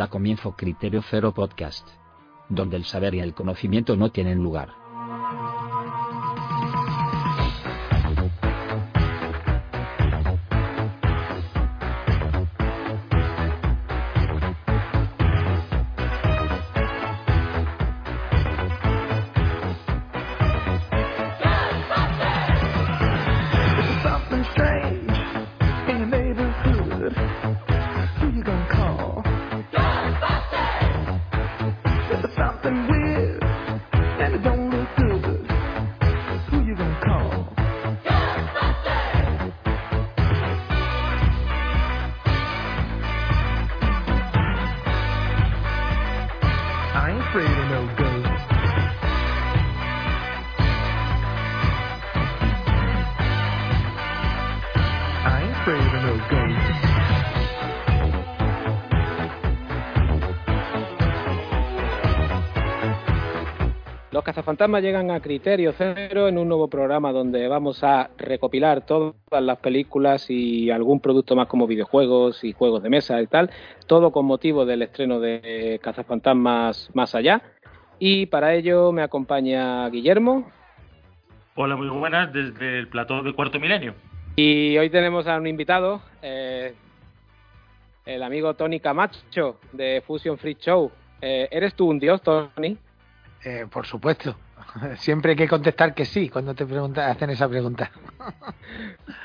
Da comienzo Criterio Cero Podcast, donde el saber y el conocimiento no tienen lugar. Los cazafantasmas llegan a Criterio Cero en un nuevo programa donde vamos a recopilar todas las películas y algún producto más como videojuegos y juegos de mesa y tal, todo con motivo del estreno de Cazafantasmas Más Allá. Y para ello me acompaña Guillermo Hola, muy buenas desde el plató de Cuarto Milenio. y hoy tenemos a un invitado, eh, el amigo Tony Camacho de Fusion Free Show. Eh, ¿Eres tú un dios, Tony? Eh, por supuesto. Siempre hay que contestar que sí cuando te preguntan, hacen esa pregunta.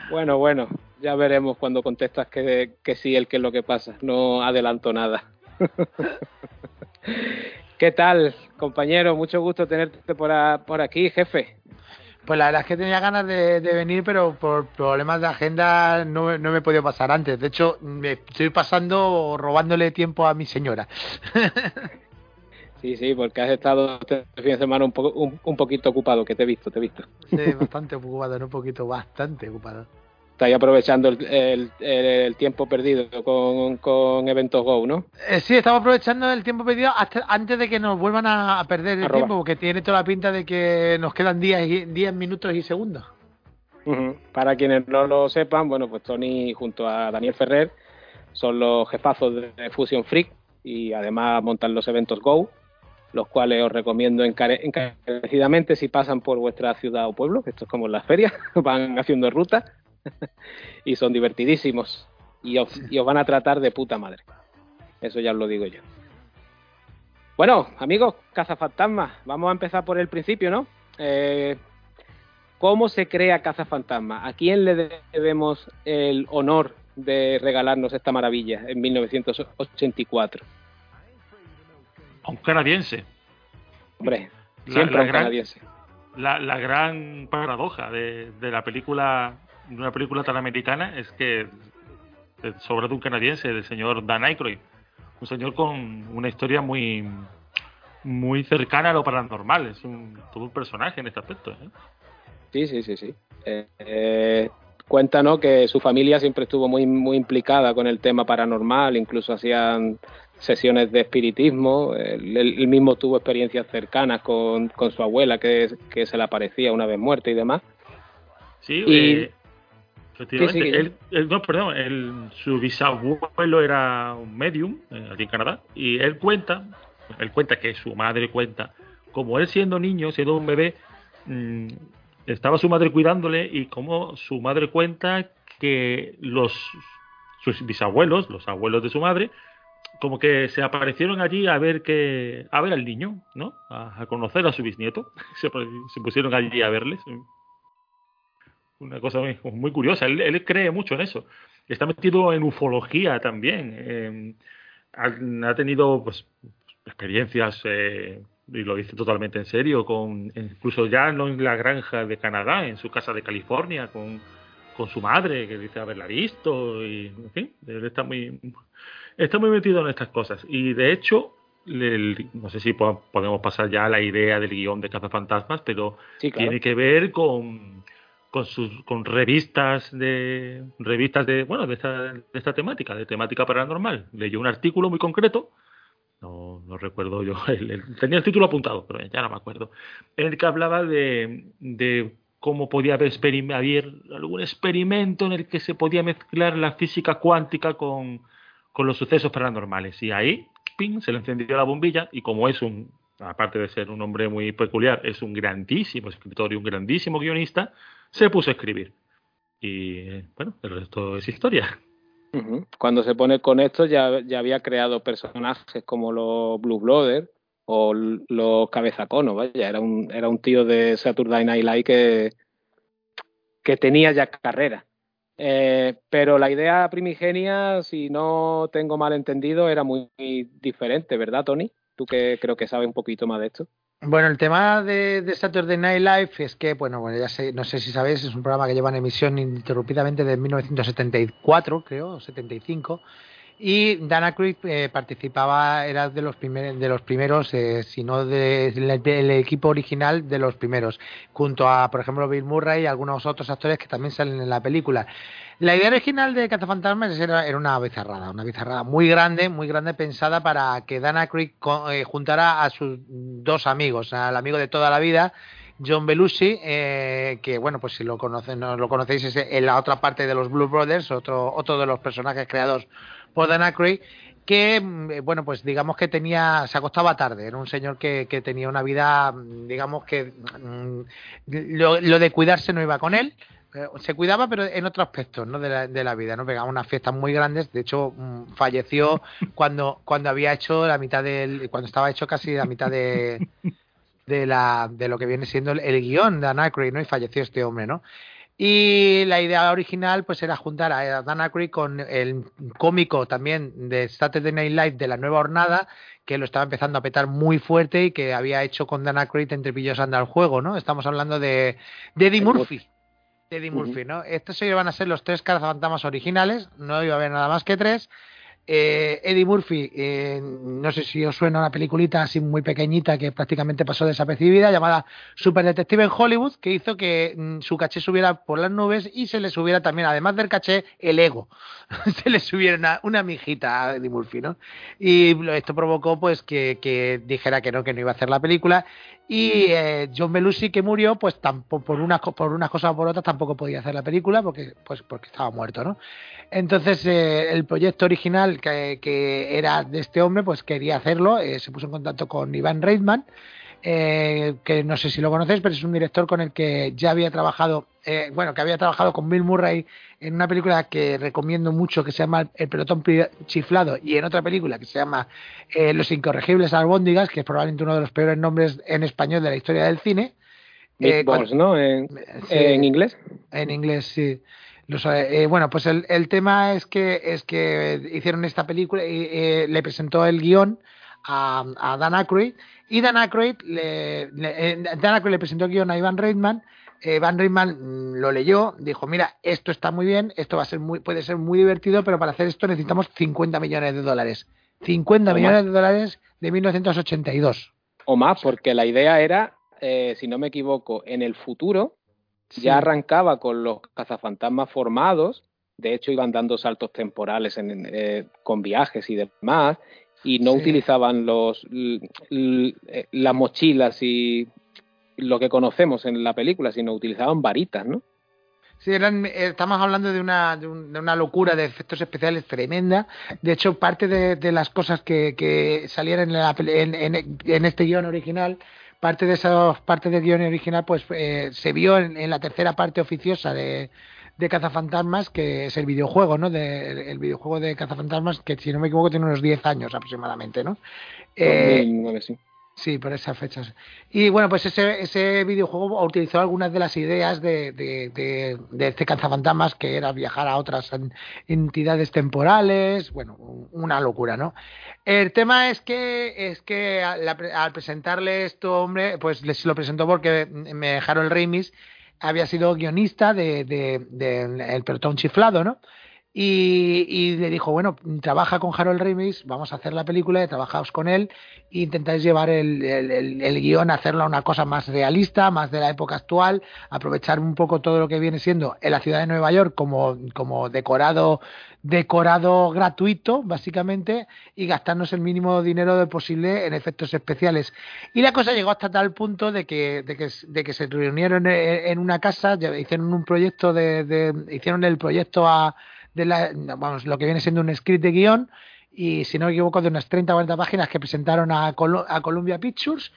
Bueno, bueno, ya veremos cuando contestas que, que sí, el que es lo que pasa. No adelanto nada. ¿Qué tal, compañero? Mucho gusto tenerte por, a- por aquí, jefe. Pues la verdad es que tenía ganas de, de venir, pero por problemas de agenda no, no me he podido pasar antes. De hecho, me estoy pasando robándole tiempo a mi señora. Sí, sí, porque has estado este fin de semana un, poco, un, un poquito ocupado, que te he visto, te he visto. Sí, bastante ocupado, no un poquito, bastante ocupado. Estás aprovechando el, el- el- el tiempo perdido con, con Eventos Go, ¿no? Eh, sí, estamos aprovechando el tiempo perdido hasta antes de que nos vuelvan a, perder el tiempo, porque tiene toda la pinta de que nos quedan días, y, días minutos y segundos. Ujú. Para quienes no lo sepan, bueno, pues Tony junto a Daniel Ferrer son los jefazos de Fusion Freak y además montan los eventos Go, los cuales os recomiendo encare- encarecidamente si pasan por vuestra ciudad o pueblo, que esto es como en las ferias, van haciendo ruta y son divertidísimos y os, y os van a tratar de puta madre. Eso ya os lo digo yo. Bueno, amigos, cazafantasmas, vamos a empezar por el principio, ¿no? Eh, ¿Cómo se crea Cazafantasma? ¿A quién le debemos el honor de regalarnos esta maravilla en 1984? A un canadiense. Hombre, La- siempre la un gran- canadiense. La, la gran paradoja de, de la película, de una película tan americana, es que sobre de un canadiense, del señor Dan Aykroyd. Un señor con una historia muy muy cercana a lo paranormal. Es un, todo un personaje en este aspecto. ¿eh? Sí, sí, sí, sí. Eh, eh, cuéntanos que su familia siempre estuvo muy, muy implicada con el tema paranormal, incluso hacían sesiones de espiritismo. Él, mismo tuvo experiencias cercanas con, con su abuela, que, que se le aparecía una vez muerta y demás. Sí, Y- eh, efectivamente. Sí, sí, él, él- no, perdón, él- su bisabuelo era un medium eh, aquí en Canadá y él cuenta, él cuenta que su madre cuenta, como él siendo niño, siendo un bebé, mm, estaba su madre cuidándole y como su madre cuenta que los sus bisabuelos, los abuelos de su madre, como que se aparecieron allí a ver que a ver al niño, ¿no? A, conocer a su bisnieto. Se, se pusieron allí a verles una cosa muy, curiosa. Él, él cree mucho en eso. Está metido en ufología también. Eh, ha, ha tenido pues experiencias eh, y lo dice totalmente en serio con incluso ya no en la granja de Canadá, en su casa de California con, con su madre que dice haberla visto y en fin, él está muy está muy metido en estas cosas y de hecho no sé si po- podemos pasar ya a la idea del guion de Cazafantasmas, pero Sí, claro. tiene que ver con con sus con revistas de revistas de bueno de esta, de esta temática de temática paranormal leyó un artículo muy concreto no, no recuerdo yo el- el- tenía el título apuntado pero ya no me acuerdo en el que hablaba de, de cómo podía haber, haber algún experimento en el que se podía mezclar la física cuántica con, con los sucesos paranormales y ahí ping, se le encendió la bombilla y como es un, aparte de ser un hombre muy peculiar, es un grandísimo escritor y un grandísimo guionista, se puso a escribir. Y bueno, el resto es historia. Cuando se pone con esto ya, ya había creado personajes como los Blue Blooders o los Cabezaconos, vaya, era un, era un tío de Saturday Night Live que, que tenía ya carrera. Eh, pero la idea primigenia, si no tengo mal entendido, era muy, diferente, ¿verdad, Tony? Tú que creo que sabes un poquito más de esto. Bueno, el tema de, de Saturday Night Live es que, bueno, bueno, ya sé, no sé si sabéis, es un programa que lleva en emisión ininterrumpidamente desde 1974, creo, o 75. Y Dan Aykroyd eh, participaba, era de los, primer, de los primeros, eh, si no de- del del equipo original, de los primeros, junto a, por ejemplo, Bill Murray y algunos otros actores que también salen en la película. La idea original de Cazafantasmas era, era una bizarrada, una bizarrada muy grande, muy grande pensada para que Dan Aykroyd co- eh, juntara a sus dos amigos, al amigo de toda la vida, John Belushi, eh, que bueno, pues si lo conocen, no lo conocéis, es en la otra parte de los Blue Brothers, otro, otro de los personajes creados por Dan Aykroyd, que mm, bueno, pues digamos que tenía, se acostaba tarde, era un señor que, que tenía una vida, mm, digamos que mm, lo, de cuidarse no iba con él, eh, se cuidaba pero en otros aspectos ¿no? de, la, de la vida no pegaba unas fiestas muy grandes. De hecho falleció cuando cuando había hecho la mitad del cuando estaba hecho casi la mitad de de la de lo que viene siendo el, el guion de Aykroyd no y falleció este hombre no y la idea original pues era juntar a Dan Aykroyd con el cómico también de Saturday Night Live de la nueva hornada que lo estaba empezando a petar muy fuerte y que había hecho con Dan Aykroyd entre pillos anda el juego no estamos hablando de, de Eddie Murphy de Eddie. Murphy, ¿no? Estos iban a ser los tres cazafantasmas originales, no iba a haber nada más que tres. Eh, Eddie Murphy, eh, no sé si os suena una peliculita así muy pequeñita que prácticamente pasó desapercibida, llamada Super Detective en Hollywood, que hizo que mm, su caché subiera por las nubes y se le subiera también, además del caché, el ego. se le subiera una, una mijita a Eddie Murphy, ¿no? Y esto provocó pues que, que dijera que no, que no iba a hacer la película y eh, John Belushi que murió pues tampoco por unas por unas cosas o por otras tampoco podía hacer la película porque pues porque estaba muerto no entonces eh, el proyecto original que, que era de este hombre pues quería hacerlo eh, se puso en contacto con Ivan Reitman eh, que no sé si lo conocéis pero es un director con el que ya había trabajado eh, bueno que había trabajado con Bill Murray en una película que recomiendo mucho que se llama El pelotón chiflado y en otra película que se llama eh, Los incorregibles albóndigas que es probablemente uno de los peores nombres en español de la historia del cine Meatballs, ¿no? En, sí, en inglés. en inglés, sí. Los, bueno, pues el, el tema es que es que hicieron esta película y eh, le presentó el guion a, a Dan Aykroyd y Dan Aykroyd le, le- eh, Dan Aykroyd le presentó el guion a Ivan Reitman. eh, Reitman mm, lo leyó, dijo, mira, esto está muy bien, esto va a ser muy, puede ser muy divertido, pero para hacer esto necesitamos 50 millones de dólares. 50 O millones más. de dólares de 1982. O más, porque la idea era, eh, si no me equivoco, en el futuro Sí. ya arrancaba con los cazafantasmas formados, de hecho iban dando saltos temporales en- eh, con viajes y demás, y no Sí. utilizaban los eh, las mochilas y lo que conocemos en la película, sino utilizaban varitas, ¿no? Sí, eran, eh, estamos hablando de una, de, un- de una locura de efectos especiales tremenda. De hecho, parte de, de las cosas que, que salían en, la en, en- en este guion original, parte de esas partes del guion original, pues eh, se vio en, en la tercera parte oficiosa de, de Cazafantasmas, que es el videojuego, ¿no? De, el videojuego de Cazafantasmas, que si no me equivoco tiene unos 10 años aproximadamente, ¿no? Eh, 2009, sí. Sí, por esas fechas. Y bueno, pues ese, ese videojuego utilizó algunas de las ideas de, de, de, de este cazafantasmas, que era viajar a otras en- entidades temporales, bueno, un- una locura, ¿no? El tema es que es que al, al presentarle esto, hombre, pues les lo presentó porque me Harold Ramis había sido guionista de, de, de El pelotón chiflado, ¿no? Y, le dijo, bueno, trabaja con Harold Ramis, vamos a hacer la película, trabajaos con él e intentáis llevar el, el, el, el guion a hacerlo una cosa más realista, más de la época actual, aprovechar un poco todo lo que viene siendo en la ciudad de Nueva York como, como decorado decorado gratuito, básicamente, y gastarnos el mínimo dinero posible en efectos especiales. Y la cosa llegó hasta tal punto de que, de que, de que se reunieron en, una casa, hicieron un proyecto de, hicieron el proyecto a, de la, vamos, lo que viene siendo un script de guion, y si no me equivoco de unas 30 o 40 páginas que presentaron a, a Columbia Pictures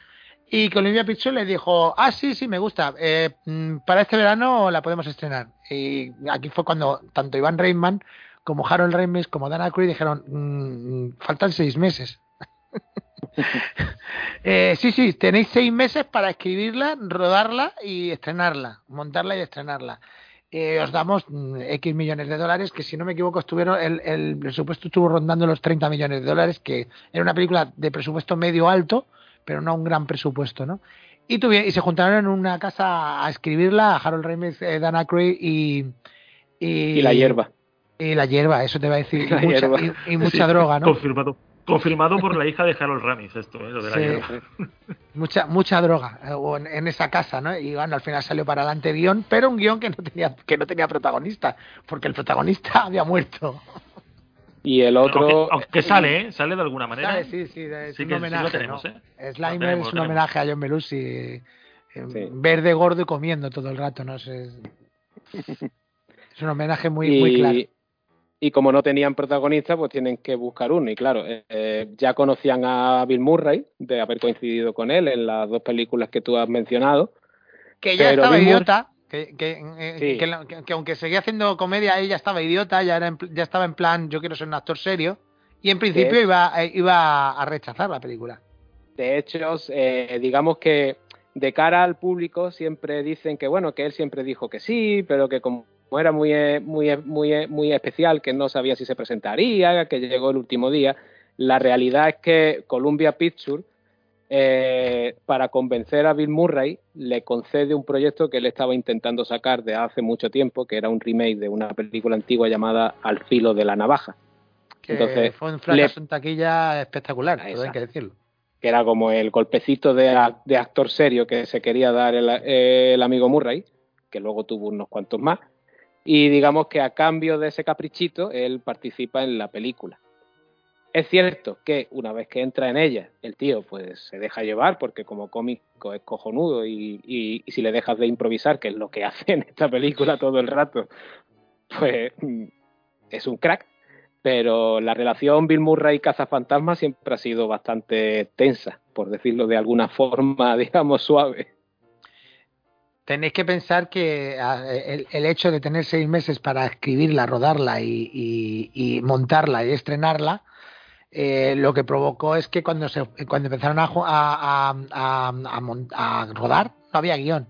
y Columbia Pictures le dijo, ah, sí, sí, me gusta, eh, mm, para este verano la podemos estrenar. Y aquí fue cuando tanto Iván Reitman como Harold Ramis como Dan Aykroyd dijeron, "Mm, faltan seis meses. Eh, sí, sí, tenéis seis meses para escribirla, rodarla y estrenarla, montarla y estrenarla. Eh, os damos mm, X millones de dólares, que si no me equivoco, estuvieron el, el presupuesto estuvo rondando los 30 millones de dólares, que era una película de presupuesto medio alto, pero no un gran presupuesto, ¿no? Y, se juntaron en una casa a escribirla, Harold Ramis, eh, Dan Aykroyd y, y... Y la hierba. Y la hierba, eso te va a decir. Y La mucha, hierba. y- y mucha Sí, droga, ¿no? Confirmado. Confirmado por la hija de Harold Ramis, esto, ¿eh? lo de la Sí. hierba. mucha mucha droga eh, o en, en esa casa, ¿no? Y bueno, al final salió para adelante guion, pero un guion que no tenía que no tenía protagonista, porque el protagonista había muerto. Y el otro. Aunque, aunque sale, ¿eh? Sale de alguna manera. ¿Sabes? Sí, sí, es Sí un que sí lo homenaje, tenemos, ¿no? ¿eh? Slimer Lo tenemos, es un homenaje a John Belushi, eh, Sí. verde, gordo y comiendo todo el rato, ¿no? Es, es- es un homenaje muy, y, muy claro. Y como no tenían protagonista, pues tienen que buscar uno. Y claro, eh, eh, ya conocían a Bill Murray, de haber coincidido con él en las dos películas que tú has mencionado. Que ya estaba Bill idiota. Que, que, eh, Sí. que aunque seguía haciendo comedia, ella estaba idiota, ya, era en ya estaba en plan, yo quiero ser un actor serio. Y en principio iba, eh, iba a rechazar la película. De hecho, eh, digamos que de cara al público siempre dicen que bueno, que él siempre dijo que sí, pero que como era muy eh, muy eh, muy eh, muy especial, que no sabía si se presentaría, que llegó el último día. La realidad es que Columbia Pictures eh, para convencer a Bill Murray le concede un proyecto que él estaba intentando sacar de hace mucho tiempo, que era un remake de una película antigua llamada Al filo de la navaja. Que Entonces, fue un fracaso en taquilla espectacular, todo hay que decirlo. que era como el golpecito de actor serio que se quería dar el, el amigo Murray, que luego tuvo unos cuantos más, y digamos que a cambio de ese caprichito, él participa en la película. Es cierto que una vez que entra en ella, el tío pues se deja llevar porque como cómico es cojonudo y, y- y si le dejas de improvisar, que es lo que hace en esta película todo el rato, pues mm, es un crack. Pero la relación Bill Murray Cazafantasma siempre ha sido bastante tensa, por decirlo de alguna forma, digamos, suave. Tenéis que pensar que ah, el, el hecho de tener seis meses para escribirla, rodarla y, y- y montarla y estrenarla, eh, lo que provocó es que cuando se cuando empezaron a, rodar no había guion.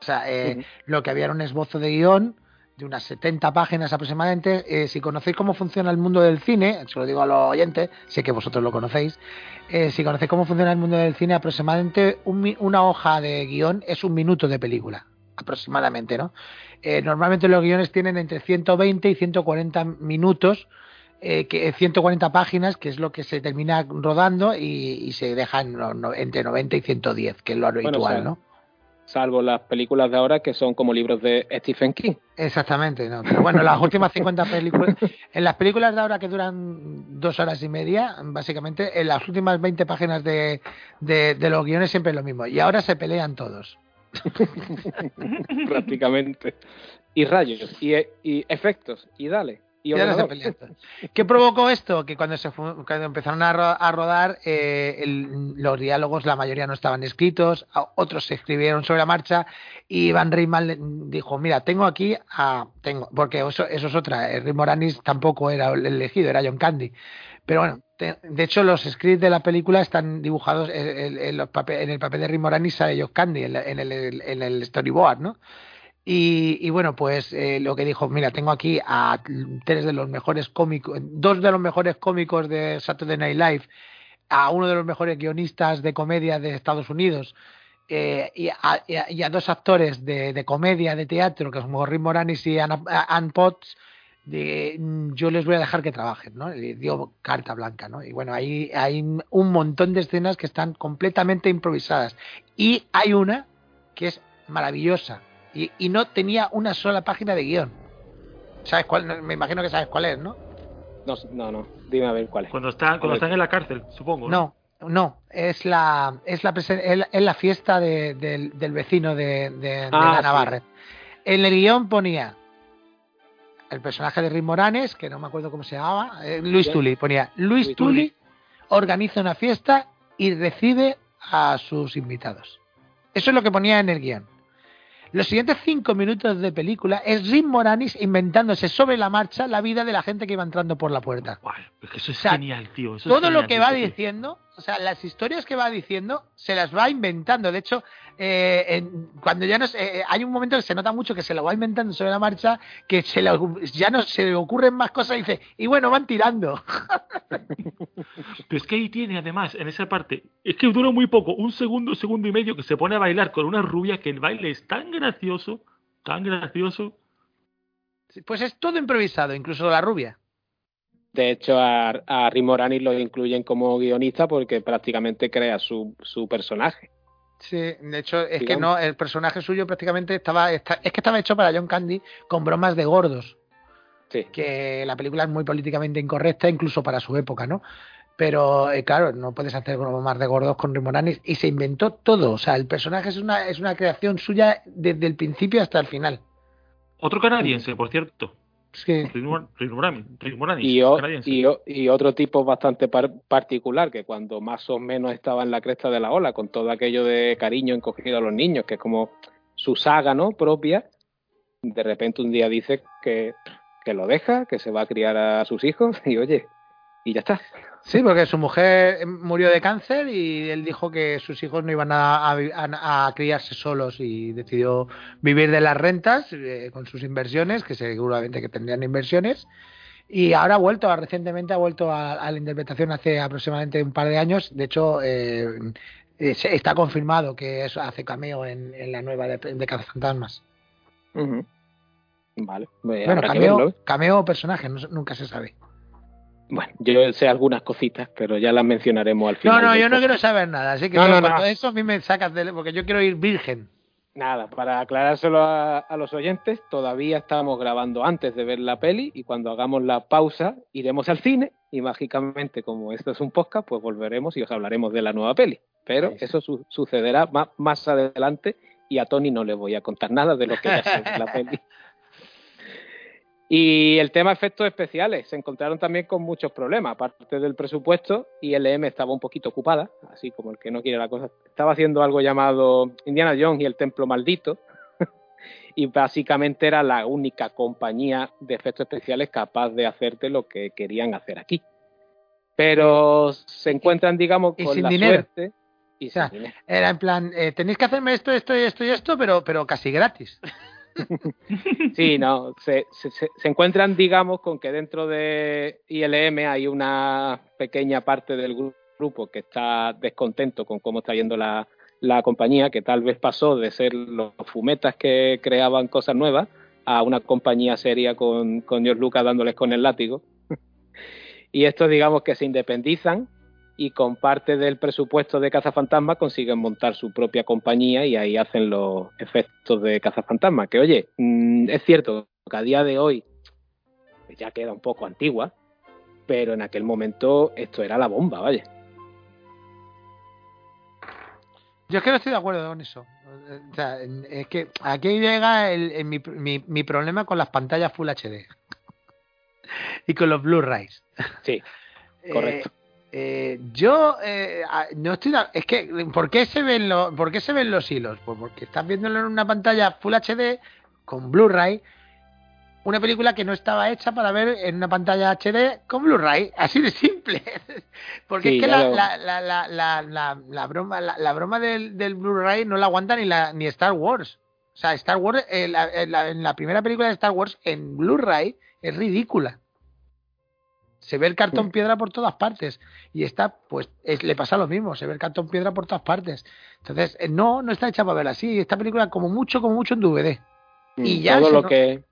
O sea, eh, lo que había era un esbozo de guion de unas 70 páginas aproximadamente. Eh, si conocéis cómo funciona el mundo del cine, se lo digo a los oyentes, sé que vosotros lo conocéis, eh, si conocéis cómo funciona el mundo del cine, aproximadamente un una hoja de guion es un minuto de película, aproximadamente, ¿no? Eh, normalmente los guiones tienen entre 120 y 140 minutos, eh, que 140 páginas, que es lo que se termina rodando y, y se deja en no- no- entre 90 y 110, que es lo habitual, o sea, ¿no? Salvo las películas de ahora que son como libros de Stephen King. Exactamente, no. Pero bueno, las últimas 50 películas, en las películas de ahora que duran dos horas y media, básicamente, en las últimas 20 páginas de, de, de los guiones siempre es lo mismo. Y ahora se pelean todos. prácticamente. Y rayos, y, y efectos, y dale. Y se pelean. ¿Qué provocó esto? Que cuando, se cuando empezaron a, ro- a rodar, eh, el- los diálogos, la mayoría no estaban escritos, otros se escribieron sobre la marcha, y Van Reitman le- dijo, mira, tengo aquí a... tengo Porque eso, eso es otra, eh, Rick Moranis tampoco era el elegido, era John Candy. Pero bueno, te- de hecho los scripts de la película están dibujados en, en- en los pape- en el papel de Rick Moranis sale John Candy, en, la- en el, en el storyboard, ¿no? Y, y bueno, pues eh, lo que dijo, mira, tengo aquí a tres de los mejores cómicos, dos de los mejores cómicos de Saturday Night Live, a uno de los mejores guionistas de comedia de Estados Unidos eh, y, a, y y a dos actores de, comedia, de teatro, que son Rick Moranis y Anna, Ann Potts, mm, yo les voy a dejar que trabajen, ¿no? Le dio carta blanca, ¿no? Y bueno, ahí hay un montón de escenas que están completamente improvisadas. Y hay una que es maravillosa y, y no tenía una sola página de guion. ¿Sabes cuál? Me imagino que sabes cuál es, ¿no? No, no, no, dime a ver cuál es. Cuando, está, cuando están en la cárcel, supongo. No, no, es la es la, es la- es la fiesta de- del, del vecino de, de, de Ah, sí. En el guion ponía el personaje de Rick Moranes, que no me acuerdo cómo se llamaba, eh, Luis. Tully, ponía Luis, Luis Tully Tully. organiza una fiesta y recibe a sus invitados. Eso es lo que ponía en el guion. Los siguientes cinco minutos de película es Rick Moranis inventándose sobre la marcha la vida de la gente que iba entrando por la puerta. Es que eso es O sea, genial, tío. eso es Todo lo que va diciendo, o sea, las historias que va diciendo, se las va inventando. De hecho, eh, en- cuando ya no se- eh, hay un momento que se nota mucho que se lo va inventando sobre la marcha, que se le- ya no se le ocurren más cosas y dice, y bueno, van tirando. Pero es que ahí tiene, además, en esa parte, es que dura muy poco, un segundo, segundo y medio, que se pone a bailar con una rubia que el baile es tan gracioso, tan gracioso. Pues es todo improvisado, incluso la rubia. De hecho, a, a Rick Moranis lo incluyen como guionista porque prácticamente crea su, su personaje. Sí, de hecho, es que no, el personaje suyo prácticamente estaba, está- es que estaba hecho para John Candy con bromas de gordos. Sí. que la película es muy políticamente incorrecta, incluso para su época, ¿no? Pero eh, claro, no puedes hacer bromas de gordos con Rick Moranis y se inventó todo. O sea, el personaje es una, es una creación suya desde el principio hasta el final. Otro canadiense, por cierto. Moranis, Y, o- y, o- y otro tipo bastante par- particular, que cuando más o menos estaba en la cresta de la ola, con todo aquello de cariño encogido a los niños, que es como su saga ¿no? propia, de repente un día dice que, que lo deja, que se va a criar a sus hijos, y oye, y ya está. sí, porque su mujer eh, murió de cáncer y él dijo que sus hijos no iban a, a- a- a criarse solos y decidió vivir de las rentas eh, con sus inversiones, que seguramente que tendrían inversiones. Y ahora ha vuelto, recientemente ha vuelto a, a la interpretación hace aproximadamente un par de años. De hecho, eh, eh, está confirmado que eso hace cameo en, en la nueva de, de Cazafantasmas. Vale, bueno, verlo. cameo, cameo o personaje, no- nunca se sabe. Bueno, yo sé algunas cositas, pero ya las mencionaremos al No, final. no, del yo no quiero saber nada. Así que No, no, no. eso a mí me sacas de... Porque yo quiero ir virgen. Nada, para aclarárselo a, a los oyentes, todavía estamos grabando antes de ver la peli y cuando hagamos la pausa iremos al cine y mágicamente, como esto es un podcast, pues volveremos y os hablaremos de la nueva peli. Pero Sí, eso su- sucederá más, más adelante y a Tony no le voy a contar nada de lo que de la peli. Y el tema efectos especiales, se encontraron también con muchos problemas, aparte del presupuesto, y LM estaba un poquito ocupada, así como el que no quiere la cosa. Estaba haciendo algo llamado Indiana Jones y el Templo Maldito, y básicamente era la única compañía de efectos especiales capaz de hacerte lo que querían hacer aquí. Pero se encuentran, digamos, con sin la dinero. suerte y O sea, sin dinero. Era en plan, eh, tenéis que hacerme esto, esto y esto y esto, pero, pero casi gratis. Sí, no, se, se- se- encuentran, digamos, con que dentro de ILM hay una pequeña parte del gru- grupo que está descontento con cómo está yendo la, la compañía, que tal vez pasó de ser los fumetas que creaban cosas nuevas a una compañía seria con, con George Lucas dándoles con el látigo. y estos, digamos, que se independizan y con parte del presupuesto de Cazafantasma consiguen montar su propia compañía y ahí hacen los efectos de Cazafantasma. Que oye, mm, es cierto que a día de hoy ya queda un poco antigua, pero en aquel momento esto era la bomba, vaya. Yo es que no estoy de acuerdo con eso. O sea, es que aquí llega el, el- mi, mi- mi problema con las pantallas Full HD y con los Blu-rays. Sí, correcto. Eh, eh, yo eh, no estoy. Es que, ¿por qué, se ven los, ¿por qué se ven los hilos? Pues porque estás viéndolo en una pantalla Full HD con Blu-ray. Una película que no estaba hecha para ver en una pantalla HD con Blu-ray, así de simple. Porque Sí, es que la, la, la, la, broma, la, broma del, del Blu-ray no la aguanta ni, la, ni Star Wars. O sea, Star Wars, eh, en la, en la primera película de Star Wars en Blu-ray es ridícula. Se ve el cartón piedra por todas partes. Y esta, pues, es- le pasa lo mismo, se ve el cartón piedra por todas partes. Entonces, eh, no, no está hecha para verla así. Esta película, como mucho, como mucho en DVD. y Mm, ya todo lo no- que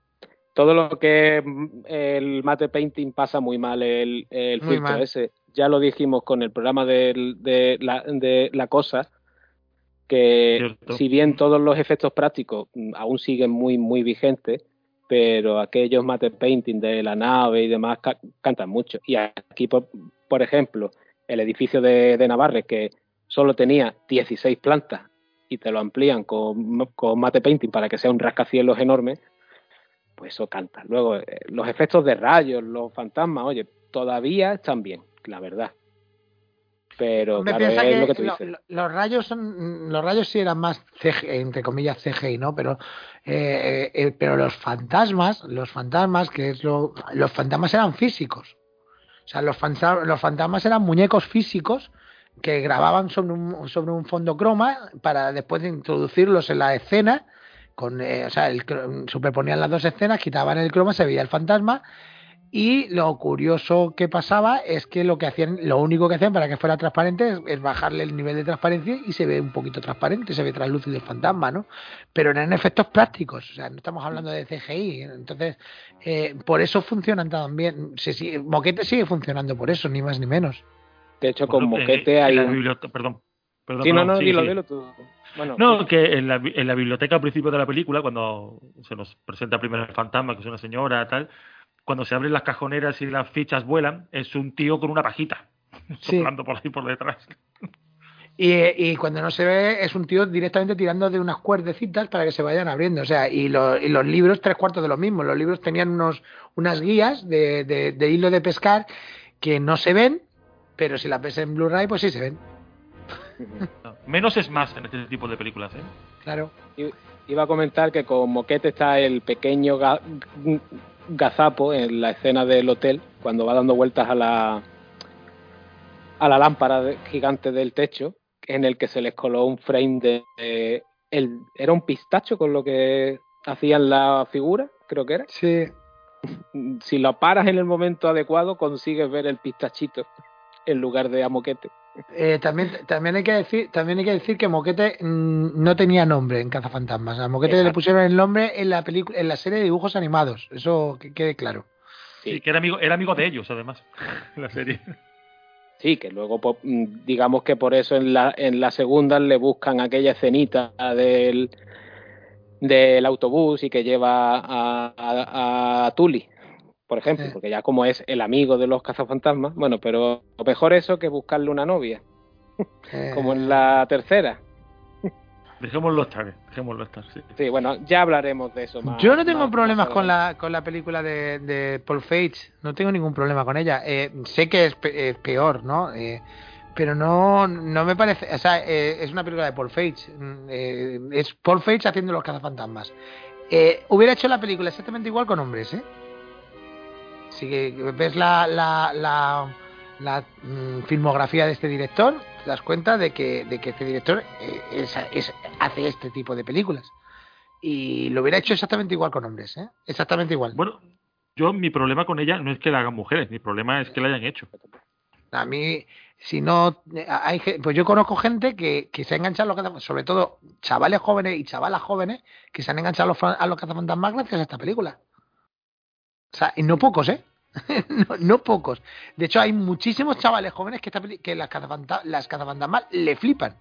todo lo que mm, el mate painting pasa muy mal el, el Muy filtro mal. ese. Ya lo dijimos con el programa de, la, de la cosa que Cierto. si bien todos los efectos prácticos mm, aún siguen muy muy vigentes, pero aquellos mate painting de la nave y demás ca- cantan mucho. Y aquí, por, por ejemplo, el edificio de, de Navarre, que solo tenía 16 plantas y te lo amplían con, con mate painting para que sea un rascacielos enorme, pues eso canta. Luego, eh, los efectos de rayos, los fantasmas, oye, todavía están bien, la verdad. Pero claro, piensa es que lo que tú dices. lo- los rayos son los rayos sí eran más CG, entre comillas CGI, ¿no? Pero eh, eh, pero los fantasmas, los fantasmas que es lo los fantasmas eran físicos. O sea, los, fanta- los fantasmas eran muñecos físicos que grababan sobre un, sobre un fondo croma para después de introducirlos en la escena. Con, eh, o sea, el, superponían las dos escenas, quitaban el croma, se veía el fantasma. Y lo curioso que pasaba es que lo que hacían, lo único que hacían para que fuera transparente es, es bajarle el nivel de transparencia y se ve un poquito transparente, se ve translúcido el fantasma, ¿no? Pero eran efectos prácticos, o sea, no estamos hablando de CGI. Entonces, eh, por eso funcionan tan bien. Se sigue- Moquete sigue funcionando por eso, ni más ni menos. De hecho, con Bueno, en- Moquete hay Perdón. perdón, Sí, no, perdón, no, sigue, dilo, sigue. dilo tú. Bueno, No, que en la, en la biblioteca al principio de la película, cuando se nos presenta primero el fantasma, que es una señora, tal, cuando se abren las cajoneras y las fichas vuelan, es un tío con una pajita, Sí. soplando por ahí por detrás. Y, y cuando no se ve, es un tío directamente tirando de unas cuerdecitas para que se vayan abriendo. O sea, y, lo- y los libros, tres cuartos de lo mismo. Los libros tenían unos, unas guías de, de- de hilo de pescar que no se ven, pero si las ves en Blu-ray, pues sí se ven. No, Menos es más en este tipo de películas, ¿eh? Claro. Iba a comentar que con Moquete está el pequeño gazapo en la escena del hotel, cuando va dando vueltas a la a la lámpara gigante del techo, en el que se les coló un frame de, de- el, era un pistacho con lo que hacían la figura, creo que era. Sí. Si lo paras en el momento adecuado, consigues ver el pistachito en lugar de a Moquete. Eh, también, también hay que decir, también hay que decir que Moquete mm, no tenía nombre en Cazafantasmas. A Moquete le pusieron el nombre en la película, en la serie de dibujos animados. Eso que quede claro. Sí. Sí, que era amigo, era amigo de ellos, además, en la serie. Sí, que luego, pues, mm, digamos que por eso en la, en la segunda le buscan aquella escenita del, del autobús y que lleva a, a, a Tully, por ejemplo, Sí. porque ya como es el amigo de los cazafantasmas, bueno, pero mejor eso que buscarle una novia, Eh, como en la tercera. Dejémoslo estar, eh, dejémoslo estar, sí. Sí, bueno, ya hablaremos de eso más. Yo no tengo más- problemas más con la, con la película de, de Paul Feig, no tengo ningún problema con ella. Eh, sé que es, pe- es peor, ¿no? Eh, pero no, no me parece, o sea, eh, es una película de Paul Feig, mm, eh, es Paul Feig haciendo los cazafantasmas. Eh, hubiera hecho la película exactamente igual con hombres, ¿eh? Si ves la, la, la, la, mm, filmografía de este director, te das cuenta de que, de que este director eh, es- es- hace este tipo de películas. Y lo hubiera hecho exactamente igual con hombres, ¿eh? Exactamente igual. Bueno, yo mi problema con ella no es que la hagan mujeres, mi problema es que la hayan hecho. A mí, si no, hay, pues yo conozco gente que, que se ha enganchado a los cazafantasmas, sobre todo chavales jóvenes y chavalas jóvenes que se han enganchado a los, a los cazafantasmas gracias a esta película. O sea, y no pocos, ¿eh? no, no pocos. De hecho, hay muchísimos chavales jóvenes que, esta que las cazafantasmas le flipan.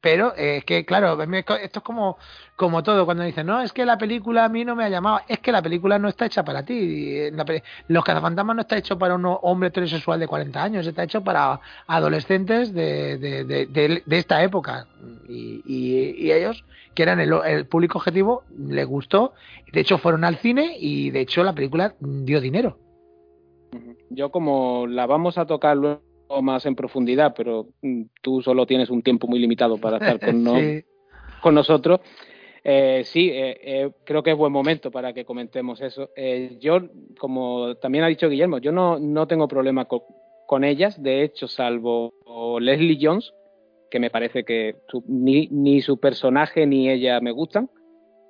Pero eh, es que, claro, esto es como, como todo. Cuando dicen, no, es que la película a mí no me ha llamado. Es que la película no está hecha para ti. Y la Los cazafantasmas no está hecho para un hombre heterosexual de 40 años. Está hecho para adolescentes de, de, de, de- esta época. Y, y- y ellos, que eran el, el público objetivo, les gustó. De hecho, fueron al cine y, de hecho, la película dio dinero. Yo como la vamos a tocar luego más en profundidad, pero mm, tú solo tienes un tiempo muy limitado para estar con, no- Sí. con nosotros. Eh, sí, eh, eh, creo que es buen momento para que comentemos eso. Eh, yo, como también ha dicho Guillermo, yo no, no tengo problema co- con ellas, de hecho, salvo Leslie Jones, que me parece que su- ni, ni su personaje ni ella me gustan,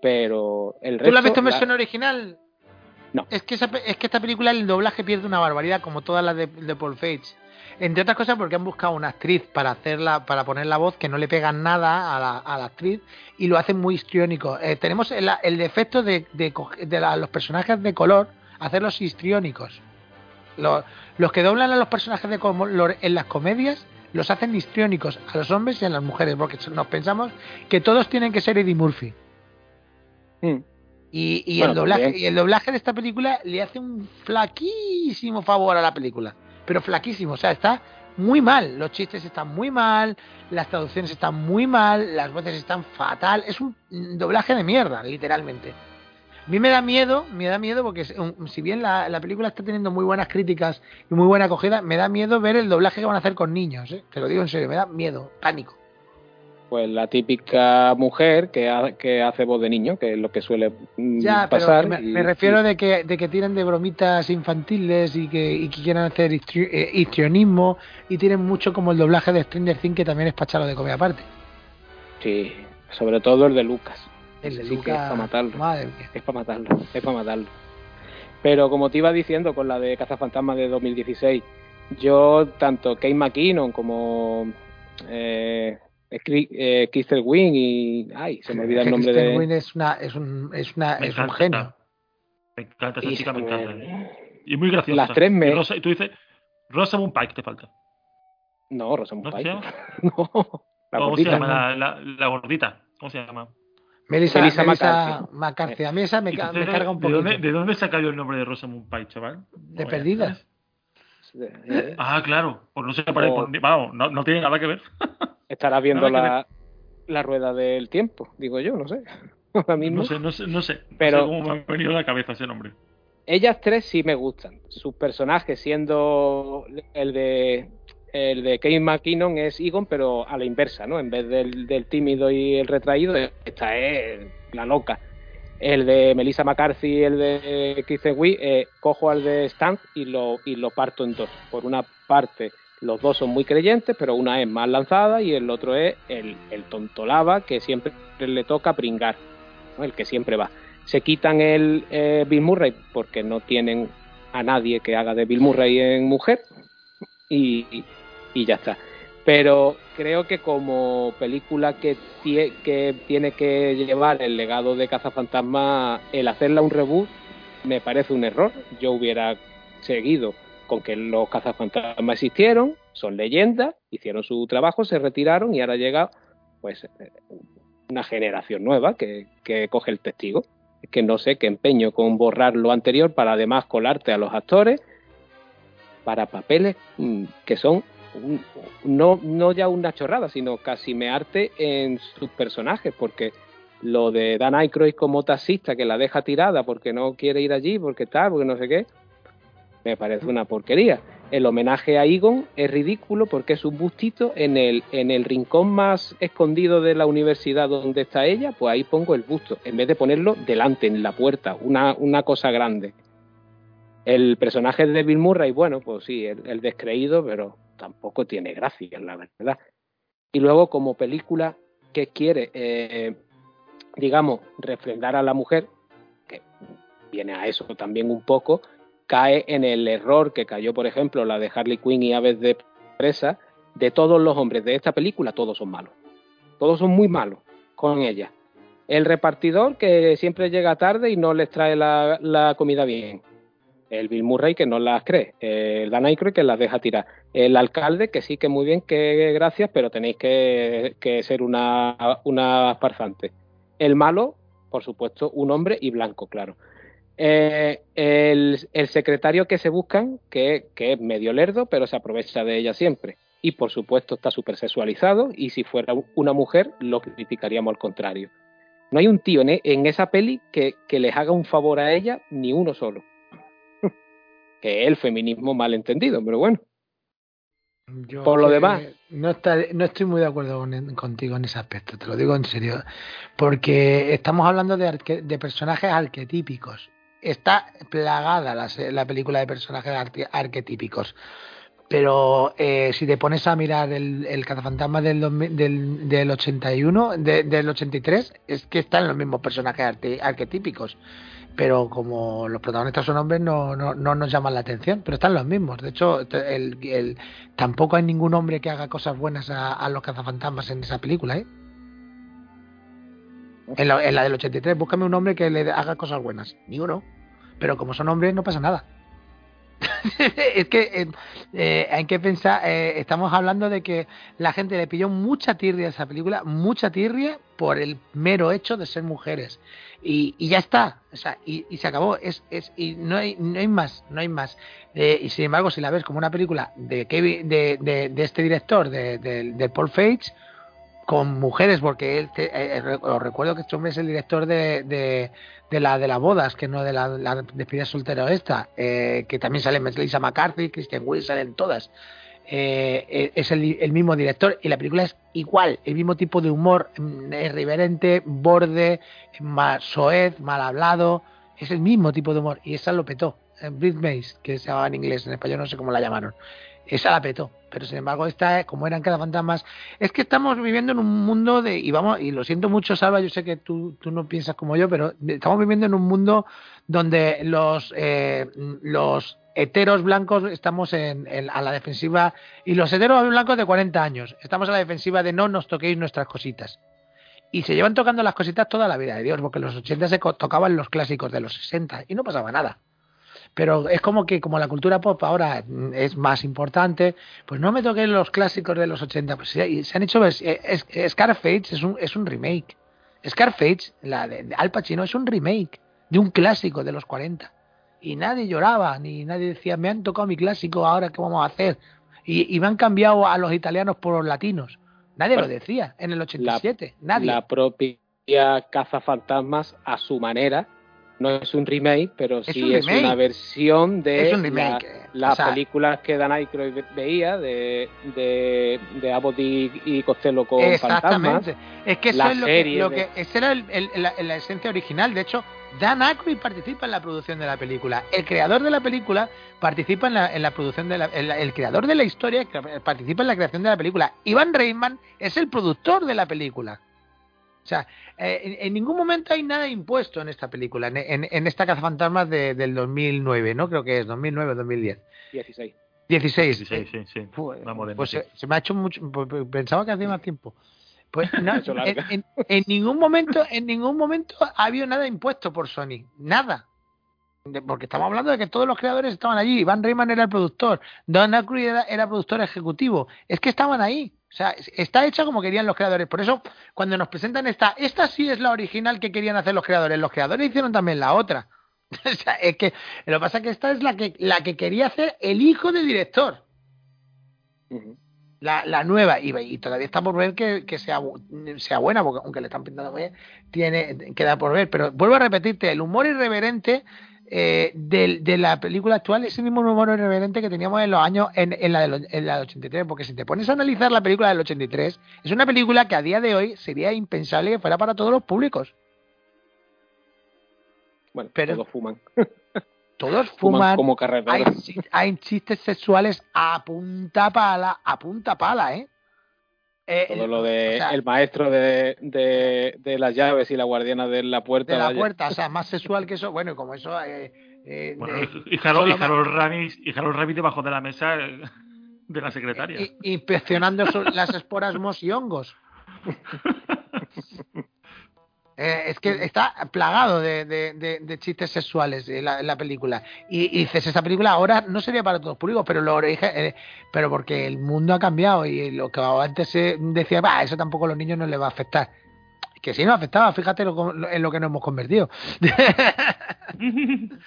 pero el resto... ¿Tú la has visto en la- versión original? No. Es que, esa es que esta película el doblaje pierde una barbaridad, como todas las de, de Paul Feig. Entre otras cosas porque han buscado una actriz para hacerla, para poner la voz que no le pegan nada a la, a la actriz y lo hacen muy histriónico. Eh, tenemos el, el defecto de, de, coge- de la- los personajes de color, hacerlos histriónicos. Los, los que doblan a los personajes de color en las comedias los hacen histriónicos a los hombres y a las mujeres, porque nos pensamos que todos tienen que ser Eddie Murphy. Mm. Y, y Bueno, el doblaje, también. y el doblaje de esta película le hace un flaquísimo favor a la película. Pero flaquísimo, o sea, está muy mal. Los chistes están muy mal, las traducciones están muy mal, las voces están fatal. Es un doblaje de mierda, literalmente. A mí me da miedo, me da miedo porque si bien la, la película está teniendo muy buenas críticas y muy buena acogida, me da miedo ver el doblaje que van a hacer con niños, ¿eh? Te lo digo en serio, me da miedo, pánico. Pues la típica mujer que, ha- que hace voz de niño, que es lo que suele mm, pero pasar. me, y- me refiero y- de que, de que tienen de bromitas infantiles y que, y que quieran hacer eh, histrionismo y tienen mucho como el doblaje de Stranger Things que también es para echarlo de comer aparte. Sí, sobre todo el de Lucas. El de Sí que Lucas, es para matarlo. Madre mía. Es para matarlo, es para matarlo. Pero como te iba diciendo con la de Cazafantasmas de 2016, yo tanto Kate McKinnon como eh, eh, Crystal Wing y... Ay, se me olvida el nombre Kristen de... Wiig es, una, es un, es una, Me es un encanta. genio. Me encanta, esa y chica me encanta. Y muy graciosa. Las tres me- Y, Rosa- y tú dices, Rosamund Pike te falta. No, Rosamund ¿No Pike. no, la ¿Cómo se gordita. llama? La, la, la gordita. ¿Cómo se llama? Melissa, Melissa Melissa McCarthy. McCarthy. A mí esa me, ¿Y ca- tú me de- carga un ¿de poquito. dónde, ¿De dónde saca yo el nombre de Rosamund Pike, chaval? De No, perdida. Eh, Ah, claro. Pues no se parece. O- por- Vamos, no, no tiene nada que ver. Estarás viendo la, la rueda del tiempo, digo yo, no sé. Ahora mismo. No sé, no sé, no sé. Pero- No sé cómo me ha venido a la cabeza ese nombre. Ellas tres sí me gustan. Sus personajes, siendo el de el de Kate McKinnon es Egon, pero a la inversa, ¿no? En vez del, del tímido y el retraído, esta es la loca. El de Melissa McCarthy y el de Kristen Wiig, eh, cojo al de Stan y lo, y lo parto en dos. Por una parte, los dos son muy creyentes, pero una es más lanzada y el otro es el, el tontolaba que siempre le toca pringar, el que siempre va se quitan el eh, Bill Murray porque no tienen a nadie que haga de Bill Murray en mujer y, y ya está. Pero creo que como película que, que tiene que llevar el legado de Cazafantasma, el hacerla un reboot me parece un error. Yo hubiera seguido con que los cazafantasmas existieron, son leyendas, hicieron su trabajo, se retiraron y ahora llega pues una generación nueva que, que coge el testigo. Es que no sé qué empeño con borrar lo anterior para además colarte a los actores para papeles mm, que son no, no ya una chorrada, sino casi mearte en sus personajes, porque lo de Dan Aykroyd como taxista que la deja tirada porque no quiere ir allí, porque tal, porque no sé qué, me parece una porquería. El homenaje a Egon es ridículo porque es un bustito en el, en el rincón más escondido de la universidad donde está ella, pues ahí pongo el busto, en vez de ponerlo delante, en la puerta, una, una cosa grande. El personaje de Bill Murray, bueno, pues sí, el, el descreído, pero tampoco tiene gracia, la verdad. Y luego, como película que quiere, eh, digamos, refrendar a la mujer, que viene a eso también un poco, cae en el error que cayó, por ejemplo, la de Harley Quinn y Aves de Presa, de todos los hombres de esta película, todos son malos. Todos son muy malos con ella. El repartidor que siempre llega tarde y no les trae la, comida bien. El Bill Murray que no las cree. El Dan Aykroyd que las deja tirar. El alcalde que sí que muy bien, que gracias, pero tenéis que, que ser una, una farsante. El malo, por supuesto, un hombre y blanco, claro. Eh, el, el, secretario que se buscan, que, que, es medio lerdo, pero se aprovecha de ella siempre. Y por supuesto está súper sexualizado, y si fuera una mujer, lo criticaríamos al contrario. No hay un tío en, en esa peli que, que, les haga un favor a ella, ni uno solo. que es el feminismo mal entendido, pero bueno. Yo por lo demás. No, está, no estoy muy de acuerdo con, contigo en ese aspecto, te lo digo en serio. Porque estamos hablando de, arque, de personajes arquetípicos. Está plagada la, la película de personajes arque, arquetípicos. Pero eh, si te pones a mirar el, el cazafantasma del, del, del 81, de, del 83, es que están los mismos personajes arque, arquetípicos. Pero como los protagonistas son hombres, no, no, no, nos llaman la atención. Pero están los mismos. De hecho, el, tampoco hay ningún hombre que haga cosas buenas a, a los cazafantasmas en esa película. ¿eh? En, la, en la del 83, búscame un hombre que le haga cosas buenas. Ni uno. Pero como son hombres, no pasa nada. es que eh, eh, hay que pensar, eh, estamos hablando de que la gente le pilló mucha tirria a esa película, mucha tirria por el mero hecho de ser mujeres. Y, y ya está, o sea, y, se acabó, es, es, y no hay, no hay más, no hay más. Y sin embargo, si la ves como una película de Kevin, de, de, de este director, de, de, de Paul Feig, con mujeres, porque él te- eh, eh, os recuerdo que este hombre es el director de, de, de la de las bodas, que no de la, la despedida soltera esta, eh, que también sale Melissa McCarthy, Christian Will, salen todas. Eh, eh, es el, el mismo director y la película es igual, el mismo tipo de humor, mm, irreverente, borde, mal, soez, mal hablado, es el mismo tipo de humor y esa lo petó. Brit Mace, que se llamaba en inglés, en español no sé cómo la llamaron. Esa la petó, pero sin embargo esta, como eran cada fantasmas, es que estamos viviendo en un mundo de, y vamos, y lo siento mucho Salva, yo sé que tú, tú no piensas como yo, pero estamos viviendo en un mundo donde los, eh, los heteros blancos estamos en, en- a la defensiva y los heteros blancos de 40 años estamos a la defensiva de no nos toquéis nuestras cositas. Y se llevan tocando las cositas toda la vida de Dios, porque en los 80 se tocaban los clásicos de los 60 y no pasaba nada. Pero es como que como la cultura pop ahora es más importante, pues no me toquen los clásicos de los 80. Pues se, se han hecho... eh, es- es- Scarface es un, es un remake. Scarface, la de, de Al Pacino, es un remake de un clásico de los 40. Y nadie lloraba, ni nadie decía, me han tocado mi clásico, ahora qué vamos a hacer. Y, y me han cambiado a los italianos por los latinos. Nadie Bueno, lo decía en el 87. nadie. La propia Caza Fantasmas, a su manera, no es un remake, pero Es sí un es, una versión de un la- eh, las o sea- películas que Dan Aykroyd veía de, de, de Abbott y, y Costello con Exactamente. fantasmas. Es que eso La es lo que, lo de- que esa era el- el- la, la esencia original. De hecho, Dan Aykroyd participa en la producción de la película. El creador de la película participa en la, en la producción de la, el, el creador de la historia participa en la creación de la película. Ivan Reitman es el productor de la película. O sea, eh, en, en ningún momento hay nada impuesto en esta película, en, en, en esta cazafantasmas de, del 2009, ¿no? Creo que es 2009 o 2010. 16. 16. Sí, sí, sí, pues sí. se, se me ha hecho mucho pues, pues, pensaba que hacía más tiempo pues no, en, larga. en- en ningún momento en ningún momento ha habido nada impuesto por Sony nada De- porque estamos hablando de que todos los creadores estaban allí Van Rayman era el productor Don Aykroyd era, era productor ejecutivo es que estaban ahí sea es- está hecha como querían los creadores. Por eso cuando nos presentan esta esta sí es la original que querían hacer los creadores. Los creadores hicieron también la otra. O sea, es que lo que pasa es que esta es la que la que quería hacer el hijo del director. La, la nueva. Y, y todavía está por ver que, que sea, sea buena porque aunque le están pintando bien tiene queda por ver. Pero vuelvo a repetirte el humor irreverente eh, del- de, la película actual es el mismo humor irreverente que teníamos en los años en, en la del, en la del 83 porque si te pones a analizar la película del 83 es una película que a día de hoy sería impensable que fuera para todos los públicos Bueno, Pero- todos fuman. todos Fuman fuman como hay, carreteros. hay chistes sexuales a punta pala a punta pala eh, Eh, Todo lo de o sea, el maestro de, de, de las llaves y la guardiana de la puerta. de la vaya. puerta, o sea, más sexual que eso, bueno, y como eso... Eh, eh, Bueno, de- y Harold, y Harold Ramis, y Harold Ramis debajo de la mesa eh, de la secretaria. inspeccionando las esporas mos y hongos. Eh, es que está plagado de, de- de- de chistes sexuales en la, en la película. Y, y dices, esa película ahora no sería para todos los públicos, pero lo eh, pero porque el mundo ha cambiado y lo que antes se decía, va, eso tampoco a los niños no les va a afectar. Que sí nos afectaba, fíjate lo- lo- en lo que nos hemos convertido.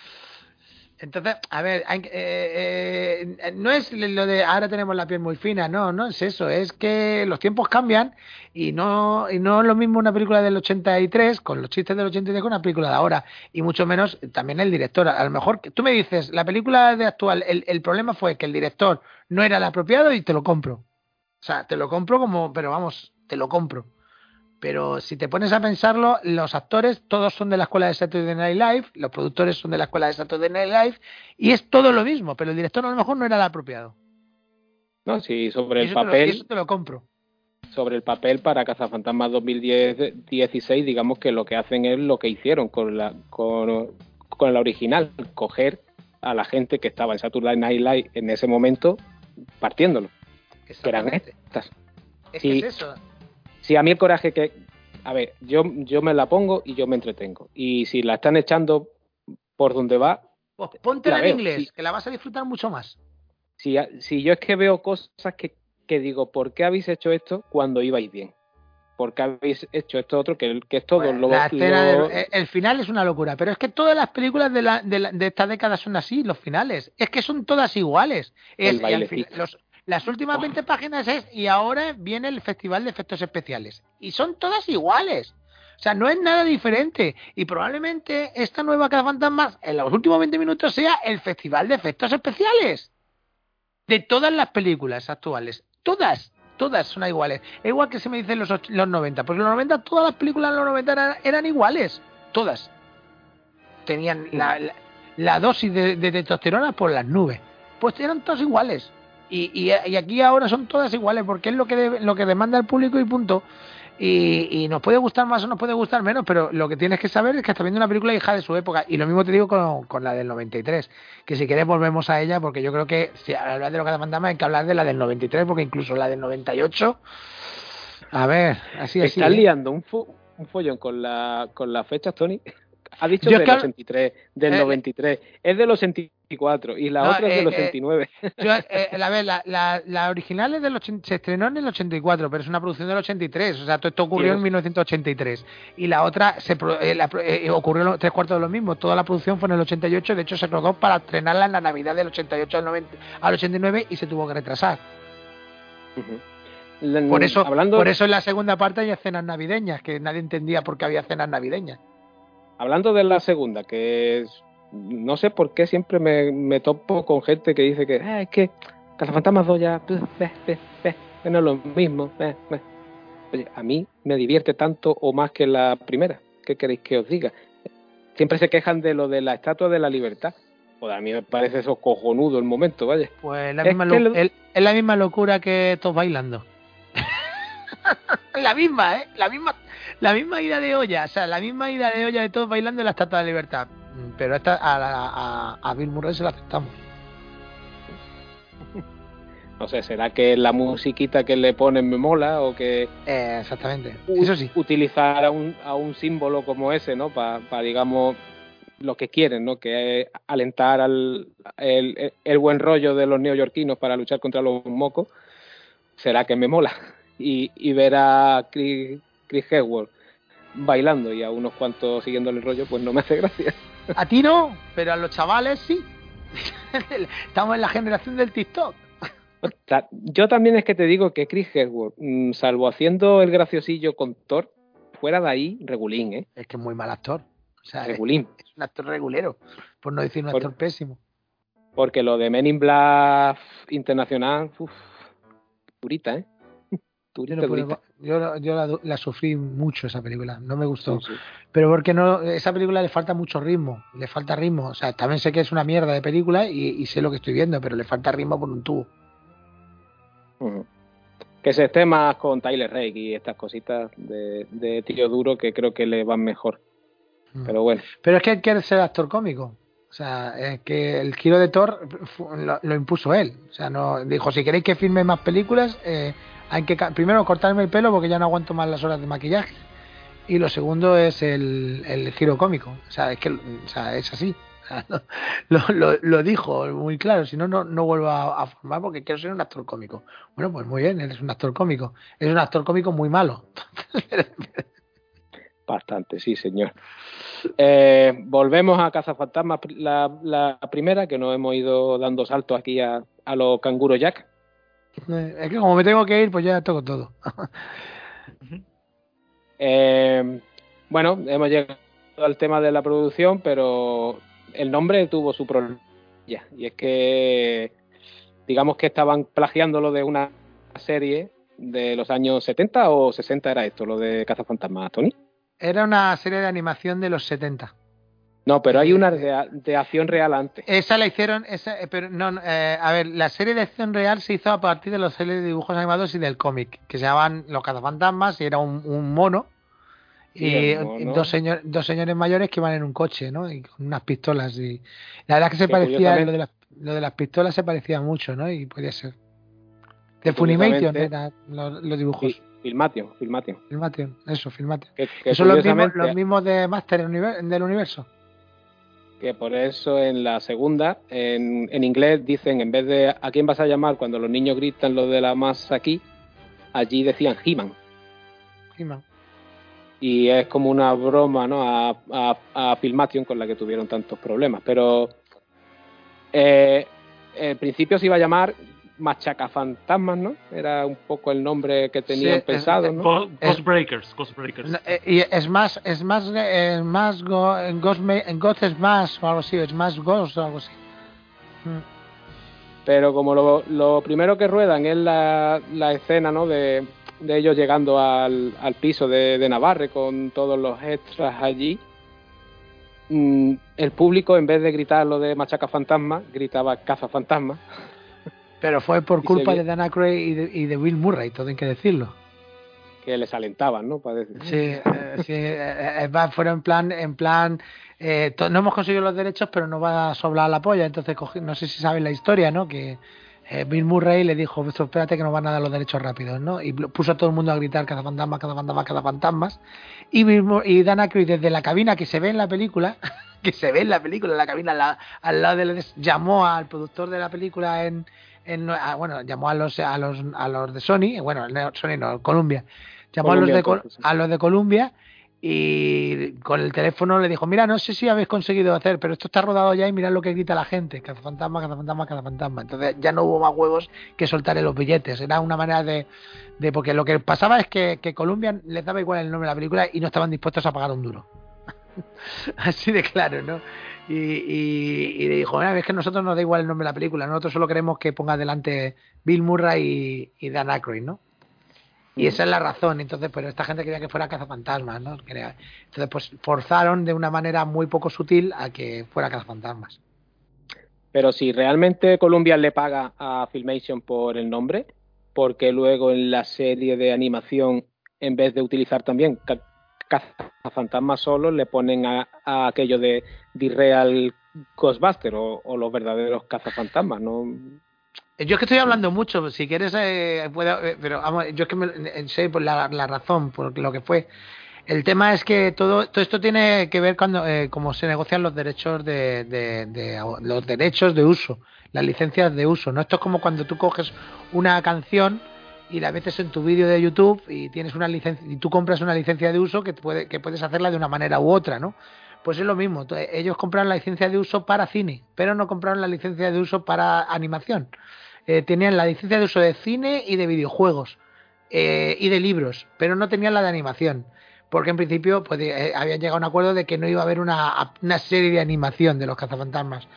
Entonces, a ver, que- eh, eh, no es lo de ahora tenemos la piel muy fina, no, no es eso, es que los tiempos cambian y no, y no es lo mismo una película del 83 con los chistes del 83 que una película de ahora, y mucho menos también el director. A lo mejor tú me dices, la película de actual, el, el problema fue que el director no era el apropiado y te lo compro. O sea, te lo compro como, pero vamos, te lo compro. Pero si te pones a pensarlo, los actores todos son de la escuela de Saturday Night Live, los productores son de la escuela de Saturday Night Live, y es todo lo mismo, pero el director a lo mejor no era el apropiado. No, sí, sobre Y el lo, papel. y eso te lo compro. sobre el papel para Cazafantasmas 2016, digamos que lo que hacen es lo que hicieron con la con, con la original, coger a la gente que estaba en Saturday Night Live en ese momento partiéndolo, que eran estas. Es que es eso. Si a mí el coraje que a ver, yo yo me la pongo y yo me entretengo y si la están echando por donde va, Pues póntela La en veo, inglés, que la vas a disfrutar mucho más. si si yo es que veo cosas que que digo, ¿por qué habéis hecho esto cuando ibais bien? ¿Por qué habéis hecho esto otro que, que es todo lo, la escena lo- del- eh, el final es una locura, pero es que todas las películas de, la, de, la- de esta década son así, los finales. Es que son todas iguales. Es, El los, Las últimas 20 páginas es y ahora viene el Festival de Efectos Especiales. Y son todas iguales. O sea, no es nada diferente. Y probablemente esta nueva Cazafantasmas en los últimos 20 minutos sea el Festival de Efectos Especiales. De todas las películas actuales. Todas. Todas son iguales. Es igual que se me dice en los, los 90. Porque en los 90, todas las películas los 90 eran, eran iguales. Todas. Tenían la, la, la dosis de, de testosterona por las nubes. Pues eran todas iguales. Y, y, y aquí ahora son todas iguales porque es lo que, de- lo que demanda el público y punto. Y, y nos puede gustar más o nos puede gustar menos, pero lo que tienes que saber es que estás viendo una película hija de su época. Y lo mismo te digo con, con la del 93, que si quieres volvemos a ella, porque yo creo que si hablar de lo que demandamos hay que hablar de la del 93, porque incluso la del 98... A ver, así así. Estás ¿eh? liando un, fo- un follón con la con las fechas, Tony. Ha dicho Yo del es que- 83, del eh, 93, es del 84 y la No, otra es del eh, eh, 89. Yo, eh, a ver, la, la, la original es del 80 se estrenó en el 84, pero es una producción del 83. O sea, todo esto ocurrió Sí, en 1983. Y la otra se eh, la eh, ocurrió lo- tres cuartos de lo mismo. Toda la producción fue en el 88. De hecho, se rodó para estrenarla en la Navidad del 88 al, 90 al 89 y se tuvo que retrasar. Por eso, hablando, por eso en la segunda parte hay escenas navideñas, que nadie entendía por qué había escenas navideñas. Hablando de la segunda, que es, no sé por qué siempre me, me topo con gente que dice que "Ah, es que Cazafantasmas 2 ya pues, no es lo mismo. ve, ve". Oye, a mí me divierte tanto o más que la primera. ¿Qué queréis que os diga? Siempre se quejan de lo de la estatua de la libertad. Pues a mí me parece eso cojonudo el momento, vaya. Pues la Es misma que lo- lo- el- es la misma locura que todos bailando. la misma, ¿eh? La misma, la misma ida de olla, o sea, la misma ida de olla de todos bailando en la Estatua de la Libertad. Mm, Pero esta, a, a, a Bill Murray se la aceptamos. No sé, ¿será que la musiquita que le ponen me mola o que Eh, exactamente. Eso sí. utilizar a un, a un símbolo como ese, ¿no? Para, digamos, lo que quieren, ¿no? Que es alentar al el, el buen rollo de los neoyorquinos para luchar contra los mocos. ¿Será que me mola? Y, y ver a Chris, Chris Hemsworth bailando y a unos cuantos siguiéndole el rollo, pues no me hace gracia. A ti no, pero a los chavales sí. Estamos en la generación del TikTok. Yo también es que te digo que Chris Hemsworth, mm, salvo haciendo el graciosillo con Thor, fuera de ahí, regulín, ¿eh? Es que es muy mal actor. O sea, Regulín. es un actor regulero, por no decir un Por- actor pésimo. Porque lo de Men in Black Internacional, uff, durita, ¿eh? Yo, no puedo- durita. yo, la- yo la, la sufrí mucho esa película, no me gustó. Sí, sí. Pero porque no, esa película le falta mucho ritmo, le falta ritmo. O sea, también sé que es una mierda de película y, y sé lo que estoy viendo, pero le falta ritmo por un tubo. Que se esté más con Tyler Rake y estas cositas de, de tío duro que creo que le van mejor. Mm. Pero bueno, Pero es que él quiere ser actor cómico. O sea, es que el giro de Thor lo impuso él. O sea, no dijo, si queréis que filme más películas, eh, hay que primero cortarme el pelo porque ya no aguanto más las horas de maquillaje. Y lo segundo es el, giro cómico. O sea, es que es así. Lo, dijo muy claro. Si no, no, no vuelvo a, formar porque quiero ser un actor cómico. Bueno, pues muy bien, él es un actor cómico. Es un actor cómico muy malo. bastante, sí, señor. Eh, volvemos a Cazafantasmas, la, la primera, que nos hemos ido dando saltos aquí a, a los canguro Jack. Es que como me tengo que ir, pues ya toco todo. Eh, bueno, hemos llegado al tema de la producción, pero el nombre tuvo su problema. Y es que, digamos que estaban plagiándolo de una serie de los años 70 o 60 era esto, lo de Cazafantasmas, Tony. Era una serie de animación de los 70. No, pero hay una de, de acción real antes. Esa la hicieron, esa, eh, pero no, eh, a ver, la serie de acción real se hizo a partir de los series de dibujos animados y del cómic, que se llamaban Los cazafantasmas y era un, un mono Sí, y mono. dos, señor, dos señores mayores que iban en un coche, ¿no? Y con unas pistolas y la verdad que se Que parecía, lo de, las, lo de las pistolas se parecía mucho, ¿no? Y podía ser. De Funimation eran los, los dibujos. Fi- Filmation, Filmation. Filmation, eso, Filmation. Que, son los mismos, curiosamente- los mismos de Master del universo. Que por eso en la segunda, en, en inglés dicen, en vez de ¿a quién vas a llamar cuando los niños gritan lo de la más aquí? Allí decían He-Man. He-Man. Y es como una broma ¿no? a, a, a Filmation con la que tuvieron tantos problemas. Pero eh, en principio se iba a llamar machacafantasmas, ¿no? Era un poco el nombre que tenían Sí, pensado, es- ¿no? Eh, Ghostbreakers, Ghostbreakers. No, eh, y es más, es más, eh, es más go, en Ghost, Ghost es más o algo así, es más Ghost o algo así. Mm. Pero como lo, lo primero que ruedan es la, la escena, ¿no? De, de ellos llegando al, al piso de, de Navarre con todos los extras allí. mm, el público, en vez de gritar lo de Machaca Fantasma, gritaba Caza Fantasma. Pero fue por culpa de Dan Aykroyd y de, y de Bill Murray, todo hay que decirlo. que les alentaban, ¿no? Para decir, Sí, eh, sí, eh, eh, fueron en plan, en plan, eh, no hemos conseguido los derechos, pero nos va a sobrar la polla. Entonces, no sé si saben la historia, ¿no? Que eh, Bill Murray le dijo, "Esto, espérate que nos van a dar los derechos rápidos, ¿no? Y puso a todo el mundo a gritar cazafantasmas, cazafantasmas, cazafantasmas. Y, Bill Mur- y Dan Aykroyd desde la cabina que se ve en la película, que se ve en la película, en la cabina al, la- al lado del llamó al productor de la película en, en ah, bueno, llamó a los a los a los de Sony, bueno, no, Sony no, Columbia. Llamó a los de a los de Columbia y con el teléfono le dijo, mira, no sé si habéis conseguido hacer, pero esto está rodado ya y mirad lo que grita la gente, cazafantasma, cazafantasma, cazafantasma. Entonces ya no hubo más huevos que soltar en los billetes, era una manera de, de porque lo que pasaba es que, que Columbia les daba igual el nombre de la película y no estaban dispuestos a pagar un duro. Así de claro, ¿no? Y, dijo, "Mira, es que nosotros nos da igual el nombre de la película, nosotros solo queremos que ponga delante Bill Murray y, Dan Aykroyd, ¿no? Y esa es la razón, entonces, pero esta gente quería que fuera cazafantasmas, ¿no? Entonces, pues forzaron de una manera muy poco sutil a que fuera cazafantasmas. Pero si realmente Columbia le paga a Filmation por el nombre, porque luego en la serie de animación, en vez de utilizar también cazafantasmas solo, le ponen a, a aquello de The Real Ghostbuster o, los verdaderos cazafantasmas, ¿no? Yo es que estoy hablando mucho, si quieres, eh, puedo, eh, pero vamos, yo es que me, sé por la, la razón, por lo que fue. El tema es que todo, todo esto tiene que ver cuando eh, cómo se negocian los derechos de, de- de- los derechos de uso, las licencias de uso. No esto es como cuando tú coges una canción y la metes en tu vídeo de YouTube y tienes una licencia y tú compras una licencia de uso que puede, que puedes hacerla de una manera u otra, ¿no? Pues es lo mismo. Tú- Ellos compraron la licencia de uso para cine, pero no compraron la licencia de uso para animación. Eh, tenían la licencia de uso de cine y de videojuegos eh, y de libros, pero no tenían la de animación. Porque en principio pues, eh, habían llegado a un acuerdo de que no iba a haber una, una serie de animación de los cazafantasmas.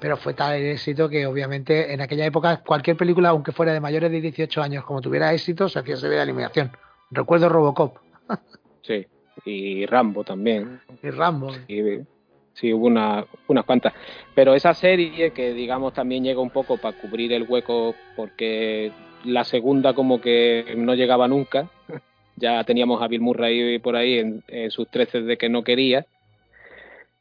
Pero fue tal el éxito que obviamente en aquella época cualquier película, aunque fuera de mayores de 18 años, como tuviera éxito, se hacía serie de animación. Recuerdo Robocop Sí. Y Rambo también. y Rambo. Y, sí, hubo una, unas cuantas. Pero esa serie que, digamos, también llega un poco para cubrir el hueco, porque la segunda como que no llegaba nunca. Ya teníamos a Bill Murray por ahí en, en sus treces de que no quería.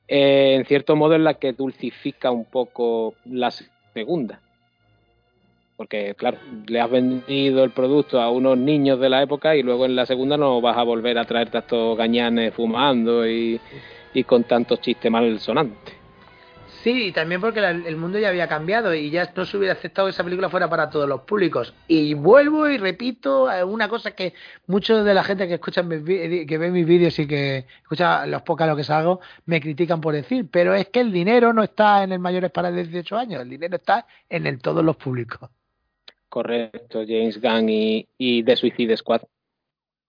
Eh, en cierto modo es la que dulcifica un poco la segunda. Porque, claro, le has vendido el producto a unos niños de la época y luego en la segunda no vas a volver a traerte a estos gañanes fumando y, y con tantos chistes mal sonantes. Sí, y también porque la- el mundo ya había cambiado y ya no se hubiera aceptado que esa película fuera para todos los públicos. Y vuelvo y repito eh, una cosa que muchos de la gente que escucha mis vi- que ve mis vídeos y que escucha los pocas lo que salgo me critican por decir, pero es que el dinero no está en el mayores para de 18 años, el dinero está en el todos los públicos. Correcto, James Gunn y, y The Suicide Squad,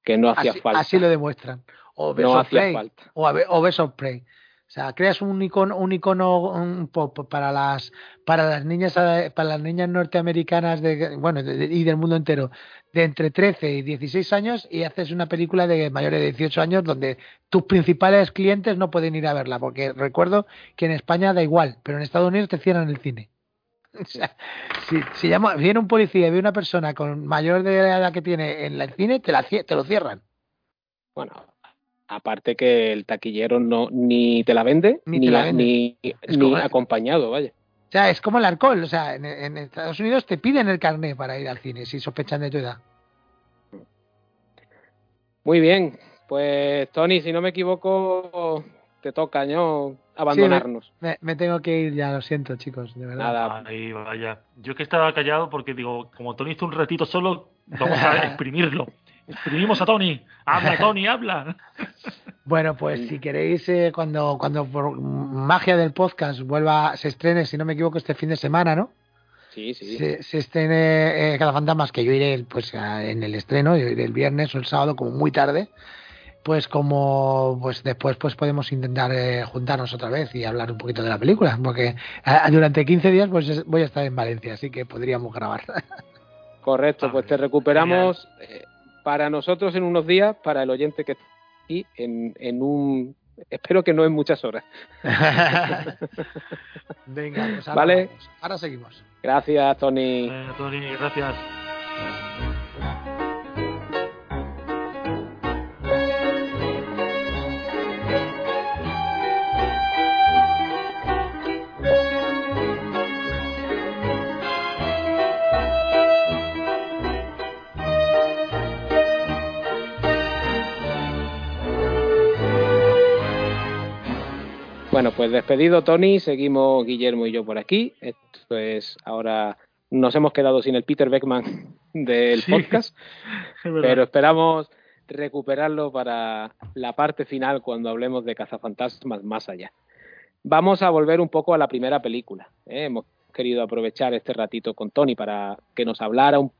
que no hacía Así, falta. así lo demuestran. O no hacía falta. o, a o of Prey. O sea, creas un icono, un icono un para las para las niñas para las niñas norteamericanas de bueno y del mundo entero de entre 13 y 16 años y haces una película de mayores de 18 años donde tus principales clientes no pueden ir a verla porque recuerdo que en España da igual, pero en Estados Unidos te cierran el cine. O sea, si, si llama, viene un policía y ve una persona con mayor de edad que tiene en el cine, te, la, te lo cierran. Bueno, aparte que el taquillero no ni te la vende, Ni la vende. ni, Es ni acompañado, vaya. O sea, es como el alcohol. O sea, en, en Estados Unidos te piden el carnet para ir al cine si sospechan de tu edad. Muy bien, pues Tony, si no me equivoco, te toca, ¿no? Abandonarnos. Me, me tengo que ir ya, lo siento, chicos, de verdad. Nada, Ahí vaya. Yo que estaba callado porque digo, como Tony hizo un ratito solo, vamos a exprimirlo. Exprimimos a Tony. Habla, Tony, habla. Bueno, pues si queréis, eh, cuando, cuando por magia del podcast vuelva, se estrene, si no me equivoco, este fin de semana, ¿no? Sí, sí. se, se estrene eh, Cazafantasmas, que yo iré pues a- en el estreno, yo iré el viernes o el sábado como muy tarde, pues como pues después pues podemos intentar eh, juntarnos otra vez y hablar un poquito de la película, porque durante 15 días pues es- voy a estar en Valencia, así que podríamos grabar. Correcto, Ah, pues te recuperamos eh, para nosotros en unos días, para el oyente que está aquí en, en un... Espero que no en muchas horas. Venga, pues ahora, Vale. vamos. ahora seguimos. Gracias, Tony. Eh, Tony, gracias. Bueno, pues despedido Tony, seguimos Guillermo y yo por aquí. Esto es ahora nos hemos quedado sin el Peter Beckman del Sí, podcast, Es pero esperamos recuperarlo para la parte final cuando hablemos de cazafantasmas más allá. Vamos a volver un poco a la primera película. ¿eh? Hemos querido aprovechar este ratito con Tony para que nos hablara un-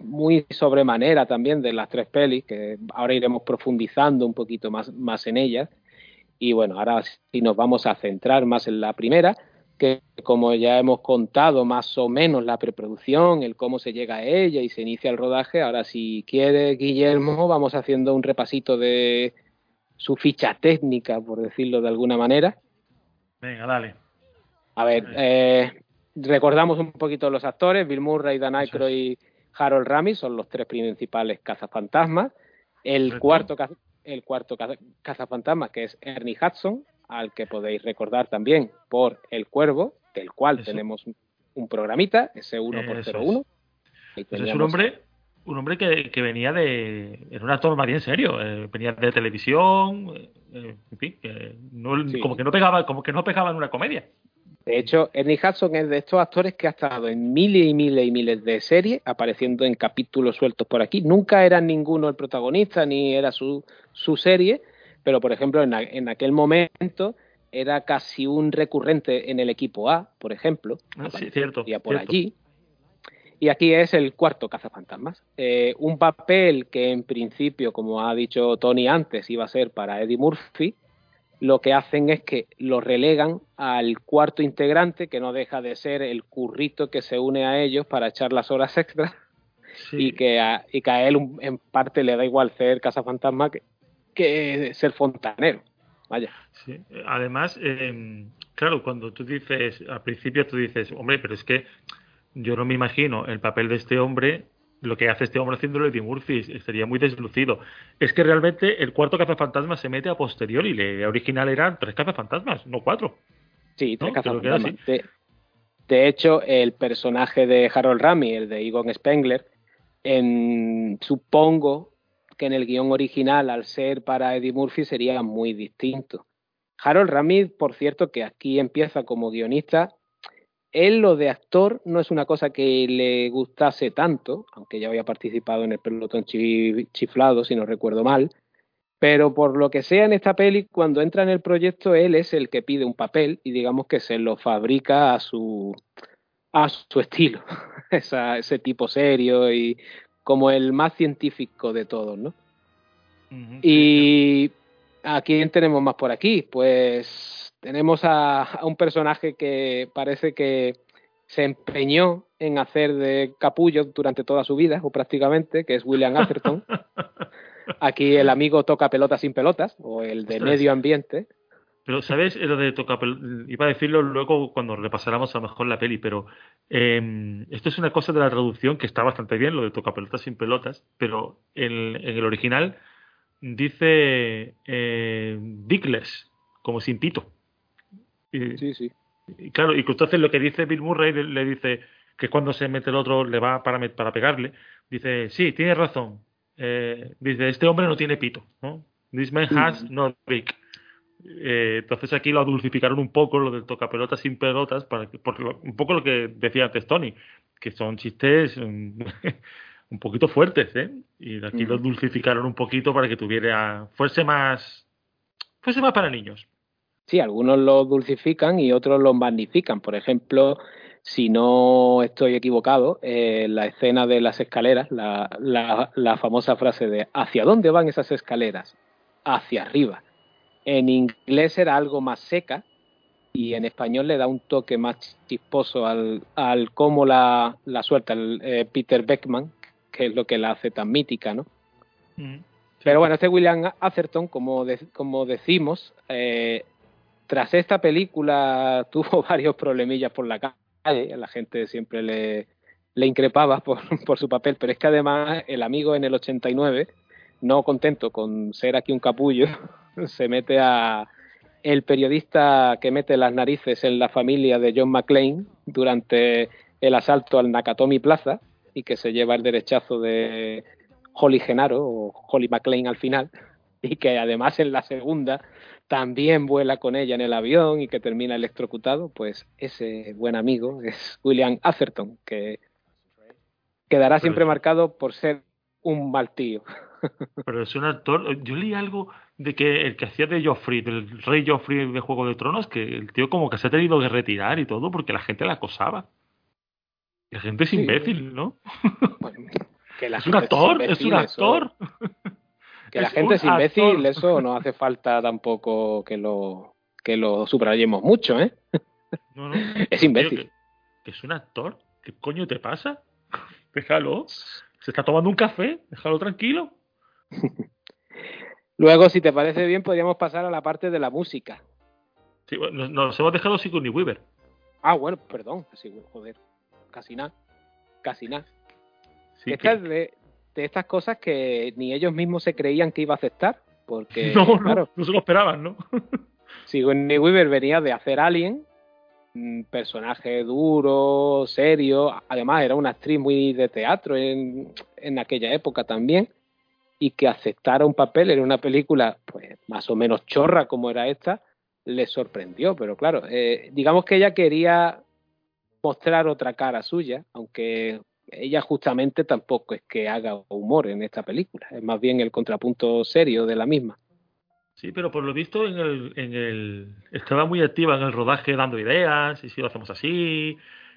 muy sobremanera también de las tres pelis, que ahora iremos profundizando un poquito más, más en ellas. Y bueno, ahora sí nos vamos a centrar más en la primera, que como ya hemos contado más o menos la preproducción, el cómo se llega a ella y se inicia el rodaje, ahora si quiere Guillermo, vamos haciendo un repasito de su ficha técnica, por decirlo de alguna manera. Venga, dale. A ver, eh, recordamos un poquito los actores, Bill Murray, Dan Aykroyd y Harold Ramis son los tres principales cazafantasmas. El cuarto, el cuarto caza- cazafantasma, que es Ernie Hudson, al que podéis recordar también por El Cuervo, del cual Eso. tenemos un, programita, ese 1 por Eso 01 Ahí Pues es un hombre, un hombre que, que venía de. Era un actor más bien serio. eh, venía de televisión. eh, en fin, que no- Sí. como que no pegaba, como que no pegaba en una comedia. De hecho, Ernie Hudson es de estos actores que ha estado en miles y miles y miles de series, apareciendo en capítulos sueltos por aquí. Nunca era ninguno el protagonista, ni era su, su serie, pero por ejemplo, en, a- en aquel momento era casi un recurrente en el equipo A, por ejemplo. Ah, sí, cierto, Aparecía por cierto. allí. Y aquí es el cuarto cazafantasmas. Eh, un papel que en principio, como ha dicho Tony antes, iba a ser para Eddie Murphy, lo que hacen es que lo relegan al cuarto integrante, que no deja de ser el currito que se une a ellos para echar las horas extras Sí. y, que a, y que a él en parte le da igual ser cazafantasma que, que ser fontanero. Vaya. Sí. Además, eh, claro, cuando tú dices, al principio tú dices, hombre, pero es que yo no me imagino el papel de este hombre, lo que hace este hombre haciéndolo Eddie Murphy, estaría muy deslucido. Es que realmente el cuarto cazafantasmas se mete a posteriori, la original eran tres cazafantasmas, no cuatro. Sí, tres No, cazafantasmas. De, de hecho, el personaje de Harold Rami, el de Egon Spengler, en, supongo que en el guion original, al ser para Eddie Murphy, sería muy distinto. Harold Ramis, por cierto, que aquí empieza como guionista, él lo de actor no es una cosa que le gustase tanto, aunque ya había participado en el pelotón chi- chiflado, si no recuerdo mal, pero por lo que sea en esta peli, cuando entra en el proyecto, él es el que pide un papel y digamos que se lo fabrica a su, a su estilo, Esa- ese tipo serio y como el más científico de todos, ¿no? Y ¿a quién tenemos más por aquí? Pues tenemos a, a un personaje que parece que se empeñó en hacer de capullo durante toda su vida, o prácticamente, que es William Atherton. Aquí el amigo toca pelotas sin pelotas, o el de Ostras. medio ambiente. Pero, ¿sabes? Lo de toca Iba a decirlo luego cuando repasáramos a lo mejor la peli, pero eh, esto es una cosa de la traducción que está bastante bien, lo de toca pelotas sin pelotas, pero en, en el original dice eh, dickless, como sin pito. Y, Sí, sí. y claro, y que entonces lo que dice Bill Murray le, le dice que cuando se mete el otro le va para, para pegarle, dice, sí, tienes razón. Eh, dice, este hombre no tiene pito, ¿no? This man has no dick. Eh, entonces aquí lo dulcificaron un poco, lo del toca pelotas sin pelotas, para que, lo- un poco lo que decía antes Tony, que son chistes mm, un poquito fuertes, ¿eh? Y aquí lo Ujú. dulcificaron un poquito para que tuviera, fuese más, fuese más para niños. Sí, algunos lo dulcifican y otros lo magnifican. Por ejemplo, si no estoy equivocado, eh, la escena de las escaleras, la, la, la famosa frase de ¿hacia dónde van esas escaleras? Hacia arriba. En inglés era algo más seca y en español le da un toque más chisposo al, al cómo la, la suelta el, eh, Peter Beckman, que es lo que la hace tan mítica, ¿no? Mm. Pero bueno, este William Atherton, como, de- como decimos, eh, tras esta película tuvo varios problemillas por la calle, la gente siempre le, le increpaba por, por su papel, pero es que además el amigo en el 89, no contento con ser aquí un capullo, se mete a el periodista que mete las narices en la familia de John McClane durante el asalto al Nakatomi Plaza y que se lleva el derechazo de Holly Genaro o Holly McClane al final y que además en la segunda también vuela con ella en el avión y que termina electrocutado, pues ese buen amigo es William Atherton, que quedará siempre Pero- marcado por ser un mal tío. Pero es un actor. Yo leí algo de que el que hacía de Joffrey, del rey Joffrey de Juego de Tronos, que el tío como que se ha tenido que retirar y todo porque la gente la acosaba. La gente es Sí. imbécil, ¿no? Bueno, que la Es un actor, es imbécil, un actor. Que la gente es imbécil, actor. eso no hace falta tampoco que lo que lo subrayemos mucho, ¿eh? No, no. Es Tío, imbécil. que, que es un actor. ¿Qué coño te pasa? Déjalo. Se está tomando un café. Déjalo tranquilo. Luego, si te parece bien, podríamos pasar a la parte de la música. Sí, bueno, nos, nos hemos dejado Sigourney Weaver. Ah, bueno, perdón, así, joder, casi nada, casi nada. Sí, Esta que- de, de estas cosas que ni ellos mismos se creían que iba a aceptar, porque, no, no, claro, no se lo esperaban, ¿no? Sigourney Weaver venía de hacer Alien, un personaje duro, serio, además era una actriz muy de teatro en, en aquella época también, y que aceptara un papel en una película pues más o menos chorra como era esta, le sorprendió, pero claro, eh, digamos que ella quería mostrar otra cara suya, aunque ella justamente tampoco es que haga humor en esta película, es más bien el contrapunto serio de la misma. Sí, pero por lo visto en el, en el estaba muy activa en el rodaje dando ideas, y si lo hacemos así,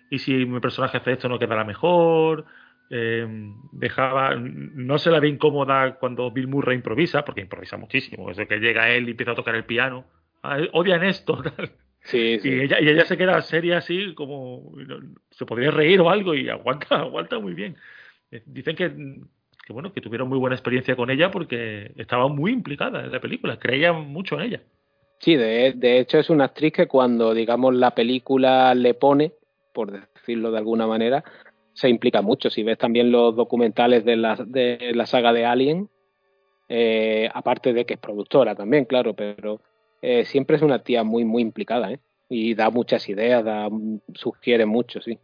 y si mi personaje hace esto no quedará mejor. eh, dejaba, no se la ve incómoda cuando Bill Murray improvisa, porque improvisa muchísimo. Eso que llega él y empieza a tocar el piano. Ah, odian esto. tal. Sí, sí. Y ella, y ella se queda seria así, como se podría reír o algo, y aguanta, aguanta muy bien. Eh, Dicen que, que bueno, que tuvieron muy buena experiencia con ella porque estaba muy implicada en la película, creían mucho en ella. Sí, de, de hecho es una actriz que cuando, digamos, la película le pone, por decirlo de alguna manera, se implica mucho. Si ves también los documentales de la, de la saga de Alien, eh, aparte de que es productora también, claro, pero eh, siempre es una tía muy, muy implicada, ¿eh? Y da muchas ideas, da, sugiere mucho, sí.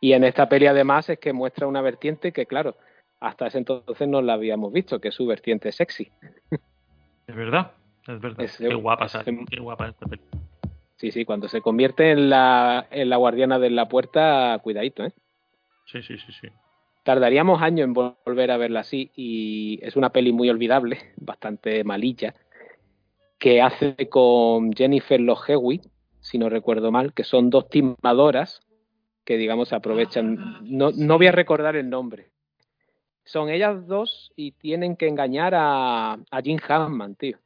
Y en esta peli además es que muestra una vertiente que, claro, hasta ese entonces no la habíamos visto, que es su vertiente sexy. Es verdad, es verdad. Ese- qué guapa qué guapa esta peli. Sí, sí, cuando se convierte en la, en la guardiana de la puerta, cuidadito, ¿eh? Sí, sí, sí, sí. Tardaríamos años en vol- volver a verla así y es una peli muy olvidable, bastante malilla, que hace con Jennifer Love Hewitt, si no recuerdo mal, que son dos timadoras que, digamos, aprovechan. No, no voy a recordar el nombre. Son ellas dos y tienen que engañar a, a Jim Hammond, tío.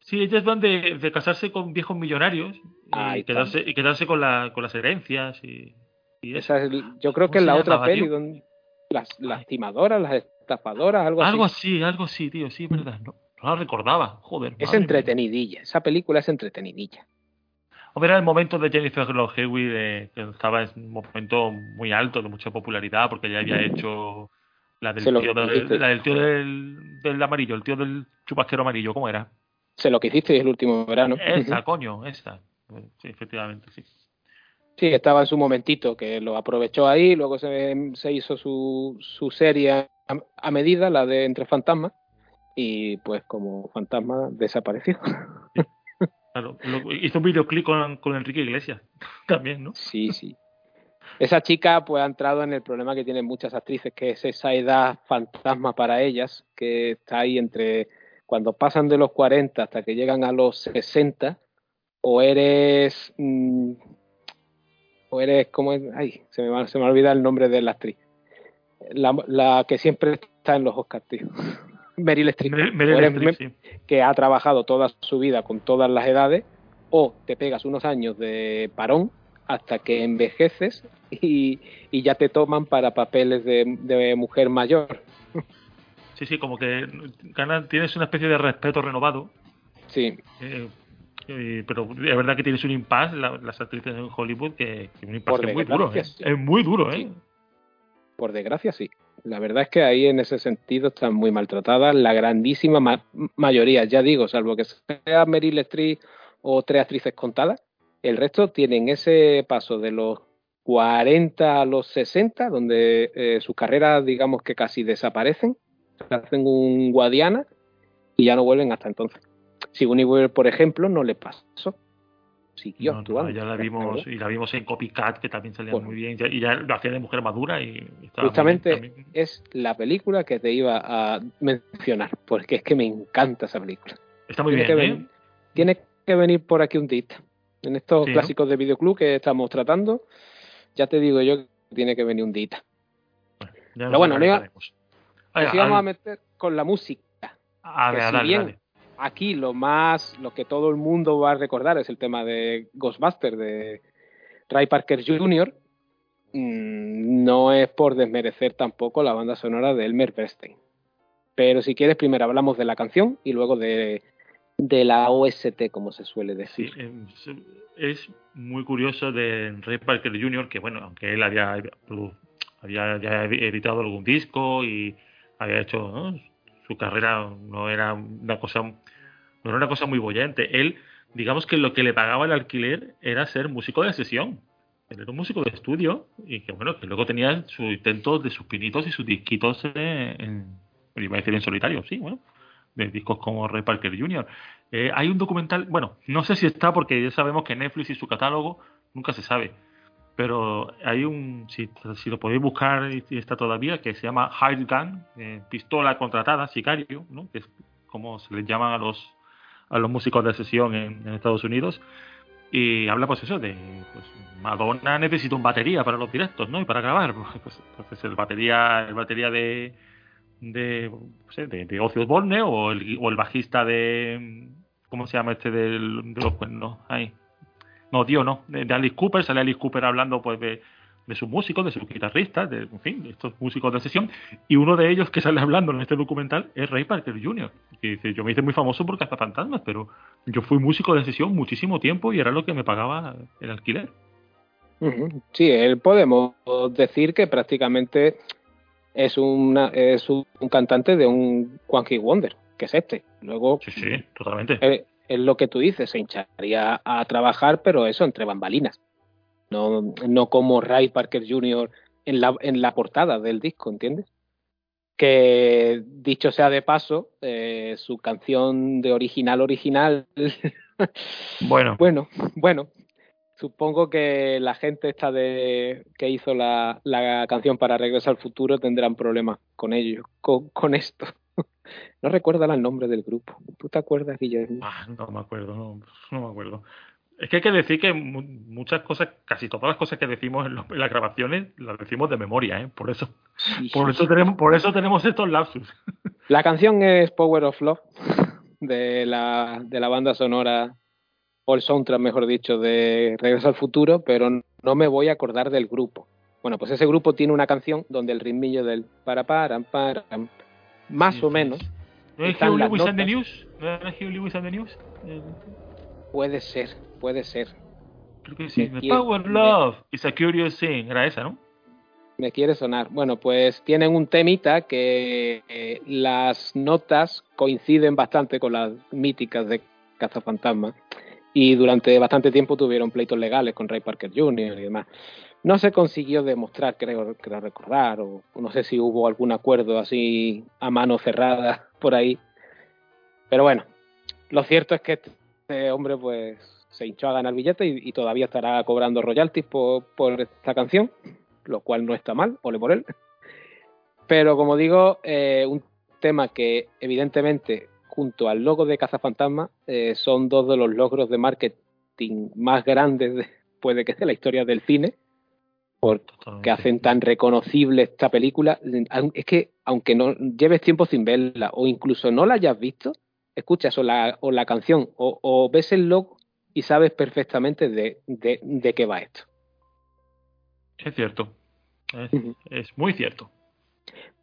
Sí, ellas van de, de casarse con viejos millonarios y quedarse, y quedarse con, la, con las herencias y, y eso. Esa es, yo creo ¿Cómo que es la otra llamaba, peli tío? donde las, las timadoras, las estafadoras, algo, Algo así. así, algo así, tío, sí, es verdad. No, no la recordaba, joder. Es mía. entretenidilla, esa película es entretenidilla. Hombre, era el momento de Jennifer Love Hewitt, que estaba en un momento muy alto, de mucha popularidad, porque ya había hecho la del Se tío, del, dijiste. la del, tío del, del amarillo, el tío del chupasquero amarillo, ¿cómo era? Sé lo que hiciste el último verano. Esa, coño, esa. Sí, efectivamente, sí. Sí, estaba en su momentito, que lo aprovechó ahí, luego se, se hizo su, su serie a, a medida, la de Entre Fantasmas, y pues como fantasma desapareció. Claro, lo- hizo un videoclip con, con Enrique Iglesias, también, ¿no? Sí, sí. Esa chica pues ha entrado en el problema que tienen muchas actrices, que es esa edad fantasma para ellas, que está ahí entre cuando pasan de los 40 hasta que llegan a los 60, o eres mm, o eres como ay se me va, se me olvida el nombre de la actriz la, la que siempre está en los Oscars tío Meryl Streep Meryl sí. que ha trabajado toda su vida con todas las edades o te pegas unos años de parón hasta que envejeces y, y ya te toman para papeles de, de mujer mayor Sí, sí, como que ganas, tienes una especie de respeto renovado. sí eh, eh, pero es verdad que tienes un impasse, la- las actrices en Hollywood, que, que un impasse es muy duro. ¿eh? sí. Es muy duro, ¿eh? Sí. Por desgracia, sí. La verdad es que ahí en ese sentido están muy maltratadas la grandísima ma- mayoría, ya digo, salvo que sea Meryl Streep o tres actrices contadas, el resto tienen ese paso de los 40 a los 60, donde eh, sus carreras, digamos que casi desaparecen, hacen un Guadiana y ya no vuelven hasta entonces. Sigourney Weaver, por ejemplo, no le pasó. Siguió No, no, actuando. ya la vimos y la vimos en Copycat, que también salía Bueno. muy bien, y ya lo hacía de mujer madura y Justamente bien es la película que te iba a mencionar, porque es que me encanta esa película. Está muy tiene bien, que ¿eh? Tiene que venir por aquí un día. En estos Sí, ¿no? clásicos de videoclub que estamos tratando, ya te digo yo que tiene que venir un día. Ya Pero bueno, no iba- Nos íbamos a meter con la música. a que ver, si dale, bien dale. Aquí lo más, lo que todo el mundo va a recordar es el tema de Ghostbusters de Ray Parker Jr. Mm, No es por desmerecer tampoco la banda sonora de Elmer Bernstein. Pero si quieres, primero hablamos de la canción y luego de, de la OST, como se suele Sí, decir. em, se- es muy curioso de Ray Parker Jr. que, bueno, aunque él había, había ya editado algún disco y había hecho su carrera, no era una cosa, no era una cosa muy bollante. Él, digamos que lo que le pagaba el alquiler era ser músico de sesión. Él era un músico de estudio y que, bueno, que luego tenía sus intentos de sus pinitos y sus disquitos en, iba a decir en solitario, sí, bueno, de discos como Ray Parker Jr. Eh, hay un documental, bueno, no sé si está porque ya sabemos que Netflix y su catálogo nunca se sabe, pero hay un, si, si lo podéis buscar y está todavía, que se llama Hired Gun, eh, pistola contratada, sicario, ¿no? que es como se les llaman a los a los músicos de sesión en, Estados Unidos y habla pues eso de pues, Madonna necesita un batería para los directos, ¿no? Y para grabar, pues, entonces el batería el batería de de, sé, de, de Ozzy Osbourne o el, o el bajista de ¿cómo se llama este de los cuernos? Ahí. No, tío, no, de Alice Cooper, sale Alice Cooper hablando pues de, de sus músicos, de sus guitarristas, de, en fin, de estos músicos de sesión, y uno de ellos que sale hablando en este documental es Ray Parker Jr., que dice, yo me hice muy famoso por Cazafantasmas, pero yo fui músico de sesión muchísimo tiempo y era lo que me pagaba el alquiler. Sí, él podemos decir que prácticamente es, una, es un cantante de un One Hit Wonder, que es este. Luego, Sí, sí, totalmente. eh, es lo que tú dices, se hincharía a trabajar, pero eso entre bambalinas. No, no como Ray Parker Jr. en la, en la portada del disco, ¿entiendes? Que dicho sea de paso, eh, su canción de original original, Bueno, bueno, bueno, supongo que la gente esta de que hizo la, la canción para Regresar al Futuro tendrán problemas con ello, con, con esto. No recuerdan el nombre del grupo. ¿Tú te acuerdas, Guillermo? ah, no me acuerdo, no, no me acuerdo. Es que hay que decir que mu- muchas cosas, casi todas las cosas que decimos en, los- en las grabaciones, las decimos de memoria, ¿eh? Por eso, por eso tenemos, por eso tenemos estos lapsus. La canción es Power of Love de la, de la banda sonora o el soundtrack, mejor dicho, de Regreso al Futuro, pero no me voy a acordar del grupo. Bueno, pues ese grupo tiene una canción donde el ritmillo del para para para más o menos ¿No es Hugh Lewis and the. News? ¿No era Hugh Lewis and the News? Puede ser, puede ser. creo que sí. Me quiere- Power me- Love is a Curious Thing. Era esa, ¿no? Me quiere sonar. Bueno, pues tienen un temita que eh, las notas coinciden bastante con las míticas de Cazafantasmas y durante bastante tiempo tuvieron pleitos legales con Ray Parker Jr. y demás. No se consiguió demostrar, creo, creo recordar, o no sé si hubo algún acuerdo así a mano cerrada por ahí. Pero bueno, lo cierto es que este hombre pues se hinchó a ganar billetes y, y todavía estará cobrando royalties por, por esta canción lo cual no está mal, ole por él. Pero como digo, eh, un tema que evidentemente junto al logo de Cazafantasma eh, son dos de los logros de marketing más grandes de- puede que de la historia del cine porque Totalmente. hacen tan reconocible esta película. Es que aunque no lleves tiempo sin verla o incluso no la hayas visto, escuchas o la, o la canción o, o ves el logo y sabes perfectamente de, de, de qué va esto. Es cierto. Es, es muy cierto.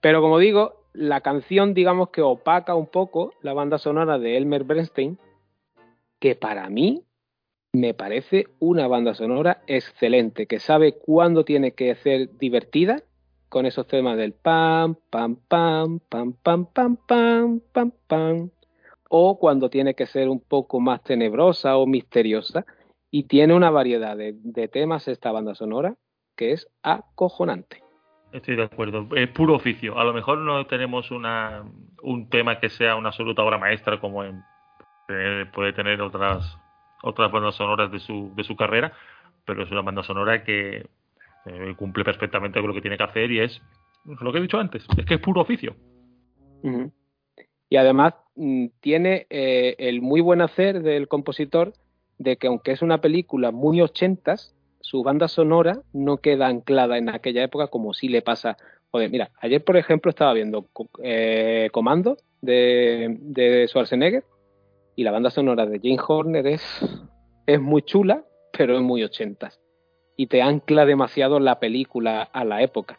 Pero como digo, la canción digamos que opaca un poco la banda sonora de Elmer Bernstein, que para mí me parece una banda sonora excelente, que sabe cuándo tiene que ser divertida con esos temas del pam, pam, pam, pam, pam, pam, pam, pam, pam, o cuando tiene que ser un poco más tenebrosa o misteriosa, y tiene una variedad de, de temas esta banda sonora que es acojonante. Estoy de acuerdo. Es puro oficio. A lo mejor no tenemos una, un tema que sea una absoluta obra maestra como en, eh, puede tener otras otras bandas sonoras de su, de su carrera, pero es una banda sonora que eh, cumple perfectamente con lo que tiene que hacer y es lo que he dicho antes, es que es puro oficio. Y además mm, tiene eh, el muy buen hacer del compositor de que aunque es una película muy ochentas, su banda sonora no queda anclada en aquella época como sí le pasa. Joder, mira, ayer por ejemplo estaba viendo eh, Comando de, de Schwarzenegger y la banda sonora de Jane Horner es, es muy chula, pero es muy ochentas. Y te ancla demasiado la película a la época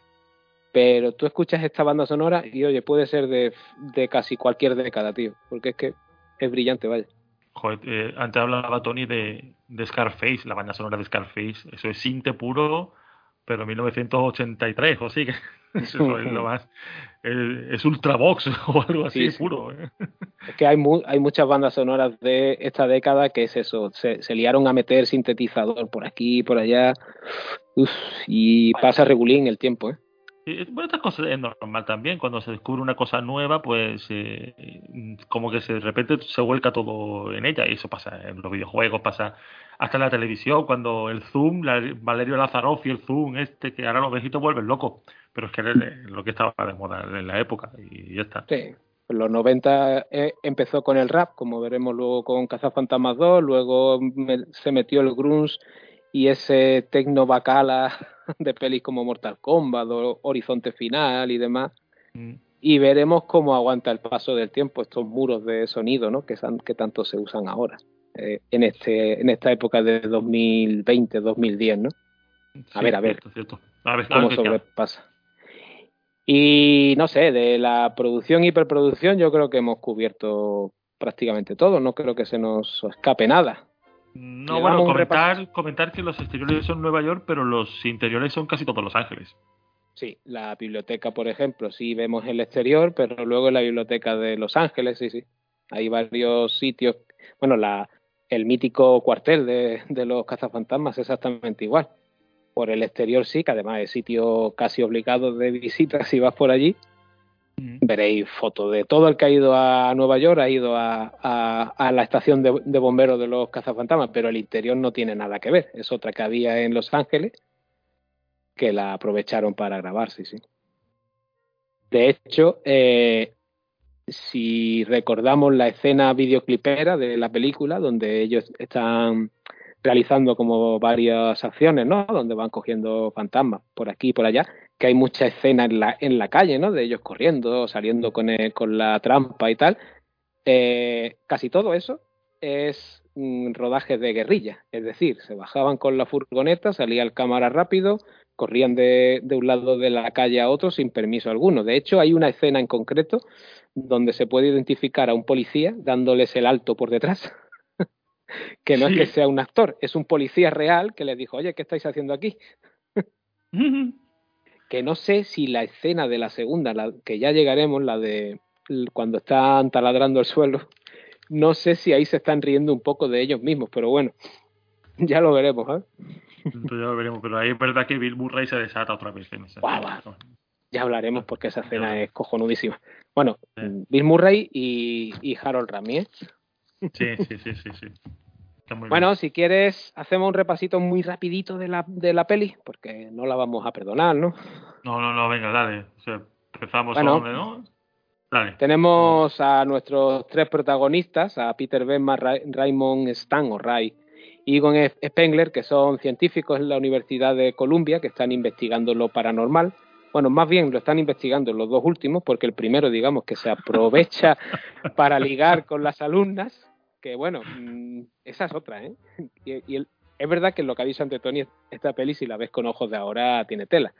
pero tú escuchas esta banda sonora y oye, puede ser de, de casi cualquier década, tío, porque es que es brillante, vaya. Joder, eh, antes hablaba Tony de, de Scarface, la banda sonora de Scarface, eso es sinte puro, pero 1983, o sí que eso es lo más, eh, es Ultravox o algo así Sí, sí. puro. ¿eh? Es que hay, mu- hay muchas bandas sonoras de esta década que es eso, se, se liaron a meter sintetizador por aquí por allá, uf, y pasa regulín el tiempo, ¿eh? Y, Bueno, estas cosas es normal también. Cuando se descubre una cosa nueva, pues eh, como que se, de repente se vuelca todo en ella. Y eso pasa en los videojuegos, pasa hasta en la televisión. Cuando el Zoom, la- Valerio Lazaroff y el Zoom, este, que ahora los viejitos vuelven locos. Pero es que era lo que estaba de moda en la época. Y ya está. Sí. En los 90 eh, empezó con el rap, como veremos luego con Cazafantasmas 2, luego se metió el grunge y ese tecno bacala de pelis como Mortal Kombat o Horizonte Final y demás. Mm. Y veremos cómo aguanta el paso del tiempo estos muros de sonido, ¿no? Que, san- que tanto se usan ahora, eh, en este en esta época de 2020, 2010, ¿no? A ver, a ver. Cierto, cierto. A ver, cómo sobrepasa. Y no sé, de la producción y hiperproducción yo creo que hemos cubierto prácticamente todo, no creo que se nos escape nada. No, bueno, comentar, comentar que los exteriores son Nueva York, pero los interiores son casi todos Los Ángeles. Sí, la biblioteca, por ejemplo, sí vemos el exterior, pero luego en la biblioteca de Los Ángeles, sí, sí. Hay varios sitios, bueno, la, el mítico cuartel de, de los cazafantasmas exactamente igual. Por el exterior sí, que además es sitio casi obligado de visita si vas por allí. Veréis fotos de todo el que ha ido a Nueva York, ha ido a, a- la estación de, de bomberos de los cazafantasmas, pero el interior no tiene nada que ver. Es otra que había en Los Ángeles que la aprovecharon para grabar, sí, sí. De hecho, eh, si recordamos la escena videoclipera de la película, donde ellos están realizando como varias acciones, ¿no? Donde van cogiendo fantasmas por aquí y por allá, que hay mucha escena en la, en la calle, ¿no? De ellos corriendo, saliendo con, el- con la trampa y tal. Eh, casi todo eso es mm, rodaje de guerrilla, es decir, se bajaban con la furgoneta, salía el cámara rápido, corrían de, de un lado de la calle a otro sin permiso alguno. De hecho, hay una escena en concreto donde se puede identificar a un policía dándoles el alto por detrás. Que no Sí. es que sea un actor, es un policía real que les dijo, oye, ¿qué estáis haciendo aquí? que no sé si la escena de la segunda, la que ya llegaremos, la de cuando están taladrando el suelo, no sé si ahí se están riendo un poco de ellos mismos, pero bueno, ya lo veremos, ¿eh? Entonces ya lo veremos, pero ahí es verdad que Bill Murray se desata otra vez en esa escena. Ya hablaremos porque esa escena Ya. es cojonudísima. Bueno, Sí. Bill Murray y, y Harold Ramis. ¿eh? Sí, sí, sí, sí, sí. Bueno, si quieres, hacemos un repasito muy rapidito de la, de la peli, porque no la vamos a perdonar, ¿no? No, no, no, venga, dale. O sea, empezamos Bueno. dónde, ¿no? Dale. Tenemos a nuestros tres protagonistas, a Peter Benma, Ra- Raymond Stan o Ray Egon Spengler, que son científicos en la Universidad de Columbia, que están investigando lo paranormal. Bueno, más bien lo están investigando los dos últimos, porque el primero, digamos, que se aprovecha para ligar con las alumnas, que bueno, mm, esa es otra, ¿eh? Y, y el- es verdad que lo que ha dicho ante Tony, esta peli, si la ves con ojos de ahora, tiene tela.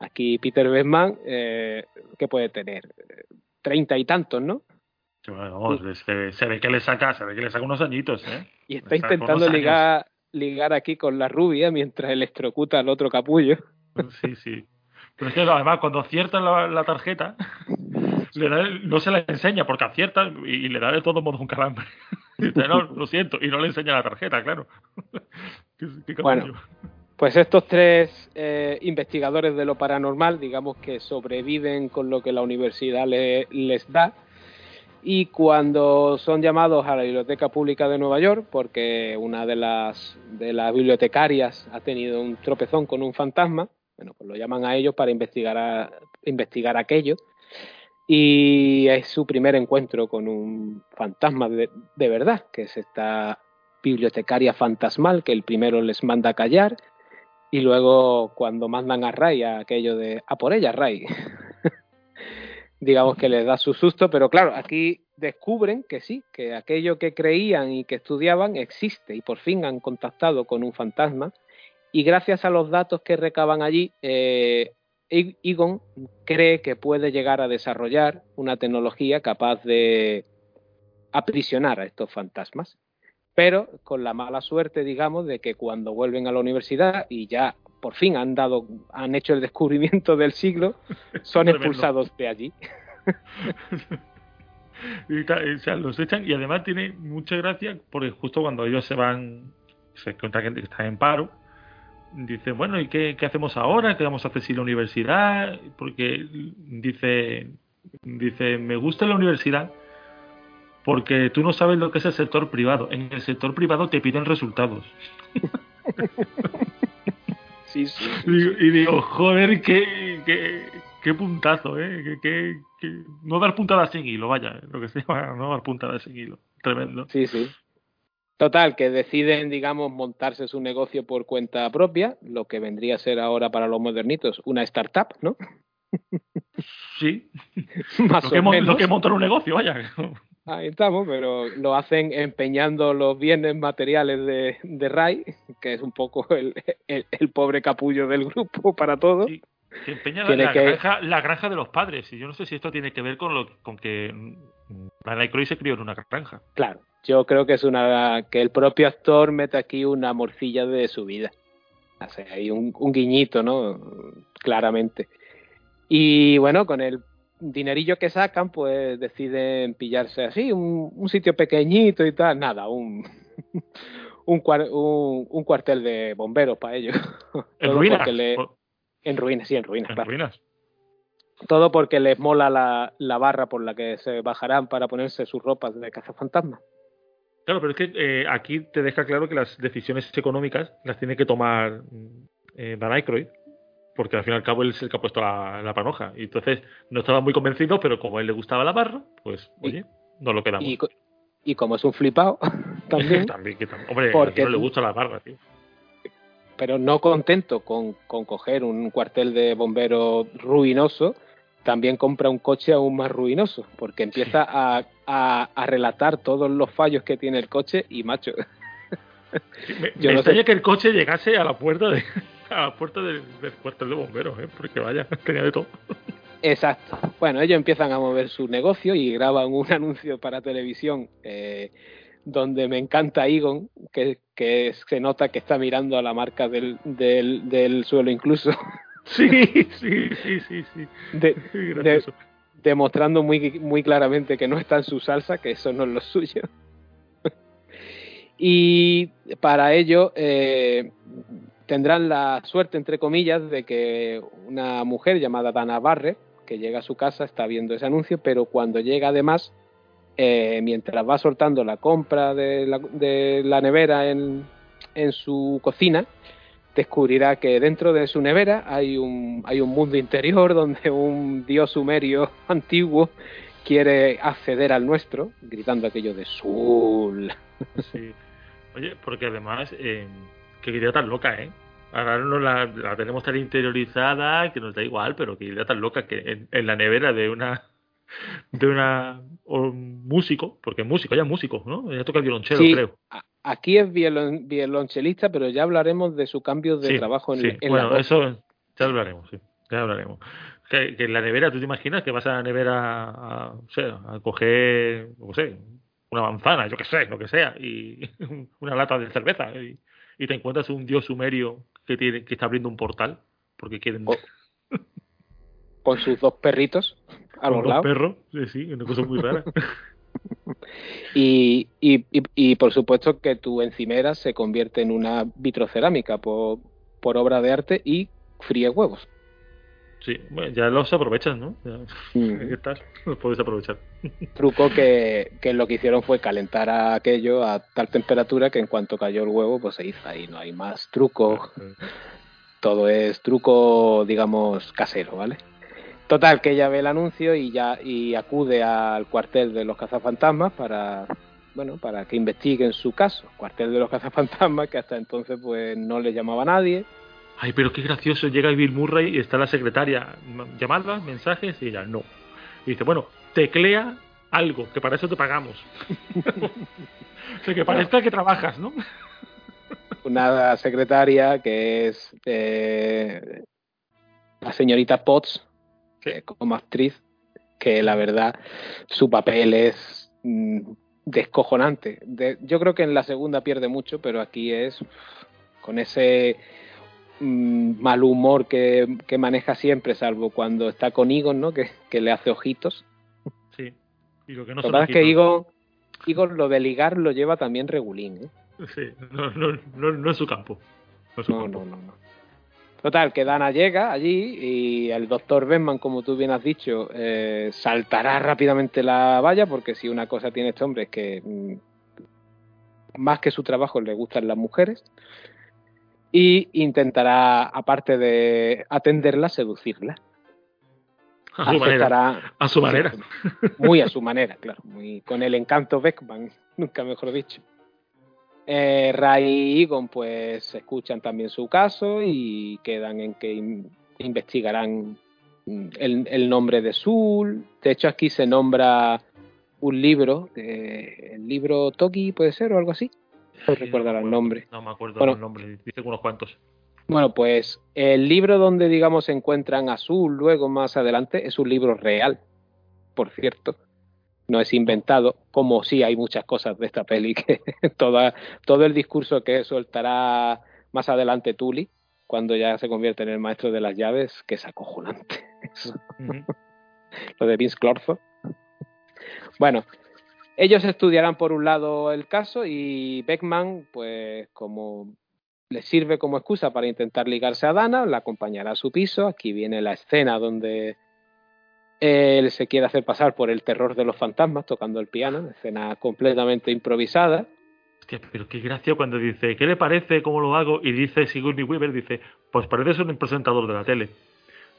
Aquí Peter Beckman, eh, ¿qué puede tener? Treinta y tantos, ¿no? Bueno, vamos, se, se ve que le saca, se ve que le saca unos añitos, ¿eh? Y está intentando ligar, ligar aquí con la rubia mientras electrocuta al otro capullo. Sí, sí. Pero es que además cuando acierta la, la tarjeta, le da el- no se la enseña porque acierta y, y le da de todo modo un calambre. Dice, no, lo siento, y no le enseña la tarjeta, claro. Bueno. Pues estos tres eh, investigadores de lo paranormal, digamos que sobreviven con lo que la universidad le- les da. Y cuando son llamados a la Biblioteca Pública de Nueva York, porque una de las, de las bibliotecarias ha tenido un tropezón con un fantasma, bueno, pues lo llaman a ellos para investigar, a- investigar aquello. Y es su primer encuentro con un fantasma de, de verdad, que es esta bibliotecaria fantasmal que el primero les manda a callar y luego cuando mandan a Ray a aquello de a por ella Ray digamos que les da su susto pero claro aquí descubren que sí que aquello que creían y que estudiaban existe y por fin han contactado con un fantasma. Y gracias a los datos que recaban allí eh, Egon cree que puede llegar a desarrollar una tecnología capaz de aprisionar a estos fantasmas pero con la mala suerte, digamos, de que cuando vuelven a la universidad y ya por fin han dado, han hecho el descubrimiento del siglo, son expulsados de allí. Y o sea, los echan y además tiene mucha gracia porque justo cuando ellos se van, se encuentra gente que está en paro, dicen, bueno, ¿y qué, qué hacemos ahora? ¿Qué vamos a hacer sin la universidad? Porque dice, dice, me gusta la universidad porque tú no sabes lo que es el sector privado. En el sector privado te piden resultados. Sí, sí. Y digo, y digo, joder, qué, qué, qué puntazo, ¿eh? Que- no dar puntadas sin hilo, vaya, lo que se llama, no dar puntadas sin hilo. Tremendo. Sí, sí. Total, que deciden, digamos, montarse su negocio por cuenta propia, lo que vendría a ser ahora para los modernitos una startup, ¿no? Sí, Más lo que, o mon- menos. lo que montar un negocio, vaya. Ahí estamos, pero lo hacen empeñando los bienes materiales de, de Ray, que es un poco el, el- el pobre capullo del grupo para todo. Sí, que empeña la, que- granja, la granja de los padres. Y yo no sé si esto tiene que ver con lo con que Dana Croy se crió en una granja. Claro, yo creo que es una que el propio actor mete aquí una morcilla de su vida. O sea, hay un, un guiñito, ¿no? Claramente. Y bueno, con el dinerillo que sacan, pues deciden pillarse así, un, un sitio pequeñito y tal. Nada, un, un, cuar- un, un cuartel de bomberos para ellos. En ruinas. le- en ruinas, sí, en ruinas, en claro. ruinas. Todo porque les mola la, la barra por la que se bajarán para ponerse sus ropas de cazafantasmas. Claro, pero es que eh, aquí te deja claro que las decisiones económicas las tiene que tomar eh, Dan Aykroyd, porque al fin y al cabo él es el que ha puesto la, la panoja. Y entonces no estaba muy convencido, pero como a él le gustaba la barra, pues oye, no lo quedamos. Y, y como es un flipado, también, También, que tam- hombre, Porque- no le gusta la barra, tío. pero no contento con, con coger un cuartel de bomberos ruinoso, también compra un coche aún más ruinoso, porque empieza a, a, a relatar todos los fallos que tiene el coche y macho, Me, Yo me no extraña sé. que el coche llegase a la puerta de a la puerta del, del cuartel de bomberos, ¿eh? porque vaya, tenía de todo. Exacto. Bueno, ellos empiezan a mover su negocio y graban un anuncio para televisión eh, donde me encanta Egon, que, que se nota que está mirando a la marca del, del, del suelo incluso, Sí, sí, sí, sí, sí. de- Gracioso. Demostrando muy, muy claramente que no está en su salsa, que eso no es lo suyo. y para ello eh, tendrán la suerte, entre comillas, de que una mujer llamada Dana Barre, que llega a su casa, está viendo ese anuncio, pero cuando llega además, eh, mientras va soltando la compra de la, de la nevera en, en su cocina, descubrirá que dentro de su nevera hay un, hay un mundo interior donde un dios sumerio antiguo quiere acceder al nuestro, gritando aquello de Sul. Sí. Oye, porque además, eh, qué idea tan loca, ¿eh? Ahora no la, tenemos tan interiorizada que nos da igual, pero qué idea tan loca que en la nevera de una de una un músico, porque es músico, ya es músico, ¿no? Ya toca el violonchelo, Sí, creo. aquí es violon- violonchelista, pero ya hablaremos de su cambio de Sí, trabajo en, sí. en bueno, la eso ya hablaremos, sí. Ya hablaremos. Que, que en la nevera, ¿tú te imaginas que vas a la nevera a, coger, no sé, una manzana, yo qué sé, lo que sea, y una lata de cerveza, y, y te encuentras un dios sumerio que tiene que está abriendo un portal porque quieren Oh, con sus dos perritos a con los dos lados. perros, sí, una cosa muy rara. Y, y, y, y, por supuesto que tu encimera se convierte en una vitrocerámica por, por obra de arte y fríe huevos. Sí, bueno, ya los aprovechas, ¿no? Ya, Mm. ahí estás, los puedes aprovechar. Truco que, que lo que hicieron fue calentar a aquello a tal temperatura que en cuanto cayó el huevo, pues se hizo ahí. No hay más truco. Todo es truco, digamos, casero, ¿vale? Total, que ella ve el anuncio y ya y acude al cuartel de los cazafantasmas para bueno, para que investiguen su caso. Cuartel de los cazafantasmas que hasta entonces pues no le llamaba a nadie. Ay, pero qué gracioso. Llega Bill Murray y está la secretaria. Llamadas, mensajes y ella no. Y dice, bueno, teclea algo, que para eso te pagamos. o sea, que parezca que trabajas, ¿no? Una secretaria que es eh, la señorita Potts, como actriz, que la verdad su papel es mm, descojonante. De- yo creo que en la segunda pierde mucho, pero aquí es con ese mm, mal humor que, que maneja siempre, salvo cuando está con Egon, ¿no? Que, que le hace ojitos. Sí. Y lo que no Lo que son pasa es que. Egon, Egon lo de ligar lo lleva también regulín, ¿eh? Sí, no, no, no, no es su campo. No es su campo. no, no, no. Total, que Dana llega allí y el doctor Benman, como tú bien has dicho, eh, saltará rápidamente la valla porque si una cosa tiene este hombre es que mm, más que su trabajo le gustan las mujeres y intentará, aparte de atenderla, seducirla. A su manera. A su manera. Muy a su manera, claro. Muy, con el encanto Beckman, nunca mejor dicho. Eh, Ray y Egon pues escuchan también su caso y quedan en que in- investigarán mm, el, el nombre de Sul. De hecho aquí se nombra un libro, eh, el libro Toki puede ser o algo así. No Sí, recuerdo el nombre. No me acuerdo Bueno. los nombres. Dice unos cuantos. Bueno, pues el libro donde, digamos, se encuentran a Sul luego más adelante es un libro real, por cierto. No es inventado, como sí hay muchas cosas de esta peli que toda, todo el discurso que soltará más adelante Tully, cuando ya se convierte en el maestro de las llaves, que es acojonante. Eso lo de Vince Clortho. Bueno, ellos estudiarán por un lado el caso y Beckman, pues como le sirve como excusa para intentar ligarse a Dana, la acompañará a su piso. Aquí viene la escena donde él se quiere hacer pasar por el terror de los fantasmas tocando el piano, escena completamente improvisada. Hostia, pero qué gracia cuando dice, ¿qué le parece? ¿Cómo lo hago? Y dice Sigourney Weaver, dice, pues parece un presentador de la tele.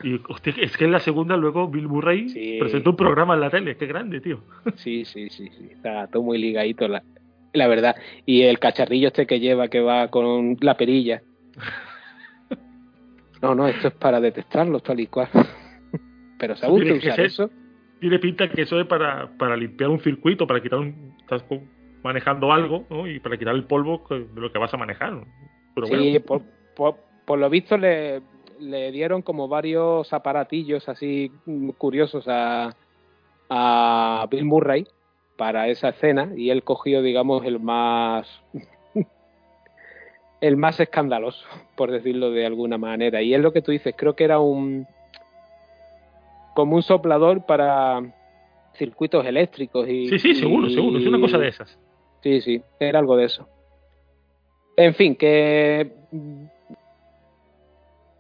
Y hostia, es que en la segunda luego Bill Murray Sí. presentó un programa en la tele. Qué grande, tío. Sí, sí, sí, sí, está todo muy ligadito, la, la verdad. Y el cacharrillo este que lleva, que va con la perilla. No, no, esto es para detectarlos tal y cual. Pero ¿sabe usted Tiene que usar ser- eso? Tiene pinta que eso es para, para limpiar un circuito, para quitar un... Estás manejando algo, ¿no? Y para quitar el polvo de lo que vas a manejar. Pero Sí, bueno, por, por, por lo visto le, le dieron como varios aparatillos así curiosos a, a Bill Murray para esa escena y él cogió, digamos, el más el más escandaloso, por decirlo de alguna manera. Y es lo que tú dices, creo que era un como un soplador para circuitos eléctricos y sí, sí, seguro, y- seguro. Es una cosa de esas. Sí, sí, era algo de eso. En fin, que mm,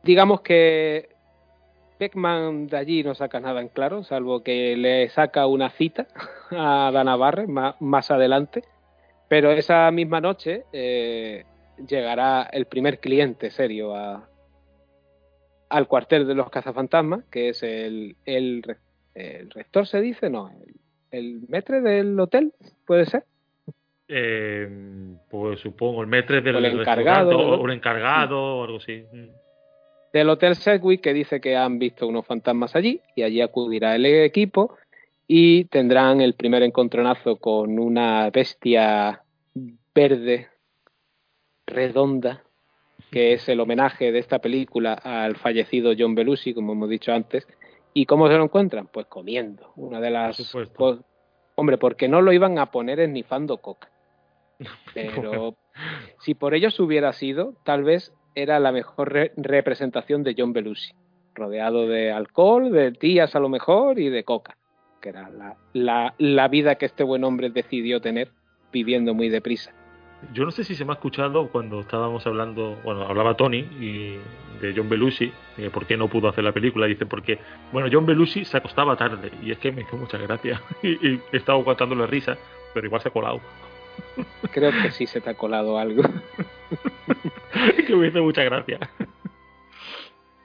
digamos que Beckman de allí no saca nada en claro, salvo que le saca una cita a Dana Barre más, más adelante. Pero esa misma noche eh, llegará el primer cliente serio a, al cuartel de los cazafantasmas, que es el, el, re- el rector, se dice, no, el, el metre del hotel, puede ser. Eh, pues supongo, el metre del O el encargado, o encargado o algo así. Mm. del Hotel Sedgwick que dice que han visto unos fantasmas allí y allí acudirá el equipo y tendrán el primer encontronazo con una bestia verde redonda que es el homenaje de esta película al fallecido John Belushi, como hemos dicho antes. ¿Y cómo se lo encuentran? Pues comiendo. Una de las Por Hombre, porque no lo iban a poner esnifando coca. Pero si por ellos hubiera sido, tal vez era la mejor re- representación de John Belushi, rodeado de alcohol, de tías a lo mejor y de coca, que era la, la, la vida que este buen hombre decidió tener viviendo muy deprisa. Yo no sé si se me ha escuchado cuando estábamos hablando, bueno, hablaba Tony y de John Belushi, de por qué no pudo hacer la película. Dice, porque, bueno, John Belushi se acostaba tarde y es que me hizo mucha gracia y, y he estado aguantando la risa, pero igual se ha colado. Creo que sí se te ha colado algo. que me hizo mucha gracia.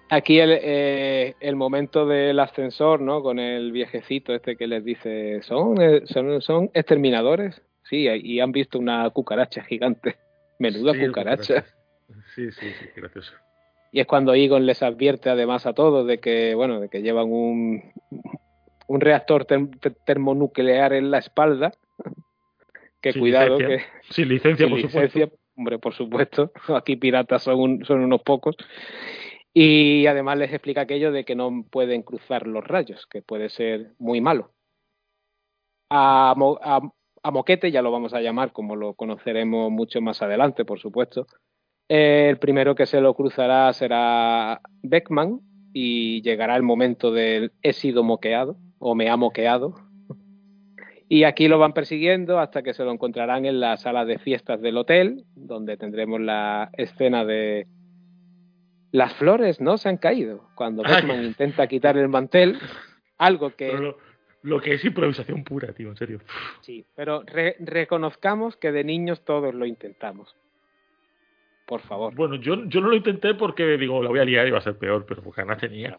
Aquí el, eh, el momento del ascensor, ¿no? Con el viejecito este que les dice, ¿son, eh, son, son exterminadores? Sí, y han visto una cucaracha gigante. Menuda Sí, cucaracha. Sí, sí, sí, gracioso. Y es cuando Egon les advierte además a todos de que, bueno, de que llevan un, un reactor term- termonuclear en la espalda. Que Sin cuidado, licencia. que Sin licencia, sin por licencia, supuesto. hombre, por supuesto. Aquí piratas son, un- son unos pocos. Y además les explica aquello de que no pueden cruzar los rayos, que puede ser muy malo. A, Mo- a, a Moquete, ya lo vamos a llamar, como lo conoceremos mucho más adelante, por supuesto. Eh, el primero que se lo cruzará será Beckman y llegará el momento del he sido moqueado o me ha moqueado. Y aquí lo van persiguiendo hasta que se lo encontrarán en la sala de fiestas del hotel, donde tendremos la escena de las flores no se han caído. Cuando Beckman intenta quitar el mantel, algo que lo que es improvisación pura, tío, en serio. Sí, pero re- reconozcamos que de niños todos lo intentamos. Por favor. Bueno, yo, yo no lo intenté porque digo, la voy a liar y va a ser peor, pero porque ganas tenía.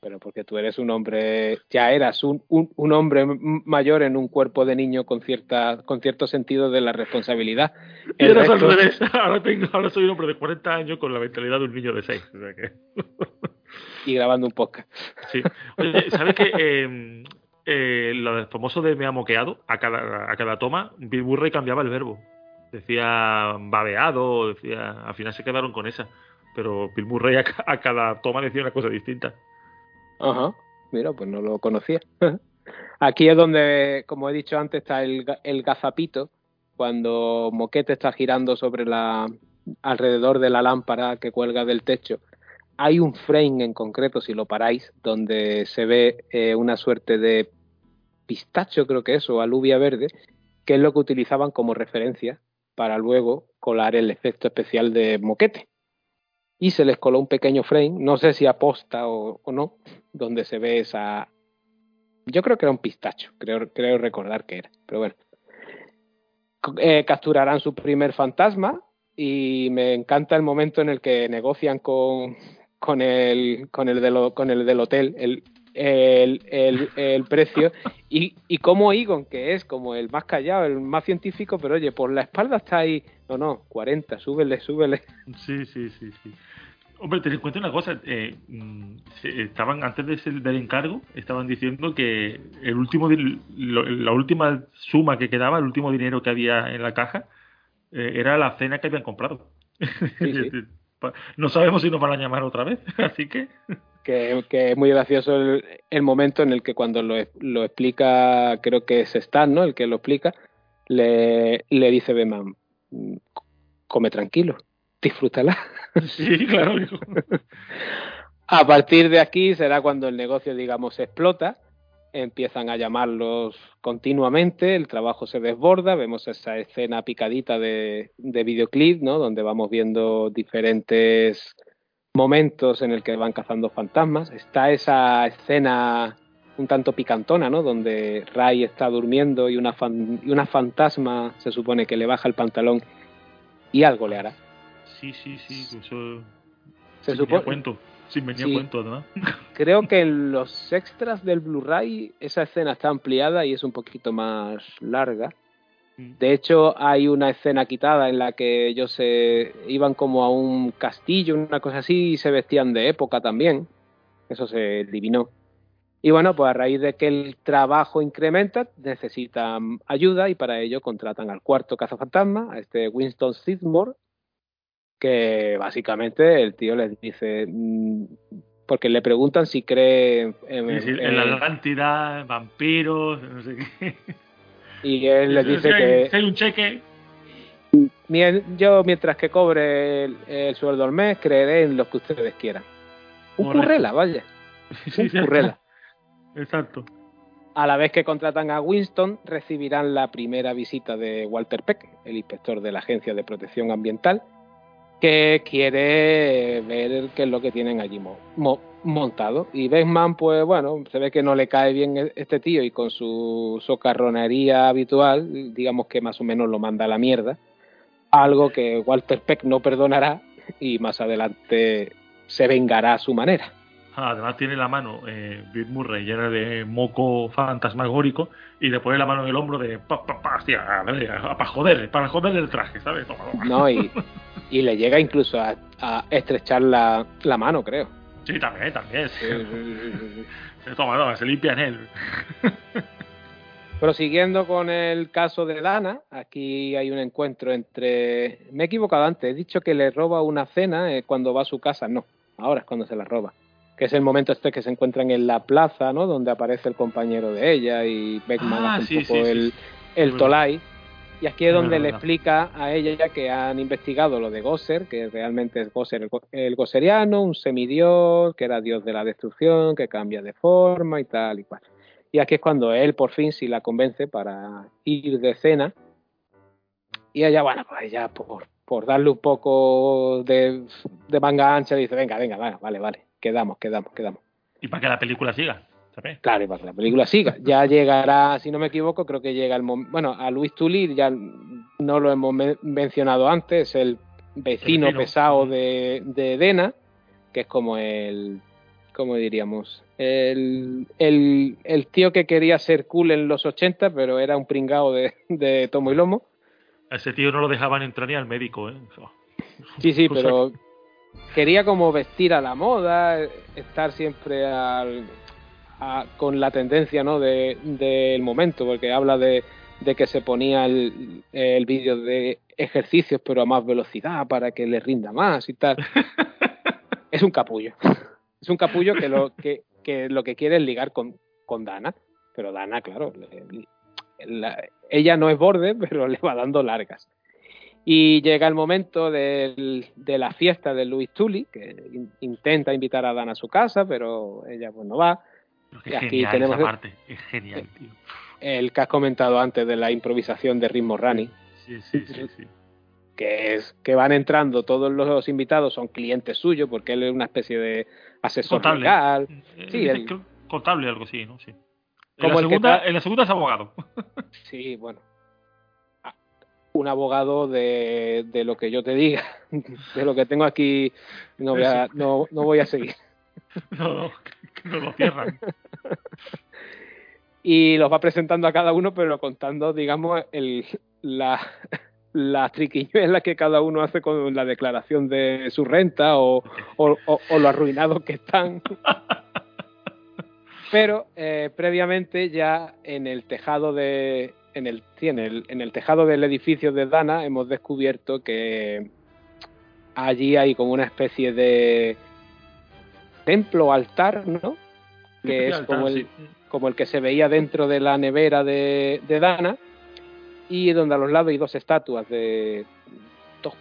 Pero porque tú eres un hombre, ya eras un, un, un hombre mayor en un cuerpo de niño con cierta con cierto sentido de la responsabilidad. Y El eras al revés. Ahora, tengo, ahora soy un hombre de 40 años con la mentalidad de un niño de 6. O sea que... y grabando un podcast. Sí. Oye, ¿sabes qué? Eh, eh, lo famoso de me ha moqueado, a cada, a cada toma, Bill Murray cambiaba el verbo. Decía babeado, decía. Al final se quedaron con esa. Pero Bill Murray a, ca- a cada toma decía una cosa distinta. Ajá. Mira, pues no lo conocía. Aquí es donde, como he dicho antes, está el, el gazapito, cuando Moquete está girando sobre la alrededor de la lámpara que cuelga del techo. Hay un frame en concreto, si lo paráis, donde se ve eh, una suerte de pistacho, creo que es, o alubia verde, que es lo que utilizaban como referencia para luego colar el efecto especial de Moquete. Y se les coló un pequeño frame, no sé si aposta o, no, donde se ve esa. Yo creo que era un pistacho, creo, creo recordar que era, pero bueno. Eh, capturarán su primer fantasma y me encanta el momento en el que negocian con, con, el, con, el, del, ho- con el del hotel el, el, el, el precio y, y como Egon, que es como el más callado, el más científico, pero oye, por la espalda está ahí, no, no, 40, súbele, súbele. Sí, sí, sí, sí. Hombre, ten en cuenta una cosa, eh, mm, estaban antes de del encargo, estaban diciendo que el último, lo- la última suma que quedaba, el último dinero que había en la caja, eh, era la cena que habían comprado. sí. No sabemos si nos van a llamar otra vez, así que que, que es muy gracioso el, el momento en el que cuando lo, lo explica, creo que es Stan, ¿no? El que lo explica, le, le dice Beman, "Mm, come tranquilo, disfrútala. sí, claro. A partir de aquí será cuando el negocio, digamos, explota, empiezan a llamarlos continuamente, el trabajo se desborda, vemos esa escena picadita de, de videoclip, ¿no? Donde vamos viendo diferentes momentos en el que van cazando fantasmas. Está esa escena un tanto picantona, ¿no? Donde Ray está durmiendo y una, fan- y una fantasma se supone que le baja el pantalón y algo le hará. Sí, sí, sí, eso Se sin supone, cuento, sin venir a Sí. cuento. Creo que en los extras del Blu-ray esa escena está ampliada y es un poquito más larga. De hecho, hay una escena quitada en la que ellos se iban como a un castillo, una cosa así, y se vestían de época también. Eso se eliminó. Y bueno, pues a raíz de que el trabajo incrementa, necesitan ayuda y para ello contratan al cuarto cazafantasma, a este Winston Sidmore, que básicamente el tío les dice, mm, porque le preguntan si cree en- en la Atlántida, vampiros, no sé qué. Y él les dice que si hay un cheque. Yo mientras que cobre el, el sueldo al mes creeré en lo que ustedes quieran. Un currela, vaya. Un currela. Exacto. A la vez que contratan a Winston, recibirán la primera visita de Walter Peck, el inspector de la Agencia de Protección Ambiental, que quiere ver qué es lo que tienen allí mo- mo- montado. Y Beckman, pues bueno, se ve que no le cae bien e- este tío y con su socarronería habitual, digamos que más o menos lo manda a la mierda. Algo que Walter Peck no perdonará y más adelante se vengará a su manera. Además tiene la mano eh, Bill Murray llena de moco fantasmagórico y le pone la mano en el hombro de pa, pa, pa, hostia, para joder, para joder el traje, ¿sabes? Toma, toma. ¿no? Y, y le llega incluso a, a estrechar la, la mano, creo. Sí, también, también. sí. Sí. Toma, toma, se limpia en él. Prosiguiendo con el caso de Dana, aquí hay un encuentro entre... Me he equivocado antes, he dicho que le roba una cena eh, cuando va a su casa, no, ahora es cuando se la roba. Que es el momento este que se encuentran en la plaza, ¿no? Donde aparece el compañero de ella y Beckman Ah, hace un poco sí, el, el. Tolai. Y aquí es donde le explica a ella ya que han investigado lo de Gosser, que realmente es Gosser el, go- el Gosseriano, un semidios, que era dios de la destrucción, que cambia de forma y tal y cual. Y aquí es cuando él por fin sí la convence para ir de cena. Y ella, bueno, pues ella por, por darle un poco de, de manga ancha dice, venga, venga, vale, vale, vale, quedamos, quedamos, quedamos. Y para que la película siga, Claro, y para que la película siga. Ya llegará, si no me equivoco, creo que llega el momento. Bueno, a Luis Tully ya no lo hemos men- mencionado antes, el vecino, pesado de, de Dena, que es como el. ¿Cómo diríamos? El, el, el tío que quería ser cool en los 80, pero era un pringao de, de tomo y lomo. A ese tío no lo dejaban entrar ni al médico, ¿eh? Eso. Sí, sí, pero quería como vestir a la moda, estar siempre al- a- con la tendencia ¿no? de- del momento, porque habla de, de que se ponía el, el vídeo de ejercicios pero a más velocidad para que le rinda más y tal. es un capullo. Es un capullo que lo que, que lo que quiere es ligar con, con Dana, pero Dana, claro, le- la- ella no es borde, pero le va dando largas. Y llega el momento del- de la fiesta de Luis Tully, que in- intenta invitar a Dana a su casa, pero ella pues no va. Pero aquí genial tenemos esa el- parte. Es genial, tío. El que has comentado antes de la improvisación de ritmo Rani, Sí, sí, sí. sí. que es que van entrando todos los invitados, son clientes suyos, porque él es una especie de asesor Contable. legal. Eh, Sí, el- que contable algo así, ¿no? Sí. En Como la, el que segunda, está- en la segunda es abogado. Sí, bueno. Ah, Un abogado de, de lo que yo te diga, de lo que tengo aquí, no voy a, no, no voy a seguir. No, no, que no lo cierran. y los va presentando a cada uno, pero contando, digamos, el, la, las triquiñuelas que cada uno hace con la declaración de su renta o, o, o- o lo arruinados que están. Pero eh, previamente ya en el tejado de en el, en el en el tejado del edificio de Dana hemos descubierto que allí hay como una especie de templo altar, ¿no? Que es como el, Sí. como el que se veía dentro de la nevera de, de Dana, y donde a los lados hay dos estatuas de dos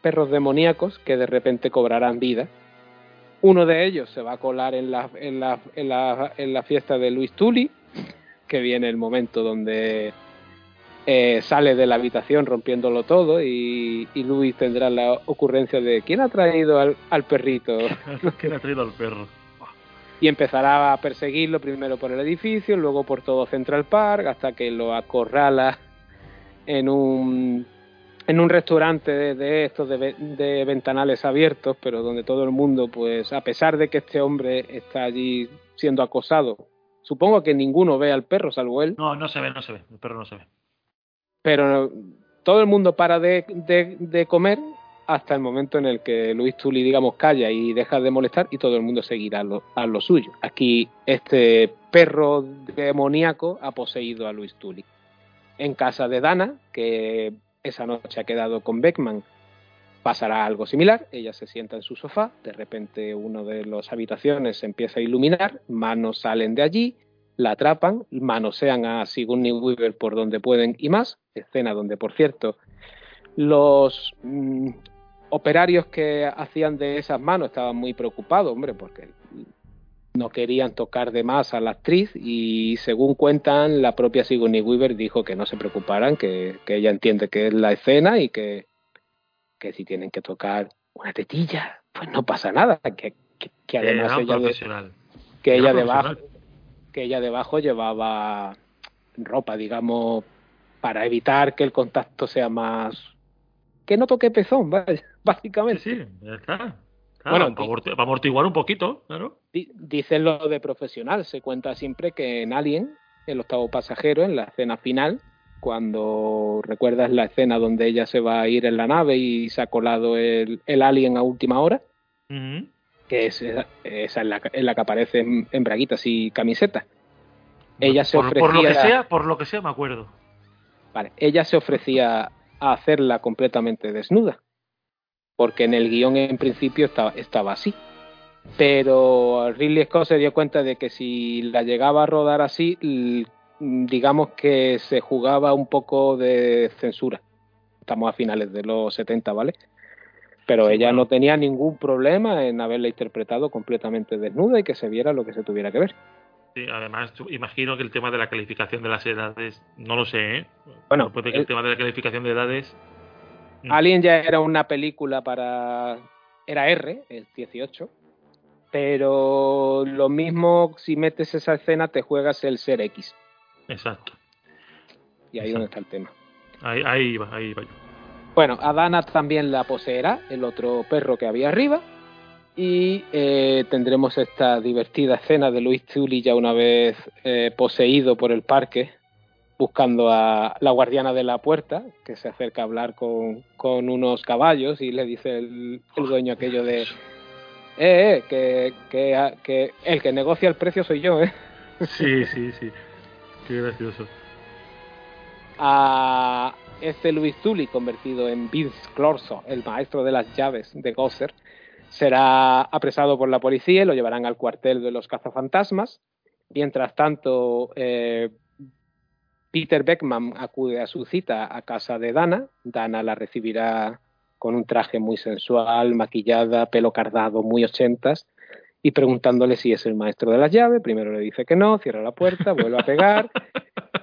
perros demoníacos que de repente cobrarán vida. Uno de ellos se va a colar en la, en la, en la, en la fiesta de Luis Tully, que viene el momento donde eh, sale de la habitación rompiéndolo todo y, y Luis tendrá la ocurrencia de ¿quién ha traído al, al perrito? ¿Quién ha traído al perro? y empezará a perseguirlo primero por el edificio, luego por todo Central Park, hasta que lo acorrala en un en un restaurante de, de estos de, de ventanales abiertos, pero donde todo el mundo, pues a pesar de que este hombre está allí siendo acosado, supongo que ninguno ve al perro salvo él, No, no se ve, no se ve. El perro no se ve. Pero todo el mundo para de, comer hasta el momento en el que Luis Tully, digamos, calla y deja de molestar y todo el mundo seguirá lo- a lo suyo. Aquí este perro demoníaco ha poseído a Luis Tully. En casa de Dana, que esa noche ha quedado con Beckman, pasará algo similar. Ella se sienta en su sofá, de repente uno de las habitaciones se empieza a iluminar, manos salen de allí, la atrapan, manosean a Sigourney Weaver por donde pueden y más. Escena donde, por cierto, los mm, operarios que hacían de esas manos estaban muy preocupados, hombre, porque no querían tocar de más a la actriz y según cuentan la propia Sigourney Weaver dijo que no se preocuparan, que, que ella entiende que es la escena y que, que si tienen que tocar una tetilla, pues no pasa nada, que, que, que además ella, de- que ella debajo. Que ella debajo llevaba ropa, digamos, para evitar que el contacto sea más que no toque pezón, básicamente. sí, ya está. Claro, Bueno, para, amorti- para amortiguar un poquito, claro. Di- Dicen lo de profesional, se cuenta siempre que en Alien, el octavo pasajero, en la escena final, cuando recuerdas la escena donde ella se va a ir en la nave y se ha colado el, el alien a última hora, Ujú. Que es esa, es la, en la que aparece en, en braguitas y camiseta. Ella se por, por lo que ofrecía- sea, por lo que sea, me acuerdo. Vale, ella se ofrecía a hacerla completamente desnuda, porque en el guion en principio estaba, estaba así. Pero Ridley Scott se dio cuenta de que si la llegaba a rodar así, digamos que se jugaba un poco de censura. Estamos a finales de los 70, ¿vale? Pero Sí, ella bueno. no tenía ningún problema en haberla interpretado completamente desnuda y que se viera lo que se tuviera que ver. Sí, además, imagino que el tema de la calificación de las edades, no lo sé, ¿eh? Bueno, puede que el- el tema de la calificación de edades. Mm. Alien ya era una película para. Era R, el 18. Pero lo mismo, si metes esa escena, te juegas el ser X. Exacto. Y ahí es donde está el tema. Ahí, ahí va, ahí va. yo. Bueno, a Dana también la poseerá, el otro perro que había arriba. Y eh, tendremos esta divertida escena de Luis Tully ya una vez eh, poseído por el parque, buscando a la guardiana de la puerta, que se acerca a hablar con, con unos caballos y le dice el, el dueño aquello de, eh, eh, que, que, que el que negocia el precio soy yo, ¿eh? Sí, sí, sí. Qué gracioso. a este Luis Tully convertido en Vince Clorso, el maestro de las llaves de Gosser, será apresado por la policía y lo llevarán al cuartel de los cazafantasmas. Mientras tanto, eh, Peter Beckman acude a su cita a casa de Dana. Dana la recibirá con un traje muy sensual, maquillada, pelo cardado, muy ochentas, y preguntándole si es el maestro de las llaves. Primero le dice que no, cierra la puerta, vuelve a pegar,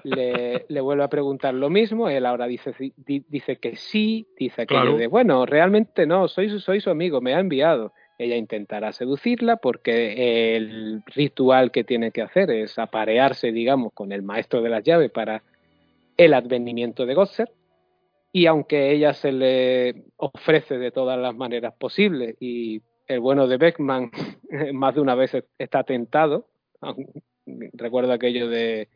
le, le vuelve a preguntar lo mismo, él ahora dice, di- dice que sí, dice aquello Claro. de, bueno, realmente no, soy, su- soy su amigo, me ha enviado. Ella intentará seducirla porque el ritual que tiene que hacer es aparearse, digamos, con el maestro de las llaves para el advenimiento de Gosser. Y aunque ella se le ofrece de todas las maneras posibles y el bueno de Beckman más de una vez está tentado, recuerdo aquello de,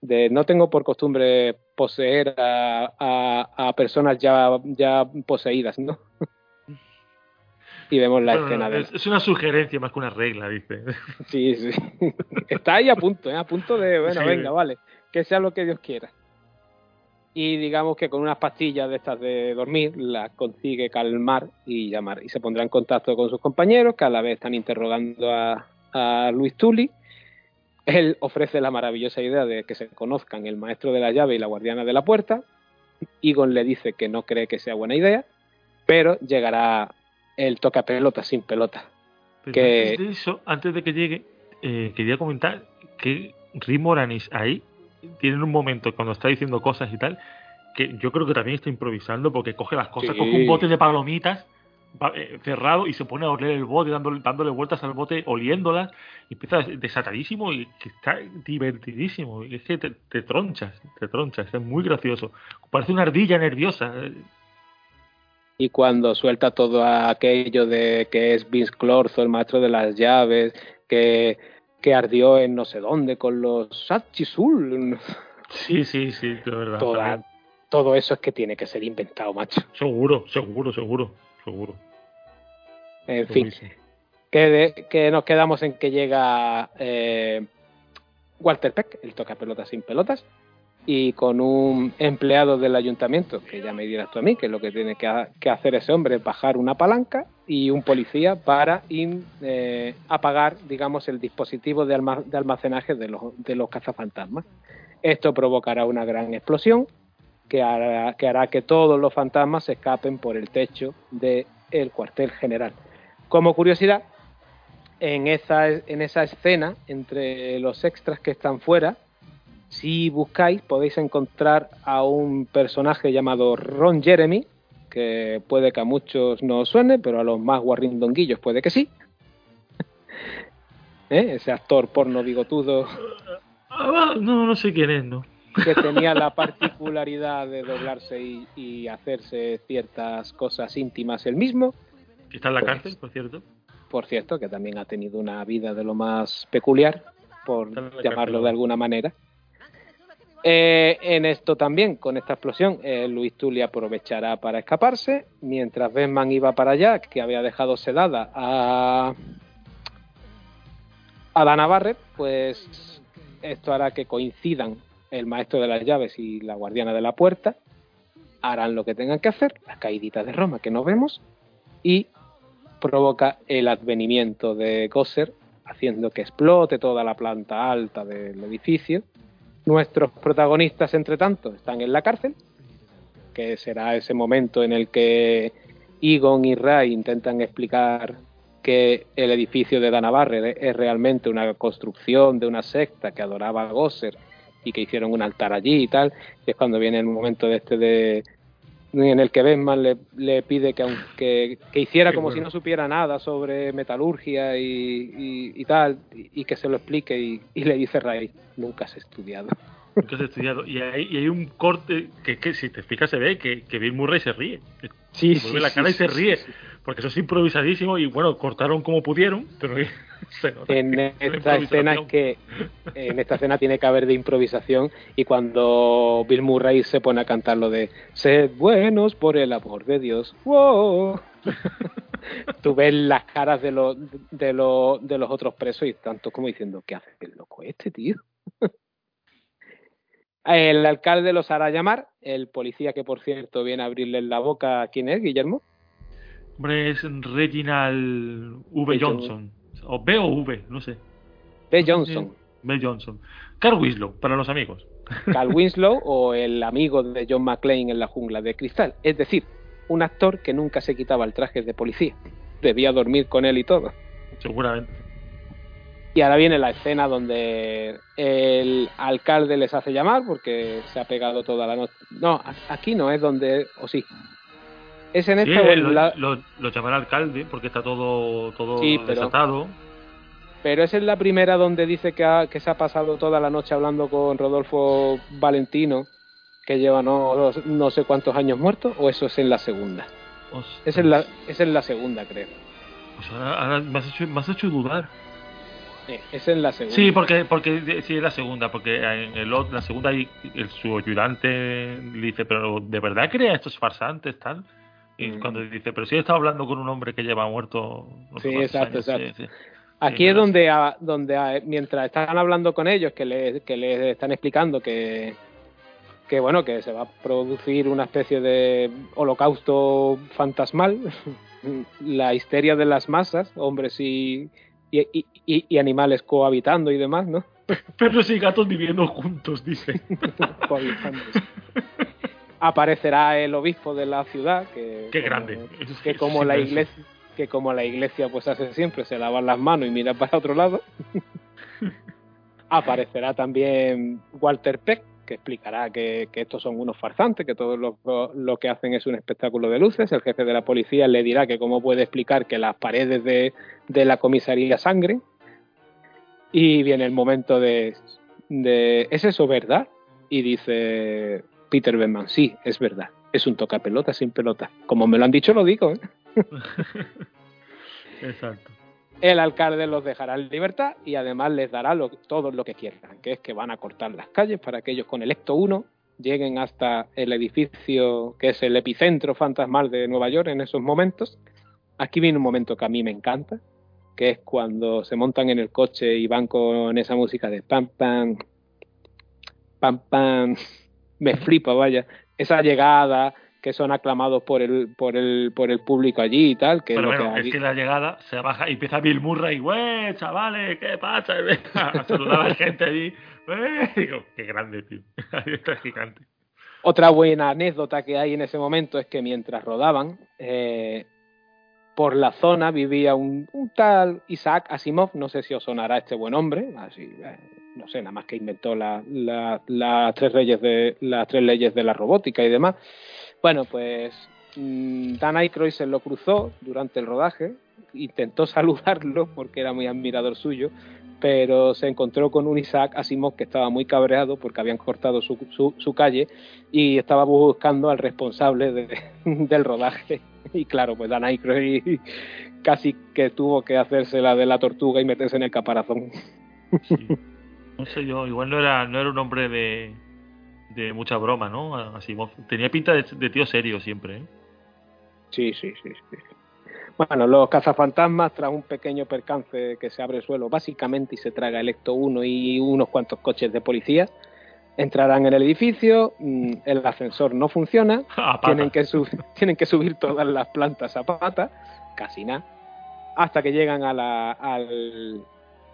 de no tengo por costumbre poseer a, a- a personas ya, ya poseídas, ¿no? y vemos la Bueno, escena de es, es una sugerencia más que una regla, dice. Sí, sí. Está ahí a punto, ¿eh? a punto de, bueno, Sí. venga, vale, que sea lo que Dios quiera. Y digamos que con unas pastillas de estas de dormir las consigue calmar y llamar. Y se pondrá en contacto con sus compañeros, que a la vez están interrogando a, a Luis Tully. Él ofrece la maravillosa idea de que se conozcan el maestro de la llave y la guardiana de la puerta. Egon le dice que no cree que sea buena idea, pero llegará el toca pelota sin pelota. Pero Que- antes de eso, antes de que llegue, eh, quería comentar que Rick Moranis ahí tiene un momento cuando está diciendo cosas y tal, que yo creo que también está improvisando porque coge las cosas, Sí. coge un bote de palomitas eh, cerrado y se pone a oler el bote, dándole, dándole vueltas al bote, oliéndolas, y empieza desatadísimo y que está divertidísimo. Y es que te, te tronchas, te tronchas, es muy gracioso. Parece una ardilla nerviosa. y cuando suelta todo aquello de que es Vince Clorzo, el maestro de las llaves, que, que ardió en no sé dónde con los Satchisul, Sí, sí, sí, de verdad. toda, todo eso es que tiene que ser inventado, macho. Seguro, seguro, seguro, seguro. En fin, que, de- que nos quedamos en que llega eh, Walter Peck, el toca pelotas sin pelotas, y con un empleado del ayuntamiento, que ya me dirás tú a mí, que es lo que tiene que, ha- que hacer ese hombre, es bajar una palanca y un policía para eh, apagar, digamos, el dispositivo de, alma- de almacenaje de los, de los cazafantasmas. Esto provocará una gran explosión que hará, que todos los fantasmas se escapen por el techo del cuartel general. Como curiosidad, en esa, en esa escena, entre los extras que están fuera, si buscáis podéis encontrar a un personaje llamado Ron Jeremy, que puede que a muchos no os suene, pero a los más guarrindonguillos puede que sí. ¿Eh? Ese actor porno bigotudo Ah, no, no sé quién es, ¿no? que tenía la particularidad de doblarse y, y hacerse ciertas cosas íntimas él mismo. Que está en la Pues- cárcel, por cierto. por cierto, que también ha tenido una vida de lo más peculiar, por llamarlo cárcel. de alguna manera. Eh, en esto también, con esta explosión, eh, Luis Tully aprovechará para escaparse, mientras Batman iba para allá, que había dejado sedada a, a Dana pues esto hará que coincidan el maestro de las llaves y la guardiana de la puerta, harán lo que tengan que hacer, la caidita de Roma que no vemos, y provoca el advenimiento de Gosser, haciendo que explote toda la planta alta del edificio. Nuestros protagonistas, entre tanto, están en la cárcel, que será ese momento en el que Egon y Ray intentan explicar que el edificio de Dana Barrett es realmente una construcción de una secta que adoraba a Gosser y que hicieron un altar allí y tal. Es cuando viene el momento de este de en el que Batman le, le pide que, aunque, que hiciera como bueno. si no supiera nada sobre metalurgia y, y- y tal, y, y que se lo explique, y, le dice Ray, nunca has estudiado. que has estudiado. Y hay, y hay un corte que, que si te fijas se ve que, que Bill Murray se ríe. Sí, Se mueve la cara y se ríe. Porque eso es improvisadísimo y bueno, cortaron como pudieron, pero se nota En esta escena que en esta escena tiene que haber de improvisación y cuando Bill Murray se pone a cantar lo de sed buenos por el amor de Dios ¡Wow! tú ves las caras de los de los de los otros presos y tanto como diciendo ¿qué hace el loco este tío? el alcalde los hará llamar el policía que por cierto viene a abrirle la boca ¿quién es Guillermo? Hombre, es Reginald V. Johnson. O B o V, no sé. B. Johnson B. Johnson. Carl Winslow, para los amigos. Cal Winslow o el amigo de John McClane en la jungla de cristal. Es decir, un actor que nunca se quitaba el traje de policía. Debía dormir con él y todo. Seguramente. Y ahora viene la escena donde el alcalde les hace llamar porque se ha pegado toda la noche. No, aquí no es donde. O sí. Es en Sí, esta en lo, la- lo- lo llamará alcalde porque está todo, todo Sí, pero- desatado. Pero es en la primera donde dice que, ha- que se ha pasado toda la noche hablando con Rodolfo Valentino, que lleva no, no sé cuántos años muerto, o eso es en la segunda. Ostras. Es en la, es en la segunda, creo. Pues ahora, ahora me, has hecho, me has hecho dudar. Eh, es en la segunda. Sí, porque, porque sí es la segunda, porque en el, la segunda el, su ayudante le dice, pero ¿de verdad crea estos farsantes tal? Y Mm. cuando dice, pero si he estado hablando con un hombre que lleva muerto. no Sí, exacto, años", exacto. sí, sí. Aquí Sí, es donde, a- donde a- mientras están hablando con ellos, que les, que les están explicando que, que bueno, que se va a producir una especie de holocausto fantasmal, la histeria de las masas, hombres y, y, y- y- y animales cohabitando y demás, ¿no? Perros y gatos viviendo juntos, dice. Cohabitando. Aparecerá el obispo de la ciudad, que, Qué como- grande. que como la iglesia que como la iglesia pues hace siempre se lavan las manos y mira para otro lado aparecerá también Walter Peck que explicará que, que estos son unos farsantes que todo lo, lo que hacen es un espectáculo de luces el jefe de la policía le dirá que cómo puede explicar que las paredes de, de la comisaría sangren y viene el momento de, de ¿es eso verdad? y dice Peter Benman sí, es verdad es un tocapelota sin pelota como me lo han dicho lo digo ¿eh? Exacto. El alcalde los dejará en libertad y además les dará lo- todo lo que quieran, que es que van a cortar las calles para que ellos con el Ecto 1 lleguen hasta el edificio que es el epicentro fantasmal de Nueva York en esos momentos. Aquí viene un momento que a mí me encanta, que es cuando se montan en el coche y van con esa música de pam pam, pam pam, me flipa, vaya, esa llegada que son aclamados por el por el por el público allí y tal, que es Pero lo bueno, que es que la llegada se baja y empieza Bill Murray, güey, chavales, ¿qué pasa? A saludar a la gente allí. Digo, qué grande, tío. Ahí está gigante. Otra buena anécdota que hay en ese momento es que mientras rodaban, eh, por la zona vivía un, un tal Isaac Asimov, no sé si os sonará este buen hombre, así, eh, no sé, nada más que inventó la- la- las tres leyes de las tres leyes de la robótica y demás. Bueno, pues mm, Dan Aykroyd se lo cruzó durante el rodaje, intentó saludarlo porque era muy admirador suyo, pero se encontró con un Isaac Asimov que estaba muy cabreado porque habían cortado su, su, calle y estaba buscando al responsable de- del rodaje. Y claro, pues Dan Aykroyd casi que tuvo que hacerse la de la tortuga y meterse en el caparazón. No sé yo, igual no era, no era un hombre de, de mucha broma, ¿no? Asimov. Tenía pinta de, de tío serio siempre, ¿eh? Sí, sí, sí, sí. Bueno, los cazafantasmas, tras un pequeño percance que se abre el suelo básicamente y se traga el Ecto 1 y unos cuantos coches de policía, entrarán en el edificio, mm, el ascensor no funciona, tienen que, sub- tienen que subir todas las plantas a pata, casi nada, hasta que llegan a la- al,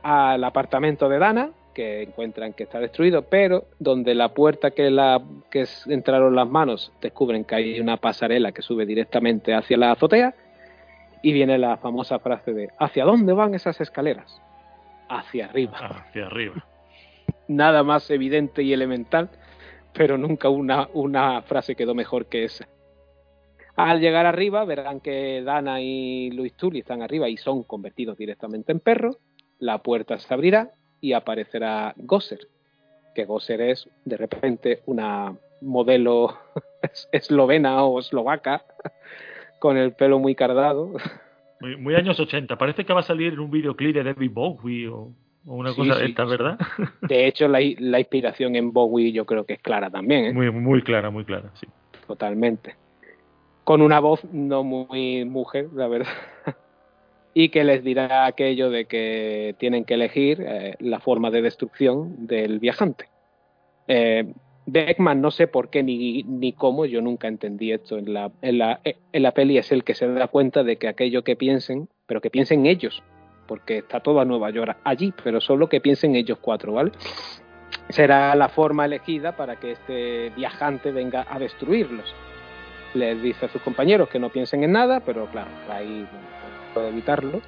al apartamento de Dana, que encuentran que está destruido, pero donde la puerta que, la, que entraron las manos descubren que hay una pasarela que sube directamente hacia la azotea y viene la famosa frase de ¿hacia dónde van esas escaleras? Hacia arriba Hacia arriba. nada más evidente y elemental, pero nunca una, una frase quedó mejor que esa. Al llegar arriba verán que Dana y Luis Tully están arriba y son convertidos directamente en perros. La puerta se abrirá y aparecerá Gosser, que Gosser es de repente una modelo es- eslovena o eslovaca con el pelo muy cardado. Muy, muy años 80. Parece que va a salir en un videoclip de David Bowie o, o una Sí, cosa sí, de estas, sí. ¿verdad? De hecho, la, la inspiración en Bowie yo creo que es clara también. ¿eh? Muy, muy clara, muy clara, sí. totalmente. Con una voz no muy mujer, la verdad. Y que les dirá aquello de que tienen que elegir eh, la forma de destrucción del viajante. Eh, Beckman, no sé por qué ni, ni cómo, yo nunca entendí esto en la, en, la, en la peli, es el que se da cuenta de que aquello que piensen, pero que piensen ellos, porque está toda Nueva York allí, pero solo que piensen ellos cuatro, ¿vale? Será la forma elegida para que este viajante venga a destruirlos les dice a sus compañeros que no piensen en nada, pero claro, ahí puede evitarlo.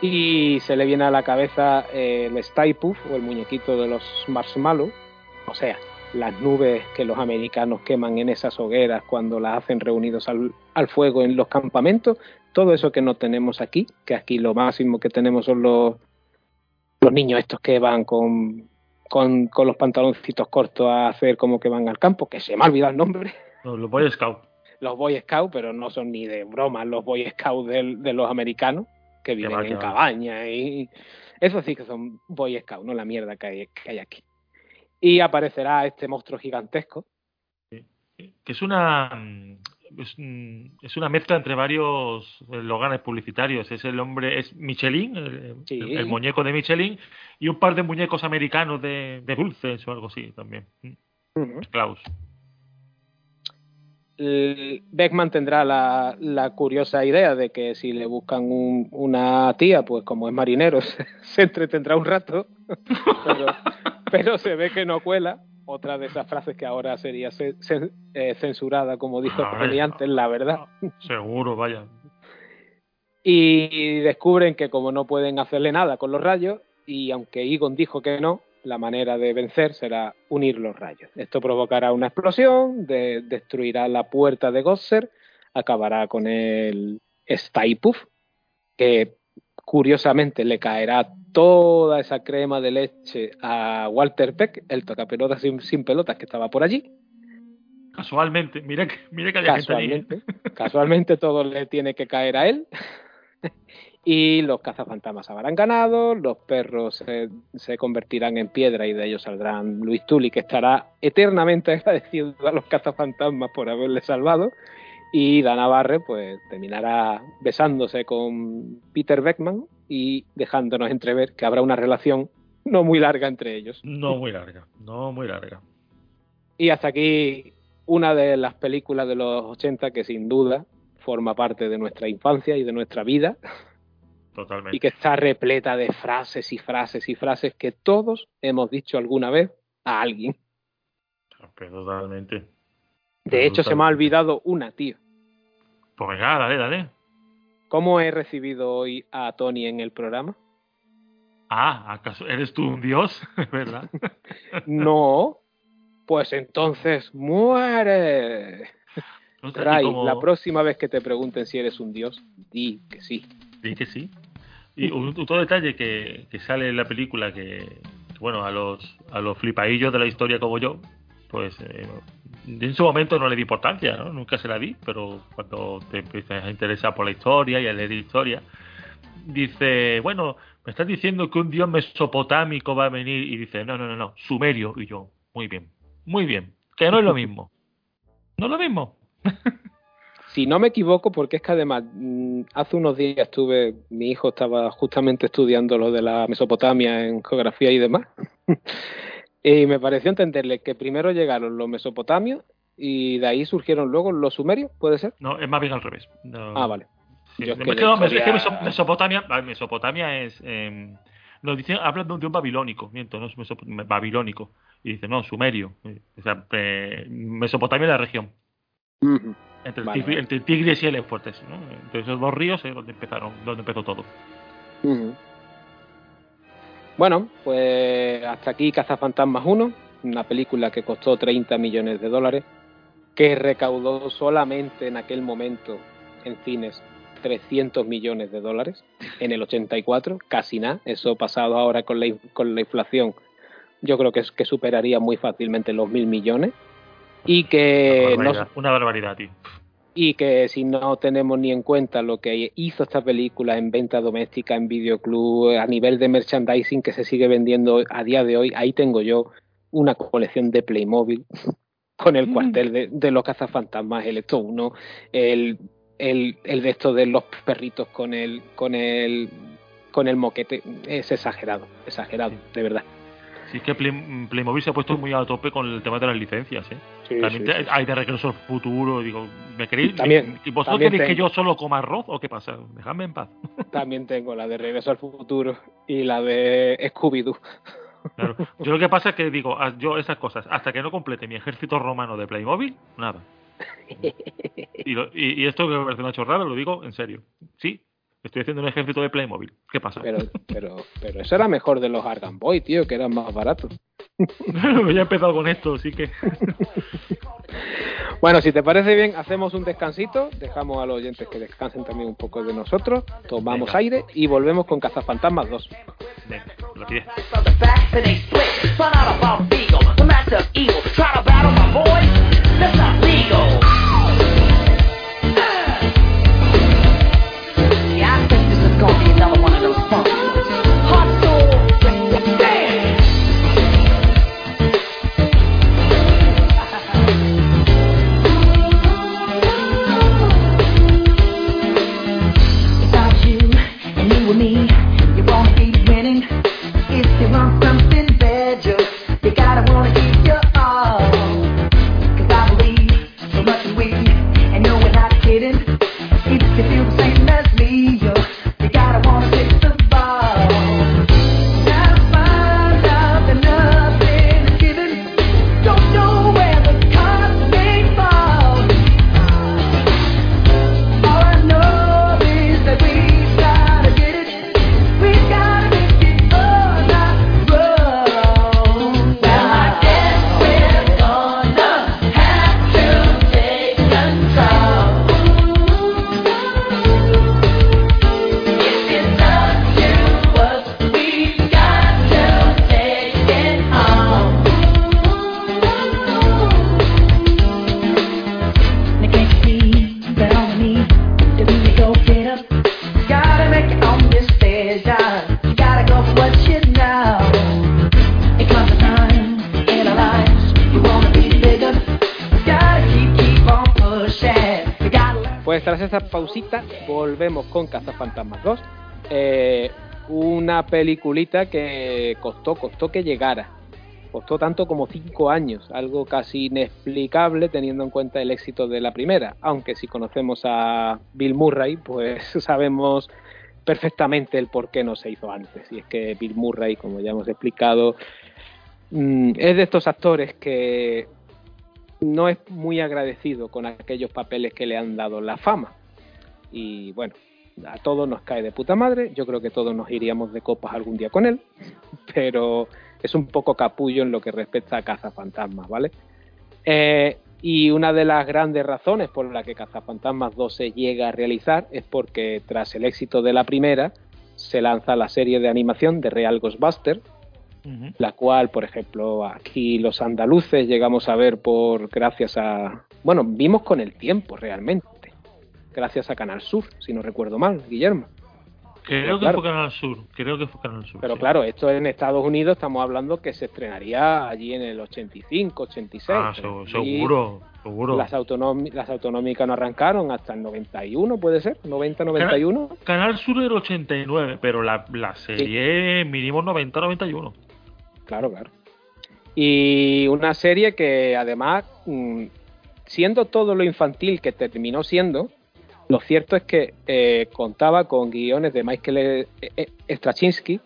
Y se le viene a la cabeza eh, el Stay Puff o el muñequito de los Marshmallow, o sea, las nubes que los americanos queman en esas hogueras cuando las hacen reunidos al, al fuego en los campamentos, todo eso que no tenemos aquí, que aquí lo máximo que tenemos son los, los niños estos que van con, con, con los pantaloncitos cortos a hacer como que van al campo, que se me ha olvidado el nombre Los, Boy. Los Boy Scouts, pero no son ni de broma los Boy Scouts de, los americanos, que viven va, en cabañas y eso sí que son Boy Scouts, no la mierda que hay, que hay aquí. Y aparecerá este monstruo gigantesco. que es una mm, es, mm, es una mezcla entre varios loganes publicitarios. Es el hombre es Michelin el, Sí. el- el muñeco de Michelin y un par de muñecos americanos de, de dulces o algo así también. Mm, Klaus Beckman tendrá la, la curiosa idea de que si le buscan un- una tía, pues como es marinero, se, se entretendrá un rato, pero, pero se ve que no cuela. Otra de esas frases que ahora sería ce- eh, censurada, como dijo Tony antes, la verdad. seguro vaya Y descubren que como no pueden hacerle nada con los rayos, y aunque Egon dijo que no, la manera de vencer será unir los rayos. Esto provocará una explosión, de- destruirá la puerta de Gosser, acabará con el Staipuff, que curiosamente le caerá toda esa crema de leche a Walter Peck, el tocapelotas sin, sin pelotas que estaba por allí. casualmente mira que mira que había gente allí, ¿eh? Casualmente, casualmente todo le tiene que caer a él. Y los cazafantasmas habrán ganado, los perros se, se convertirán en piedra y de ellos saldrán Luis Tully, que estará eternamente agradecido a los cazafantasmas por haberle salvado. Y Dana Barre, pues, terminará besándose con Peter Beckman y dejándonos entrever que habrá una relación no muy larga entre ellos. No muy larga, no muy larga. Y hasta aquí una de las películas de los 80 que sin duda forma parte de nuestra infancia y de nuestra vida Totalmente. y que está repleta de frases y frases y frases que todos hemos dicho alguna vez a alguien. Totalmente. De hecho, se me ha olvidado una, tío. Pues venga, dale, dale. ¿Cómo he recibido hoy a Tony en el programa? Ah, ¿acaso eres tú un dios? ¿Verdad? No. Pues entonces muere. Ray, como- la próxima vez que te pregunten si eres un dios, di que sí. Sí, que sí. Y un, otro detalle que, que sale en la película que, bueno, a los, a los flipaillos de la historia como yo, pues eh, en su momento no le di importancia, ¿no? Nunca se la di, pero cuando te empiezas a interesar por la historia y a leer historia, dice, bueno, me estás diciendo que un dios mesopotámico va a venir y dice, no, no, no, no, sumerio. Y yo, muy bien, muy bien, que no es lo mismo. No es lo mismo. Si no me equivoco, porque es que además mm, hace unos días estuve, mi hijo estaba justamente estudiando lo de la Mesopotamia en geografía y demás, y me pareció entenderle que primero llegaron los mesopotamios y de ahí surgieron luego los sumerios, ¿puede ser? No, es más bien al revés. No- Ah, vale. Sí, Yo es que no, historia- Mesopotamia, Mesopotamia es. eh, nos dicen, hablan de un babilónico, miento, no es babilónico. Y dice, no, sumerio. O sea, eh, Mesopotamia es la región. Entre, el Vale, Tigri- vale. entre el Tigris y el Éufrates. ¿no? Entre esos dos ríos es donde empezaron, donde empezó todo. Bueno, pues hasta aquí Cazafantasmas 1, una película que costó 30 millones de dólares, que recaudó solamente en aquel momento en cines 300 millones de dólares, en el 84, casi nada, eso pasado ahora con la, con la inflación, yo creo que, es, que superaría muy fácilmente los mil millones, y que una, no, barbaridad, una barbaridad, tío. y que si no tenemos ni en cuenta lo que hizo esta película en venta doméstica, en videoclub, a nivel de merchandising que se sigue vendiendo a día de hoy, ahí tengo yo una colección de Playmobil con el Mm. cuartel de, de los cazafantasmas, el esto uno, el, el, el de estos de los perritos con el, con el con el moquete, es exagerado, exagerado, de verdad. Sí, es que Play- Playmobil se ha puesto muy a tope con el tema de las licencias, ¿eh? También te- hay de regreso al futuro, digo, ¿me queréis? También- ¿Y ¿Vosotros también queréis que yo solo coma arroz o qué pasa? Dejadme en paz. También tengo la de Regreso al Futuro y la de Scooby-Doo. Claro. Yo lo que pasa es que digo, ah, yo esas cosas, hasta que no complete mi ejército romano de Playmobil, nada. Y, lo- y- y esto que me parece una chorrada, lo digo en serio. Sí, estoy haciendo un ejército de Playmobil. ¿Qué pasa? Pero, pero, pero eso era mejor de los Argan Boy, tío, que eran más baratos. ya he empezado con esto, así que. Bueno, si te parece bien, hacemos un descansito, dejamos a los oyentes que descansen también un poco de nosotros, tomamos Venga. aire y volvemos con Cazafantasmas 2. Venga, lo fuck. Tras esa pausita, volvemos con Cazafantasmas 2. Eh, una peliculita que costó, costó que llegara. Costó tanto como cinco años, algo casi inexplicable teniendo en cuenta el éxito de la primera. Aunque si conocemos a Bill Murray, pues sabemos perfectamente el por qué no se hizo antes. Y es que Bill Murray, como ya hemos explicado, mm, es de estos actores que no es muy agradecido con aquellos papeles que le han dado la fama. Y bueno, a todos nos cae de puta madre. Yo creo que todos nos iríamos de copas algún día con él, pero es un poco capullo en lo que respecta a Cazafantasmas, ¿vale? Eh, y una de las grandes razones por la que Cazafantasmas 2 se llega a realizar es porque tras el éxito de la primera se lanza la serie de animación de Real La cual, por ejemplo, aquí los andaluces llegamos a ver por gracias a, bueno, vimos con el tiempo realmente, gracias a Canal Sur, si no recuerdo mal, Guillermo. Creo que claro. fue Canal Sur. Creo que fue Canal Sur. Pero sí. claro, esto en Estados Unidos estamos hablando que se estrenaría allí en el 85, 86. Ah, allí seguro, seguro. Las, las autonómicas no arrancaron hasta el 91, puede ser, 90, 91. Canal Sur era 89, pero la, la serie mínimo 90-91. Claro, claro. Y una serie que además, mm, siendo todo lo infantil que terminó siendo, lo cierto es que eh, contaba con guiones de Michael E- E- Straczynski,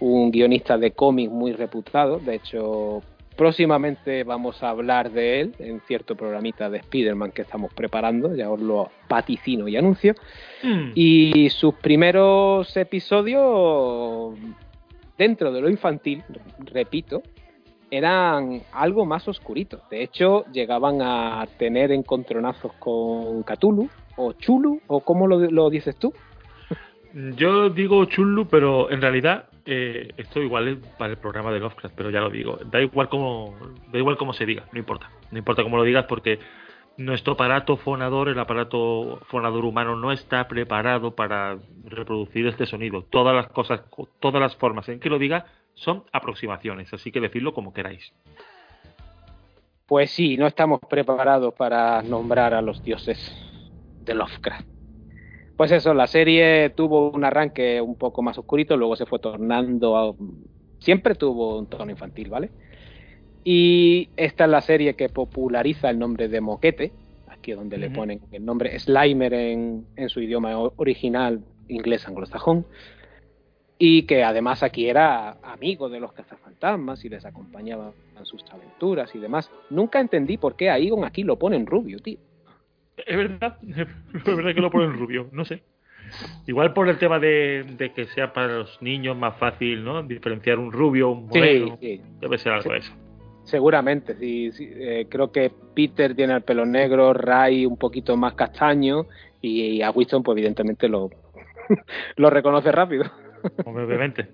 un guionista de cómics muy reputado. De hecho, próximamente vamos a hablar de él en cierto programita de Spider-Man que estamos preparando, ya os lo paticino y anuncio. Mm. Y sus primeros episodios, dentro de lo infantil, repito, eran algo más oscuritos. De hecho, llegaban a tener encontronazos con Cthulhu, o Chulu, o ¿cómo lo, lo dices tú? Yo digo Chulu, pero en realidad eh, esto igual es para el programa de Lovecraft, pero ya lo digo. Da igual cómo, da igual cómo se diga, no importa. No importa cómo lo digas porque nuestro aparato fonador, el aparato fonador humano, no está preparado para reproducir este sonido. Todas las cosas, todas las formas en que lo diga son aproximaciones, así que decidlo como queráis. Pues sí, no estamos preparados para nombrar a los dioses de Lovecraft. Pues eso, la serie tuvo un arranque un poco más oscurito, luego se fue tornando a... Siempre tuvo un tono infantil, ¿vale? Y esta es la serie que populariza el nombre de Moquete, aquí donde le ponen el nombre Slimer en, en su idioma original inglés anglosajón, y que además aquí era amigo de los cazafantasmas y les acompañaba en sus aventuras y demás. Nunca entendí por qué a Egon aquí lo ponen rubio, tío. Es verdad, es verdad que lo ponen rubio, no sé. Igual por el tema de, de que sea para los niños más fácil, ¿no? Diferenciar un rubio, un moreno. sí. Debe ser algo de eso. Seguramente, sí, sí, eh, creo que Peter tiene el pelo negro, Ray un poquito más castaño y, y a Winston pues evidentemente lo, lo reconoce rápido. Obviamente.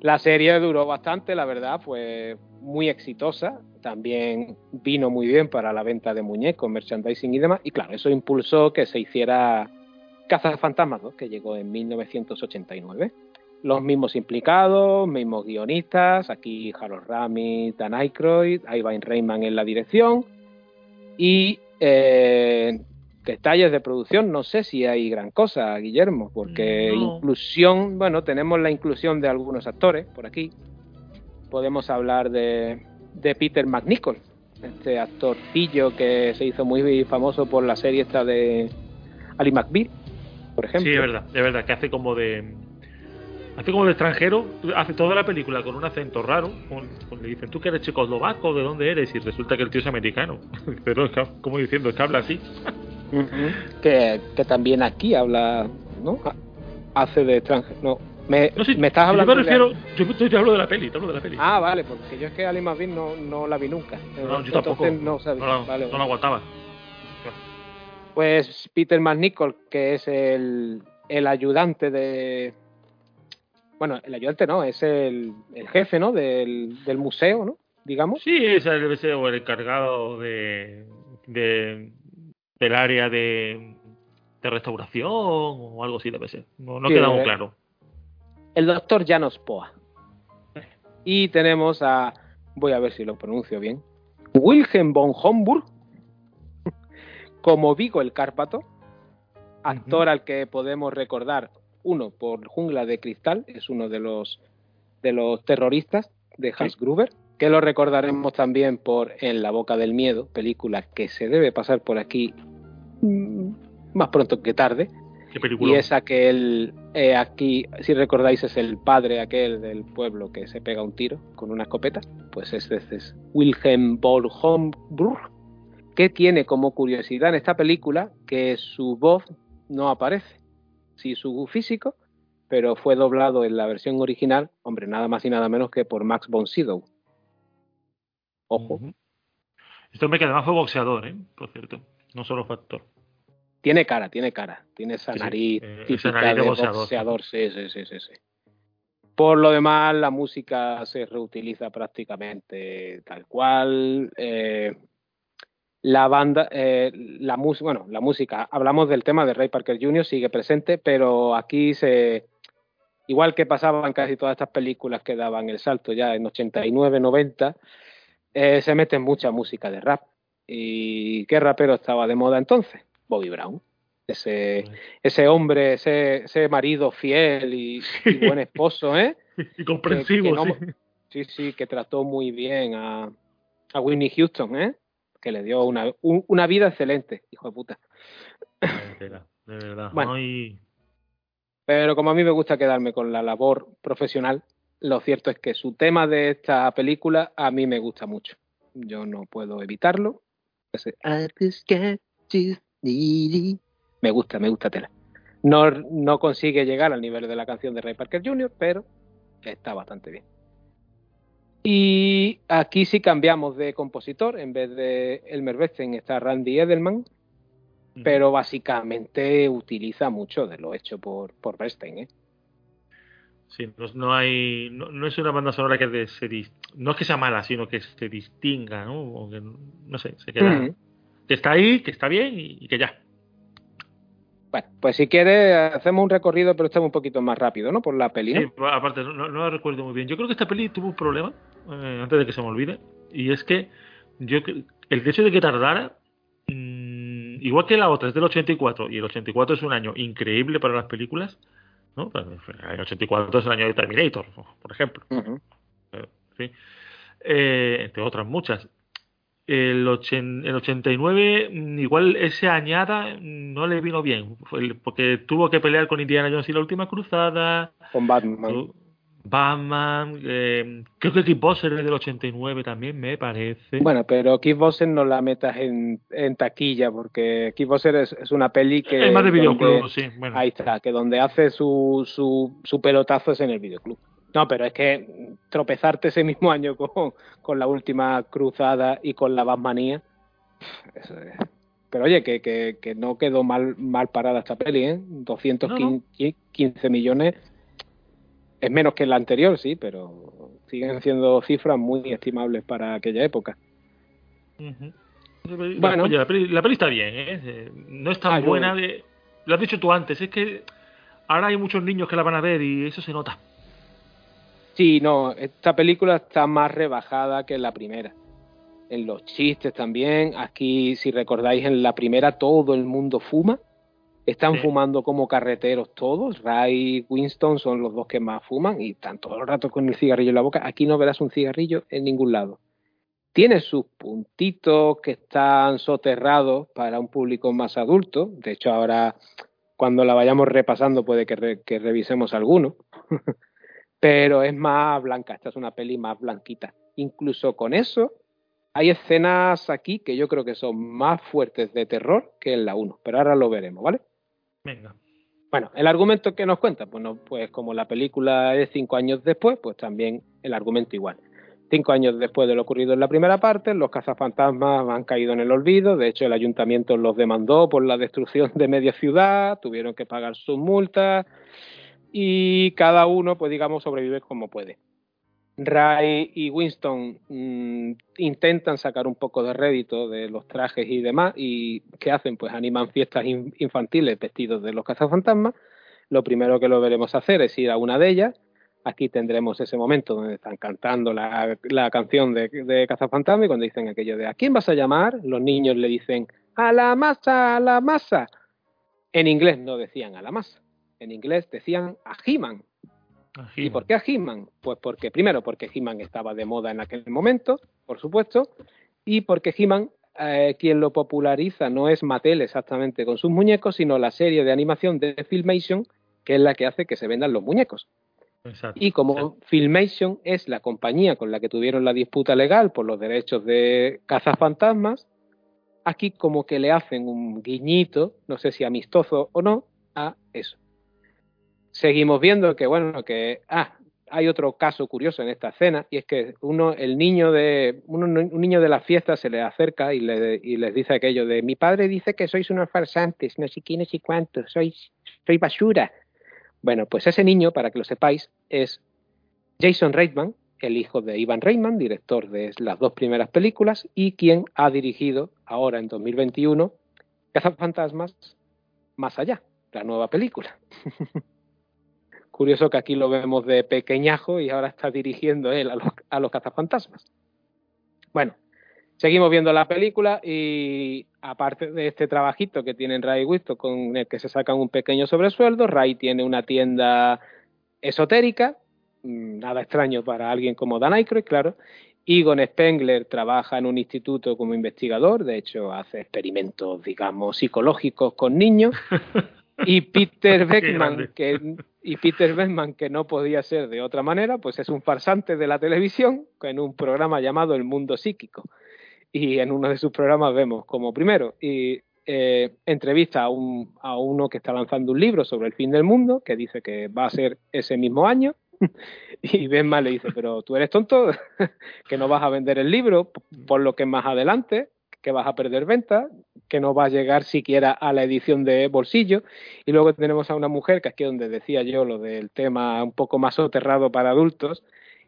La serie duró bastante, la verdad, fue muy exitosa, también vino muy bien para la venta de muñecos, merchandising y demás, y claro, eso impulsó que se hiciera Cazafantasmas 2, que llegó en 1989. Los mismos implicados, mismos guionistas, aquí Harold Ramis, Dan Aykroyd, Ivan Reitman en la dirección, y eh, detalles de producción, no sé si hay gran cosa, Guillermo, porque No. inclusión, bueno, tenemos la inclusión de algunos actores por aquí. Podemos hablar de, de Peter McNichol, este actorcillo que se hizo muy famoso por la serie esta de Ali McBeal, por ejemplo. Sí, es verdad, es verdad, que hace como de. Hace como de extranjero, hace toda la película con un acento raro. con- con- le dicen, ¿tú que eres checoslovaco? ¿De dónde eres? Y resulta que el tío es americano. Pero, es que, como diciendo, es que habla así. Que, que también aquí habla, ¿no? Ha- Hace de extranjero. No, me, No, sí, me estás yo hablando. me de- refiero, yo, yo te hablo de la peli, te hablo de la peli. Ah, vale, porque yo es que Ali McBeal no, no la vi nunca. no, yo Entonces tampoco. No, sabía. la- Vale, no la aguantaba. Pues Peter McNichol, que es el, el ayudante de. Bueno, el ayudante no, es el, el jefe, ¿no? Del, del museo, ¿no? Digamos. Sí, es el, el encargado de, de del área de, de restauración o algo así debe ser. No, no Sí, queda muy eh. claro. El doctor Janos Poa. Y tenemos a. Voy a ver si lo pronuncio bien. Wilhelm von Homburg. Como Vigo el Cárpato. actor al que podemos recordar, uno por Jungla de Cristal, es uno de los de los terroristas de Hans Gruber, que lo recordaremos también por En la boca del miedo, película que se debe pasar por aquí mm, más pronto que tarde. Qué película. Y es aquel, eh, aquí, si recordáis, es el padre aquel del pueblo que se pega un tiro con una escopeta. Pues este es Wilhelm von Homburg, que tiene como curiosidad en esta película que su voz no aparece, sí su físico, pero fue doblado en la versión original, hombre, nada más y nada menos que por Max von Sydow. Ojo, Ujú. Este hombre que además fue boxeador, ¿eh? Por cierto. No solo fue actor. tiene cara, tiene cara, tiene esa Sí, nariz eh, esa típica nariz de de boxeador. boxeador, sí, sí, sí, sí, sí. Por lo demás, la música se reutiliza prácticamente tal cual. eh, la banda, eh, la música, bueno, la música, hablamos del tema de Ray Parker Jr., sigue presente, pero aquí se, igual que pasaba en casi todas estas películas que daban el salto ya en 89, 90, eh, se mete mucha música de rap. ¿Y qué rapero estaba de moda entonces? Bobby Brown. Ese, ese hombre, ese, ese marido fiel y, y buen esposo, ¿eh? Y comprensivo, que no- sí. Sí, sí, que trató muy bien a, a Whitney Houston, ¿eh? Que le dio una, un- una vida excelente, hijo de puta. De verdad. Bueno. Pero como a mí me gusta quedarme con la labor profesional, lo cierto es que su tema de esta película a mí me gusta mucho. Yo no puedo evitarlo. Ese, "I just can't just need it". Me gusta, me gusta tela. No, no consigue llegar al nivel de la canción de Ray Parker Jr., pero está bastante bien. Y aquí sí cambiamos de compositor. En vez de Elmer Bernstein está Randy Edelman, pero básicamente utiliza mucho de lo hecho por, por Bernstein. ¿eh? Sí, no, no hay, no, no es una banda sonora que de- se no es que sea mala, sino que se distinga, ¿no? O que, no sé, se queda, que está ahí, que está bien y, y que ya. Bueno, pues si quieres hacemos un recorrido, pero estamos un poquito más rápido, ¿no? Por la peli, ¿no? Sí, aparte, no, no, recuerdo muy bien. Yo creo que esta peli tuvo un problema, eh, antes de que se me olvide, y es que yo el hecho de que tardara, mm, igual que la otra, es del 84, y el 84 es un año increíble para las películas, ¿no? Pues, El 84 es el año de Terminator, por ejemplo. Eh, sí. Eh, entre otras muchas. El, ochen- el 89, mm, igual ese añada no le vino bien, porque tuvo que pelear con Indiana Jones y la última cruzada, Con Batman. Batman, eh, creo que Kickboxer es del 89 también, me parece. Bueno, pero Kickboxer no la metas en, en taquilla, porque Kickboxer es, es una peli que... es más de donde- videoclub, sí. Bueno, Ahí está, que donde hace su, su, su pelotazo es en el videoclub. No, pero es que tropezarte ese mismo año con, con la última cruzada y con la Batmanía. eso es- Pero oye, que, que, que no quedó mal, mal parada esta peli, ¿eh? 215 millones es menos que la anterior, sí, pero siguen siendo cifras muy estimables para aquella época. La, Bueno. oye, la, peli, la peli está bien, ¿eh? Eh, No es tan Ah, buena de... Lo has dicho tú antes, es que ahora hay muchos niños que la van a ver y eso se nota. Sí, no, esta película está más rebajada que la primera. En los chistes también. Aquí, si recordáis, en la primera todo el mundo fuma. Están Sí. fumando como carreteros todos. Ray y Winston son los dos que más fuman y están todo el rato con el cigarrillo en la boca. Aquí no verás un cigarrillo en ningún lado. Tiene sus puntitos que están soterrados para un público más adulto. De hecho, ahora, cuando la vayamos repasando, puede que, re- que revisemos alguno pero es más blanca. Esta es una peli más blanquita. Incluso con eso, hay escenas aquí que yo creo que son más fuertes de terror que en la 1, pero ahora lo veremos, ¿vale? Venga. Bueno, el argumento que nos cuenta, bueno, pues como la película es cinco años después, pues también el argumento igual. Cinco años después de lo ocurrido en la primera parte, los cazafantasmas han caído en el olvido. De hecho, el ayuntamiento los demandó por la destrucción de media ciudad, tuvieron que pagar sus multas y cada uno, pues digamos, sobrevive como puede. Ray y Winston mm, intentan sacar un poco de rédito de los trajes y demás y ¿qué hacen? Pues animan fiestas in- infantiles vestidos de los cazafantasmas. Lo primero que lo veremos hacer es ir a una de ellas. Aquí tendremos ese momento donde están cantando la, la canción de, de Cazafantasma y cuando dicen aquello de ¿a quién vas a llamar? Los niños le dicen a la masa, a la masa. En inglés no decían a la masa, en inglés decían a He-Man. ¿Y por qué a He-Man? Pues porque, primero, porque He-Man estaba de moda en aquel momento, por supuesto, y porque He-Man, eh, quien lo populariza no es Mattel exactamente con sus muñecos, sino la serie de animación de Filmation, que es la que hace que se vendan los muñecos. Exacto. Y como Filmation es la compañía con la que tuvieron la disputa legal por los derechos de cazafantasmas, aquí como que le hacen un guiñito, no sé si amistoso o no, a eso. Seguimos viendo que, bueno, que, ah, hay otro caso curioso en esta escena, y es que uno, el niño de, uno- un niño de la fiesta se le acerca y, le, y les dice aquello de, mi padre dice que sois unos farsantes, no sé quiénes y cuántos, sois, sois basura. Bueno, pues ese niño, para que lo sepáis, es Jason Reitman, el hijo de Ivan Reitman, director de las dos primeras películas, y quien ha dirigido ahora en 2021 Cazafantasmas Más Allá, la nueva película. Curioso que aquí lo vemos de pequeñajo y ahora está dirigiendo él a los, a los cazafantasmas. Bueno, seguimos viendo la película y aparte de este trabajito que tienen Ray y con el que se sacan un pequeño sobresueldo, Ray tiene una tienda esotérica, mm, nada extraño para alguien como Dan Aykroyd, claro. Egon Spengler trabaja en un instituto como investigador, de hecho hace experimentos, digamos, psicológicos con niños. Y Peter Beckman, que, y Peter Beckman, que no podía ser de otra manera, pues es un farsante de la televisión en un programa llamado El Mundo Psíquico. Y en uno de sus programas vemos como primero y, eh, entrevista a, un, a uno que está lanzando un libro sobre el fin del mundo, que dice que va a ser ese mismo año. Y Beckman le dice, pero tú eres tonto, que no vas a vender el libro, por lo que más adelante, que vas a perder ventas, que no va a llegar siquiera a la edición de bolsillo. Y luego tenemos a una mujer, que aquí es donde decía yo lo del tema un poco más soterrado para adultos,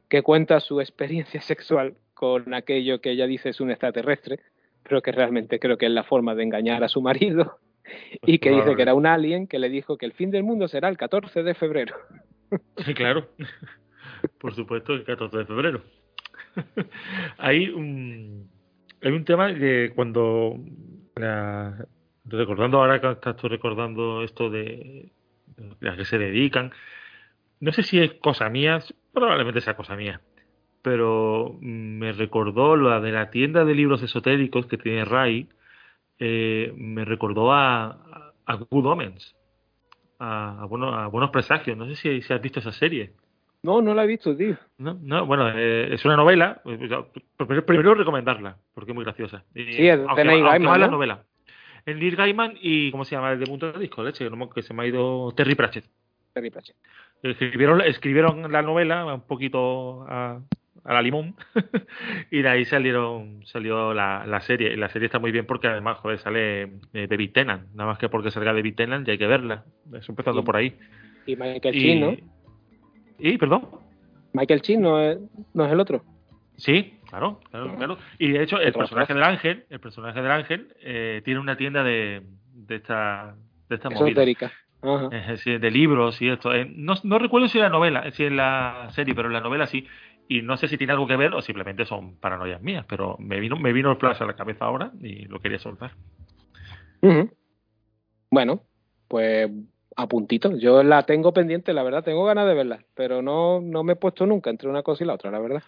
que cuenta su experiencia sexual con aquello que ella dice es un extraterrestre, pero que realmente creo que es la forma de engañar a su marido, y que dice que era un alien que le dijo que el fin del mundo será el 14 de febrero. Sí, claro. Por supuesto, el 14 de febrero. hay un hay un tema que cuando la- recordando ahora que estás recordando esto de, de a qué se dedican, no sé si es cosa mía, probablemente sea cosa mía, pero me recordó la de la tienda de libros esotéricos que tiene Ray, eh, me recordó a, a Good Omens, a, a, bueno- a Buenos Presagios. No sé si, si has visto esa serie. No, no la he visto, tío. No, no, bueno, eh, es una novela. eh, yo- Primero, primero recomendarla, porque es muy graciosa. Y, Sí, es de aunque, Neil Gaiman, va la ¿no? novela. El Neil Gaiman y, ¿cómo se llama? El de punto de disco, leche, no que se me ha ido Terry Pratchett. Terry Pratchett. Escribieron, escribieron la novela un poquito a, a la limón y de ahí salieron salió la, la serie. Y la serie está muy bien porque además, joder, sale eh, David Tennant. Nada más que porque salga David Tennant ya hay que verla. Es empezando por ahí. Y Michael Y, ¿no? Y, perdón. Michael Chin no es, no es el otro. Sí, claro, claro, claro. Y de hecho, el personaje del ángel, el personaje del ángel, eh, tiene una tienda de, de esta, de esta movida. Esotérica. Ajá. Eh, de libros y esto. Eh, no, no recuerdo si en la novela, si en la serie, pero en la novela sí. Y no sé si tiene algo que ver o simplemente son paranoias mías, pero me vino, me vino el flash a la cabeza ahora y lo quería soltar. Bueno, pues a puntito. Yo la tengo pendiente, la verdad, tengo ganas de verla, pero no, no me he puesto nunca entre una cosa y la otra, la verdad.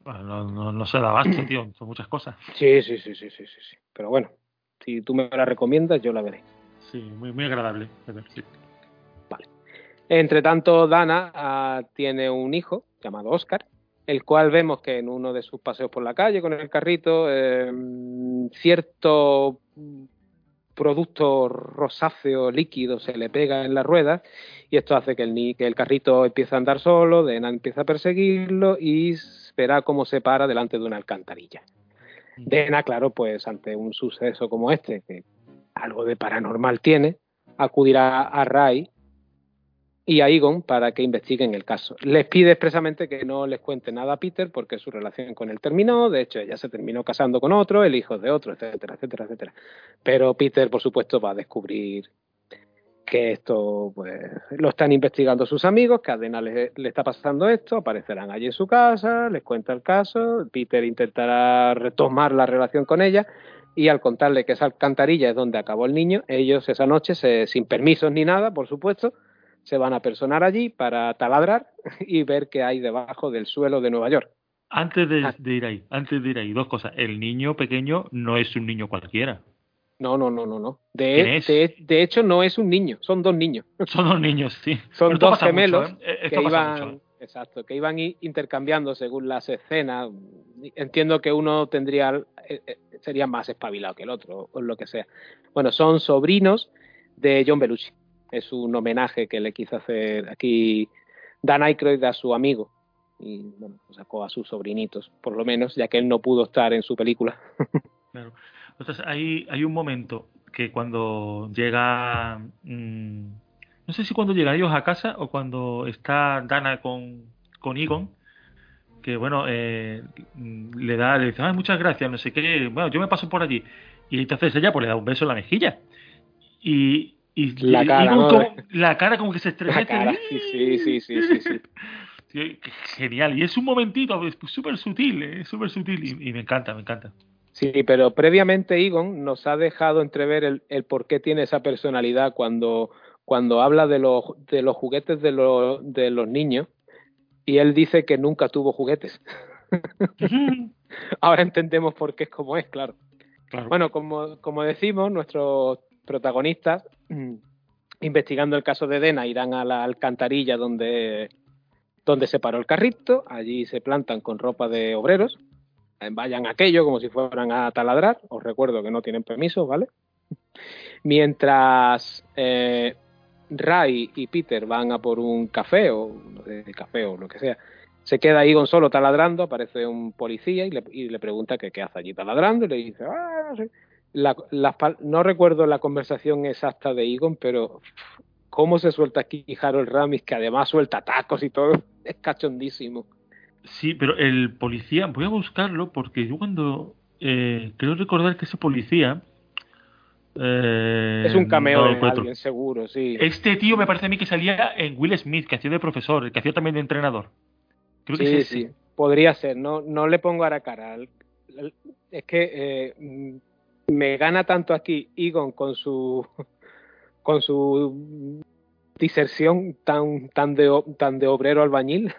Bueno, no, no, no se da abasto, tío, son muchas cosas. Sí, sí, sí, sí, sí, sí, sí. Pero bueno, si tú me la recomiendas, yo la veré. Sí, muy, muy agradable. sí. Entre tanto, Dana ah, tiene un hijo llamado Oscar, el cual vemos que en uno de sus paseos por la calle con el carrito, eh, cierto producto rosáceo líquido se le pega en las ruedas y esto hace que el, ni- que el carrito empiece a andar solo, Dana empieza a perseguirlo y verá cómo se para delante de una alcantarilla. Dena, claro, pues ante un suceso como este, que algo de paranormal tiene, acudirá a Ray y a Egon para que investiguen el caso. Les pide expresamente que no les cuente nada a Peter porque su relación con él terminó, de hecho ella se terminó casando con otro, el hijo de otro, etcétera, etcétera, etcétera. Pero Peter, por supuesto, va a descubrir que esto pues lo están investigando sus amigos, que a Dena le, está pasando esto, aparecerán allí en su casa, les cuenta el caso, Peter intentará retomar la relación con ella, y al contarle que esa alcantarilla es donde acabó el niño, ellos esa noche, se- sin permisos ni nada, por supuesto, se van a personar allí para taladrar y ver qué hay debajo del suelo de Nueva York. Antes de, Ah. de ir ahí, antes de ir ahí, dos cosas. El niño pequeño no es un niño cualquiera. No, no, no, no, no. ¿Quién De, es? de, de hecho, no es un niño, son dos niños. Son dos niños, sí. Son Pero dos mucho, gemelos ¿eh? Esto que iban, mucho, ¿eh? exacto, que iban intercambiando según las escenas. Entiendo que uno tendría, eh, sería más espabilado que el otro, o lo que sea. Bueno, son sobrinos de John Belushi. Es un homenaje que le quiso hacer aquí Dan Aykroyd a su amigo. Y bueno, sacó a sus sobrinitos, por lo menos, ya que él no pudo estar en su película. Claro. Entonces, hay, hay un momento que cuando llega. mm, no sé si cuando llegan ellos a casa o cuando está Dana con, con Egon, que bueno, eh, mm, le da, le dice, "Ay, muchas gracias, no sé qué, bueno, yo me paso por allí. Y entonces ella pues le da un beso en la mejilla. Y, y La cara, como- la cara como que se estremece. La cara, sí, sí, sí, sí, Genial, y es un momentito es súper sutil, eh, es súper sutil y, y me encanta, me encanta. Sí, pero previamente Egon nos ha dejado entrever el, el por qué tiene esa personalidad cuando, cuando habla de los, de los juguetes de los, de los niños y él dice que nunca tuvo juguetes. Ahora entendemos por qué es como es, claro. Claro. Bueno, como, como decimos, nuestros protagonistas, mm, investigando el caso de Dena, irán a la alcantarilla donde, donde se paró el carrito. Allí se plantan con ropa de obreros. Eh, Vayan aquello como si fueran a taladrar. Os recuerdo que no tienen permiso, ¿vale? Mientras eh, Ray y Peter van a por un café o sé, café o lo que sea. Se queda Egon solo taladrando, aparece un policía y le, y le pregunta qué hace allí taladrando y le dice, ah, no sé. La- no recuerdo la conversación exacta de Egon, pero cómo se suelta aquí Harold Ramis, que además suelta tacos y todo, es cachondísimo. Sí, pero el policía, voy a buscarlo porque yo cuando eh, creo recordar que ese policía eh, es un cameo no de alguien, seguro, sí. Este tío me parece a mí que salía en Will Smith, que hacía de profesor, que hacía también de entrenador. Creo que sí, es ese. sí, podría ser, no, no le pongo ahora cara. al- al- Es que eh, me gana tanto aquí Egon con su con su diserción tan tan de tan de obrero albañil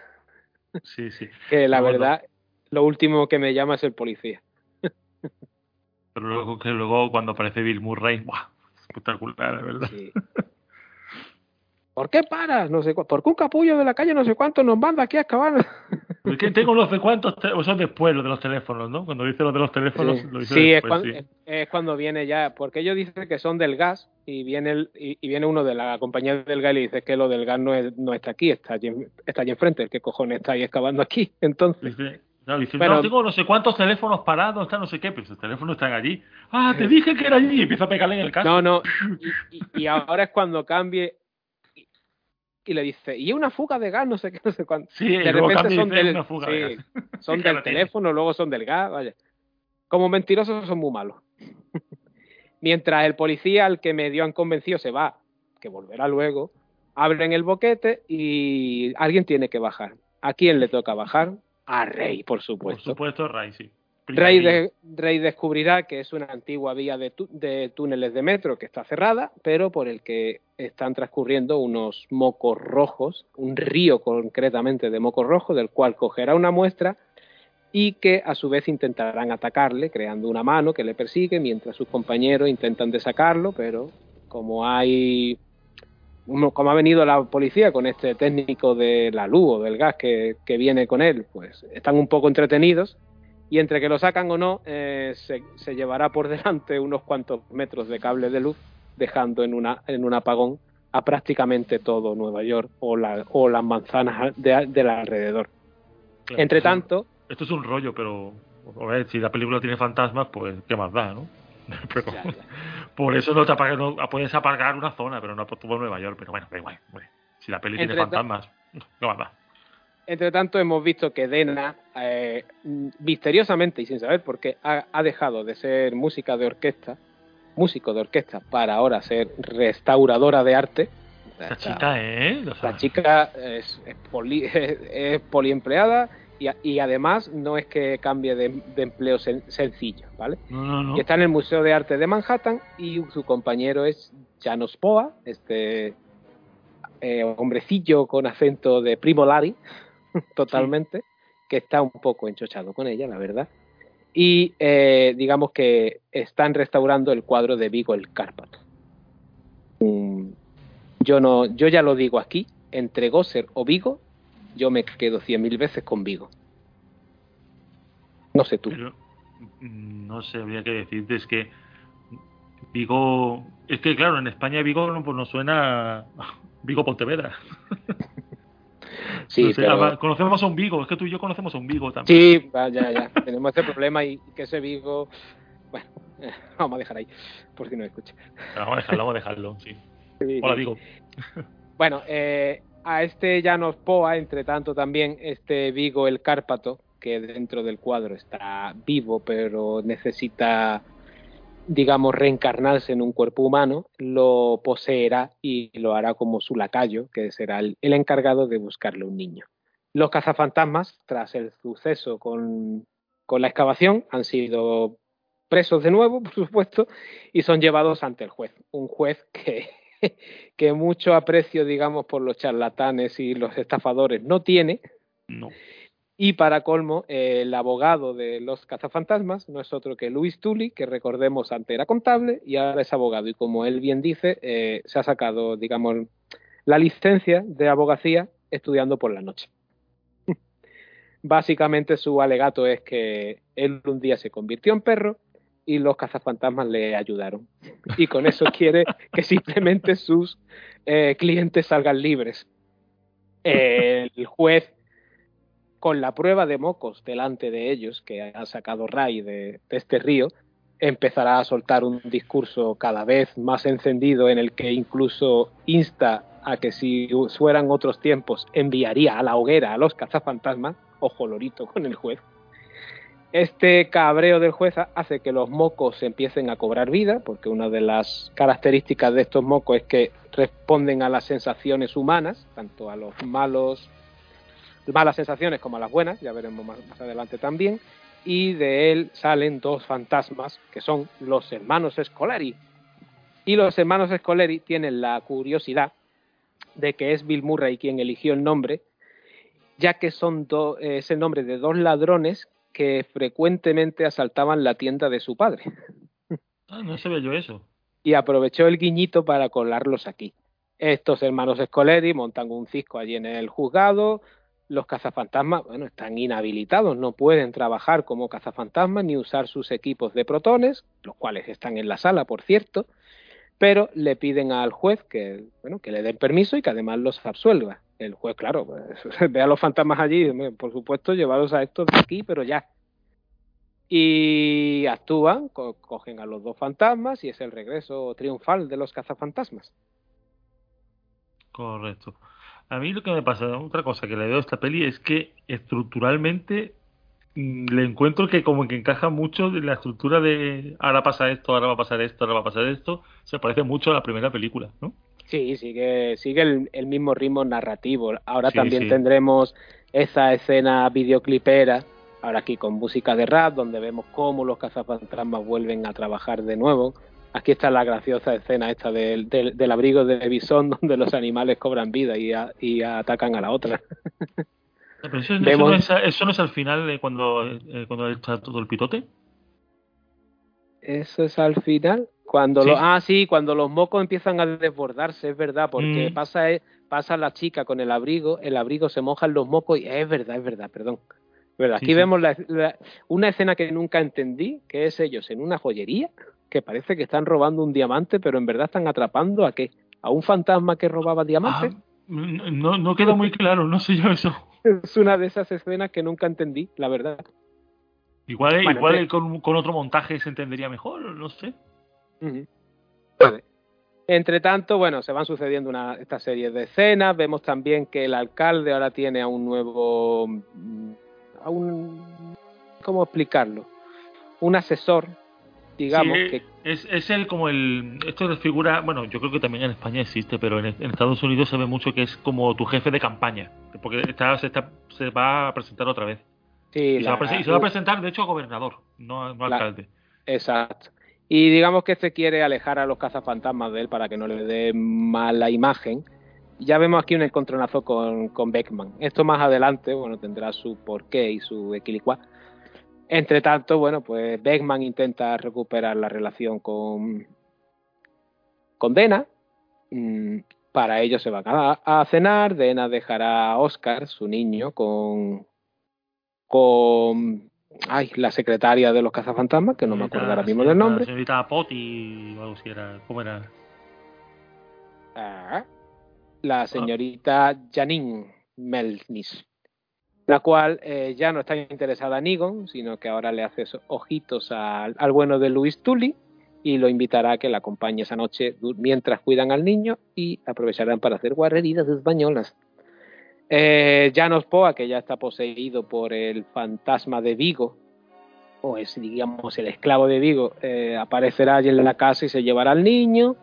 Sí, sí. que la verdad lo último que me llama es el policía. Pero luego, que luego cuando aparece Bill Murray, ¡buah! espectacular, la verdad. Sí. ¿Por qué paras? No sé ¿Por qué un capullo de la calle no sé cuánto nos manda aquí a excavar? Es que tengo los de cuántos, te- o son después los de los teléfonos, ¿no? Cuando dice los de los teléfonos, Sí, lo dice Sí, es, después, cuan- sí. es- es cuando viene ya, porque ellos dicen que son del gas y viene el, y, y viene uno de la compañía del gas y le dice que lo del gas no, es, no está aquí, está allí, está allí enfrente, ¿qué cojones está ahí excavando aquí? Entonces, Dice, claro, dice, Pero- no, tengo no sé cuántos teléfonos parados, está no sé qué, pero esos teléfonos están allí. Ah, te dije que era allí, y empieza a pegarle en el caso. no, no, y, y- y ahora es cuando cambie y le dice, y una fuga de gas, no sé qué, no sé cuánto. Sí, de repente son del, una fuga sí, de gas. son Sí, que del lo tiene. teléfono, luego son del gas, vaya. Como mentirosos son muy malos. Mientras el policía al que medio han convencido se va, que volverá luego, abren el boquete y alguien tiene que bajar. ¿A quién le toca bajar? A Rey, por Por supuesto. supuesto, Ray, sí. Rey, de- Rey descubrirá que es una antigua vía de, de túneles de metro que está cerrada, pero por el que están transcurriendo unos mocos rojos, un río concretamente de mocos rojos, del cual cogerá una muestra y que a su vez intentarán atacarle, creando una mano que le persigue, mientras sus compañeros intentan desacarlo, pero como hay como ha venido la policía con este técnico de la luz o del gas que, que viene con él, pues están un poco entretenidos y entre que lo sacan o no, eh, se, se llevará por delante unos cuantos metros de cable de luz, dejando en, una, en un apagón a prácticamente todo Nueva York o, la, o las manzanas de- del alrededor. Claro, Entre tanto, Esto es un rollo, pero. A ver, si la película tiene fantasmas, pues qué más da, ¿no? Pero, Ya, ya. por eso no te apagas, no, puedes apagar una zona, pero no todo Nueva York. Pero bueno, da igual. hombre. Si la peli tiene Entre fantasmas, qué más da. Entre tanto, hemos visto que Dena, eh, misteriosamente y sin saber por qué, ha, ha dejado de ser música de orquesta, músico de orquesta, para ahora ser restauradora de arte. Está- chica, ¿eh? La chica es, es, poli- es poliempleada Y, además no es que cambie de, de empleo sen- sencillo, ¿vale? No, no, no. Y está en el Museo de Arte de Manhattan y su compañero es Janos Poa, este eh, hombrecillo con acento de Primo Lari, totalmente, que está un poco enchochado con ella, la verdad. Y eh, digamos que están restaurando el cuadro de Vigo el Cárpato. Mm, yo no, yo ya lo digo aquí, entre Gosser o Vigo, yo me quedo cien mil veces con Vigo. No sé tú. Pero, mm, no sé, habría que decirte, es que Vigo, es que claro, en España Vigo no, pues nos suena Vigo Pontevedra. Sí, No sé, pero- ah, conocemos a un Vigo, es que tú y yo conocemos a un Vigo también. Sí, va, ya, ya. Tenemos ese problema y que ese Vigo. Bueno, vamos a dejar ahí, por si no escucha. Pero Vamos a dejarlo, vamos a dejarlo, sí. Hola, Vigo. Bueno, eh, a este Llanos Poa, entre tanto, también este Vigo el Cárpato, que dentro del cuadro está vivo, pero necesita, digamos, reencarnarse en un cuerpo humano, lo poseerá y lo hará como su lacayo, que será el, encargado de buscarle un niño. Los cazafantasmas, tras el suceso con, con la excavación, han sido presos de nuevo, por supuesto, y son llevados ante el juez. Un juez que, que mucho aprecio, digamos, por los charlatanes y los estafadores no tiene. No. Y para colmo, eh, el abogado de los cazafantasmas no es otro que Luis Tully, que recordemos antes era contable y ahora es abogado. Y como él bien dice, eh, se ha sacado, digamos, la licencia de abogacía estudiando por la noche. Básicamente su alegato es que él un día se convirtió en perro y los cazafantasmas le ayudaron. Y con eso quiere que simplemente sus eh, clientes salgan libres. El juez, con la prueba de mocos delante de ellos, que ha sacado Ray de, este río, empezará a soltar un discurso cada vez más encendido en el que incluso insta a que si fueran otros tiempos enviaría a la hoguera a los cazafantasmas, ojo lorito con el juez. Este cabreo del juez hace que los mocos empiecen a cobrar vida, porque una de las características de estos mocos es que responden a las sensaciones humanas, tanto a los malos, malas sensaciones como las buenas, ya veremos más, más adelante también, y de él salen dos fantasmas que son los hermanos Scolari. Y los hermanos Scolari tienen la curiosidad de que es Bill Murray quien eligió el nombre, ya que son do, es el nombre de dos ladrones que frecuentemente asaltaban la tienda de su padre. Ah, no sabía yo eso. Y aprovechó el guiñito para colarlos aquí. Estos hermanos Scoleri montan un cisco allí en el juzgado. Los cazafantasmas, bueno, están inhabilitados, no pueden trabajar como cazafantasmas ni usar sus equipos de protones, los cuales están en la sala, por cierto, pero le piden al juez que, bueno, que le den permiso y que además los absuelva. El juez, claro, pues, ve a los fantasmas allí, por supuesto, llevados a estos de aquí, pero ya. Y actúan, co cogen a los dos fantasmas y es el regreso triunfal de los cazafantasmas. Correcto. A mí lo que me pasa, otra cosa que le veo a esta peli es que estructuralmente mm, le encuentro que como que encaja mucho de la estructura de ahora pasa esto, ahora va a pasar esto, ahora va a pasar esto. Se parece mucho a la primera película, ¿no? Sí, sigue, sigue el, el mismo ritmo narrativo. Ahora Sí, también sí. tendremos esa escena videoclipera, ahora aquí con música de rap, donde vemos cómo los cazafantasmas vuelven a trabajar de nuevo. Aquí está la graciosa escena esta del, del, del abrigo de Bison, donde los animales cobran vida y, a- y atacan a la otra. Pero eso, eso Vemos- no, es, eso no es al final de cuando, eh, cuando está todo el pitote. Eso es al final. Cuando Sí. lo, ah, sí, cuando los mocos empiezan a desbordarse, es verdad, porque Mm. pasa, eh, pasa la chica con el abrigo, el abrigo se moja en los mocos y es verdad, es verdad, perdón. Es verdad. Sí, Aquí sí. vemos la- la- una escena que nunca entendí, que es ellos en una joyería, que parece que están robando un diamante, pero en verdad están atrapando a qué? A un fantasma que robaba diamantes. Ah, no, no queda muy claro, no sé yo eso. Es una de esas escenas que nunca entendí, la verdad. Igual, Bueno, igual sí. con, con otro montaje se entendería mejor, no sé. Entre tanto, bueno, se van sucediendo una, esta serie de escenas. Vemos también que el alcalde ahora tiene a un nuevo. mm, a un. ¿Cómo explicarlo? Un asesor, digamos, Sí, que. es, es el como el esto de figura bueno yo creo que también en España existe pero en, en Estados Unidos se ve mucho que es como tu jefe de campaña porque está, se, está, se va a presentar otra vez Sí, Y se, va a la- presen- y se va a presentar, de hecho, a gobernador, no, no La- alcalde. Exacto. Y digamos que este quiere alejar a los cazafantasmas de él para que no le dé mala imagen. Ya vemos aquí un encontronazo con, con Beckman. Esto más adelante, bueno, tendrá su porqué y su equilicua. Entre tanto, bueno, pues Beckman intenta recuperar la relación con, con Dena. Mm, Para ello se van a, a cenar. Dena dejará a Oscar, su niño, con, con ay, la secretaria de los cazafantasmas, que no me acuerdo ahora mismo del La nombre. señorita Poti o algo así era. ¿Cómo era? Ah, la señorita Janine Melnis, la cual eh, ya no está interesada en Egon, sino que ahora le hace ojitos al, bueno de Luis Tully y lo invitará a que la acompañe esa noche mientras cuidan al niño y aprovecharán para hacer guarreridas españolas. Eh, Janos Poa, que ya está poseído por el fantasma de Vigo, o es, digamos, el esclavo de Vigo, eh, aparecerá allí en la casa y se llevará al niño.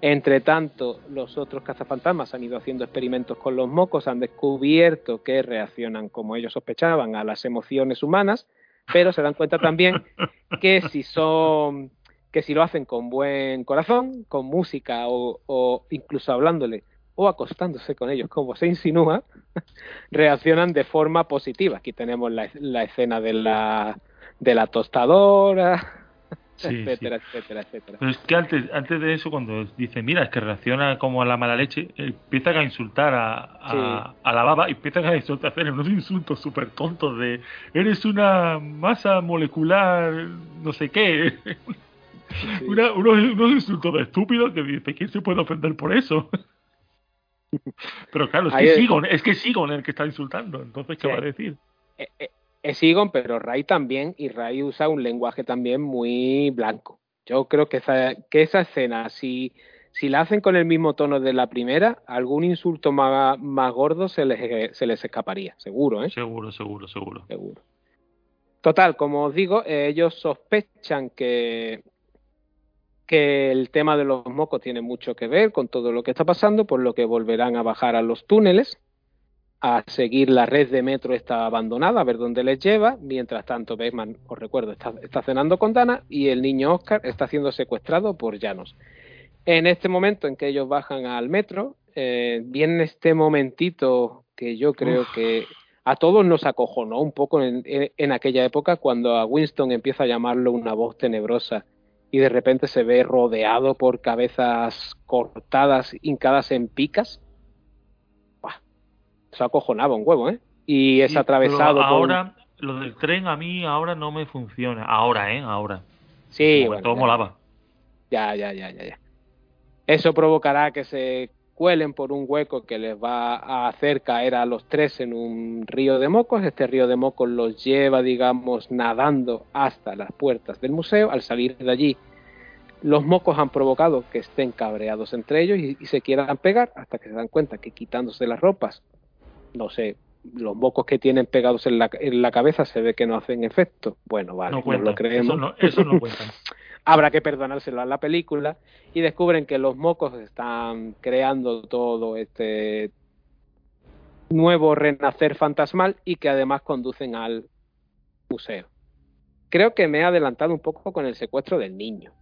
Entre tanto, los otros cazafantasmas han ido haciendo experimentos con los mocos, han descubierto que reaccionan como ellos sospechaban a las emociones humanas, pero se dan cuenta también que si son que si lo hacen con buen corazón, con música o, o incluso hablándole o acostándose con ellos, como se insinúa, reaccionan de forma positiva. Aquí tenemos la, la escena de la, de la tostadora, Sí, etcétera, etcétera, etcétera. Pero es que antes, antes de eso, cuando dice, mira, es que reacciona como a la mala leche, empiezan a insultar a, a, Sí. a la baba y empiezan a insultar, hacer unos insultos súper tontos de, eres una masa molecular, no sé qué. Una- unos, unos insultos de estúpidos que dice, ¿quién se puede ofender por eso? Pero claro, es Ahí que es- Sigon, es que Sigon el que está insultando, entonces, ¿qué va a decir? Eh, eh, es Egon, pero Ray también, y Ray usa un lenguaje también muy blanco. Yo creo que esa, que esa escena, si, si la hacen con el mismo tono de la primera, algún insulto más, más gordo se les, se les escaparía, seguro, ¿eh? Seguro, seguro, seguro. Seguro. Total, como os digo, eh, ellos sospechan que, que el tema de los mocos tiene mucho que ver con todo lo que está pasando, por lo que volverán a bajar a los túneles, a seguir la red de metro está abandonada, a ver dónde les lleva. Mientras tanto, Beckman, os recuerdo, está, está cenando con Dana y el niño Oscar está siendo secuestrado por Llanos. En este momento en que ellos bajan al metro, eh, viene este momentito que yo creo Uf. que a todos nos acojonó un poco en, en- en aquella época cuando a Winston empieza a llamarlo una voz tenebrosa y de repente se ve rodeado por cabezas cortadas, hincadas en picas. Eso acojonaba un huevo, ¿eh? Y es Sí, atravesado por... ahora, lo del tren a mí ahora no me funciona. Ahora, ¿eh? Ahora. Sí, bueno, todo ya. molaba. Ya, ya, ya, ya, ya. Eso provocará que se cuelen por un hueco que les va a hacer caer a los tres en un río de mocos. Este río de mocos los lleva, digamos, nadando hasta las puertas del museo. Al salir de allí, los mocos han provocado que estén cabreados entre ellos y, y se quieran pegar hasta que se dan cuenta que quitándose las ropas, no sé, los mocos que tienen pegados en la, en la cabeza se ve que no hacen efecto. Bueno, vale, no lo creemos. Eso no, eso no cuentan. habrá que perdonárselo a la película y descubren que los mocos están creando todo este nuevo renacer fantasmal y que además conducen al museo. Creo que me he adelantado un poco con el secuestro del niño.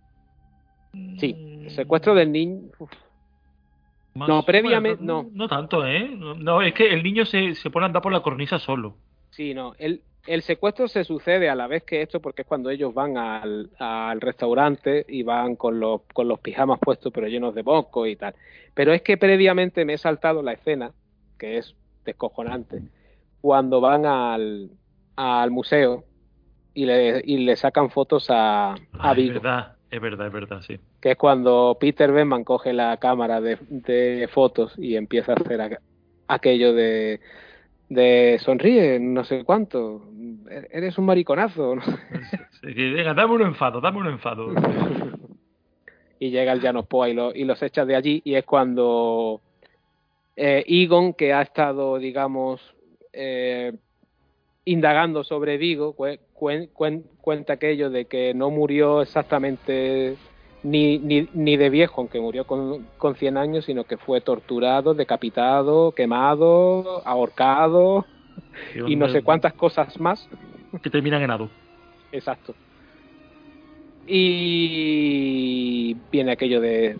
Sí, el secuestro del niño. uf, Más- No, previamente- bueno, no. No tanto, ¿eh? No, no, es que el niño se, se pone a andar por la cornisa solo. Sí, no. El, el secuestro se sucede a la vez que esto porque es cuando ellos van al, al restaurante y van con los, con los pijamas puestos pero llenos de moco y tal. Pero es que previamente me he saltado la escena, que es descojonante, cuando van al, al museo y le, y le sacan fotos a, a Ah, es Vigo, verdad, es verdad, es verdad, sí. que es cuando Peter Beckman coge la cámara de, de fotos y empieza a hacer aqu- aquello de, de sonríe, no sé cuánto, "E-, eres un mariconazo. ¿no? Sí, venga, dame un enfado, dame un enfado. y llega el Janos Poa y, lo- y los echa de allí y es cuando eh, Egon, que ha estado, digamos, eh, indagando sobre Vigo, cue- cuen- cuen- cuenta aquello de que no murió exactamente ni, ni, ni de viejo, aunque murió con, con 100 años, sino que fue torturado, decapitado, quemado, ahorcado, y no sé cuántas cosas más. Que terminan en ado. Exacto. Y viene aquello de.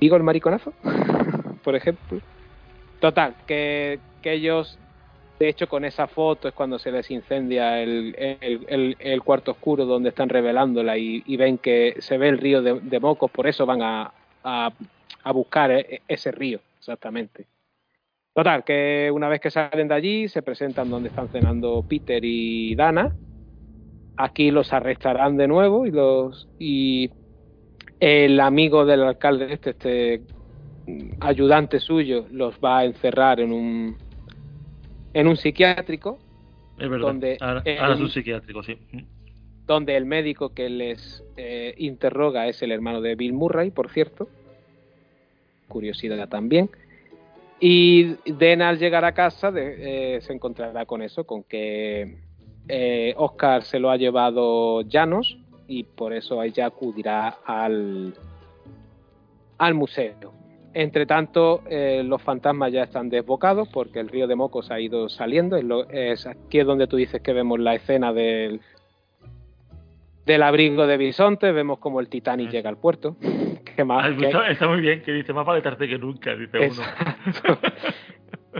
¿Digo el mariconazo? Por ejemplo. Total, que, que ellos. De hecho, con esa foto es cuando se les incendia el, cuarto oscuro donde están revelándola y, ven que se ve el río de, mocos, por eso van a, a, buscar e- ese río, exactamente. Total, que una vez que salen de allí, se presentan donde están cenando Peter y Dana. Aquí los arrestarán de nuevo y los y el amigo del alcalde este, este mm, ayudante suyo, los va a encerrar en un en un psiquiátrico Es verdad. Donde ahora, el- ahora es un psiquiátrico, sí. donde el médico que les eh, interroga es el hermano de Bill Murray, por cierto. Curiosidad también. Y Den al llegar a casa de- eh, se encontrará con eso, con que eh, Oscar se lo ha llevado Llanos y por eso ella acudirá al, al museo. Entre tanto, eh, los fantasmas ya están desbocados porque el río de Mocos ha ido saliendo. Es, lo- es aquí es donde tú dices que vemos la escena del, del abrigo de bisonte, vemos como el Titanic llega al puerto. ¿Qué más? Ah, ¿Qué- está, está muy bien, que dice más vale tarde que nunca, dice uno.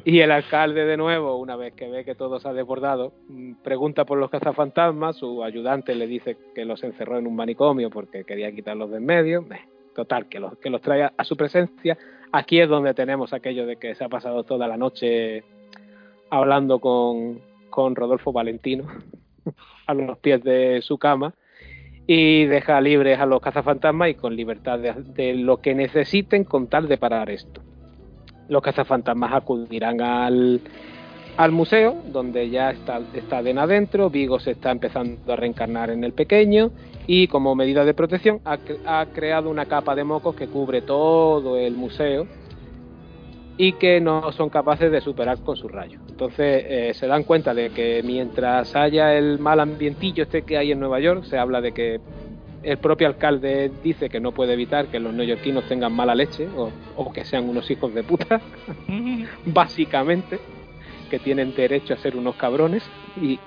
Y el alcalde de nuevo, una vez que ve que todo se ha desbordado, mm, pregunta por los cazafantasmas, su ayudante le dice que los encerró en un manicomio porque quería quitarlos de en medio. Total, que los, que los trae a, su presencia. Aquí es donde tenemos aquello de que se ha pasado toda la noche hablando con, con Rodolfo Valentino a los pies de su cama y deja libres a los cazafantasmas y con libertad de lo que necesiten con tal de parar esto. Los cazafantasmas acudirán al, al museo, donde ya está, está Den adentro, Vigo se está empezando a reencarnar en el pequeño y como medida de protección ha, cre- ha creado una capa de mocos que cubre todo el museo y que no son capaces de superar con sus rayos. Entonces eh, se dan cuenta de que mientras haya el mal ambientillo este que hay en Nueva York, se habla de que el propio alcalde dice que no puede evitar que los neoyorquinos tengan mala leche o, o que sean unos hijos de puta, básicamente, que tienen derecho a ser unos cabrones y,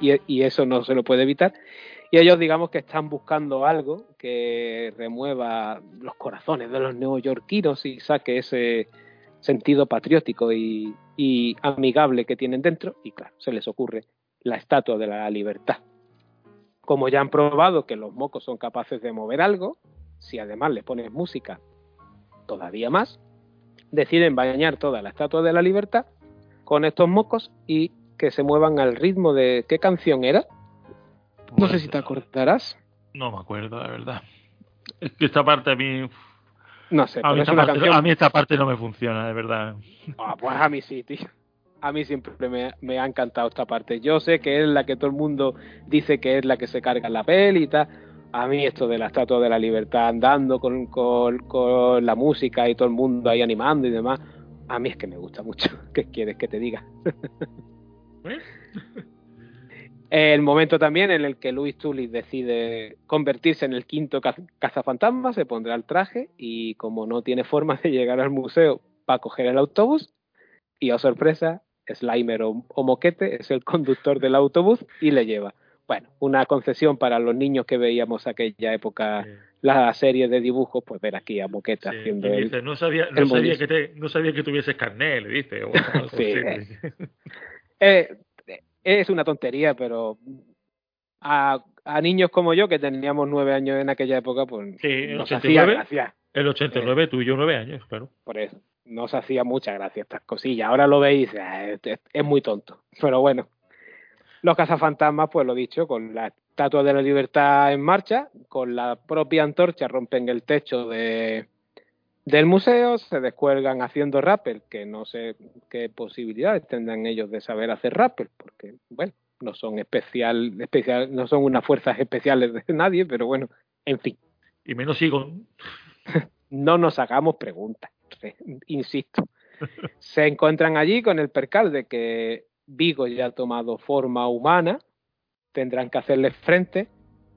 eso no se lo puede evitar. Y ellos digamos que están buscando algo que remueva los corazones de los neoyorquinos y saque ese sentido patriótico y, y amigable que tienen dentro. Y claro, se les ocurre la estatua de la libertad. Como ya han probado que los mocos son capaces de mover algo, si además les pones música, todavía más, deciden bañar toda la estatua de la libertad con estos mocos y que se muevan al ritmo de qué canción era. No sé si te acordarás. No me acuerdo, la verdad. Es que esta parte a mí. No sé, A mí, es esta parte, canción. a mí esta parte no me funciona, de verdad. Ah, pues a mí sí, tío. A mí siempre me, me ha encantado esta parte. Yo sé que es la que todo el mundo dice que es la que se carga la peli y tal. A mí esto de la Estatua de la Libertad andando con, con, con la música y todo el mundo ahí animando y demás, a mí es que me gusta mucho. ¿Qué quieres que te diga? El momento también en el que Luis Tully decide convertirse en el quinto caz- cazafantasma, se pondrá el traje y como no tiene forma de llegar al museo, va a coger el autobús y, a sorpresa, Slimer o, o Moquete es el conductor del autobús y le lleva. Bueno, una concesión para los niños que veíamos aquella época. La serie de dibujos, pues ver aquí a Moquete Sí, haciendo y el, no sabía, no sabía que te, no sabía que tuvieses carnet, le dice. o algo Sí, así. Eh, es una tontería, pero a, a niños como yo, que teníamos nueve años en aquella época, pues Sí, nos hacía 89. gracia. El 89, tú y yo nueve años, claro. Por eso, nos hacía mucha gracia estas cosillas. Ahora lo veis, es, es- es muy tonto. Pero bueno, los cazafantasmas, pues lo dicho, con la estatua de la libertad en marcha, con la propia antorcha rompen el techo de, del museo, se descuelgan haciendo rappel, que no sé qué posibilidades tendrán ellos de saber hacer rappel, porque, bueno, no son especial, especial, no son unas fuerzas especiales de nadie, pero bueno, en fin Y menos sigo. no nos hagamos preguntas, re- insisto. Se encuentran allí con el percal de que Vigo ya ha tomado forma humana, tendrán que hacerle frente.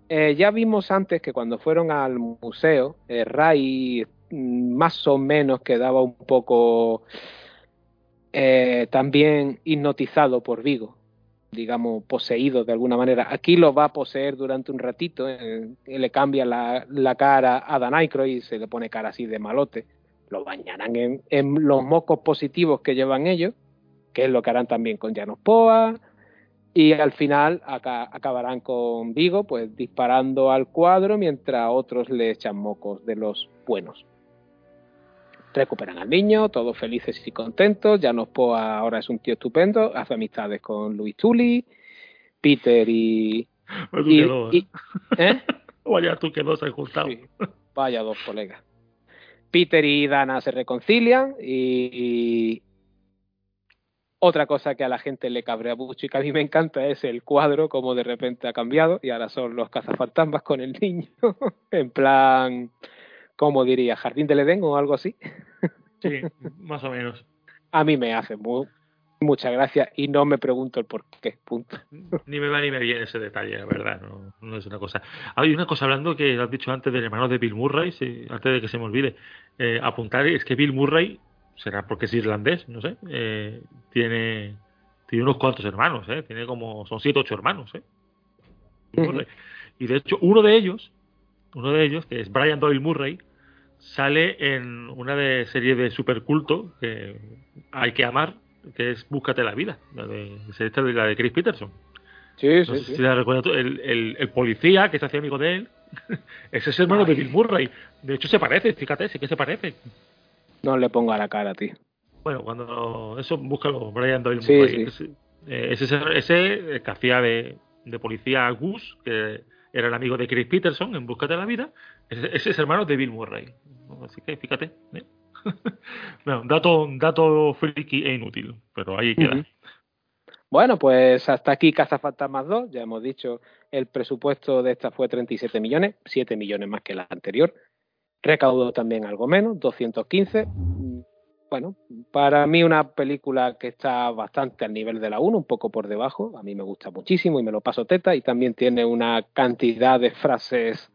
Eh, ya vimos antes que cuando fueron al museo, eh, Ray mm, más o menos quedaba un poco eh, también hipnotizado por Vigo. digamos, poseídos de alguna manera. Aquí los va a poseer durante un ratito, eh, le cambia la, la cara a Dan y se le pone cara así de malote. Lo bañarán en, en los mocos positivos que llevan ellos, que es lo que harán también con Janos Poa, y al final aca- acabarán con Vigo pues disparando al cuadro mientras otros le echan mocos de los buenos. Recuperan al niño, todos felices y contentos. Janos Poa ahora es un tío estupendo, hace amistades con Luis Tully, Peter y. Pues tú y- que dos, y- ¿eh? Vaya tú que dos se han juntado. Sí, vaya dos colegas. Peter y Dana se reconcilian y otra cosa que a la gente le cabrea mucho y que a mí me encanta es el cuadro como de repente ha cambiado y ahora son los cazafantasmas con el niño en plan como diría jardín del Edén o algo así Sí, más o menos. a mí me hace mu- mucha gracia y no me pregunto el por qué punto Ni me va ni me viene ese detalle, la verdad. No, no es una cosa. Hay una cosa hablando que has dicho antes del hermano de Bill Murray, sí, antes de que se me olvide. Eh, apuntar es que Bill Murray, será porque es irlandés, no sé, eh, tiene, tiene unos cuantos hermanos, ¿eh? Tiene como, son siete ocho hermanos, ¿eh? Y de hecho, uno de ellos, uno de ellos, que es Brian Doyle Murray, sale en una de serie de superculto que hay que amar, que es Búscate la vida, la de, esta de la de Chris Peterson. sí No sí, sé sí. si la el, el, el policía que se hacía amigo de él, ese es hermano de. Bill Murray. De hecho, se parece, fíjate, sí que se parece. No le pongo a la cara tío Bueno, cuando eso, búscalo, Brian Doyle Sí, sí. Ese, eh, ese, ese eh, que hacía de, de policía Gus, que era el amigo de Chris Peterson en Búscate la vida, ese, ese es hermano de Bill Murray. Así que fíjate. ¿eh? bueno, dato, dato friki e inútil, pero ahí queda. Bueno, pues hasta aquí Cazafantasmas 2. Ya hemos dicho, el presupuesto de esta fue 37 millones, 7 millones más que la anterior. Recaudó también algo menos, 215. Mm, Bueno, para mí una película que está bastante al nivel de la 1, un poco por debajo. A mí me gusta muchísimo y me lo paso teta. Y también tiene una cantidad de frases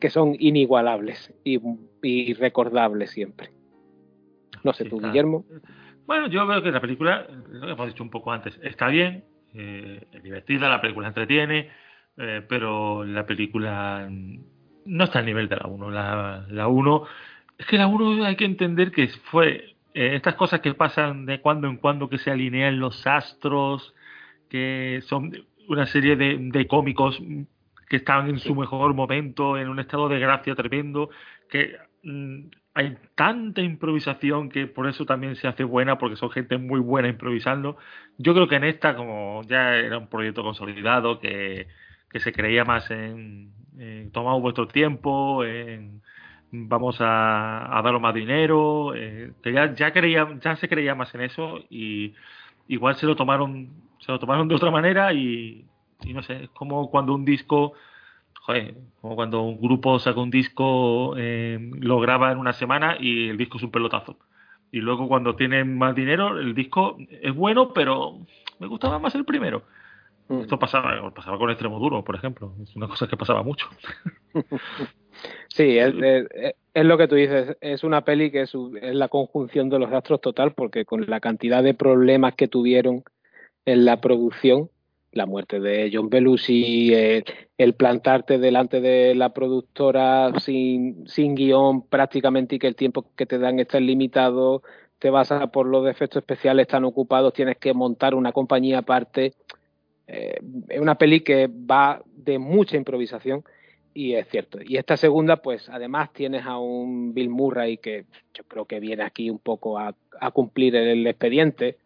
que son inigualables y, y recordables siempre. No sé Sí, tú, claro. Guillermo. Bueno, yo veo que la película, lo que hemos dicho un poco antes, está bien, eh, es divertida, la película entretiene, eh, pero la película no está al nivel de la 1. La, la 1, es que la 1 hay que entender que fue eh, estas cosas que pasan de cuando en cuando, que se alinean los astros, que son una serie de, de cómicos que estaban en su mejor momento, en un estado de gracia tremendo, que mm, hay tanta improvisación que por eso también se hace buena, porque son gente muy buena improvisando. Yo creo que en esta, como ya era un proyecto consolidado, que, que se creía más en, tomamos vuestro tiempo, en vamos a, daros más dinero, eh, ya, ya, creía, ya se creía más en eso y igual se lo tomaron, se lo tomaron de otra manera y, y no sé, es como cuando un disco joder, como cuando un grupo saca un disco, eh, lo graba en una semana y el disco es un pelotazo. Y luego cuando tienen más dinero, el disco es bueno, pero me gustaba más el primero. Mm. Esto pasaba, pasaba con Extremo Duro, por ejemplo. Es una cosa que pasaba mucho. Sí, es, es- es lo que tú dices, es una peli que es, la conjunción de los astros total, porque con la cantidad de problemas que tuvieron en la producción, la muerte de John Belushi, el, el plantarte delante de la productora sin, sin guion prácticamente y que el tiempo que te dan está limitado, te vas a por los efectos especiales están ocupados, tienes que montar una compañía aparte. Eh, es una peli que va de mucha improvisación y es cierto. Y esta segunda, pues además tienes a un Bill Murray que yo creo que viene aquí un poco a, a cumplir el expediente.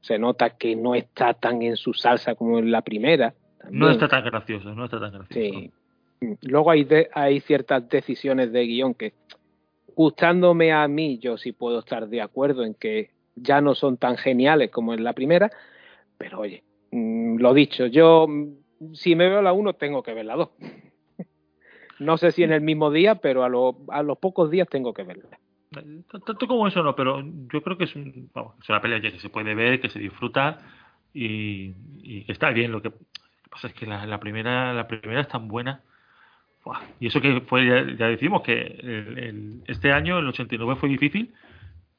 Se nota que no está tan en su salsa como en la primera. No está tan gracioso, no está tan gracioso. Sí. Luego hay, de- hay ciertas decisiones de guion que, gustándome a mí, yo sí puedo estar de acuerdo en que ya no son tan geniales como en la primera, pero oye, mm, lo dicho, yo mm, si me veo la 1 tengo que ver la 2. No sé si en el mismo día, pero a, lo- a los pocos días tengo que verla. Tanto como eso no, pero yo creo que es, un, vamos, es una pelea que se puede ver, que se disfruta y, y que está bien. Lo que pasa es que la, la primera la primera es tan buena. Y eso que fue, ya, ya decimos que el- el- este año, el 89, fue difícil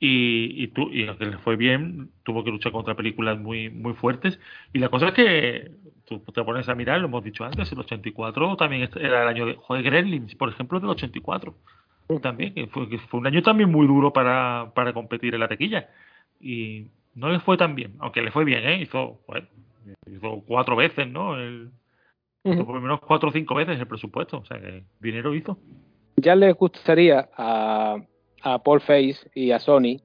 y, y, tú, y aunque le fue bien, tuvo que luchar contra películas muy, muy fuertes. Y la cosa es que tú te pones a mirar, lo hemos dicho antes, el 84 también era el año de Joder, Gremlins, por ejemplo, del 84. También, que fue, que fue un año también muy duro para, para competir en la tequilla. Y no le fue tan bien, aunque le fue bien, ¿eh? Hizo, hizo cuatro veces, ¿no? El, hizo por lo menos cuatro o cinco veces el presupuesto, o sea que dinero hizo. Ya les gustaría a, a Paul Face y a Sony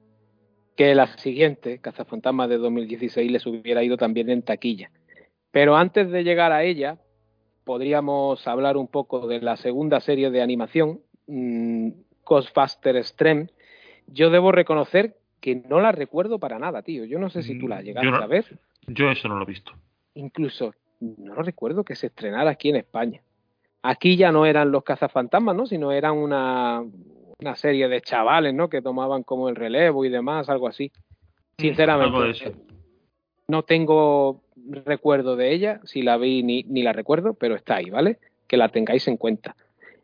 que la siguiente, Cazafantasmas de 2016, les hubiera ido también en taquilla. Pero antes de llegar a ella, podríamos hablar un poco de la segunda serie de animación, mmm, Ghostbuster Extreme. Yo debo reconocer que no la recuerdo para nada, tío. Yo no sé si tú la llegaste Mm, Yo no- a ver. Yo eso no lo he visto. Incluso no recuerdo que se estrenara aquí en España. Aquí ya no eran los cazafantasmas, ¿no? Sino eran una, una serie de chavales, ¿no? Que tomaban como el relevo y demás, algo así. Sinceramente, de eso. no tengo recuerdo de ella, si la vi ni, ni la recuerdo, pero está ahí, ¿vale? Que la tengáis en cuenta.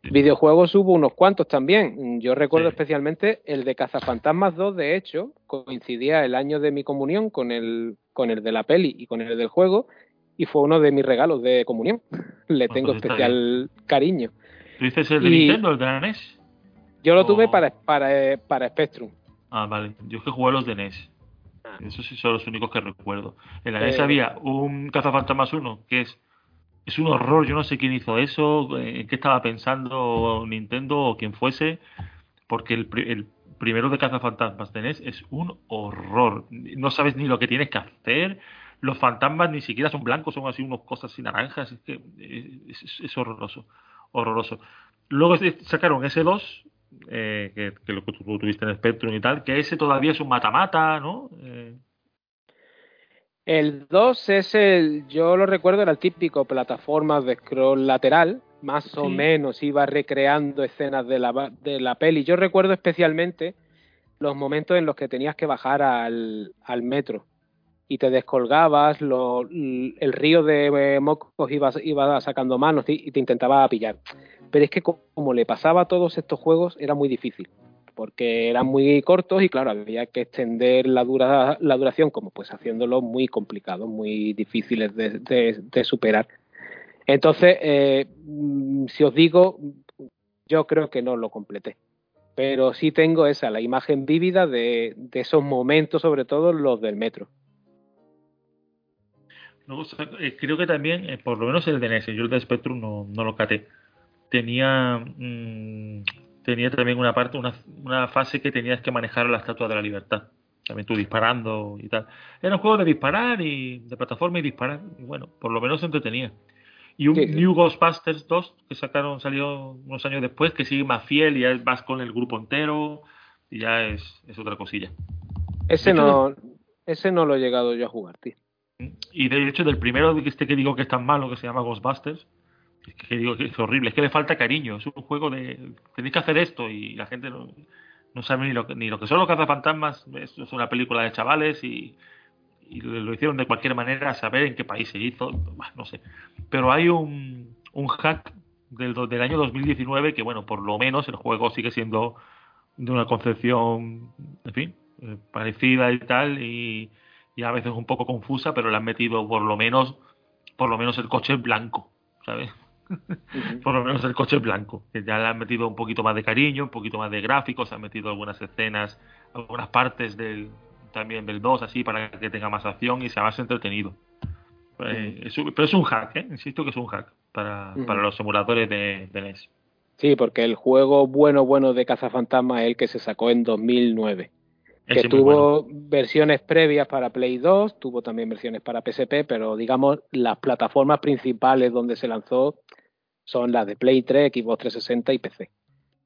Videojuegos hubo unos cuantos también. Yo recuerdo Sí. especialmente el de Cazafantasmas 2, de hecho, coincidía el año de mi comunión con el, con el de la peli y con el del juego, y fue uno de mis regalos de comunión. Le tengo pues está especial cariño. ¿Tú dices el de Y- Nintendo, el de la NES? Yo lo tuve Oh. para, para, para Spectrum. Ah, vale. Yo es que jugué a los de NES. Ah. Esos sí son los únicos que recuerdo. En la NES Eh. había un Cazafantasmas 1 que es es un horror. Yo no sé quién hizo eso, eh, en qué estaba pensando Nintendo o quien fuese, porque el, el primero de Cazafantasmas de NES es un horror. No sabes ni lo que tienes que hacer. Los fantasmas ni siquiera son blancos, son así unas cosas así naranjas. Es que eh, es, es- es horroroso. Horroroso. Luego sacaron ese 2 eh, que, que lo que tú tuviste en Spectrum y tal, que ese todavía es un mata-mata, ¿no? Eh, El 2 es el, yo lo recuerdo, era el típico plataforma de scroll lateral, más o menos iba recreando escenas de la, de la peli. Yo recuerdo especialmente los momentos en los que tenías que bajar al, al metro y te descolgabas, lo- el río de mocos iba, iba sacando manos y y te intentaba pillar. Pero es que co- como le pasaba a todos estos juegos, era muy difícil porque eran muy cortos y claro, había que extender la, dura, la duración como pues haciéndolo muy complicado, muy difíciles de, superar. Entonces, eh, mm, si os digo, yo creo que no lo completé. Pero sí tengo esa, la imagen vívida de, esos momentos, sobre todo los del metro. luego eh, creo que también, eh, por lo menos el de NES, yo el de Spectrum no, no lo caté. Tenía mm, tenía también una parte, una, una fase que tenías que manejar la Estatua de la Libertad. También tú disparando y tal. Era un juego de disparar y de plataforma y disparar. Y bueno, por lo menos entretenía. Y un Sí. New Ghostbusters 2 que sacaron, salió unos años después, que sigue más fiel y ya vas con el grupo entero y ya es, es otra cosilla. Ese hecho, no, ese no lo he llegado yo a jugar, tío. Y de hecho, del primero este que digo que es tan malo, que se llama Ghostbusters, es que digo que es horrible, es que le falta cariño. Es un juego de. Tenéis que hacer esto y la gente no, no sabe ni lo, ni lo que son los cazafantasmas. Esto es una película de chavales y, lo hicieron de cualquier manera saber en qué país se hizo. No sé. Pero hay un, un hack del, del año 2019 que, bueno, por lo menos el juego sigue siendo de una concepción, en fin, eh, parecida y tal. Y a veces un poco confusa, pero le han metido por lo menos por lo menos el coche blanco, ¿sabes? Por lo menos el coche blanco, que ya le han metido un poquito más de cariño, un poquito más de gráficos, han metido algunas escenas, algunas partes del también del 2 así para que tenga más acción y sea más entretenido. Eh, es pero es un hack, ¿eh? insisto que es un hack para, para los emuladores de, de NES. Sí, porque el juego bueno, bueno de Cazafantasma es el que se sacó en 2009. Que bueno. tuvo versiones previas para Play 2, tuvo también versiones para PSP, pero digamos las plataformas principales donde se lanzó son las de Play 3, Xbox 360 y PC.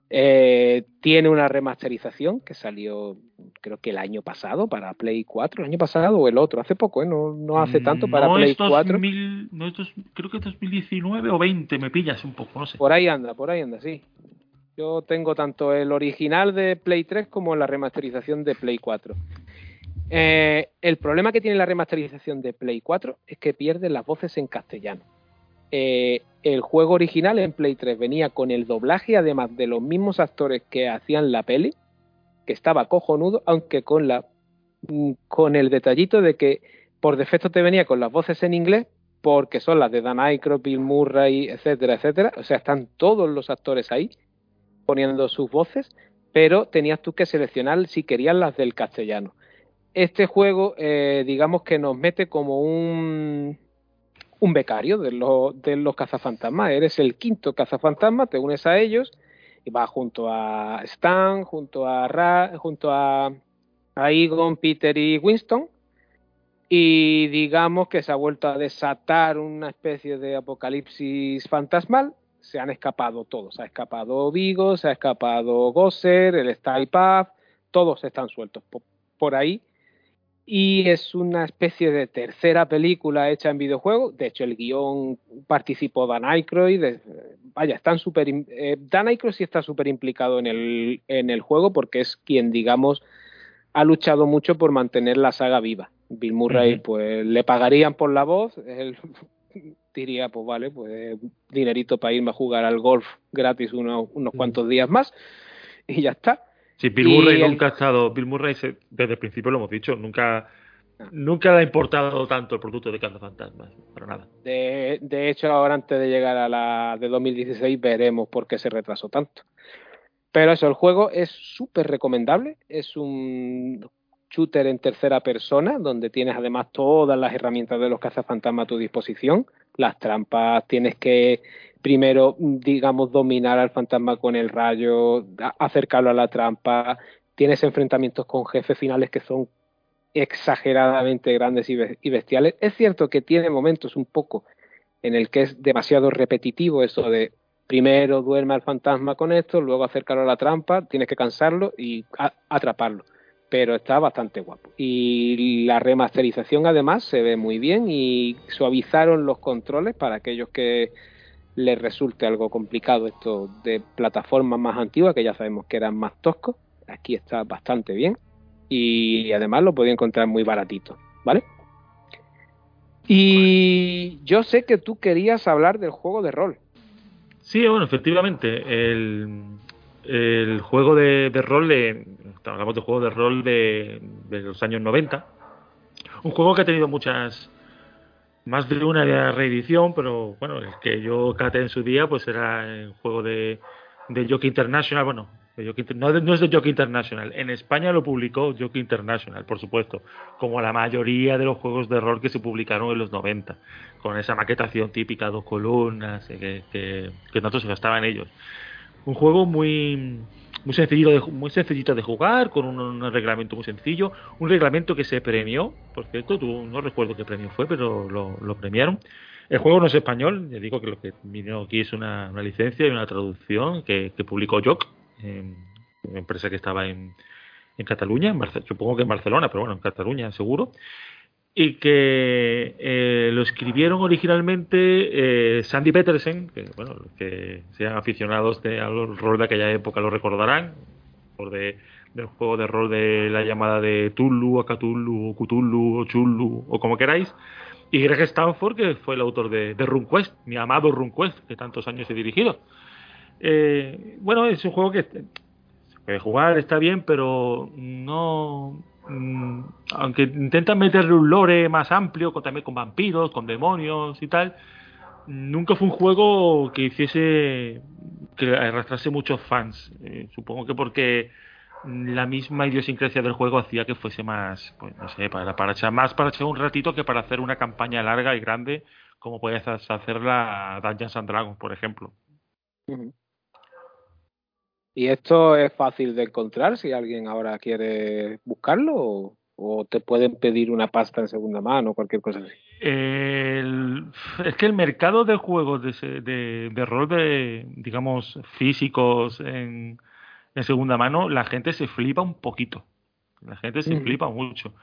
Eh, tiene una remasterización que salió creo que el año pasado para Play 4, el año pasado o el otro, hace poco, ¿eh? no, no hace tanto para no Play es 4. 2000, no es dos- creo que es 2019 o 20, me pillas un poco, no sé. Por ahí anda, por ahí anda, sí. Yo tengo tanto el original de Play 3 como la remasterización de Play 4. Eh, el problema que tiene la remasterización de Play 4 es que pierde las voces en castellano. Eh, el juego original en Play 3 venía con el doblaje, además de los mismos actores que hacían la peli, que estaba cojonudo, aunque con la mm, con el detallito de que por defecto te venía con las voces en inglés, porque son las de Dan Aykroyd, Bill Murray, etcétera, etcétera. O sea, están todos los actores ahí poniendo sus voces, pero tenías tú que seleccionar si querías las del castellano. Este juego, eh, digamos que nos mete como un, un becario de los, de los cazafantasmas. Eres el quinto cazafantasma, te unes a ellos y vas junto a Stan, junto a Ra, junto a, a Egon, Peter y Winston. Y digamos que se ha vuelto a desatar una especie de apocalipsis fantasmal. Se han escapado todos. Se ha escapado Vigo, se ha escapado Gosser, el Style Path, todos están sueltos por, por ahí y es una especie de tercera película hecha en videojuego. De hecho, el guion participó Dan Aykroyd. vaya, están súper. im- eh, Dan Aykroyd sí está súper implicado en el, en el juego porque es quien, digamos, ha luchado mucho por mantener la saga viva. Bill Murray, pues le pagarían por la voz. Él diría, pues vale, pues dinerito para irme a jugar al golf gratis unos, unos cuantos días más. Y ya está. Sí, Bill Y Murray el- nunca ha estado. Bill Murray, se- desde el principio lo hemos dicho, nunca, nunca le ha importado tanto el producto de Cazafantasmas, para nada. De, de hecho, ahora antes de llegar a la de 2016 veremos por qué se retrasó tanto. Pero eso, el juego es súper recomendable. Es un shooter en tercera persona, donde tienes además todas las herramientas de los cazafantasmas a tu disposición. Las trampas, tienes que primero, digamos, dominar al fantasma con el rayo, acercarlo a la trampa. Tienes enfrentamientos con jefes finales que son exageradamente grandes y be- y bestiales. Es cierto que tiene momentos un poco en el que es demasiado repetitivo eso de primero duerme al fantasma con esto, luego acercarlo a la trampa, tienes que cansarlo y atraparlo. Pero está bastante guapo. Y la remasterización además se ve muy bien y suavizaron los controles para aquellos que les resulte algo complicado esto de plataformas más antiguas, que ya sabemos que eran más toscos. Aquí está bastante bien. Y además lo podía encontrar muy baratito, ¿vale? Y yo sé que tú querías hablar del juego de rol. Sí, bueno, efectivamente, el, el juego de, rol, de, hablamos de juego de rol de, de los años 90, un juego que ha tenido muchas, más de una reedición, pero bueno, el que yo caté en su día, pues era el juego de, de International, bueno, no, no es de Jockey International, en España lo publicó Jockey International, por supuesto, como la mayoría de los juegos de rol que se publicaron en los 90, con esa maquetación típica, dos columnas, eh, que, que, que tanto se gastaba en ellos. Un juego muy muy sencillito de, muy sencillito de jugar, con un, reglamento muy sencillo, un reglamento que se premió, por cierto, tú, no recuerdo qué premio fue, pero lo, premiaron. El juego no es español, ya digo que lo que vino aquí es una, una licencia y una traducción que, que publicó Joc, eh, una empresa que estaba en, en Cataluña, en supongo que en Barcelona, pero bueno, en Cataluña seguro, y que eh, lo escribieron originalmente eh, Sandy Petersen, que bueno, que sean aficionados de, al rol de aquella época lo recordarán, por de, del juego de rol de la llamada de Tulu, o Cthulhu, o Cthulhu, o Chulu, o como queráis, y Greg Stanford, que fue el autor de, de RuneQuest, mi amado RuneQuest, que tantos años he dirigido. Eh, bueno, es un juego que se puede jugar, está bien, pero no. Mm, aunque intentan meterle un lore más amplio, también con vampiros, con demonios y tal, nunca fue un juego que hiciese que arrastrase muchos fans. Eh, supongo que porque la misma idiosincrasia del juego hacía que fuese más, pues no sé, para, para echar más para echar un ratito que para hacer una campaña larga y grande, como puede hacer la Dungeons and Dragons, por ejemplo. ¿Y esto es fácil de encontrar si alguien ahora quiere buscarlo? ¿O, o te pueden pedir una pasta en segunda mano o cualquier cosa así? El- es que el mercado de juegos de, de, de rol de, digamos, físicos en, en segunda mano, la gente se flipa un poquito. La gente se Ujú. flipa mucho.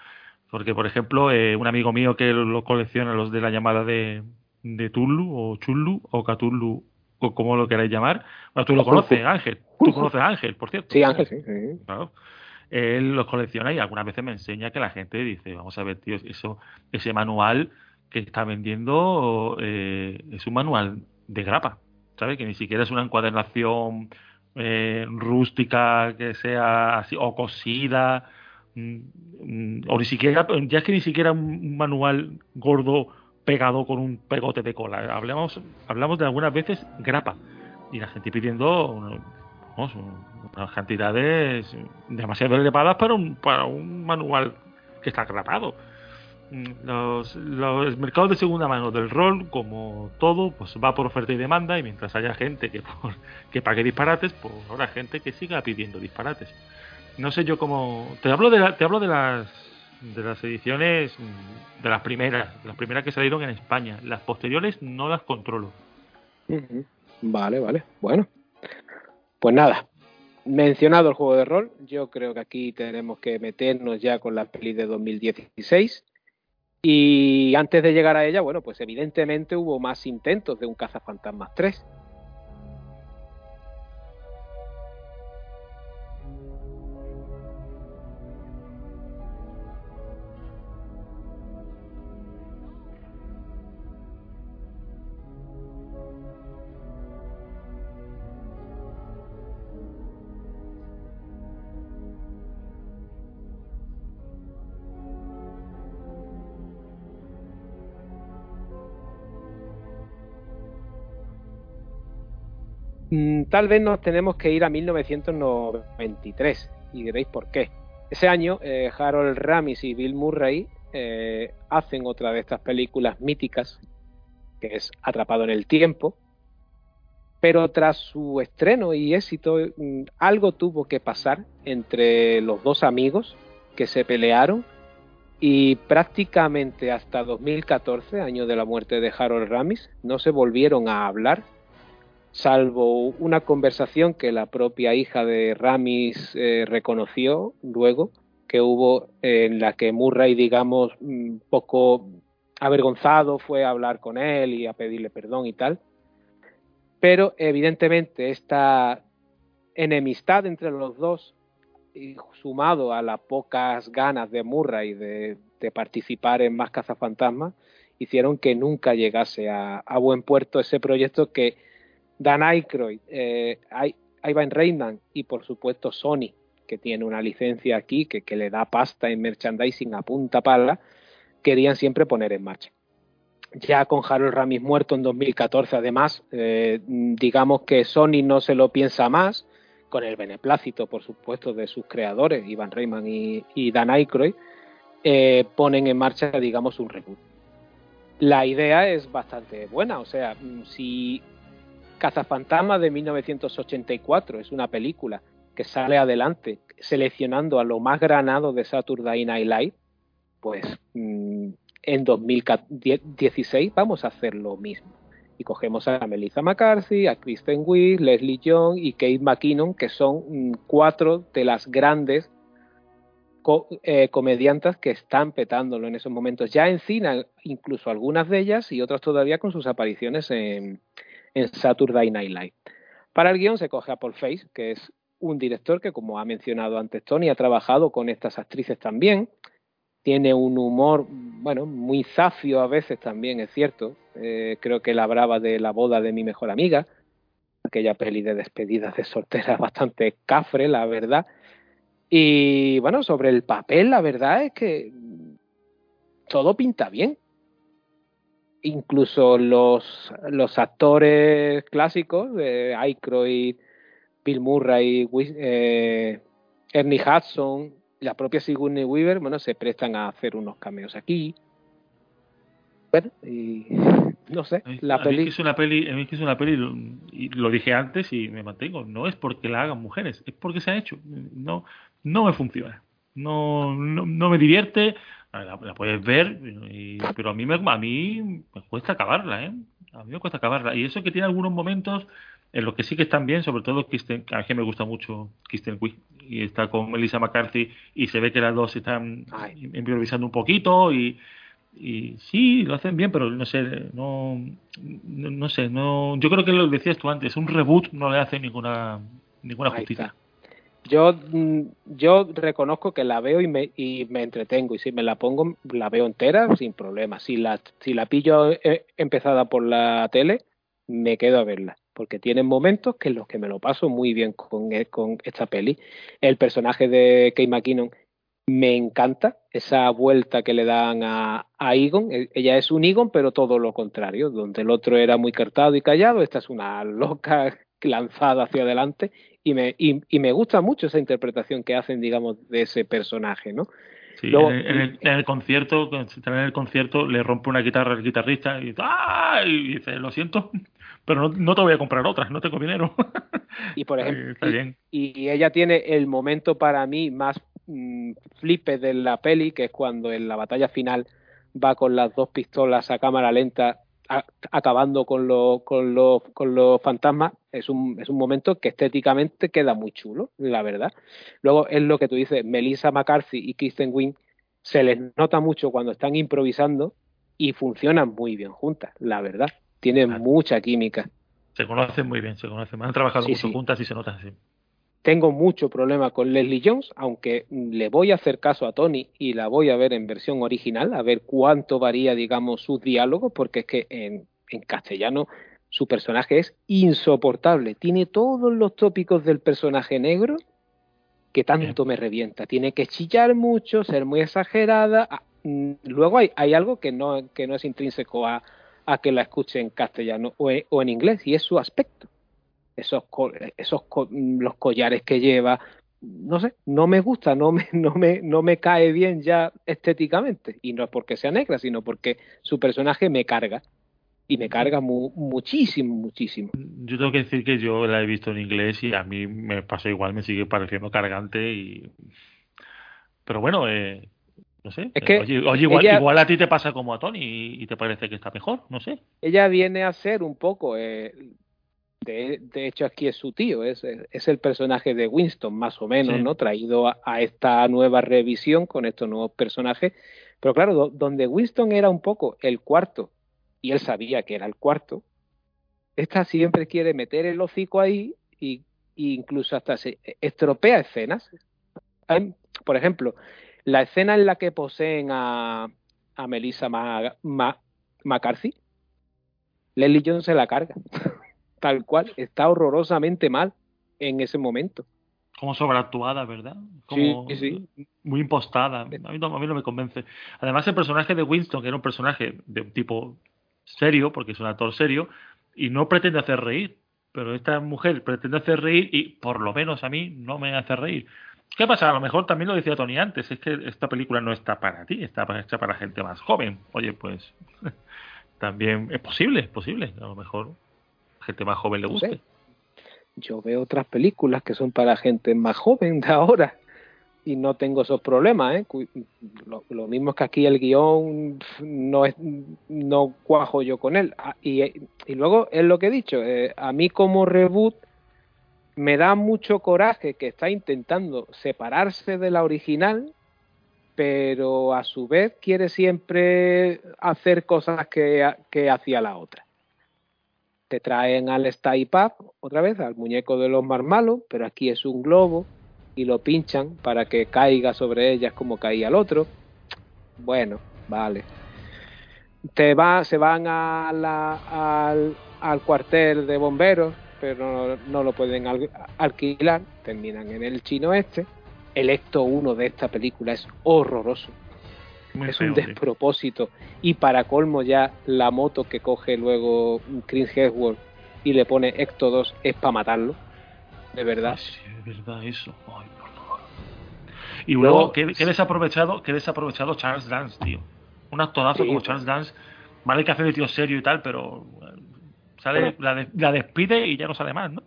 Porque, por ejemplo, eh, un amigo mío que lo colecciona, los de la llamada de, de Tulu, o Chulu, o Catulu, o como lo queráis llamar. Bueno, tú lo conoces, Ángel. Tú conoces a Ángel, por cierto. Sí, Ángel, sí. sí. Claro. Él los colecciona y algunas veces me enseña que la gente dice, vamos a ver, tío, eso, ese manual que está vendiendo eh, es un manual de grapa, ¿sabes? Que ni siquiera es una encuadernación eh, rústica que sea así o cosida mm, mm, o ni siquiera ya es que ni siquiera un manual gordo pegado con un pegote de cola hablamos hablamos de algunas veces grapa y la gente pidiendo vamos, unas cantidades demasiado elevadas para un para un manual que está grapado Mm, los, los el de segunda mano del rol, como todo, pues va por oferta y demanda y mientras haya gente que, por- que pague disparates, pues habrá gente que siga pidiendo disparates. No sé yo cómo... Te hablo de, la- te hablo de las de las ediciones mm, de las primeras, las primeras que salieron en España. Las posteriores no las controlo. Vale, vale. Bueno. Pues nada. Mencionado el juego de rol, yo creo que aquí tenemos que meternos ya con la peli de 2016. Y antes de llegar a ella, bueno, pues evidentemente hubo más intentos de un Cazafantasmas 3. Tal vez nos tenemos que ir a 1993 y diréis por qué. Ese año eh, Harold Ramis y Bill Murray eh, hacen otra de estas películas míticas, que es Atrapado en el Tiempo, pero tras su estreno y éxito, mm, algo tuvo que pasar entre los dos amigos que se pelearon y prácticamente hasta 2014, año de la muerte de Harold Ramis, no se volvieron a hablar salvo una conversación que la propia hija de Ramis eh, reconoció luego que hubo en la que Murray, digamos, un poco avergonzado fue a hablar con él y a pedirle perdón y tal. Pero evidentemente esta enemistad entre los dos, y sumado a las pocas ganas de Murray de, de participar en más cazafantasmas, hicieron que nunca llegase a buen puerto ese proyecto que Dan Aykroyd, eh, Ivan Reitman y por supuesto Sony, que tiene una licencia aquí que, le da pasta en merchandising a punta pala, querían siempre poner en marcha. Ya con Harold Ramis muerto en 2014, además, eh, digamos que Sony no se lo piensa más, con el beneplácito, por supuesto, de sus creadores, Ivan Reitman y, y Dan Aykroyd, eh, ponen en marcha, digamos, un reboot. La idea es bastante buena, o sea, mm, si Cazafantasmas de 1984 es una película que sale adelante seleccionando a lo más granado de Saturday Night Live, pues mm, en 2016 vamos a hacer lo mismo. Y cogemos a Melissa McCarthy, a Kristen Wiig, Leslie Young y Kate McKinnon, que son mm, cuatro de las grandes co- eh, comediantas que están petándolo en esos momentos. Ya en cine, incluso algunas de ellas y otras todavía con sus apariciones en, en Saturday Night Live. Para el guion se coge a Paul Feig, que es un director que, como ha mencionado antes Tony, ha trabajado con estas actrices también. Tiene un humor, bueno, muy zafio a veces también, es cierto. Eh, creo que él hablaba de la boda de mi mejor amiga, aquella peli de despedidas de soltera bastante cafre, la verdad. Y bueno, sobre el papel, la verdad es que todo pinta bien incluso los, los actores clásicos de Aykroyd, Bill Murray, eh, Ernie Hudson, la propia Sigourney Weaver, bueno, se prestan a hacer unos cameos aquí. Bueno, y no sé, mí- la peli... es una peli, a mí que es una peli, lo- y lo dije antes y me mantengo, no es porque la hagan mujeres, es porque se ha hecho. No, no me funciona. No, no, no me divierte. La, la puedes ver, y- pero a mí me, a mí me cuesta acabarla, ¿eh? A mí me cuesta acabarla. Y eso que tiene algunos momentos en los que sí que están bien, sobre todo Kristen, a mí me gusta mucho Kristen Wiig y está con Melissa McCarthy y se ve que las dos están Ay. improvisando un poquito y, y sí, lo hacen bien, pero no sé, no, no, no sé, no, yo creo que lo decías tú antes, un reboot no le hace ninguna ninguna justicia. Yo, mm, yo reconozco que la veo y me, y me entretengo y si me la pongo la veo entera sin problema. Si la, si la pillo eh, empezada por la tele, me quedo a verla. porque tienen momentos que en los que me lo paso muy bien con, e- con esta peli. El personaje de Kate McKinnon me encanta, esa vuelta que le dan a, a Egon. E- Ella es un Egon, pero todo lo contrario, donde el otro era muy cartado y callado, esta es una loca lanzada hacia adelante y me, y, y me gusta mucho esa interpretación que hacen, digamos, de ese personaje, ¿no? Sí, Luego- en, el, en el- en el concierto, en el concierto, le rompe una guitarra al guitarrista y, ¡ah! y dice, lo siento, pero no, no te voy a comprar otra, no tengo dinero. Y por ejemplo, está bien. y ella tiene el momento para mí más mm, flipe de la peli, que es cuando en la batalla final va con las dos pistolas a cámara lenta a- acabando con los con los con los fantasmas es un es un momento que estéticamente queda muy chulo la verdad luego es lo que tú dices Melissa McCarthy y Kristen Wiig se les nota mucho cuando están improvisando y funcionan muy bien juntas la verdad tienen Claro. mucha química Se conocen muy bien, se conocen. Han trabajado Sí, mucho sí. juntas y se nota así. Tengo mucho problema con Leslie Jones, aunque le voy a hacer caso a Tony y la voy a ver en versión original, a ver cuánto varía, digamos, sus diálogos, porque es que en, en castellano su personaje es insoportable. Tiene todos los tópicos del personaje negro que tanto me revienta. Tiene que chillar mucho, ser muy exagerada. Ah, mm, Luego hay, hay algo que no, que no es intrínseco a, a que la escuche en castellano o en, o en inglés, y es su aspecto esos esos co- los collares que lleva no sé no me gusta no me no me no me cae bien ya estéticamente y no es porque sea negra sino porque su personaje me carga y me carga mu- muchísimo muchísimo Yo tengo que decir que yo la he visto en inglés y a mí me pasa igual, me sigue pareciendo cargante y... Pero bueno, eh, no sé. Es eh, que oye, oye, igual, ella- igual a ti te pasa como a Tony y, y te parece que está mejor, no sé. ella viene a ser un poco eh, de, de hecho aquí es su tío es, es el personaje de Winston más o menos Sí. no traído a, a esta nueva revisión con estos nuevos personajes pero claro do- donde Winston era un poco el cuarto y él sabía que era el cuarto esta siempre quiere meter el hocico ahí y, y incluso hasta se estropea escenas Hay- por ejemplo la escena en la que poseen a, a Melissa Ma- Ma- McCarthy Leslie Jones se la carga. Tal cual, está horrorosamente mal en ese momento. Como sobreactuada, ¿verdad? Como Sí, sí. muy impostada. A mí, no, a mí no me convence. Además, el personaje de Winston, que era un personaje de un tipo serio, porque es un actor serio, y no pretende hacer reír. Pero esta mujer pretende hacer reír y, por lo menos a mí, no me hace reír. ¿Qué pasa? A lo mejor también lo decía Tony antes, es que esta película no está para ti, está hecha para gente más joven. Oye, pues también es posible, es posible. A lo mejor gente más joven le guste. Yo veo otras películas que son para gente más joven de ahora y no tengo esos problemas. ¿eh? Lo, lo mismo es que aquí el guion no es no cuajo yo con él. Ah, Y, y luego es lo que he dicho, eh, a mí como reboot me da mucho coraje que está intentando separarse de la original, pero a su vez quiere siempre hacer cosas que, que hacía la otra. Te traen al Stay otra vez, al muñeco de los marmalos, pero aquí es un globo y lo pinchan para que caiga sobre ellas como caía el otro. Bueno, vale. Te va, se van a la- al, al cuartel de bomberos, pero no, no lo pueden al- alquilar, terminan en el chino este. El Ecto 1 de esta película es horroroso Muy es feo, un sí. despropósito. Y para colmo ya la moto que coge luego Chris Hemsworth y le pone Ecto 2 es para matarlo. De verdad. Sí, es verdad eso. Ay, por favor. Y luego, Luego- qué, qué desaprovechado, qué desaprovechado Charles Dance, tío. Un actorazo Sí, como. Charles Dance. Vale que hace de tío serio y tal, pero eh, sale, Bueno. la, de- la despide y ya no sale más, ¿no?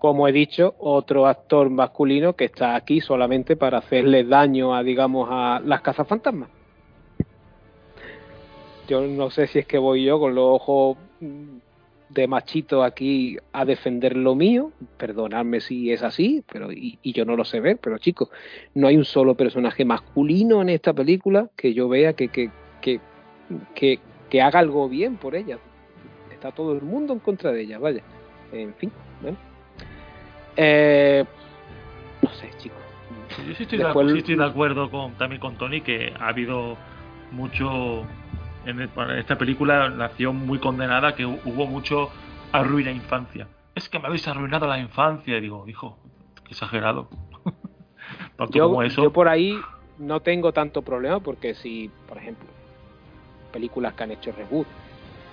Como he dicho, otro actor masculino que está aquí solamente para hacerle daño a, digamos, a las cazafantasmas. Yo no sé si es que voy yo con los ojos mm, de machito aquí a defender lo mío, perdonadme si es así, pero y, yo no lo sé ver, pero chicos, no hay un solo personaje masculino en esta película que yo vea que, que, que, que, que haga algo bien por ella. Está todo el mundo en contra de ella, vaya. En fin, bueno. Eh, no sé, chicos. Yo sí estoy, de, Después- sí estoy de acuerdo con, también con Tony que ha habido mucho. En, el- en esta película nació muy condenada que hu- hubo mucho arruina infancia. Es que me habéis arruinado la infancia. Y digo, hijo, qué exagerado. Tanto Yo, como eso. yo por ahí no tengo tanto problema porque si, por ejemplo, películas que han hecho reboot,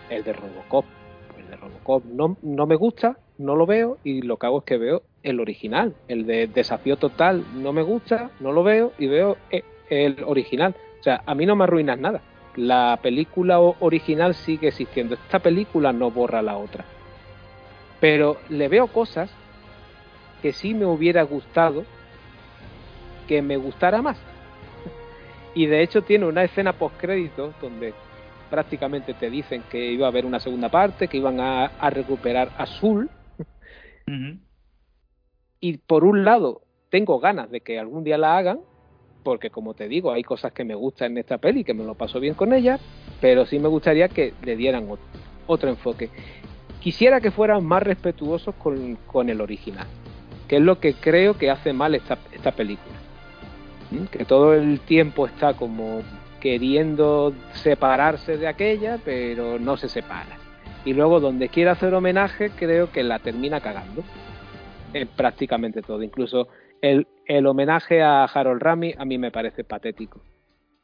el de Robocop, pues el de Robocop no, no me gusta, no lo veo y lo que hago es que veo el original, el de Desafío Total no me gusta, no lo veo y veo eh, el original. O sea, a mí no me arruinas nada. La película original sigue existiendo. Esta película no borra la otra. Pero le veo cosas que sí me hubiera gustado que me gustara más. Y de hecho tiene una escena post créditos donde prácticamente te dicen que iba a haber una segunda parte, que iban a, a recuperar Azul. Y por un lado, tengo ganas de que algún día la hagan, porque como te digo, hay cosas que me gustan en esta peli, que me lo paso bien con ellas, pero sí me gustaría que le dieran ot- otro enfoque. Quisiera que fueran más respetuosos con, con el original, que es lo que creo que hace mal esta, esta película. Que todo el tiempo está como queriendo separarse de aquella, pero no se separa. Y luego donde quiere hacer homenaje, creo que la termina cagando en prácticamente todo. Incluso el, el homenaje a Harold Rami a mí me parece patético.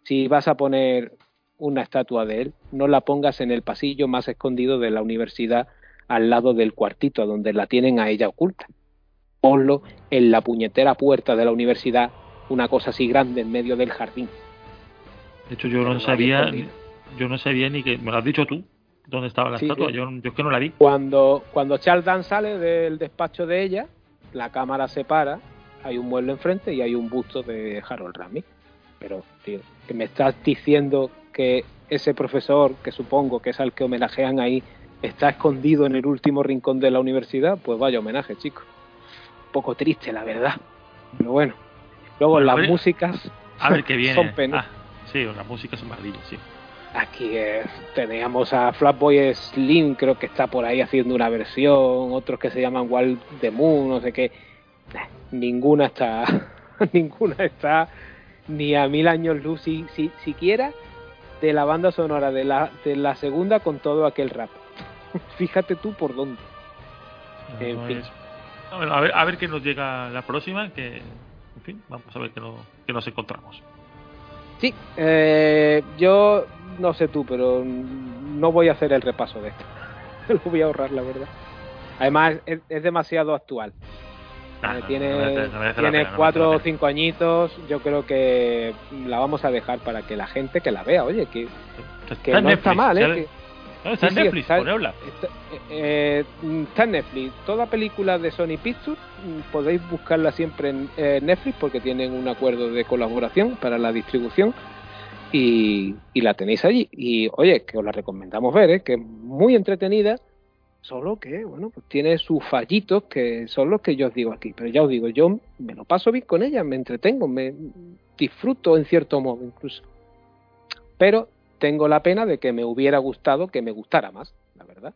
Si vas a poner una estatua de él, no la pongas en el pasillo más escondido de la universidad al lado del cuartito donde la tienen a ella oculta. Ponlo en la puñetera puerta de la universidad, una cosa así grande en medio del jardín. De hecho, yo no sabía, yo no sabía ni que, me lo has dicho tú, dónde estaba la Sí, estatua. Yo, yo es que no la vi. Cuando, cuando Charles Dance sale del despacho de ella, la cámara se para, hay un mueble enfrente y hay un busto de Harold Rami. Pero, tío, que me estás diciendo que ese profesor, que supongo que es al que homenajean ahí, está escondido en el último rincón de la universidad, pues vaya homenaje, chico. Un poco triste, la verdad. Pero bueno. Luego Bueno, a las ver- músicas A ver qué viene. son penas. Ah, sí, la música es maravilla, sí. Aquí eh, teníamos a Flatboy Slim, creo que está por ahí haciendo una versión, otros que se llaman Wild the Moon, no sé qué. Ninguna está, ninguna está ni a mil años luz, si, si- siquiera de la banda sonora de la, de la segunda con todo aquel rap. Fíjate tú por dónde. En No fin. es- Bueno, a ver, a ver qué nos llega la próxima, que, en fin, vamos a ver qué, no- qué nos encontramos. Sí, eh, yo no sé tú, pero no voy a hacer el repaso de esto. Lo voy a ahorrar, la verdad. Además, es, es demasiado actual. Ah, Eh, no, tiene no merece- no merece la tiene pena, no cuatro o la cinco añitos. Yo creo que la vamos a dejar para que la gente que la vea, oye, que, Está no está mal, ¿eh? Está en sí, Netflix, está- ponedla. Está, eh, eh, está en Netflix. Toda película de Sony Pictures mm, podéis buscarla siempre en eh, Netflix porque tienen un acuerdo de colaboración para la distribución y, y la tenéis allí. Y oye, que os la recomendamos ver, ¿eh? que es muy entretenida, solo que, bueno, pues tiene sus fallitos que son los que yo os digo aquí. Pero ya os digo, yo me lo paso bien con ella, me entretengo, me disfruto en cierto modo incluso. Pero tengo la pena de que me hubiera gustado que me gustara más, la verdad.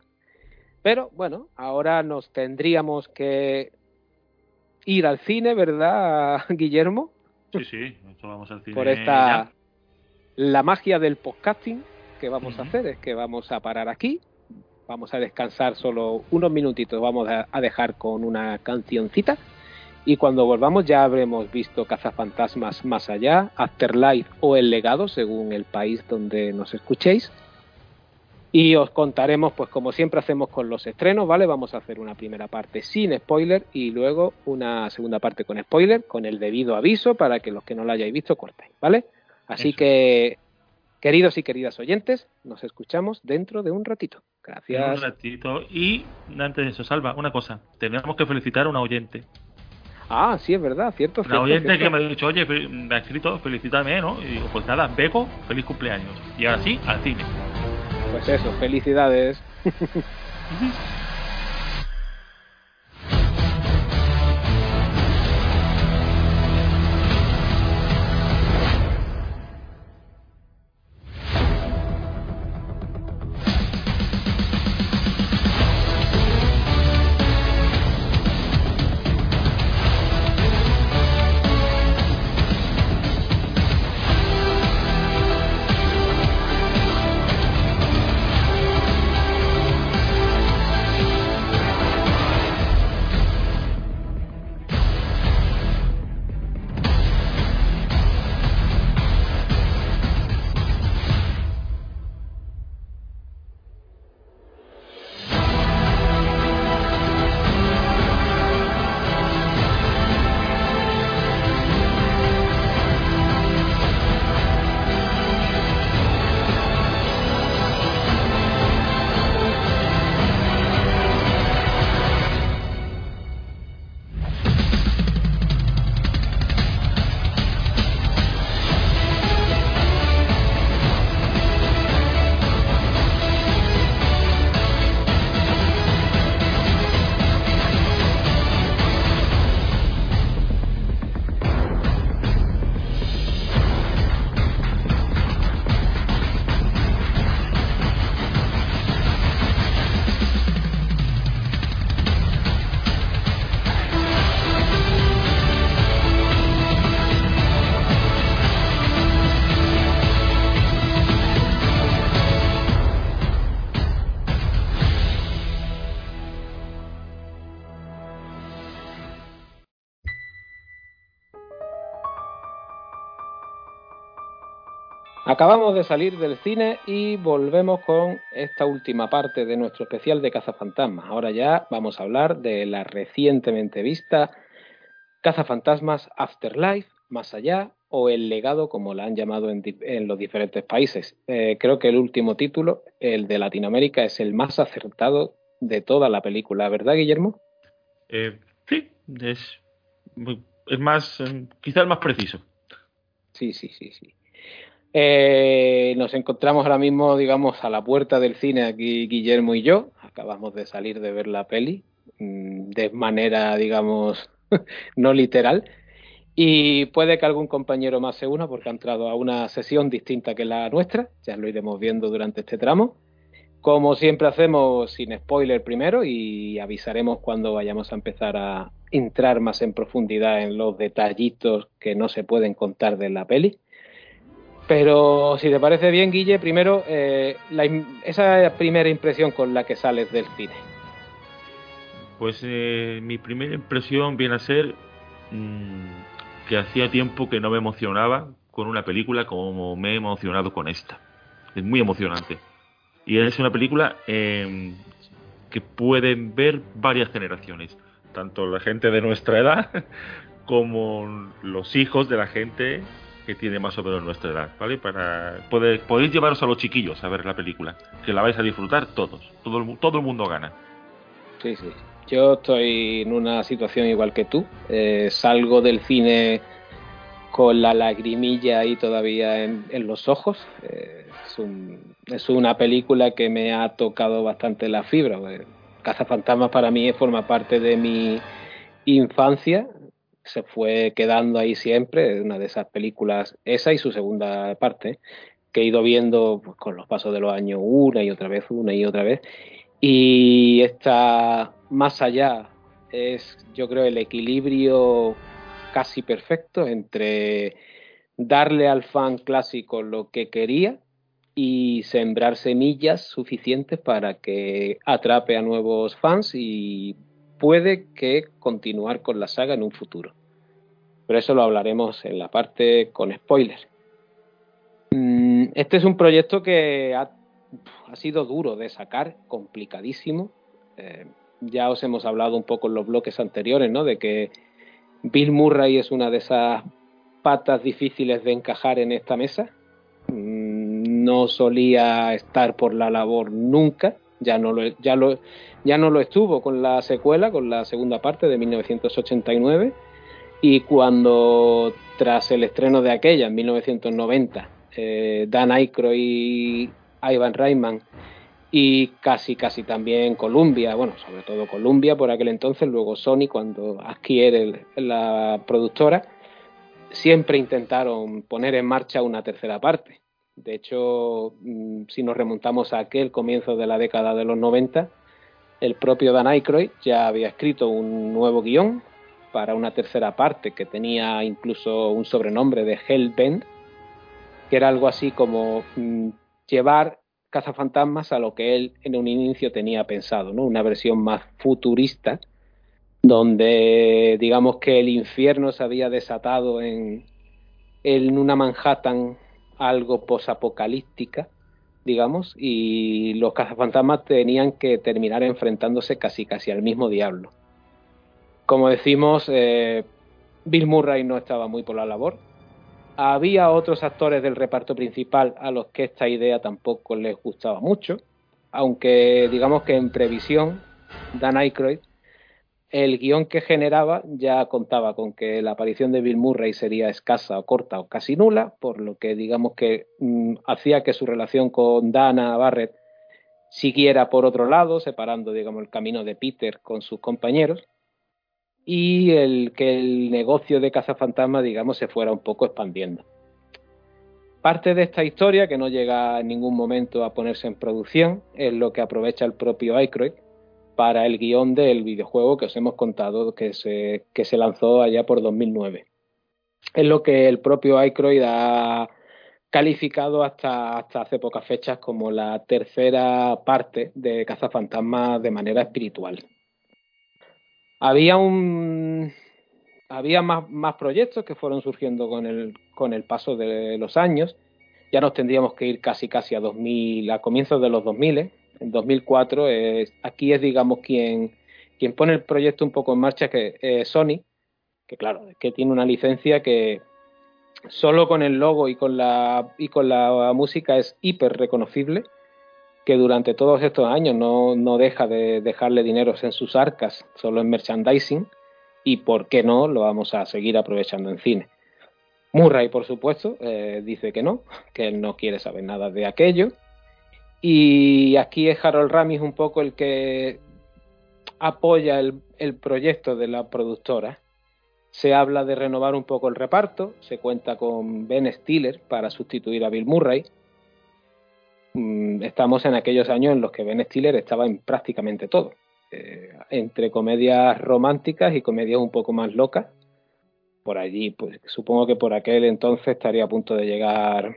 Pero bueno, ahora nos tendríamos que ir al cine, ¿verdad, Guillermo? Sí, sí, esto vamos al cine. Por ya. esta la magia del podcasting que vamos a hacer es que vamos a parar aquí, vamos a descansar solo unos minutitos, vamos a dejar con una cancioncita y cuando volvamos ya habremos visto Cazafantasmas más allá, Afterlife o El legado según el país donde nos escuchéis y os contaremos pues como siempre hacemos con los estrenos, ¿vale? Vamos a hacer una primera parte sin spoiler y luego una segunda parte con spoiler con el debido aviso para que los que no lo hayáis visto cortéis, ¿vale? Así Eso. que queridos y queridas oyentes, nos escuchamos dentro de un ratito. En un Gracias. ratito. Y antes de eso, Salva, una cosa. Tenemos que felicitar a una oyente. Ah, sí, es verdad, cierto. Cierto, oyente cierto. que me ha dicho, oye, me ha escrito, felicítame, ¿no? Y digo, pues nada, Beco, feliz cumpleaños. Y ahora sí, al cine. Pues eso, felicidades. Acabamos de salir del cine y volvemos con esta última parte de nuestro especial de Cazafantasmas. Ahora ya vamos a hablar de la recientemente vista Cazafantasmas Afterlife, Más Allá o El Legado, como la han llamado en, los diferentes países. Eh, creo que el último título, el de Latinoamérica, es el más acertado de toda la película, ¿verdad, Guillermo? Eh, sí, es, más, eh, quizá el más preciso. Sí, sí, sí, sí. Eh, nos encontramos ahora mismo, digamos, a la puerta del cine aquí Guillermo y yo. Acabamos de salir de ver la peli mm, de manera, digamos, no literal. Y puede que algún compañero más se una porque ha entrado a una sesión distinta que la nuestra. Ya lo iremos viendo durante este tramo. Como siempre hacemos sin spoiler primero y avisaremos cuando vayamos a empezar a entrar más en profundidad en los detallitos que no se pueden contar de la peli. Pero si te parece bien, Guille, primero eh, la esa primera impresión con la que sales del cine. Pues eh, mi primera impresión viene a ser mm, que hacía tiempo que no me emocionaba con una película como me he emocionado con esta. Es muy emocionante. Y es una película eh, que pueden ver varias generaciones, tanto la gente de nuestra edad como los hijos de la gente que tiene más o menos nuestra edad, ¿vale? Para poder, podéis llevaros a los chiquillos a ver la película, que la vais a disfrutar todos, todo el, todo el mundo gana. Sí, sí. Yo estoy en una situación igual que tú. Eh, salgo del cine con la lagrimilla ahí todavía en, los ojos. Eh, es una película que me ha tocado bastante la fibra. Eh, Cazafantasmas para mí forma parte de mi infancia. Se fue quedando ahí siempre. Una de esas películas, esa y su segunda parte, que he ido viendo pues, con los pasos de los años una y otra vez, una y otra vez. Y esta más allá es, yo creo, el equilibrio casi perfecto entre darle al fan clásico lo que quería y sembrar semillas suficientes para que atrape a nuevos fans y puede que continuar con la saga en un futuro. Pero eso lo hablaremos en la parte con spoilers. Mm, Este es un proyecto que ha ha sido duro de sacar, complicadísimo. Eh, ya os hemos hablado un poco en los bloques anteriores, ¿no? De que Bill Murray es una de esas patas difíciles de encajar en esta mesa. Mm, No solía estar por la labor nunca. Ya no lo, ya lo, ya no lo estuvo con la secuela, con la segunda parte de 1989. Y cuando, tras el estreno de aquella, en 1990, eh, Dan Aykroyd Ivan Reitman y casi casi también Columbia, bueno, sobre todo Columbia por aquel entonces, luego Sony cuando adquiere la productora, siempre intentaron poner en marcha una tercera parte. De hecho, mm, si nos remontamos a aquel comienzo de la década de los 90, el propio Dan Aykroyd ya había escrito un nuevo guion para una tercera parte que tenía incluso un sobrenombre de Hellbent, que era algo así como mm, llevar cazafantasmas a lo que él en un inicio tenía pensado, ¿no? Una versión más futurista, donde digamos que el infierno se había desatado en, en una Manhattan algo posapocalíptica, digamos, y los cazafantasmas tenían que terminar enfrentándose casi casi al mismo diablo. Como decimos, eh, Bill Murray no estaba muy por la labor, había otros actores del reparto principal a los que esta idea tampoco les gustaba mucho, aunque digamos que en previsión, Dan Aykroyd, el guion que generaba ya contaba con que la aparición de Bill Murray sería escasa o corta o casi nula, por lo que digamos que mm, hacía que su relación con Dana Barrett siguiera por otro lado, separando digamos el camino de Peter con sus compañeros y el que el negocio de cazafantasmas, digamos, se fuera un poco expandiendo. Parte de esta historia, que no llega en ningún momento a ponerse en producción, es lo que aprovecha el propio Aykroyd para el guion del videojuego que os hemos contado que se, que se lanzó allá por 2009. Es lo que el propio Aykroyd ha calificado hasta, hasta hace pocas fechas como la tercera parte de Cazafantasmas de manera espiritual. Había un había más, más proyectos que fueron surgiendo con el, con el paso de los años. ya nos tendríamos que ir casi casi a 2000, a comienzos de los 2000, ¿eh? en 2004. es- aquí es, digamos, quien, quien pone el proyecto un poco en marcha, que es Sony, que claro, que tiene una licencia que solo con el logo y con la, y con la música es hiper reconocible, que durante todos estos años no, no deja de dejarle dineros en sus arcas, solo en merchandising, y por qué no lo vamos a seguir aprovechando en cine. Murray, por supuesto, eh, dice que no, que él no quiere saber nada de aquello. Y aquí es Harold Ramis un poco el que apoya el proyecto de la productora. Se habla de renovar un poco el reparto, se cuenta con Ben Stiller para sustituir a Bill Murray. Mm, Estamos en aquellos años en los que Ben Stiller estaba en prácticamente todo, eh, entre comedias románticas y comedias un poco más locas por allí, pues supongo que por aquel entonces estaría a punto de llegar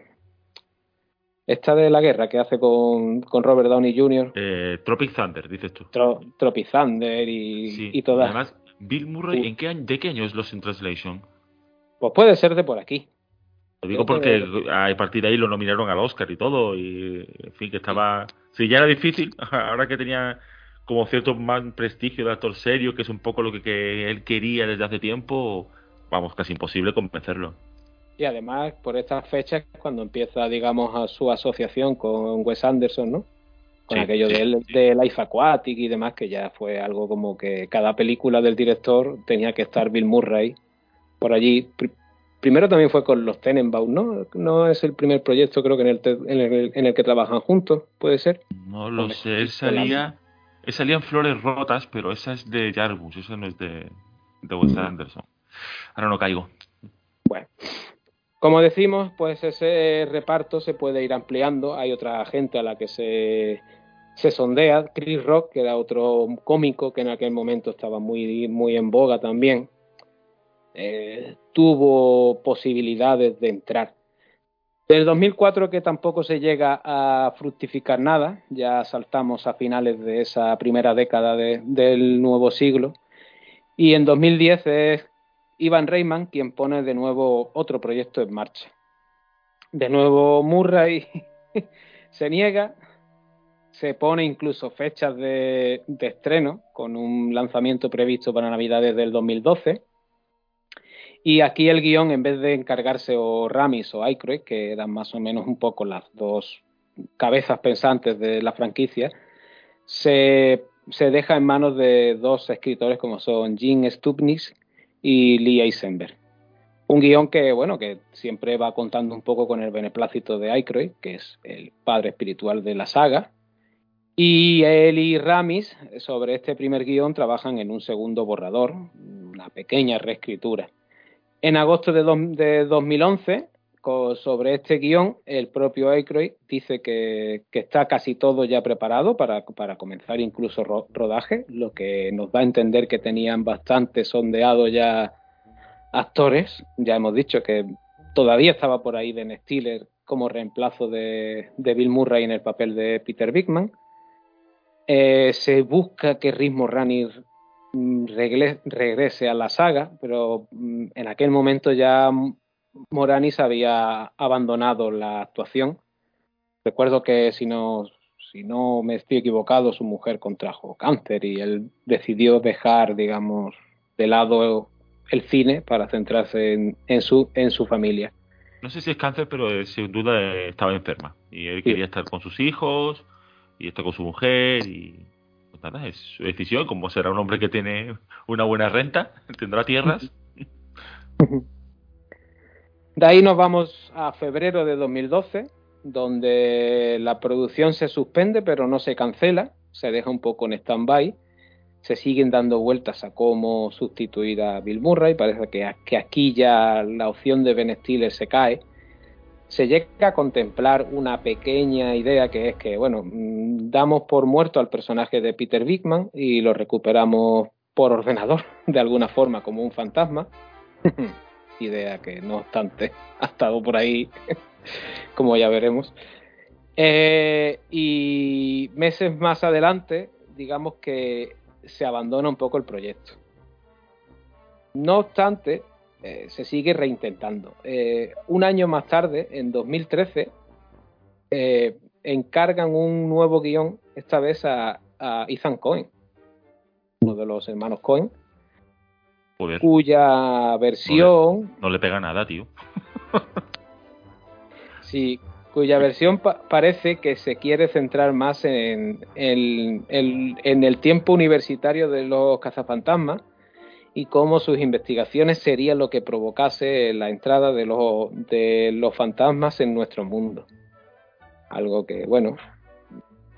esta de la guerra que hace con, con Robert Downey Jr., Eh, Tropic Thunder, dices tú. Tro, Tropic Thunder y, Sí. y todas. Además, Bill Murray, Sí. ¿en qué año, ¿de qué año es Los in Translation? Pues puede ser de por aquí. Lo digo porque a partir de ahí lo nominaron al Oscar y todo, y en fin, que estaba... Si ya era difícil, ahora que tenía como cierto más prestigio de actor serio, que es un poco lo que, que él quería desde hace tiempo, vamos, casi imposible convencerlo. Y además, por estas fechas, cuando empieza, digamos, a su asociación con Wes Anderson, ¿no? Con Sí, aquello sí, de, él- sí. de Life Aquatic y demás, que ya fue algo como que cada película del director tenía que estar Bill Murray por allí. Pri- primero también fue con los Tenenbaum, ¿no? No es el primer proyecto, creo que en el, te- en el, en el que trabajan juntos, puede ser. No lo sé, él salía, él salía en Flores Rotas, pero esa es de Jarmus, esa no es de, de Wes Anderson. Ahora no caigo. Bueno, como decimos, pues ese reparto se puede ir ampliando. Hay otra gente a la que se, se sondea. Chris Rock, que era otro cómico que en aquel momento estaba muy, muy en boga también, eh, tuvo posibilidades de entrar. Del 2004 que tampoco se llega a fructificar nada, ya saltamos a finales de esa primera década de- del nuevo siglo. Y en 2010 es Ivan Reitman quien pone de nuevo otro proyecto en marcha. De nuevo Murray se niega, se pone incluso fechas de, de estreno con un lanzamiento previsto para Navidades del 2012. Y aquí el guion, en vez de encargarse o Ramis o Aykroyd, que eran más o menos un poco las dos cabezas pensantes de la franquicia, se, se deja en manos de dos escritores como son Jim Stupnis y Lee Eisenberg. Un guion que, bueno, que siempre va contando un poco con el beneplácito de Aykroyd, que es el padre espiritual de la saga. Y él y Ramis, sobre este primer guion, trabajan en un segundo borrador, una pequeña reescritura. En agosto de, dos- de 2011, co- sobre este guion, el propio Aykroyd dice que, está casi todo ya preparado para, para comenzar incluso ro- rodaje, lo que nos da a entender que tenían bastante sondeado ya actores. Ya hemos dicho que todavía estaba por ahí Ben Stiller como reemplazo de, Bill Murray en el papel de Peter Bigman. Eh, se busca que Riz Moranis regrese a la saga, pero mm, en aquel momento ya mm, Moranis había abandonado la actuación. Recuerdo que si no, si no me estoy equivocado, su mujer contrajo cáncer y él decidió dejar, digamos, de lado el cine para centrarse en, en su, en su familia. No sé si es cáncer, pero eh, sin duda eh, estaba enferma. Y él quería estar con sus hijos, y estar con su mujer, y nada, es su decisión. Como será un hombre que tiene una buena renta, tendrá tierras. De ahí nos vamos a febrero de 2012, donde la producción se suspende, pero no se cancela, se deja un poco en stand-by. Se siguen dando vueltas a cómo sustituir a Bill Murray. Parece que, aquí ya la opción de Ben Stiller se cae. Se llega a contemplar una pequeña idea que es que, bueno, mm, damos por muerto al personaje de Peter Bigman y lo recuperamos por ordenador, de alguna forma, como un fantasma. idea que no obstante ha estado por ahí, como ya veremos. Eh, y meses más adelante, digamos que se abandona un poco el proyecto. No obstante, eh, se sigue reintentando. Eh, un año más tarde, en 2013, eh, encargan un nuevo guion, esta vez a, a Ethan Cohen, uno de los hermanos Cohen, Joder, cuya versión, no le pega nada, tío. sí, cuya versión pa- parece que se quiere centrar más en, en- en- en el tiempo universitario de los cazafantasmas y cómo sus investigaciones serían lo que provocase la entrada de los, de los fantasmas en nuestro mundo. Algo que, bueno,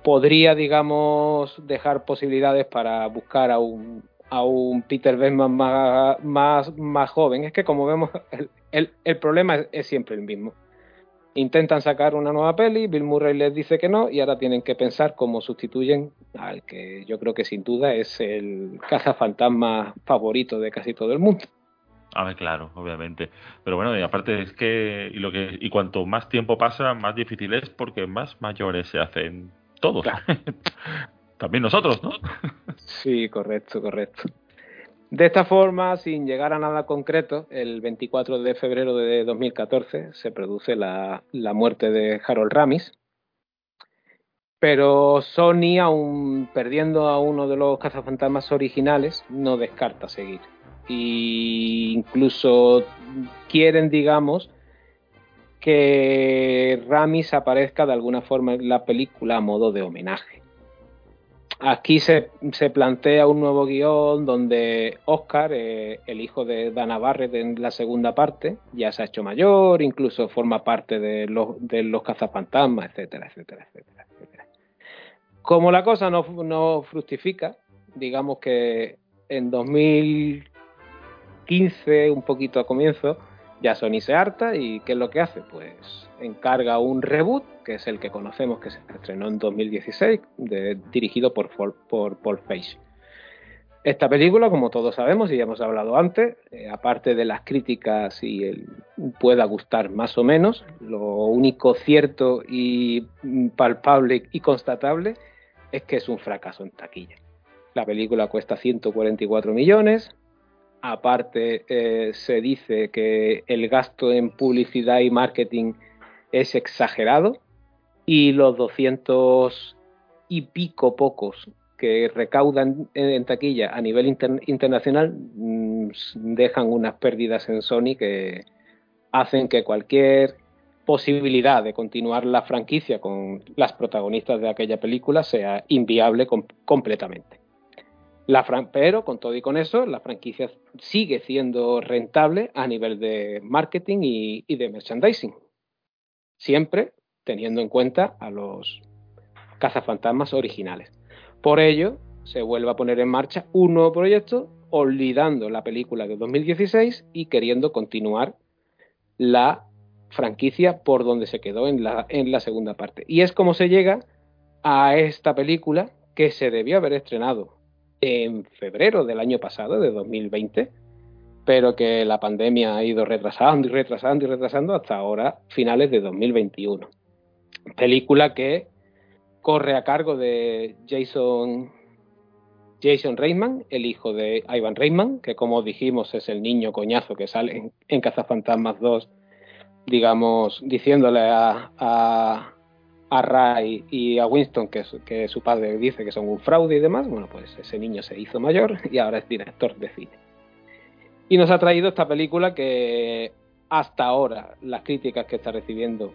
podría, digamos, dejar posibilidades para buscar a un, a un Peter Venkman más, más, más joven. Es que, como vemos, el, el- el problema es, es siempre el mismo. Intentan sacar una nueva peli, Bill Murray les dice que no, y ahora tienen que pensar cómo sustituyen al que yo creo que sin duda es el cazafantasma favorito de casi todo el mundo. A ver, claro, obviamente. Pero bueno, y aparte es que y lo que y cuanto más tiempo pasa, más difícil es porque más mayores se hacen todos. Claro. También nosotros, ¿no? Sí, correcto, correcto. De esta forma, sin llegar a nada concreto, el 24 de febrero de 2014 se produce la, muerte de Harold Ramis. Pero Sony, aun perdiendo a uno de los cazafantasmas originales, no descarta seguir. Y incluso quieren, digamos, que Ramis aparezca de alguna forma en la película a modo de homenaje. Aquí se, plantea un nuevo guion donde Oscar, eh, el hijo de Dana Barrett en la segunda parte, ya se ha hecho mayor, incluso forma parte de los, de los cazafantasmas, etcétera, etcétera, etcétera, etcétera. Como la cosa no, no fructifica, digamos que en 2015, un poquito a comienzo, ya Sony se harta y ¿qué es lo que hace? Pues encarga un reboot, que es el que conocemos que se estrenó en 2016, de- dirigido por, por Paul Feig. Esta película, como todos sabemos y ya hemos hablado antes, eh, aparte de las críticas y el, pueda gustar más o menos, lo único cierto y palpable y constatable es que es un fracaso en taquilla. La película cuesta 144 millones, Aparte, eh, se dice que el gasto en publicidad y marketing es exagerado y los 200 y pico pocos que recaudan en, taquilla a nivel inter- internacional mm, dejan unas pérdidas en Sony que hacen que cualquier posibilidad de continuar la franquicia con las protagonistas de aquella película sea inviable com- completamente. La fran- pero con todo y con eso, la franquicia sigue siendo rentable a nivel de marketing y de merchandising. Siempre teniendo en cuenta a los cazafantasmas originales. Por ello, se vuelve a poner en marcha un nuevo proyecto, olvidando la película de 2016 y queriendo continuar la franquicia por donde se quedó en la, segunda parte. Y es como se llega a esta película que se debió haber estrenado en febrero del año pasado, de 2020, pero que la pandemia ha ido retrasando y retrasando y retrasando hasta ahora, finales de 2021. Película que corre a cargo de Jason Jason Reitman, el hijo de Ivan Reitman, que como dijimos es el niño coñazo que sale en, en Cazafantasmas 2, digamos, diciéndole a, a, a Ray y a Winston que, que su padre dice que son un fraude y demás, bueno, pues ese niño se hizo mayor y ahora es director de cine. Y nos ha traído esta película que hasta ahora las críticas que está recibiendo,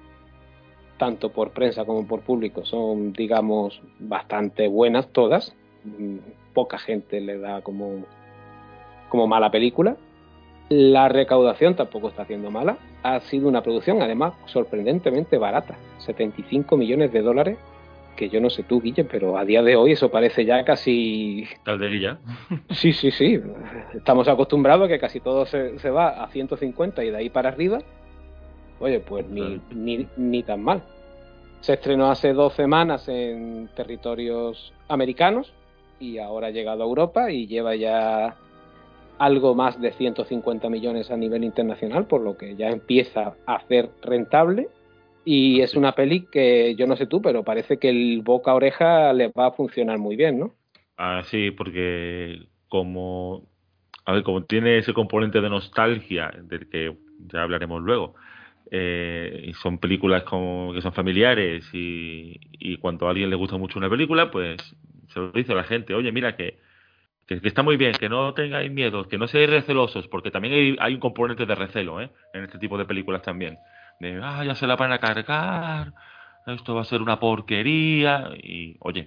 tanto por prensa como por público, son, digamos, bastante buenas todas. Mm, Poca gente le da como, como mala película. La recaudación tampoco está haciendo mala. Ha sido una producción, además, sorprendentemente barata. 75 millones de dólares. Que yo no sé tú, Guille, pero a día de hoy eso parece ya casi Calderilla. Sí, sí, sí. Estamos acostumbrados a que casi todo se, se va a 150 y de ahí para arriba. Oye, pues ni, ni, ni tan mal. Se estrenó hace dos semanas en territorios americanos y ahora ha llegado a Europa y lleva ya algo más de 150 millones a nivel internacional, por lo que ya empieza a ser rentable. Y es una peli que yo no sé tú, pero parece que el boca oreja le va a funcionar muy bien, ¿no? Ah, sí, porque como, a ver, como tiene ese componente de nostalgia del que ya hablaremos luego, eh, y son películas como que son familiares y, y cuando a alguien le gusta mucho una película, pues se lo dice a la gente, oye, mira que, que, que está muy bien, que no tengáis miedo, que no seáis recelosos, porque también hay, hay un componente de recelo ¿eh? en este tipo de películas también. De, ah, ya se la van a cargar, esto va a ser una porquería, y oye,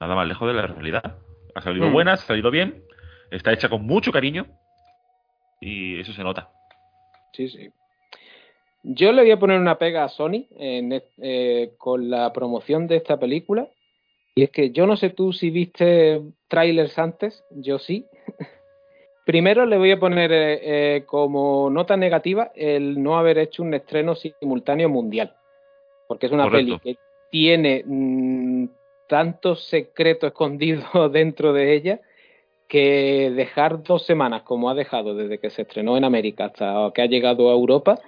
nada más lejos de la realidad. Ha salido Mm. buena, ha salido bien, está hecha con mucho cariño, y eso se nota. Sí, sí. Yo le voy a poner una pega a Sony en e- eh, con la promoción de esta película. Y es que yo no sé tú si viste trailers antes, yo sí. Primero le voy a poner eh, eh, como nota negativa el no haber hecho un estreno simultáneo mundial. Porque es una Correcto. peli que tiene mm, tanto secreto escondido dentro de ella que dejar dos semanas como ha dejado desde que se estrenó en América hasta que ha llegado a Europa,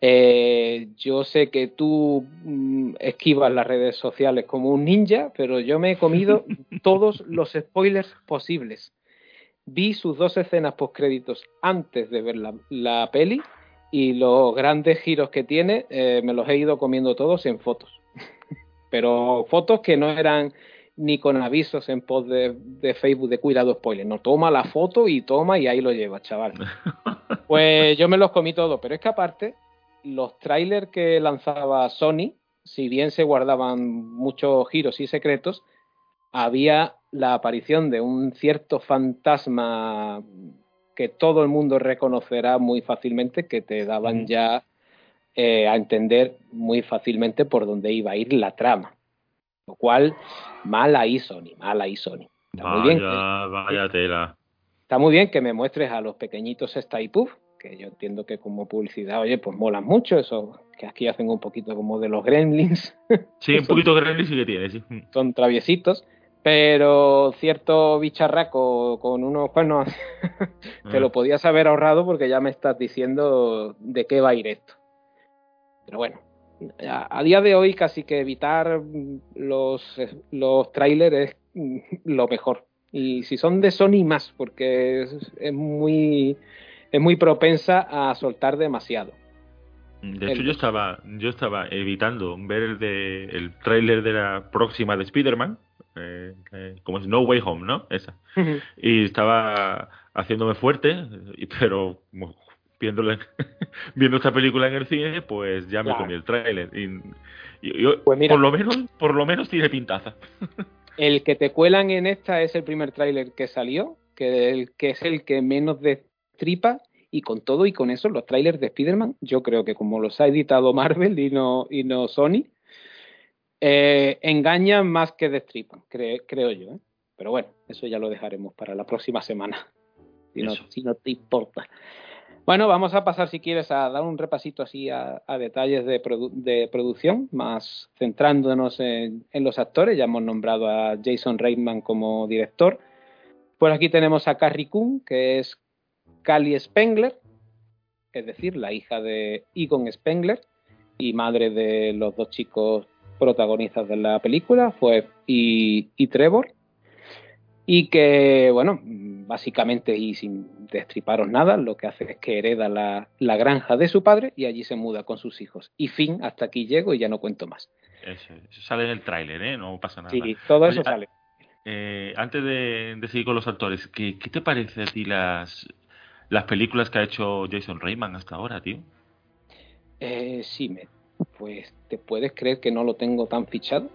eh, yo sé que tú mm, esquivas las redes sociales como un ninja, pero yo me he comido todos los spoilers posibles. Vi sus dos escenas postcréditos antes de ver la, la peli y los grandes giros que tiene eh, me los he ido comiendo todos en fotos. pero fotos que no eran ni con avisos en post de, de Facebook de cuidado spoiler. No, toma la foto y toma y ahí lo lleva, chaval. Pues yo me los comí todos, pero es que aparte, los trailers que lanzaba Sony, si bien se guardaban muchos giros y secretos, había la aparición de un cierto fantasma que todo el mundo reconocerá muy fácilmente, que te daban ya eh, a entender muy fácilmente por dónde iba a ir la trama. Lo cual, mal ahí Sony, mal ahí Sony. Está muy bien, Vaya, vaya tela. está muy bien que me muestres a los pequeñitos Stay Puff, que yo entiendo que como publicidad, oye, pues molan mucho, eso que aquí hacen un poquito como de los gremlins, Sí, un poquito grande sí que tiene, sí. son traviesitos, pero cierto bicharraco con unos cuernos te lo podías haber ahorrado porque ya me estás diciendo de qué va a ir esto. Pero bueno, a, día de hoy casi que evitar mm, los, los trailers es mm, lo mejor. Y si son de Sony más, porque es, es muy es muy propensa a soltar demasiado. De hecho, El- yo estaba, yo estaba evitando ver el de el tráiler de la próxima de Spider-Man, eh, eh, como es No Way Home, ¿no? Esa. Y estaba haciéndome fuerte, pero como viendo esta película en el cine, pues ya me Claro. comí el tráiler. Y, y- y- Pues mira. por lo menos, por lo menos tiene pintaza. El que te cuelan en esta es el primer tráiler que salió, que, el, que es el que menos destripa, y con todo y con eso, los trailers de Spider-Man, yo creo que como los ha editado Marvel y no, y no Sony, eh, engañan más que destripan, cre- creo yo. ¿eh? Pero bueno, eso ya lo dejaremos para la próxima semana, si no, Eso. si no te importa. Bueno, vamos a pasar, si quieres, a dar un repasito así a, a detalles de, produ- de producción, más centrándonos en, en los actores. Ya hemos nombrado a Jason Reitman como director. Por aquí tenemos a Carrie Coon, que es Callie Spengler, es decir, la hija de Egon Spengler y madre de los dos chicos protagonistas de la película, fue y, y Trevor. Y que, bueno, básicamente y sin destriparos nada, lo que hace es que hereda la, la granja de su padre y allí se muda con sus hijos. Y fin, hasta aquí llego y ya no cuento más. Eso, eso sale en el tráiler, ¿eh? No pasa nada. Sí, todo eso Oye, sale. Eh, antes de, de seguir con los actores, ¿qué, qué te parece a ti las, las películas que ha hecho Jason Reitman hasta ahora, tío? Eh, sí, me, pues te puedes creer que no lo tengo tan fichado.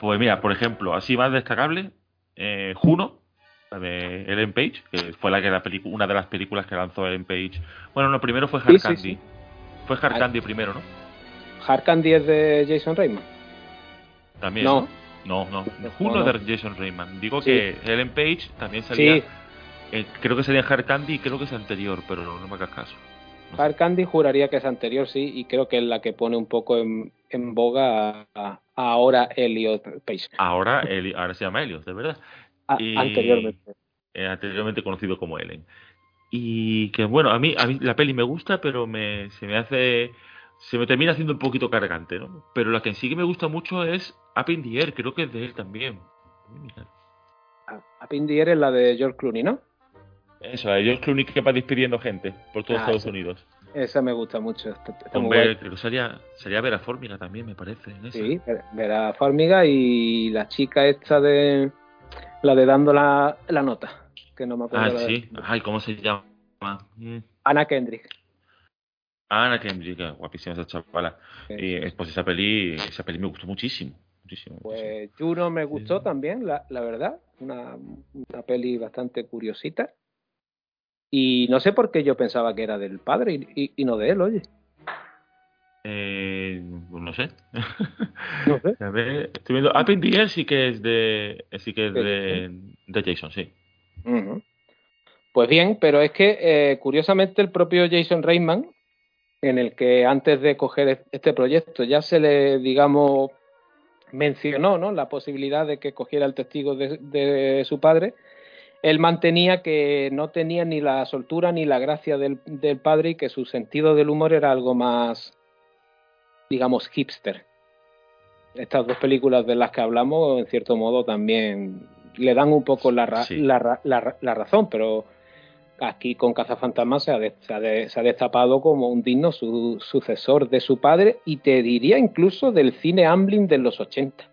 Pues mira, por ejemplo, así más destacable, eh, Juno, la de Ellen Page, que fue la que la una de las películas que lanzó Ellen Page. Bueno, no, primero fue Hard Sí, Candy. sí. Fue Hard Ay. Candy primero, ¿no? Hard Candy es de Jason Reitman. También. No. No, no. no. No, Juno no. es de Jason Reitman. Digo que Ellen Page también salía. Sí, eh, creo que salía Hard Candy y creo que es anterior, pero no me hagas caso. Hard Candy juraría que es anterior, sí, y creo que es la que pone un poco en, en boga a, ahora Elliot Page. Ahora, Eli- ahora se llama Helios, de verdad. A- Y- Anteriormente. eh, anteriormente conocido como Ellen. Y que bueno, a mí, a mí la peli me gusta, pero me, se me hace. Se me termina haciendo un poquito cargante, ¿no? Pero la que sí que me gusta mucho es Up in the Air, creo que es de él también. Mira. A, a Pindier es la de George Clooney, ¿no? Eso, a George Clooney que va despidiendo gente por todos Ah, Estados sí. Unidos. Esa me gusta mucho. Está, está muy Hombre, creo que sería, sería Vera Fórmiga también, me parece. en. Sí, Vera Farmiga y la chica esta de. La de dando la, la nota. Que no me acuerdo. Ah, sí. Ay, ¿cómo se llama? Mm. Ana Kendrick. Ana Kendrick, guapísima esa chavala. Sí. Y eh, pues esa peli, esa peli me gustó muchísimo. muchísimo, muchísimo. Pues Juno me gustó Sí. también, la, la verdad. Una, una peli bastante curiosita. Y no sé por qué yo pensaba que era del padre y, y- y no de él, oye. Eh, no sé. No sé. A ver, estoy viendo. Up in the Air sí que es de, sí que es de, de Jason, sí. Ujú. Pues bien, pero es que eh, curiosamente el propio Jason Reitman, en el que antes de coger este proyecto ya se le, digamos, mencionó ¿no? la posibilidad de que cogiera el testigo de, de su padre, él mantenía que no tenía ni la soltura ni la gracia del, del padre y que su sentido del humor era algo más, digamos, hipster. Estas dos películas de las que hablamos, en cierto modo, también le dan un poco la, ra- Sí. la, ra- la ra- la razón, pero aquí con Cazafantasmas se ha, de- se, ha de- se ha destapado como un digno su- sucesor de su padre y te diría incluso del cine Amblin de los 80.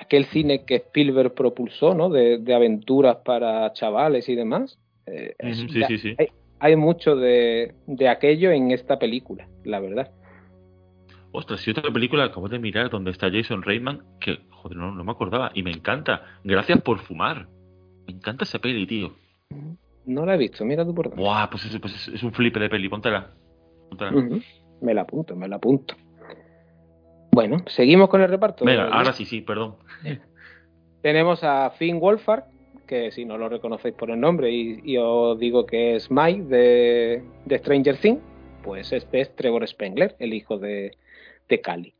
Aquel cine que Spielberg propulsó, ¿no? De, de aventuras para chavales y demás. Eh, sí, sí, sí. Hay, hay mucho de, de aquello en esta película, la verdad. Ostras, y otra película acabo de mirar donde está Jason Reitman, que, joder, no, no me acordaba, y me encanta. Gracias por fumar. Me encanta esa peli, tío. No la he visto, mira tú por dónde. Buah, pues, es, pues es, es un flipe de peli. Ujú. Me la apunto, me la apunto. Bueno, seguimos con el reparto. Venga, ahora sí, sí, perdón. Tenemos a Finn Wolfhard, que si no lo reconocéis por el nombre y, y os digo que es Mike de, de Stranger Things, pues este es Trevor Spengler, el hijo de, de Cali.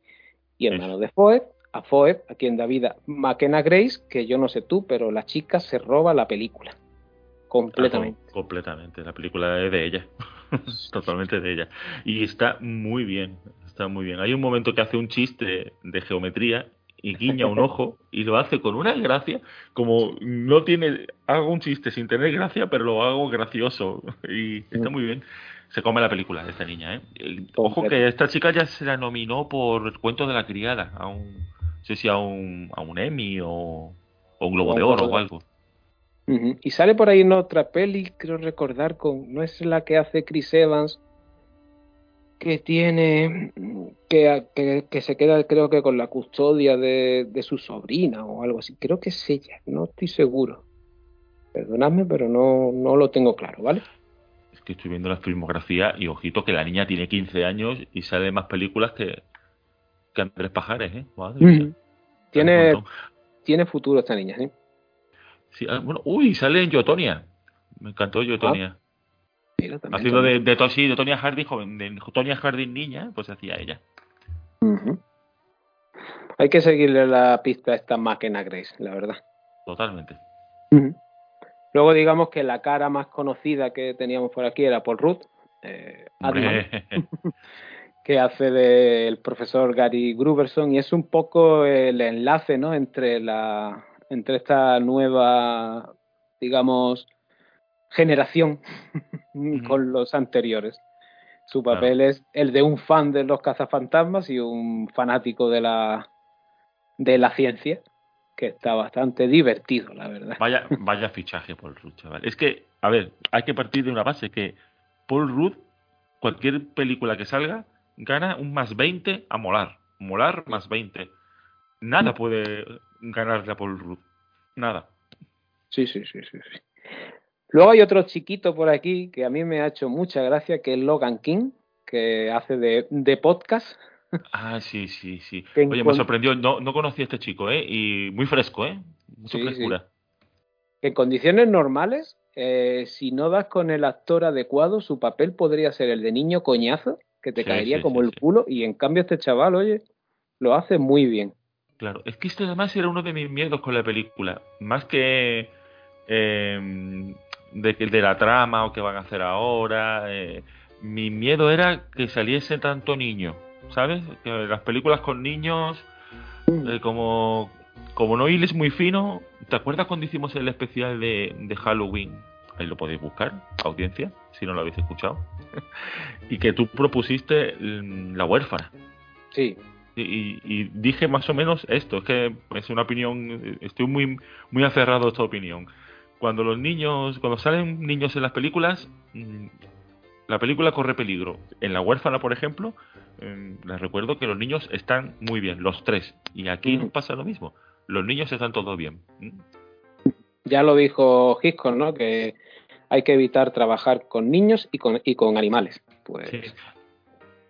Y hermano de Foed, a Foed, a quien da vida McKenna Grace, que yo no sé tú, pero la chica se roba la película. Completamente. Ah, com- completamente. La película es de ella. Totalmente de ella. Y está muy bien. Está muy bien. Hay un momento que hace un chiste de geometría y guiña un ojo y lo hace con una gracia como no tiene hago un chiste sin tener gracia pero lo hago gracioso y está muy bien se come la película esta niña ¿eh? Ojo que esta chica ya se la nominó por el cuento de la criada a un no sé si a un a un Emmy o, o un Globo de Oro o de- algo. Y sale por ahí en otra peli, creo recordar, con no es la que hace Chris Evans, que tiene, que, que, que se queda creo que con la custodia de, de su sobrina o algo así. Creo que es ella, no estoy seguro. Perdonadme, pero no, no lo tengo claro, ¿vale? Es que estoy viendo la filmografía y ojito que la niña tiene 15 años y sale más películas que, que Andrés Pajares, ¿eh? Madre. Ujú. Tiene, tiene futuro esta niña, ¿sí? Sí, ah, bueno, uy, sale en Yotonia. Me encantó Yotonia. Mira, también, Haciendo también. de, de, de Tonya Harding joven, de Tonya Harding niña, pues hacía ella. Hay que seguirle la pista a esta máquina Grace, la verdad. Totalmente. Luego digamos que la cara más conocida que teníamos por aquí era Paul Rudd, eh, que hace del profesor Gary Gruberson y es un poco el enlace ¿no? entre la entre esta nueva digamos generación con los anteriores. Su Claro. papel es el de un fan de los cazafantasmas y un fanático de la de la ciencia, que está bastante divertido, la verdad. vaya, vaya fichaje Paul Rudd, chaval. Es que, a ver, hay que partir de una base que Paul Rudd, cualquier película que salga, gana un más 20 a molar. Molar más 20. Nada puede ganarle a Paul Rudd. Nada. Sí, sí, sí, sí, sí. Luego hay otro chiquito por aquí que a mí me ha hecho mucha gracia, que es Logan King, que hace de, de podcast. Ah, sí, sí, sí. Que Oye, me sorprendió. No, no conocí a este chico, ¿eh? Y muy fresco, ¿eh? Mucha Sí, frescura. En condiciones normales, eh, si no das con el actor adecuado, su papel podría ser el de niño coñazo, que te Sí, caería como el culo, y en cambio este chaval, oye, lo hace muy bien. Claro, es que esto además era uno de mis miedos con la película. Más que eh, de, que- de la trama o qué van a hacer ahora. eh, mi miedo era que saliese tanto niño, ¿sabes? Que las películas con niños, eh, como, como no hiles muy fino. ¿Te acuerdas cuando hicimos el especial de, de Halloween? ahí lo podéis buscar, audiencia, si no lo habéis escuchado, y que tú propusiste mm, La huérfana. Sí, Y, y- y dije más o menos esto, es que es una opinión, estoy muy, muy aferrado a esta opinión. Cuando los niños, cuando salen niños en las películas, mm, la película corre peligro. En La huérfana, por ejemplo, mm, les recuerdo que los niños están muy bien, los tres. Y aquí pasa lo mismo. Los niños están todos bien. Mm. ya lo dijo Hitchcock, ¿no? Que hay que evitar trabajar con niños y con, y con animales. Pues Sí.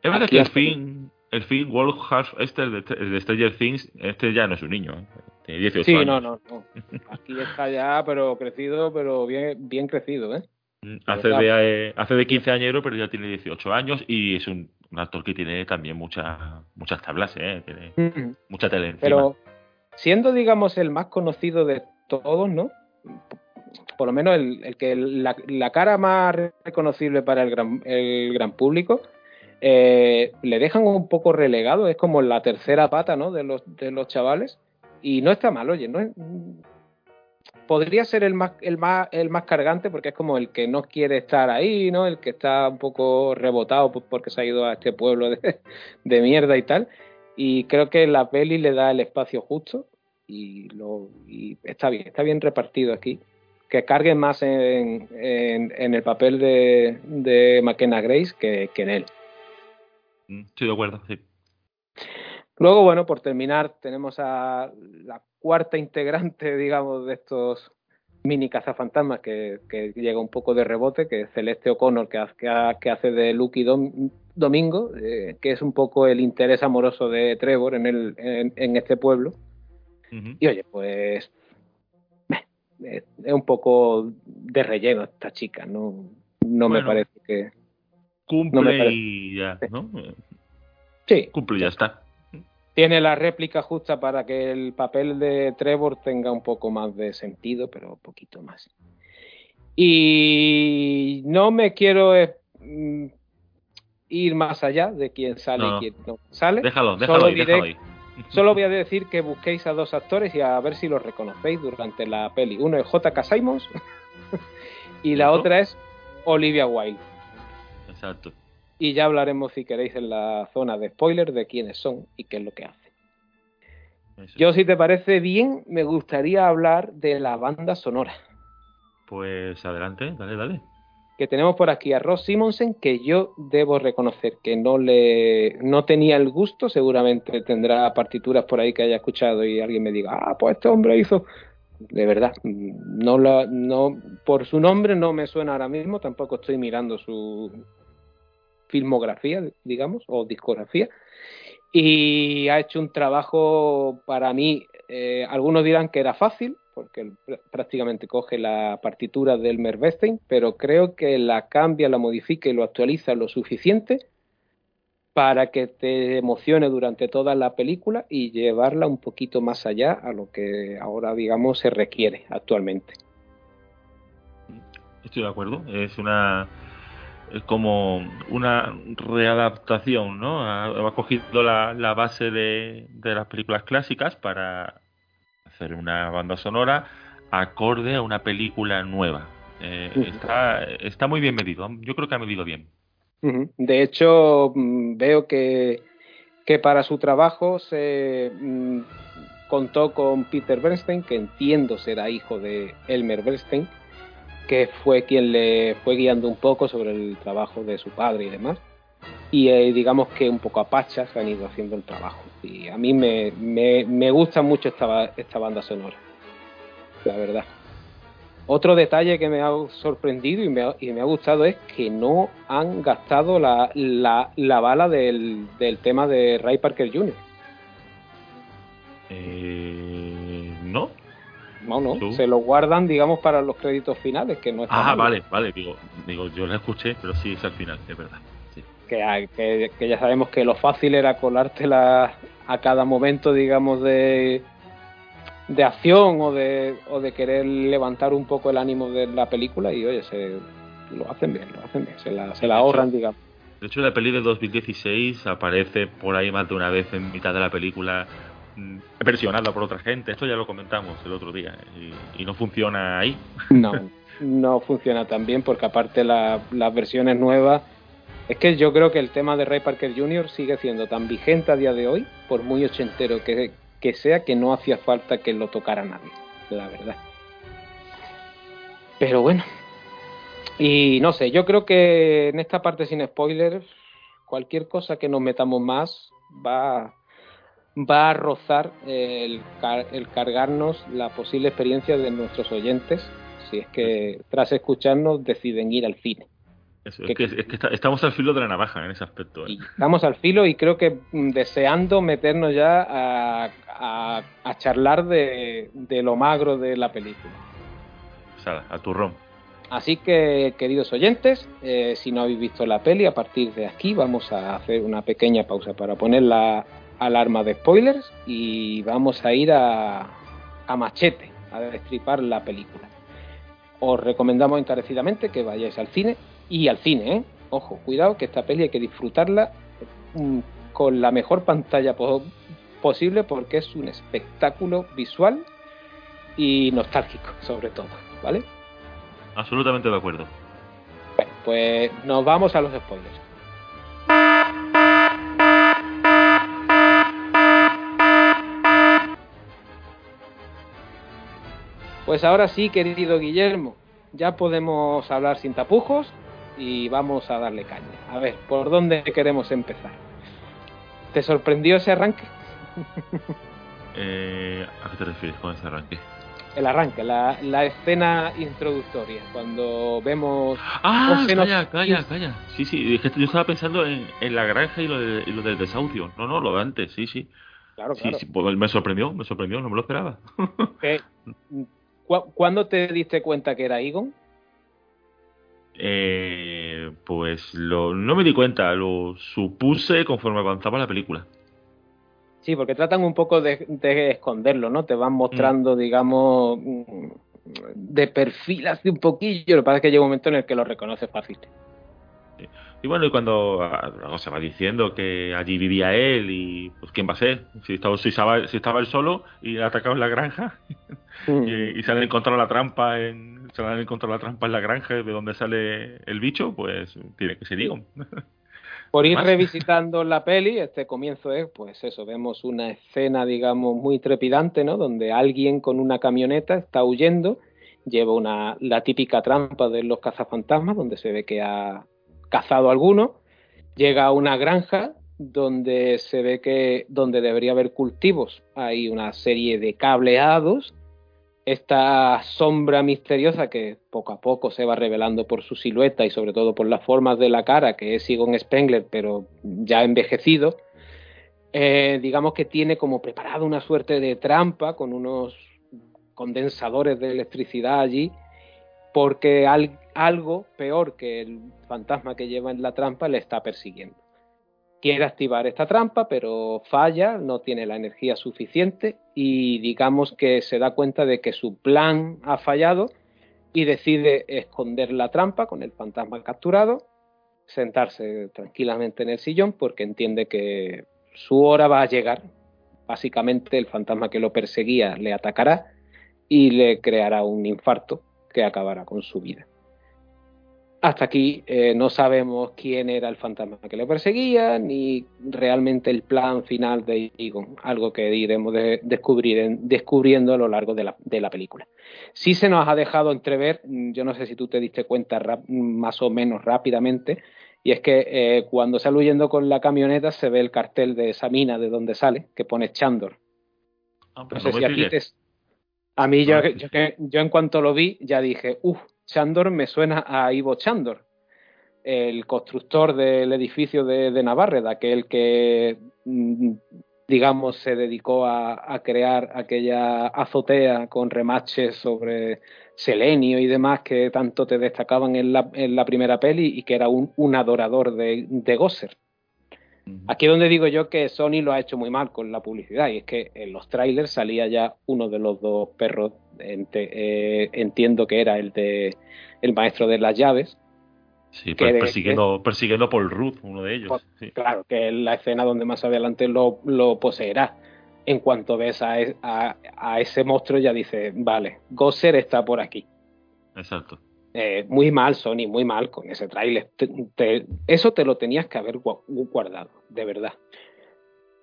Es verdad que hace- fin, el fin Wolfhard, este el de, el de Stranger Things, este ya no es un niño, ¿eh? tiene 18 sí, años. no, no, no. Aquí está ya, pero crecido, pero bien, bien crecido, ¿eh? Mm, Hace de, hace de 15 añero, pero ya tiene 18 años y es un, un actor que tiene también mucha, muchas tablas, ¿eh? tiene Ujú. mucha tele encima. Pero siendo, digamos, el más conocido de todos, ¿no? Por lo menos el, el que la, la cara más reconocible para el gran, el gran público, eh, le dejan un poco relegado, es como la tercera pata, ¿no? De los, de los chavales. Y no está mal, oye, no es- podría ser el más, el más, el más cargante porque es como el que no quiere estar ahí, ¿no? El que está un poco rebotado por- porque se ha ido a este pueblo de, de mierda y tal. Y creo que la peli le da el espacio justo y, lo, está bien, está bien repartido aquí. Que cargue más en, en, en el papel de, de McKenna Grace que, que en él. Mm, Estoy de acuerdo, sí. Luego, bueno, por terminar, tenemos a la cuarta integrante, digamos, de estos mini cazafantasmas que, que llega un poco de rebote, que es Celeste O'Connor, que, ha- que, ha- que hace de Lucky Dom- Domingo, eh, que es un poco el interés amoroso de Trevor en, el, en, en este pueblo. Y oye, pues meh, es un poco de relleno esta chica, no, no me parece que... Cumple No y ya, ¿no? Sí, Cumple y ya está. tiene la réplica justa para que el papel de Trevor tenga un poco más de sentido, pero un poquito más. Y no me quiero eh, mm, ir más allá de quién sale No, y quién no sale. Déjalo, déjalo Solo ahí, diré- déjalo ahí. Solo voy a decir que busquéis a dos actores y a ver si los reconocéis durante la peli. Uno es J.K. Simons y la otra es Olivia Wilde. Exacto. Y ya hablaremos, si queréis, en la zona de spoiler de quiénes son y qué es lo que hacen. Eso. Yo, si te parece bien, me gustaría hablar de la banda sonora. Pues adelante, dale, dale. Que tenemos por aquí a Ross Simonsen, que yo debo reconocer que no le no tenía el gusto, seguramente tendrá partituras por ahí que haya escuchado y alguien me diga, ah, pues este hombre hizo. De verdad, no la, no, por su nombre no me suena ahora mismo, tampoco estoy mirando su filmografía, digamos, o discografía. Y ha hecho un trabajo para mí, eh, algunos dirán que era fácil, porque él pr- prácticamente coge la partitura del Mervestein, pero creo que la cambia, la modifica y lo actualiza lo suficiente para que te emocione durante toda la película y llevarla un poquito más allá a lo que ahora, digamos, se requiere actualmente. Estoy de acuerdo. Es una. Es como una readaptación, ¿no? Ha, ha cogido la, la base de, de las películas clásicas para hacer una banda sonora acorde a una película nueva. Eh, está, está muy bien medido. Yo creo que ha medido bien. De hecho, mm, veo que, que para su trabajo se mm, contó con Peter Bernstein, que entiendo será hijo de Elmer Bernstein, que fue quien le fue guiando un poco sobre el trabajo de su padre y demás. Y eh, digamos que un poco a pachas han ido haciendo el trabajo. Y a mí me, me, me gusta mucho esta, esta banda sonora, la verdad. Otro detalle que me ha sorprendido y me ha, y me ha gustado es que no han gastado la, la, la bala del, del tema de Ray Parker Jr. Eh, ¿No? No, no, ¿Tú? se lo guardan, digamos, para los créditos finales, que no está Ah, vale, vale. Digo, digo, yo la escuché, pero sí es al final, es verdad. Sí. que, hay- que, que ya sabemos que lo fácil era colártela a cada momento, digamos, de, de acción o de, o de querer levantar un poco el ánimo de la película y oye, se, lo hacen bien, lo hacen bien, se la, se la ahorran, digamos. De hecho, la peli de 2016 aparece por ahí más de una vez en mitad de la película mm, versionada por otra gente. Esto ya lo comentamos el otro día y, y no funciona ahí. No, no funciona tan bien porque aparte la- las versiones nuevas es que yo creo que el tema de Ray Parker Jr. sigue siendo tan vigente a día de hoy, por muy ochentero que, que sea, que no hacía falta que lo tocara nadie, la verdad. Pero bueno. Y no sé, yo creo que en esta parte sin spoilers, cualquier cosa que nos metamos más va, va a rozar el, car- el cargarnos la posible experiencia de nuestros oyentes si es que tras escucharnos deciden ir al cine. Eso, ¿Qué- es que, es que está- estamos al filo de la navaja en ese aspecto. ¿eh? Estamos al filo y creo que mm, deseando meternos ya a, a- a charlar de, de lo magro de la película. O sea, a turrón. Así que, queridos oyentes, eh, si no habéis visto la peli, a partir de aquí vamos a hacer una pequeña pausa para poner la alarma de spoilers y vamos a ir a, a machete, a destripar la película. Os recomendamos encarecidamente que vayáis al cine y al cine, ¿eh? Ojo, cuidado que esta peli hay que disfrutarla mm, con la mejor pantalla po- posible porque es un espectáculo visual y nostálgico, sobre todo, ¿vale? Absolutamente de acuerdo. Bueno, pues nos vamos a los spoilers. Pues ahora sí, querido Guillermo, ya podemos hablar sin tapujos y vamos a darle caña. A ver, ¿por dónde queremos empezar? ¿Te sorprendió ese arranque? Eh, ¿A qué te refieres con ese arranque? El arranque, la, la escena introductoria, cuando vemos... Ah, calla, calla, calla. Sí, sí, yo estaba pensando en, en la granja y lo, de- y lo del desahucio. No, no, lo de antes, sí, sí. Claro, Sí, claro. sí, pues me sorprendió, me sorprendió, no me lo esperaba. Eh, ¿cu- ¿Cuándo te diste cuenta que era Egon? Eh, pues lo, no me di cuenta, lo supuse conforme avanzaba la película. Sí, porque tratan un poco de, de esconderlo, ¿no? Te van mostrando, digamos, mm, de perfil hace un poquillo. Lo que pasa es que llega un momento en el que lo reconoces fácil. Y bueno, y cuando ah, luego se va diciendo que allí vivía él y pues quién va a ser, si estaba, si estaba, si estaba él solo y atacado en la granja y, y se han encontrado la trampa en se han encontrado la trampa en la granja de donde sale el bicho, pues tiene que ser. Por ir revisitando la peli, este comienzo es, pues eso, vemos una escena, digamos, muy trepidante, ¿no? Donde alguien con una camioneta está huyendo, lleva una, la típica trampa de los cazafantasmas, donde se ve que ha cazado alguno, llega a una granja donde se ve que, donde debería haber cultivos, hay una serie de cableados, esta sombra misteriosa que poco a poco se va revelando por su silueta y sobre todo por las formas de la cara, que es Egon Spengler, pero ya envejecido, eh, digamos que tiene como preparado una suerte de trampa con unos condensadores de electricidad allí, porque al- algo peor que el fantasma que lleva en la trampa le está persiguiendo. Quiere activar esta trampa, pero falla, no tiene la energía suficiente y digamos que se da cuenta de que su plan ha fallado y decide esconder la trampa con el fantasma capturado, sentarse tranquilamente en el sillón porque entiende que su hora va a llegar. Básicamente el fantasma que lo perseguía le atacará y le creará un infarto que acabará con su vida. Hasta aquí eh, no sabemos quién era el fantasma que le perseguía, ni realmente el plan final de Egon, algo que iremos de- descubrir en- descubriendo a lo largo de la, de la película. Sí se nos ha dejado entrever, mm, yo no sé si tú te diste cuenta más o menos rápidamente, y es que eh, cuando sale huyendo con la camioneta se ve el cartel de esa mina de donde sale, que pone Chandor. Ah, No sé no si a ti te... A mí yo, me yo, yo en cuanto lo vi ya dije, uff, Chandor me suena a Ivo Chandor, el constructor del edificio de, de Navarre, de aquel que, mm, digamos, se dedicó a, a crear aquella azotea con remaches sobre selenio y demás que tanto te destacaban en la, en la primera peli y que era un, un adorador de, de Gosser. Aquí es donde digo yo que Sony lo ha hecho muy mal con la publicidad, y es que en los trailers salía ya uno de los dos perros, eh, entiendo que era el de el maestro de las llaves, Sí, que per- de- persiguiendo, persiguiendo Paul Rudd, uno de ellos. Por- sí. claro, que es la escena donde más adelante lo, lo poseerá. En cuanto ves a, e- a- a ese monstruo ya dices, vale, Gosser está por aquí. Exacto. Eh, muy mal, Sony, muy mal con ese tráiler. Eso te lo tenías que haber gua- guardado, de verdad.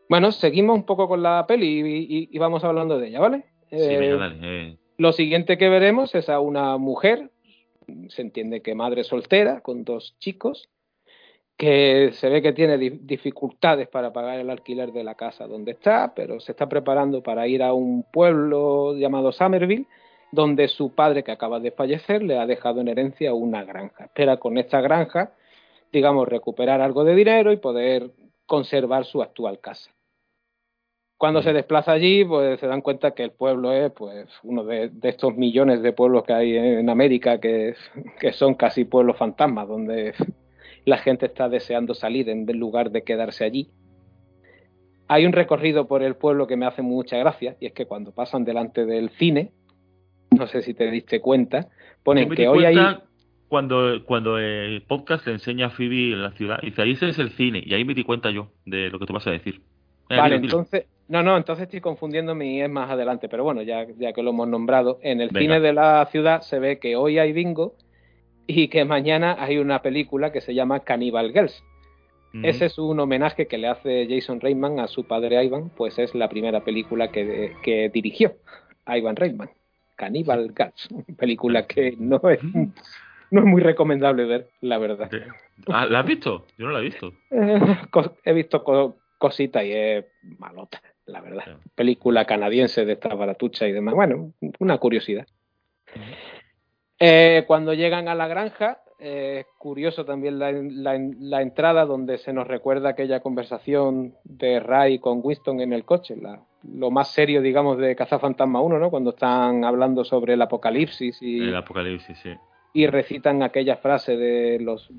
Bueno, seguimos un poco con la peli y, y- y vamos hablando de ella, ¿vale? Sí, Eh, venga, dale. eh. lo siguiente que veremos es a una mujer, se entiende que madre soltera, con dos chicos, que se ve que tiene di- dificultades para pagar el alquiler de la casa donde está, pero se está preparando para ir a un pueblo llamado Somerville, donde su padre, que acaba de fallecer, le ha dejado en herencia una granja. Espera con esta granja, digamos, recuperar algo de dinero y poder conservar su actual casa. Cuando se desplaza allí, pues se dan cuenta que el pueblo es pues uno de, de estos millones de pueblos que hay en América que, que son casi pueblos fantasmas, donde la gente está deseando salir en lugar de quedarse allí. Hay un recorrido por el pueblo que me hace mucha gracia, y es que cuando pasan delante del cine, no sé si te diste cuenta, ponen que hoy hay... cuando, cuando el podcast le enseña a Phoebe en la ciudad. Y dice, ahí ese es el cine. Y ahí me di cuenta yo de lo que tú vas a decir. Vale, dilo, dilo. entonces, no, no, entonces estoy confundiéndome y es más adelante, pero bueno, ya, ya que lo hemos nombrado, en el Venga. cine de la ciudad se ve que hoy hay bingo y que mañana hay una película que se llama Cannibal Girls. Ese es un homenaje que le hace Jason Reitman a su padre Ivan, pues es la primera película que, que dirigió Ivan Reitman, Cannibal Girls, película que no es, no es muy recomendable ver, la verdad. Ah, ¿La has visto? Yo no la he visto. Eh, he visto co- cositas y es malota, la verdad. Película canadiense de esta baratucha y demás. Bueno, una curiosidad. Eh, cuando llegan a la granja, eh, es curioso también la, la- la entrada donde se nos recuerda aquella conversación de Ray con Winston en el coche, la- lo más serio, digamos, de Cazafantasma 1, ¿no? Cuando están hablando sobre el apocalipsis y, El apocalipsis, sí. y recitan aquella frase de los...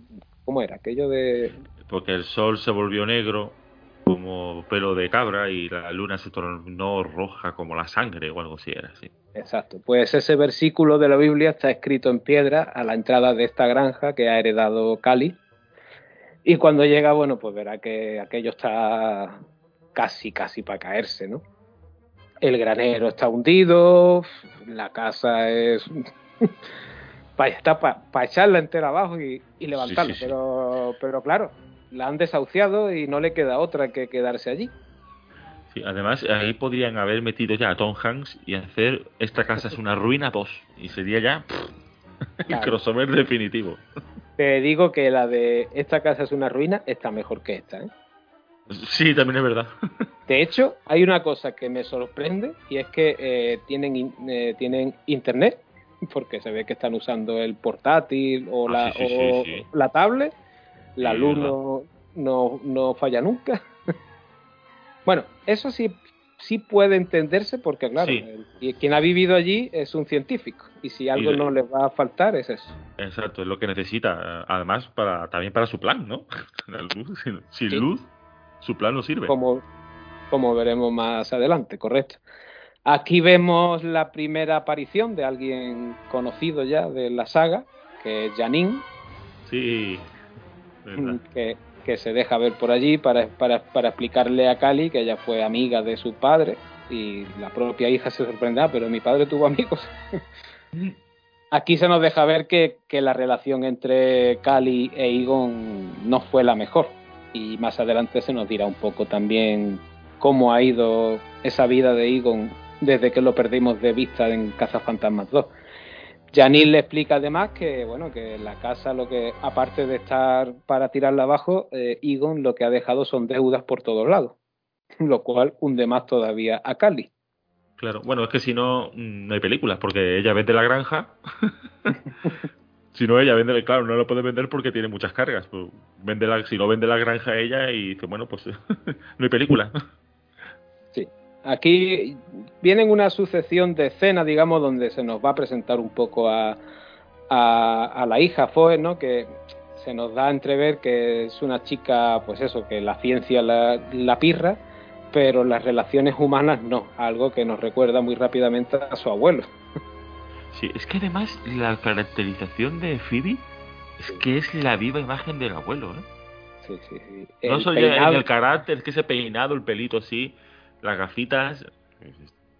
¿Cómo era? Aquello de... Porque el sol se volvió negro como pelo de cabra y la luna se tornó roja como la sangre o algo así era, sí. Exacto, pues ese versículo de la Biblia está escrito en piedra a la entrada de esta granja que ha heredado Cali. Y cuando llega, bueno, pues verá que aquello está casi, casi para caerse, ¿no? El granero está hundido, la casa es... pa- está para echarla entera abajo y, y levantarla, sí, sí. Pero, pero claro, la han desahuciado y no le queda otra que quedarse allí. Sí, además, ahí podrían haber metido ya a Tom Hanks y hacer Esta casa es una ruina 2. Y sería ya pff, el crossover definitivo. Te digo que la de esta casa es una ruina está mejor que esta, ¿eh? Sí, también es verdad. De hecho, hay una cosa que me sorprende y es que eh, tienen, eh, tienen internet, porque se ve que están usando el portátil o Ah, la, sí, sí, o sí, sí. la tablet. La luz no, no, no falla nunca. bueno, eso sí, sí puede entenderse porque, claro, el- quien ha vivido allí es un científico y si algo no le va a faltar es eso. Exacto, es lo que necesita. Además, para también para su plan, ¿no? La luz, sin luz, su plan no sirve. como, como veremos más adelante, correcto. Aquí vemos la primera aparición de alguien conocido ya de la saga, que es Janine, Sí, que, que se deja ver por allí para, para, para explicarle a Cali que ella fue amiga de su padre y la propia hija se sorprende, "Ah, pero mi padre tuvo amigos. Aquí se nos deja ver que, que la relación entre Cali e Egon no fue la mejor. Y más adelante se nos dirá un poco también cómo ha ido esa vida de Egon desde que lo perdimos de vista en Cazafantasmas 2. Janine le explica además que bueno que la casa lo que aparte de estar para tirarla abajo, eh, Egon lo que ha dejado son deudas por todos lados, lo cual hunde más todavía a Cali. Claro, bueno, es que si no, mm, no hay películas, porque ella vende la granja. si no, ella vende, claro, no lo puede vender porque tiene muchas cargas. Pues vende la, si no vende la granja ella y dice, bueno, pues no hay película. Sí. Aquí vienen una sucesión de escenas, digamos, donde se nos va a presentar un poco a, a, a la hija Foe, ¿no? Que se nos da a entrever que es una chica, pues eso, que la ciencia la, la pirra, pero las relaciones humanas no, algo que nos recuerda muy rápidamente a su abuelo. Sí, es que además la caracterización de Phoebe es que es la viva imagen del abuelo, ¿eh? Sí, sí, sí. No El solo ya en peinado- el carácter, es que ese peinado, el pelito así, las gafitas.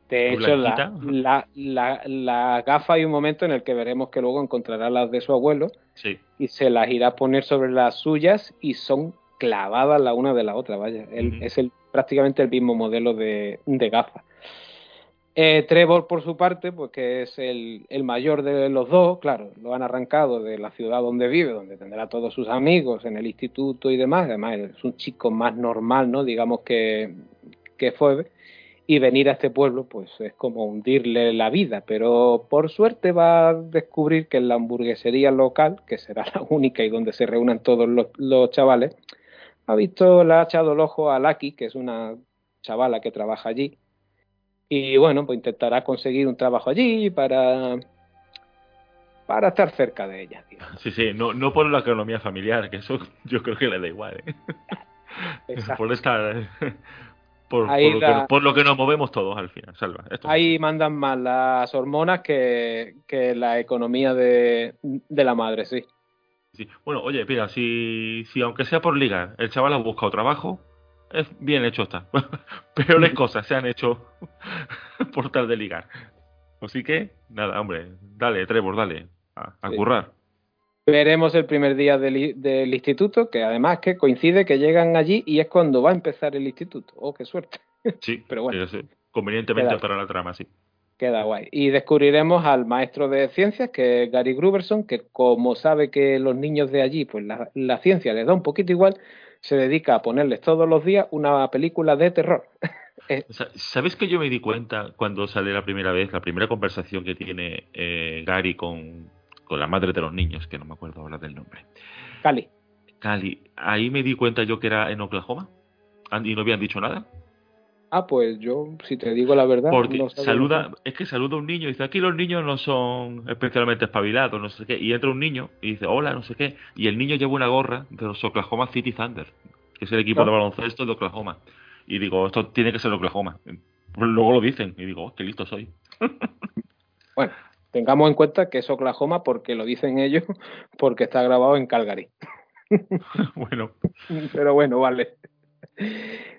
De hecho, la, la, la, la gafa hay un momento en el que veremos que luego encontrará las de su abuelo Sí. y se las irá a poner sobre las suyas y son clavadas la una de la otra, vaya. Él-. Es el, prácticamente el mismo modelo de, de gafas. Eh, Trevor, por su parte, pues que es el, mayor de los dos, claro, lo han arrancado de la ciudad donde vive, donde tendrá todos sus amigos en el instituto y demás. Además, es un chico más normal, ¿no? Digamos que, que Phoebe. Y venir a este pueblo, pues es como hundirle la vida. Pero por suerte va a descubrir que en la hamburguesería local, que será la única y donde se reúnan todos los, los chavales, ha visto, le ha echado el ojo a Lucky, que es una chavala que trabaja allí. Y bueno, pues intentará conseguir un trabajo allí para, para estar cerca de ella. tío. Sí, sí, no, no por la economía familiar, que eso yo creo que le da igual, ¿eh? Por estar... Por, lo la- que, por lo que nos movemos todos al final, Salva. Esto- Ahí mandan más las hormonas que, que la economía de, de la madre, sí. Sí. Bueno, oye, mira, si, si aunque sea por ligar, el chaval ha buscado trabajo, es bien hecho está. Peores cosas se han hecho por tal de ligar. Así que, nada, hombre, dale, Trevor, dale, a, a Sí. currar. Veremos el primer día del, instituto, que además que coincide que llegan allí y es cuando va a empezar el instituto. Oh, qué suerte. Sí, Pero bueno. sí, convenientemente Queda- para la trama, sí. Queda guay. Y descubriremos al maestro de ciencias, que es Gary Gruberson, que como sabe que los niños de allí, pues la, la ciencia les da un poquito igual, se dedica a ponerles todos los días una película de terror. O sea, ¿Sabes que yo me di cuenta cuando sale la primera vez, la primera conversación que tiene eh, Gary con, con la madre de los niños, que no me acuerdo ahora del nombre? Cali. Cali, ahí me di cuenta yo que era en Oklahoma Ah, y no habían dicho nada. Ah, pues yo, si te digo la verdad, Porque no saluda, es que saluda a un niño y dice, aquí los niños no son especialmente espabilados, no sé qué. Y entra un niño y dice, hola, no sé qué. Y el niño lleva una gorra de los Oklahoma City Thunder, que es el equipo de baloncesto de Oklahoma. Y digo, esto tiene que ser Oklahoma. Luego lo dicen y digo, oh, qué listo soy. Bueno, tengamos en cuenta que es Oklahoma porque lo dicen ellos, porque está grabado en Calgary. bueno, Pero bueno, vale.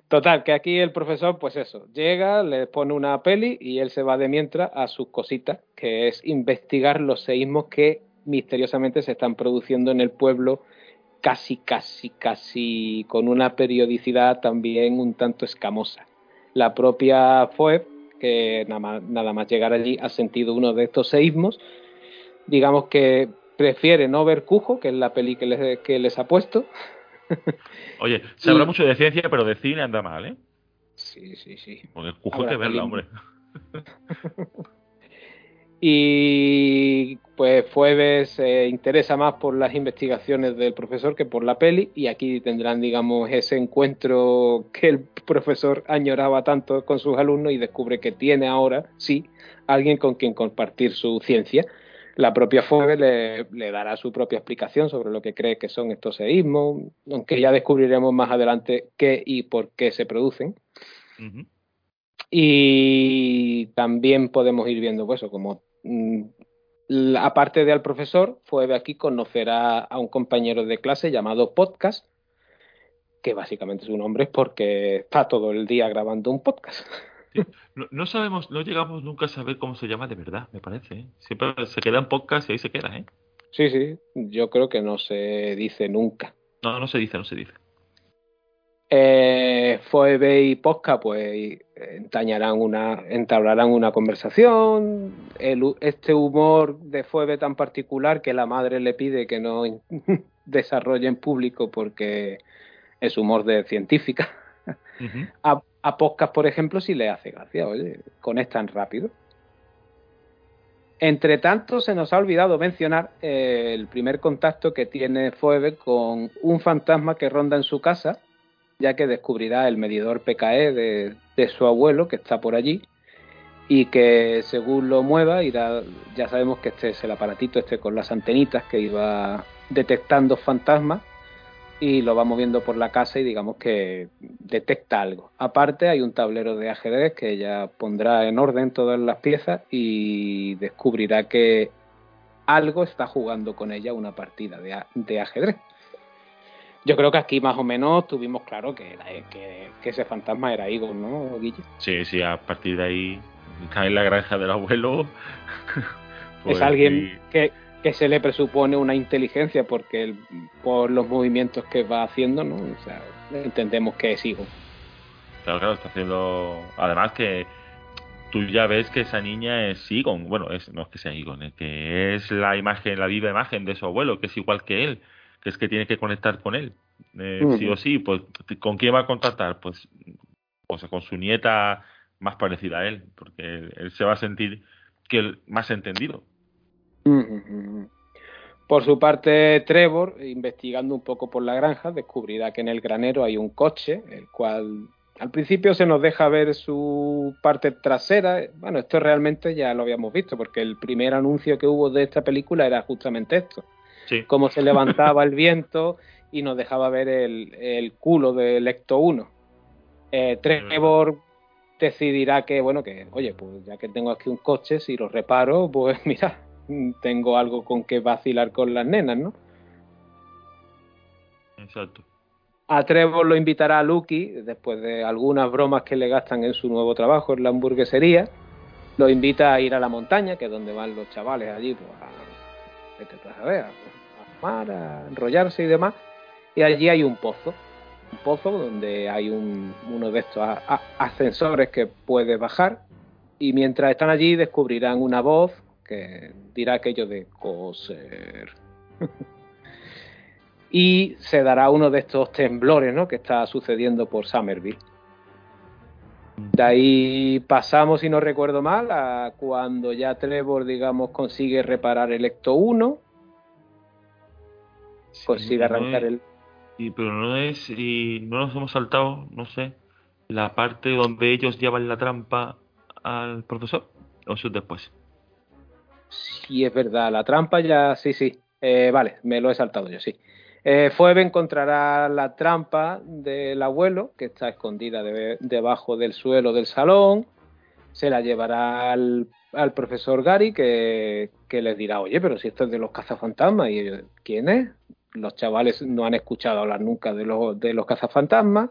Total, que aquí el profesor, pues eso, llega, le pone una peli y él se va de mientras a sus cositas, que es investigar los seísmos que misteriosamente se están produciendo en el pueblo, casi, casi, casi con una periodicidad también un tanto escamosa. La propia Phoebe, que nada más, nada más llegar allí ha sentido uno de estos seísmos, digamos que prefiere no ver Cujo, que es la peli que les ha puesto, oye, se habla Y- mucho de ciencia, pero de cine anda mal, ¿eh? Sí, sí, sí. Porque cujo que verla, hombre. Y pues Phoebe se interesa más por las investigaciones del profesor que por la peli y aquí tendrán, digamos, ese encuentro que el profesor añoraba tanto con sus alumnos y descubre que tiene ahora, sí, alguien con quien compartir su ciencia. La propia Phoebe le, le dará su propia explicación sobre lo que cree que son estos seísmos, aunque ya descubriremos más adelante qué y por qué se producen. Y también podemos ir viendo, pues, eso, como mm, la- aparte de al profesor, Phoebe aquí conocerá a un compañero de clase llamado Podcast, que básicamente su nombre es porque está todo el día grabando un podcast. No, no sabemos, no llegamos nunca a saber cómo se llama de verdad, me parece. ¿eh? Siempre se queda en podcast y ahí se queda, ¿eh? Sí, sí, yo creo que no se dice nunca. No, no se dice, no se dice. Eh, y Posca pues entañarán una, entablarán una conversación. El este humor de Phoebe tan particular que la madre le pide que no desarrolle en público porque es humor de científica. a Posca, por ejemplo, sí le hace gracia, oye, conectan rápido. Entre tanto, se nos ha olvidado mencionar eh, el primer contacto que tiene Phoebe con un fantasma que ronda en su casa, ya que descubrirá el medidor PKE de, de su abuelo, que está por allí, y que según lo mueva, irá, ya sabemos que este es el aparatito este con las antenitas que iba detectando fantasmas, y lo va moviendo por la casa y digamos que detecta algo. Aparte hay un tablero de ajedrez que ella pondrá en orden todas las piezas y descubrirá que algo está jugando con ella una partida de, ajedrez. Yo creo que aquí más o menos tuvimos claro que, era- que, que ese fantasma era Igor, ¿no, Guille? Sí, sí, a partir de ahí está en la granja del abuelo. pues, es alguien y- que, que se le presupone una inteligencia porque el- por los movimientos que va haciendo, ¿no? O sea, entendemos que es hijo. Claro, claro, está haciendo. Además que tú ya ves que esa niña es Egon. Bueno, es, no es que sea Egon, es que es la imagen, la viva imagen de su abuelo, que es igual que él, que es que tiene que conectar con él. Eh. Sí o sí, pues ¿con quién va a contactar? Pues, pues con su nieta más parecida a él, porque él, él se va a sentir que el más entendido. Por su parte, Trevor, investigando un poco por la granja, descubrirá que en el granero hay un coche, el cual al principio se nos deja ver su parte trasera. Bueno, esto realmente ya lo habíamos visto, porque el primer anuncio que hubo de esta película era justamente esto. Sí. Cómo se levantaba el viento y nos dejaba ver el, el culo del Ecto 1. Eh, Trevor decidirá que, bueno, que, oye, pues ya que tengo aquí un coche, si lo reparo, pues mira, tengo algo con que vacilar con las nenas, ¿no? Exacto. A Trevor lo invitará a Lucky, después de algunas bromas que le gastan en su nuevo trabajo en la hamburguesería, lo invita a ir a la montaña, que es donde van los chavales allí, pues a, tú a a, fumar, a enrollarse y demás, y allí hay un pozo, un pozo donde hay un, uno de estos a- ascensores que puede bajar, y mientras están allí descubrirán una voz que dirá aquello de coser. y se dará uno de estos temblores ¿no? que está sucediendo por Somerville. De ahí pasamos, si no recuerdo mal, a cuando ya Trevor, digamos, consigue reparar el Ecto 1, consigue no arrancar es- el... Y, pero no es, y no nos hemos saltado, no sé, la parte donde ellos llevan la trampa al profesor, o eso es después. Sí, es verdad, la trampa ya, sí, sí. Eh, vale, me lo he saltado yo, sí. Eh, Phoebe encontrará la trampa del abuelo, que está escondida de- debajo del suelo del salón. Se la llevará al, al profesor Gary, que, que les dirá, oye, pero si esto es de los cazafantasmas. Y ellos, ¿quién es? Los chavales no han escuchado hablar nunca de los, de los cazafantasmas.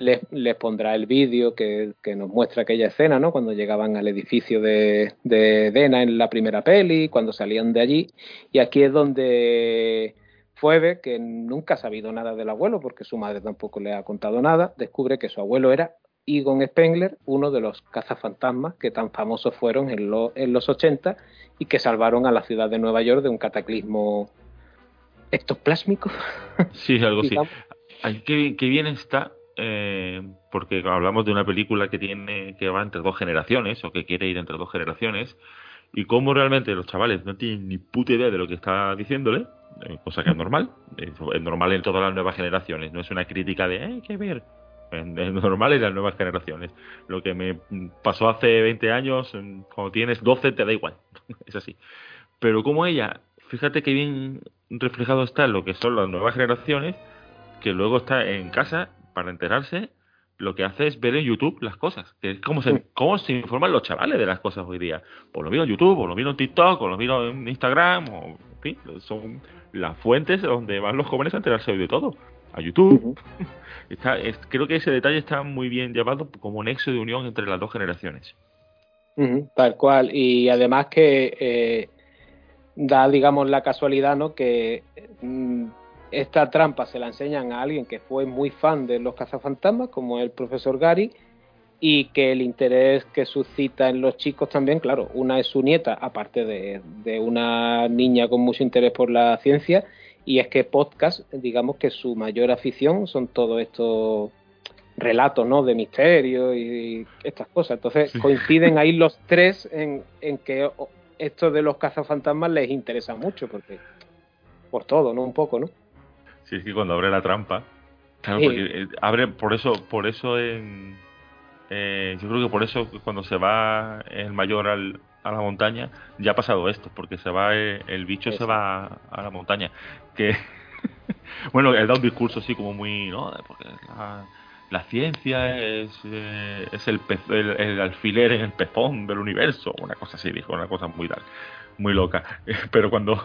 Les, les pondrá el vídeo que, que nos muestra aquella escena, ¿no? Cuando llegaban al edificio de, de Dena en la primera peli, cuando salían de allí. Y aquí es donde Phoebe, que nunca ha sabido nada del abuelo, porque su madre tampoco le ha contado nada, descubre que su abuelo era Egon Spengler, uno de los cazafantasmas que tan famosos fueron en, lo- en los 80 y que salvaron a la ciudad de Nueva York de un cataclismo ectoplásmico. Sí, algo así. digamos. Ay, qué, qué bien está, eh, porque hablamos de una película que tiene que va entre dos generaciones o que quiere ir entre dos generaciones y cómo realmente los chavales no tienen ni puta idea de lo que está diciéndole, eh, cosa que es normal, es, normal en todas las nuevas generaciones, no es una crítica de, "Eh, hay que ver, es normal en las nuevas generaciones. Lo que me pasó hace 20 años, cuando tienes 12 te da igual, es así. Pero como ella, fíjate que bien reflejado está lo que son las nuevas generaciones, que luego está en casa para enterarse, lo que hace es ver en YouTube las cosas, que es como se, cómo se informan los chavales de las cosas hoy día. Pues lo miro en YouTube, o lo miro en TikTok, o lo miro en Instagram, o en fin, son las fuentes donde van los jóvenes a enterarse hoy de todo. A YouTube. Ujú. Está, es- creo que ese detalle está muy bien llevado como nexo de unión entre las dos generaciones. Tal cual. Y además que eh, da, digamos, la casualidad, ¿no? Que mm, esta trampa se la enseñan a alguien que fue muy fan de los cazafantasmas, como el profesor Gary, y que el interés que suscita en los chicos también, claro, una es su nieta, aparte de, de una niña con mucho interés por la ciencia, y es que podcast, digamos que su mayor afición son todos estos relatos, ¿no? De misterio y estas cosas. Entonces Sí. coinciden ahí los tres en, en que esto de los cazafantasmas les interesa mucho, porque por todo, ¿no? Un poco, ¿no? Si es que cuando abre la trampa, claro, Sí. porque eh, abre por eso, por eso en, eh, yo creo que por eso cuando se va el mayor al, a la montaña ya ha pasado esto, porque se va eh, el bicho se va a, a la montaña, que bueno, él da un discurso así como muy, ¿no? Porque la, la ciencia es, eh, es el, pez- el, el alfiler en el pezón del universo, una cosa así, dijo, una cosa muy tal, muy loca. Pero cuando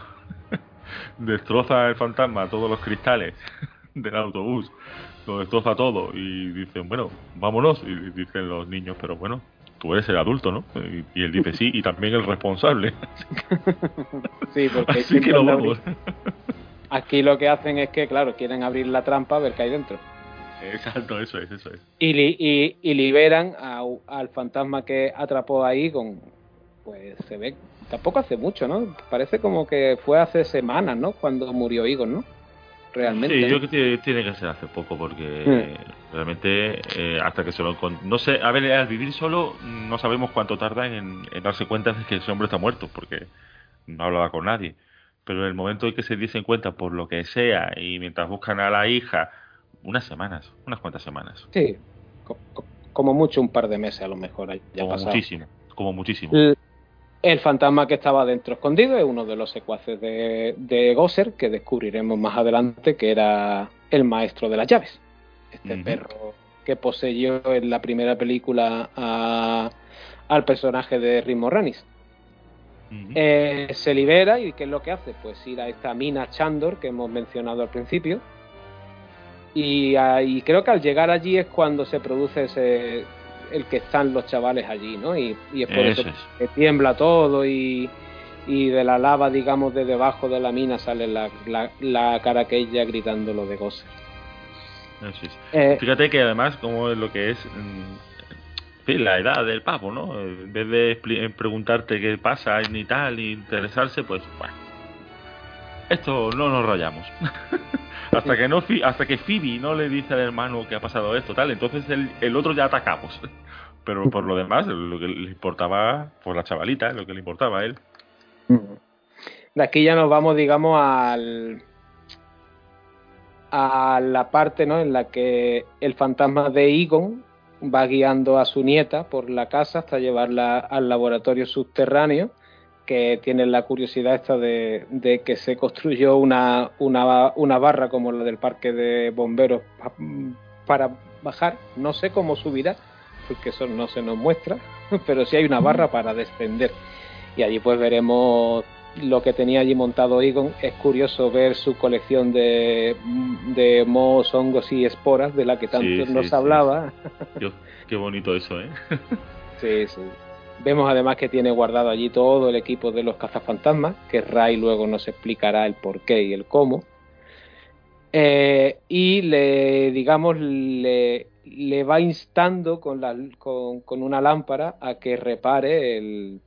destroza el fantasma todos los cristales del autobús, lo destroza todo y dicen, bueno, vámonos, y dicen los niños, pero bueno, tú eres el adulto, ¿no? Y, y él dice, sí, y también el responsable. Sí, porque Así que anda vamos. Aquí lo que hacen es que, claro, quieren abrir la trampa a ver qué hay dentro. Exacto, eso es, eso es. Y, li- y, y liberan a- al fantasma que atrapó ahí con. Pues se ve. Tampoco hace mucho, ¿no? Parece como que fue hace semanas, ¿no? Cuando murió Egon, ¿no? Realmente. Sí, yo creo que tiene, que ser hace poco porque Mm. realmente eh, hasta que se lo no sé, a ver, al vivir solo no sabemos cuánto tarda en, en darse cuenta de que ese hombre está muerto porque no hablaba con nadie. Pero en el momento en que se dicen cuenta por lo que sea y mientras buscan a la hija, unas semanas, unas cuantas semanas, Sí. Co- co- Como mucho un par de meses a lo mejor ya como pasado. muchísimo, como muchísimo. El fantasma que estaba dentro escondido es uno de los secuaces de, de Gosser, que descubriremos más adelante que era el maestro de las llaves. Este perro que poseyó en la primera película a- al personaje de Rick Moranis. Eh, se libera y ¿qué es lo que hace? Pues ir a esta mina Chandor que hemos mencionado al principio. Y, y creo que al llegar allí es cuando se produce ese el que están los chavales allí, ¿no? Y, y es por Eso eso es. que tiembla todo y, y de la lava, digamos, de debajo de la mina sale la, la, la cara aquella gritando lo de es. Eh, Fíjate que además, como es lo que es mm, la edad del pavo, ¿no? En vez de preguntarte qué pasa ni tal, ni interesarse, pues bueno. Esto no nos rayamos. hasta que no hasta que Phoebe no le dice al hermano que ha pasado esto, tal, entonces el, el otro ya atacamos. Pero por lo demás, lo que le importaba, por la chavalita, lo que le importaba a él. De aquí ya nos vamos, digamos, al a la parte ¿no? en la que el fantasma de Egon va guiando a su nieta por la casa hasta llevarla al laboratorio subterráneo que tiene la curiosidad esta de, de que se construyó una, una, una barra como la del parque de bomberos pa- para bajar. No sé cómo subirá, porque eso no se nos muestra, pero sí hay una barra para descender. Y allí pues veremos lo que tenía allí montado Egon. Es curioso ver su colección de, de mohos, hongos y esporas de la que tanto Sí, nos sí. hablaba. Dios, qué bonito eso, ¿eh? Sí, sí. Vemos además que tiene guardado allí todo el equipo de los cazafantasmas, que Ray luego nos explicará el por qué y el cómo. Eh, y le, digamos, le, le va instando con, la, con, con una lámpara a que repare el,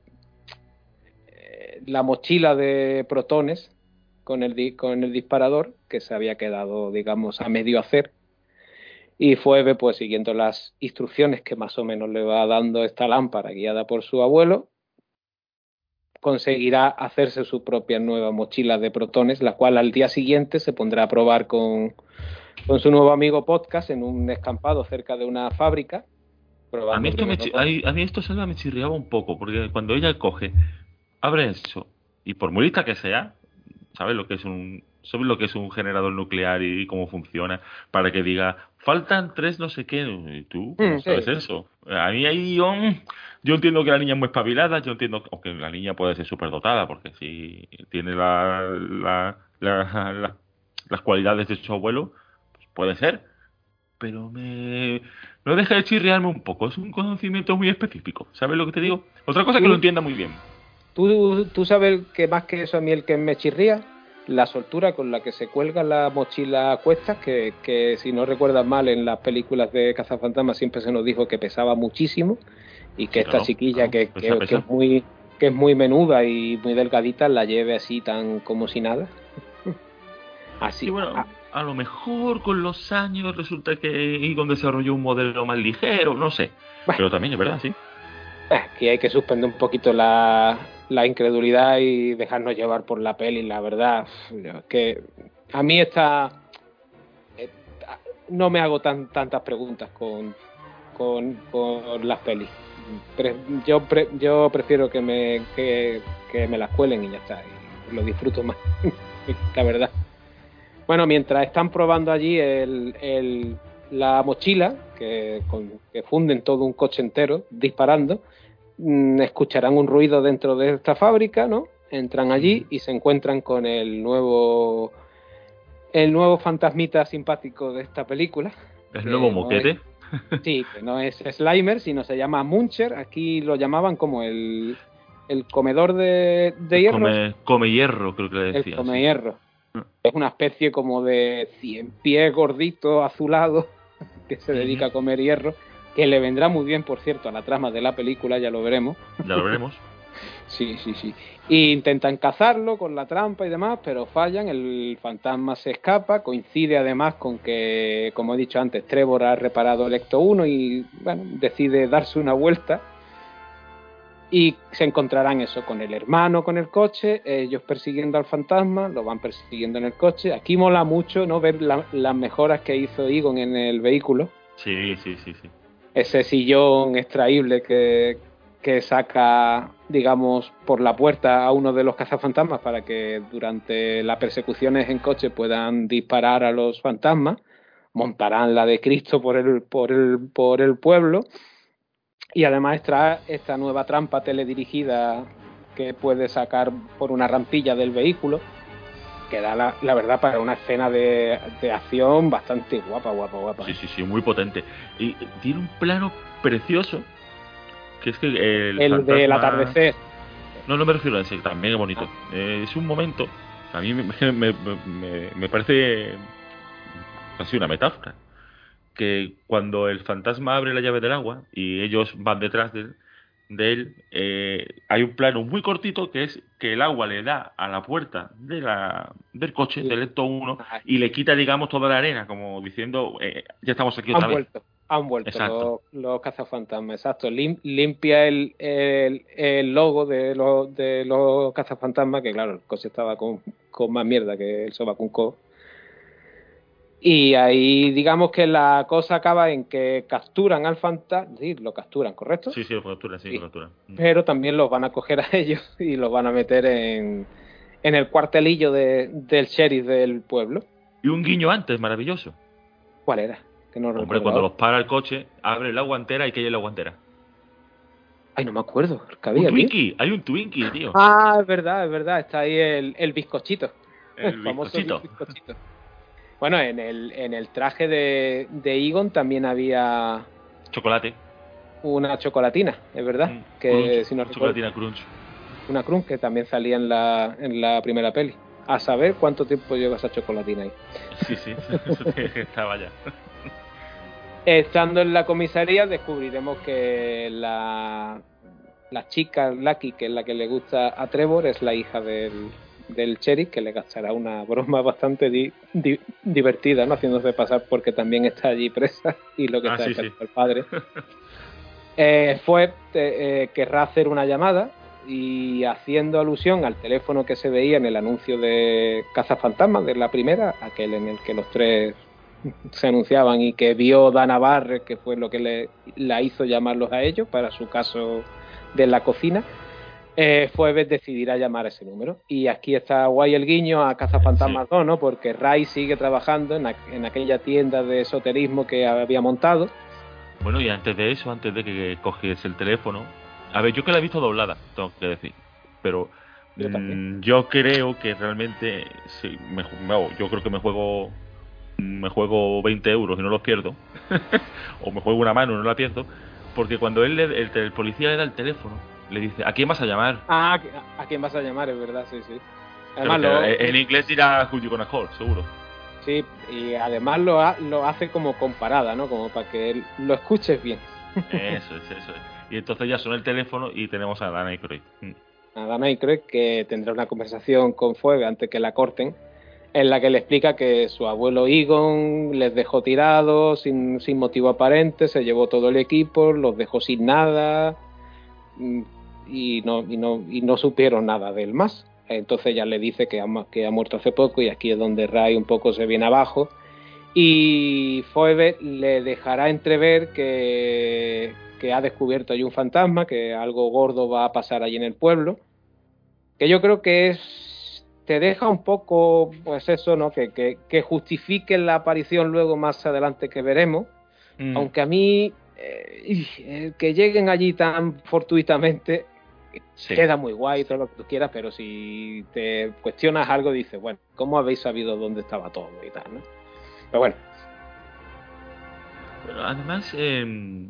eh, la mochila de protones con el, con el disparador que se había quedado, digamos, a medio hacer. Y Phoebe, pues siguiendo las instrucciones que más o menos le va dando esta lámpara guiada por su abuelo, conseguirá hacerse su propia nueva mochila de protones, la cual al día siguiente se pondrá a probar con, con su nuevo amigo Podcast en un escampado cerca de una fábrica. A mí, esto me, chi- a, mí esto Salva, me chirriaba un poco, porque cuando ella coge, abre eso, y por muy lista que sea, ¿sabes lo que es un sabes lo que es un generador nuclear y cómo funciona? Para que diga, faltan tres no sé qué, ¿y tú cómo Mm, sabes sí. eso? A mí ahí yo, yo entiendo que la niña es muy espabilada, yo entiendo, aunque la niña puede ser súper dotada, porque si tiene la, la- la- la- las cualidades de su abuelo, pues puede ser, pero me no deja de chirriarme un poco. Es un conocimiento muy específico. ¿Sabes lo que te digo? Otra cosa que lo entienda muy bien. ¿Tú, tú sabes que más que eso a mí el que me chirría, la soltura con la que se cuelga la mochila a cuestas, que, que si no recuerdas mal en las películas de Cazafantasmas siempre se nos dijo que pesaba muchísimo y que Sí, esta claro, chiquilla claro, que, pesa, que- es muy que es muy menuda y muy delgadita la lleve así tan como si nada. Así. Y bueno, a lo mejor con los años resulta que Egon desarrolló un modelo más ligero, no sé. Bueno. Pero también es verdad, sí. Aquí hay que suspender un poquito la, la incredulidad y dejarnos llevar por la peli, la verdad. Que a mí esta. eh, No me hago tan, tantas preguntas con, con, con las pelis. Yo, pre- yo prefiero que me, que, que me las cuelen y ya está. Y lo disfruto más, la verdad. Bueno, mientras están probando allí el, el- la mochila, que, con- que funden todo un coche entero disparando, mm, escucharán un ruido dentro de esta fábrica, ¿no? Entran allí y se encuentran con el nuevo el nuevo fantasmita simpático de esta película. El nuevo no moquete. Sí, que no es Slimer, sino se llama Muncher. Aquí lo llamaban como el, el comedor de, de hierro. Come, come hierro, creo que le el decía. come sí. hierro. Mm. Es una especie como de cien pies gordito, azulado, que se dedica a comer hierro, que le vendrá muy bien, por cierto, a la trama de la película, ya lo veremos. Ya lo veremos. Sí, sí, sí. Y intentan cazarlo con la trampa y demás, pero fallan, el fantasma se escapa, coincide además con que, como he dicho antes, Trevor ha reparado el Ecto 1 y bueno, decide darse una vuelta y se encontrarán eso con el hermano, con el coche, ellos persiguiendo al fantasma, lo van persiguiendo en el coche. Aquí mola mucho no ver la- las mejoras que hizo Egon en el vehículo Sí, sí, sí, sí. ese sillón extraíble que, que saca, digamos, por la puerta a uno de los cazafantasmas para que durante las persecuciones en coche puedan disparar a los fantasmas. Montarán la de Cristo por el, por el, por el pueblo. Y además trae esta nueva trampa teledirigida que puede sacar por una rampilla del vehículo. Que da la, la verdad para una escena de, de acción bastante guapa, guapa, guapa. Sí, sí, sí, muy potente. Y tiene un plano precioso. Que es que el, el del atardecer. No, no me refiero a ese, también es bonito. Eh, es un momento a mí me, me, me- me parece casi una metáfora. Que cuando el fantasma abre la llave del agua y ellos van detrás de él, de él, eh, hay un plano muy cortito que es que el agua le da a la puerta de la, del coche, Sí. del Ecto 1, Ajá. y le quita, digamos, toda la arena, como diciendo, eh, ya estamos aquí otra han vez. vuelto, han vuelto Exacto. los, los cazafantasmas, exacto. Lim- limpia el, el, el logo de los, de los cazafantasmas, que claro, el coche estaba con, con más mierda que el sobacunco. Y ahí digamos que la cosa acaba en que capturan al fantasma, sí, lo capturan, ¿correcto? Sí, sí, lo captura, sí, Sí. lo captura. Mm. Pero también los van a coger a ellos y los van a meter en, en el cuartelillo de- del sheriff del pueblo. Y un guiño antes, maravilloso. ¿Cuál era? Que no Hombre, cuando ahora. los para el coche, abre la guantera y que hay en la guantera. Ay, no me acuerdo. ¿qué Un había, tío? Twinkie, hay un Twinkie, tío. Ah, es verdad, es verdad. Está ahí el, el bizcochito. el famoso bizcochito. bizcochito. Bueno, en el, en el traje de, de Egon también había Chocolate. una chocolatina, es verdad. Mm, que crunch, si no recuerdo, chocolatina crunch. una crunch que también salía en la, en la primera peli. A saber cuánto tiempo lleva esa chocolatina ahí. Sí, sí, eso estar, vaya. Estando en la comisaría descubriremos que la, la chica Lucky, que es la que le gusta a Trevor, es la hija del, del sheriff, que le gastará una broma bastante di- di- divertida, ¿no? Haciéndose pasar porque también está allí presa y lo que Ah, está sí, sí. el padre. Eh, fue eh, querrá hacer una llamada y haciendo alusión al teléfono que se veía en el anuncio de Cazafantasmas de la primera, aquel en el que los tres se anunciaban y que vio Dana Barre, que fue lo que le, la hizo llamarlos a ellos para su caso de la cocina, eh, Fuebes decidirá llamar a ese número. Y aquí está guay el guiño a Cazafantasmas 2, ¿no? Porque Ray sigue trabajando en, aqu- en aquella tienda de esoterismo que había montado. Bueno, y antes de eso, antes de que coges el teléfono. A ver, yo que la he visto doblada, tengo que decir. Pero Yo mm, yo creo que realmente. Sí, me, no, yo creo que me juego. Me juego 20 euros y no los pierdo. o me juego una mano y no la pierdo. Porque cuando él le- el, el policía le da el teléfono, le dice: ¿A quién vas a llamar? Ah, ¿a- ¿a quién vas a llamar? Es verdad, sí, sí. Además, lo, en inglés dirá Who you gonna call, seguro. sí, y además lo, ha- lo hace como comparada, ¿no? Como para que lo escuches bien. Eso es, eso es. Y entonces ya suena el teléfono y tenemos a Dana Aykroyd. Mm. a Dan Aykroyd que tendrá una conversación con Fuebe antes que la corten, en la que le explica que su abuelo Egon les dejó tirados sin, sin motivo aparente, se llevó todo el equipo, los dejó sin nada y no, y no, y no supieron nada de él más. Entonces ya le dice que ha, mu- que ha muerto hace poco y aquí es donde Ray un poco se viene abajo. Y Phoebe le dejará entrever que, que ha descubierto ahí un fantasma, que algo gordo va a pasar allí en el pueblo. Que yo creo que es. Te deja un poco, pues eso, ¿no? Que, que, que justifique la aparición luego más adelante que veremos. Mm. Aunque a mí. Eh, y, que lleguen allí tan fortuitamente Sí. queda muy guay, todo lo que tú quieras, pero si te cuestionas algo, dices, bueno, ¿cómo habéis sabido dónde estaba todo y tal, no? Pero bueno, Pero además, eh,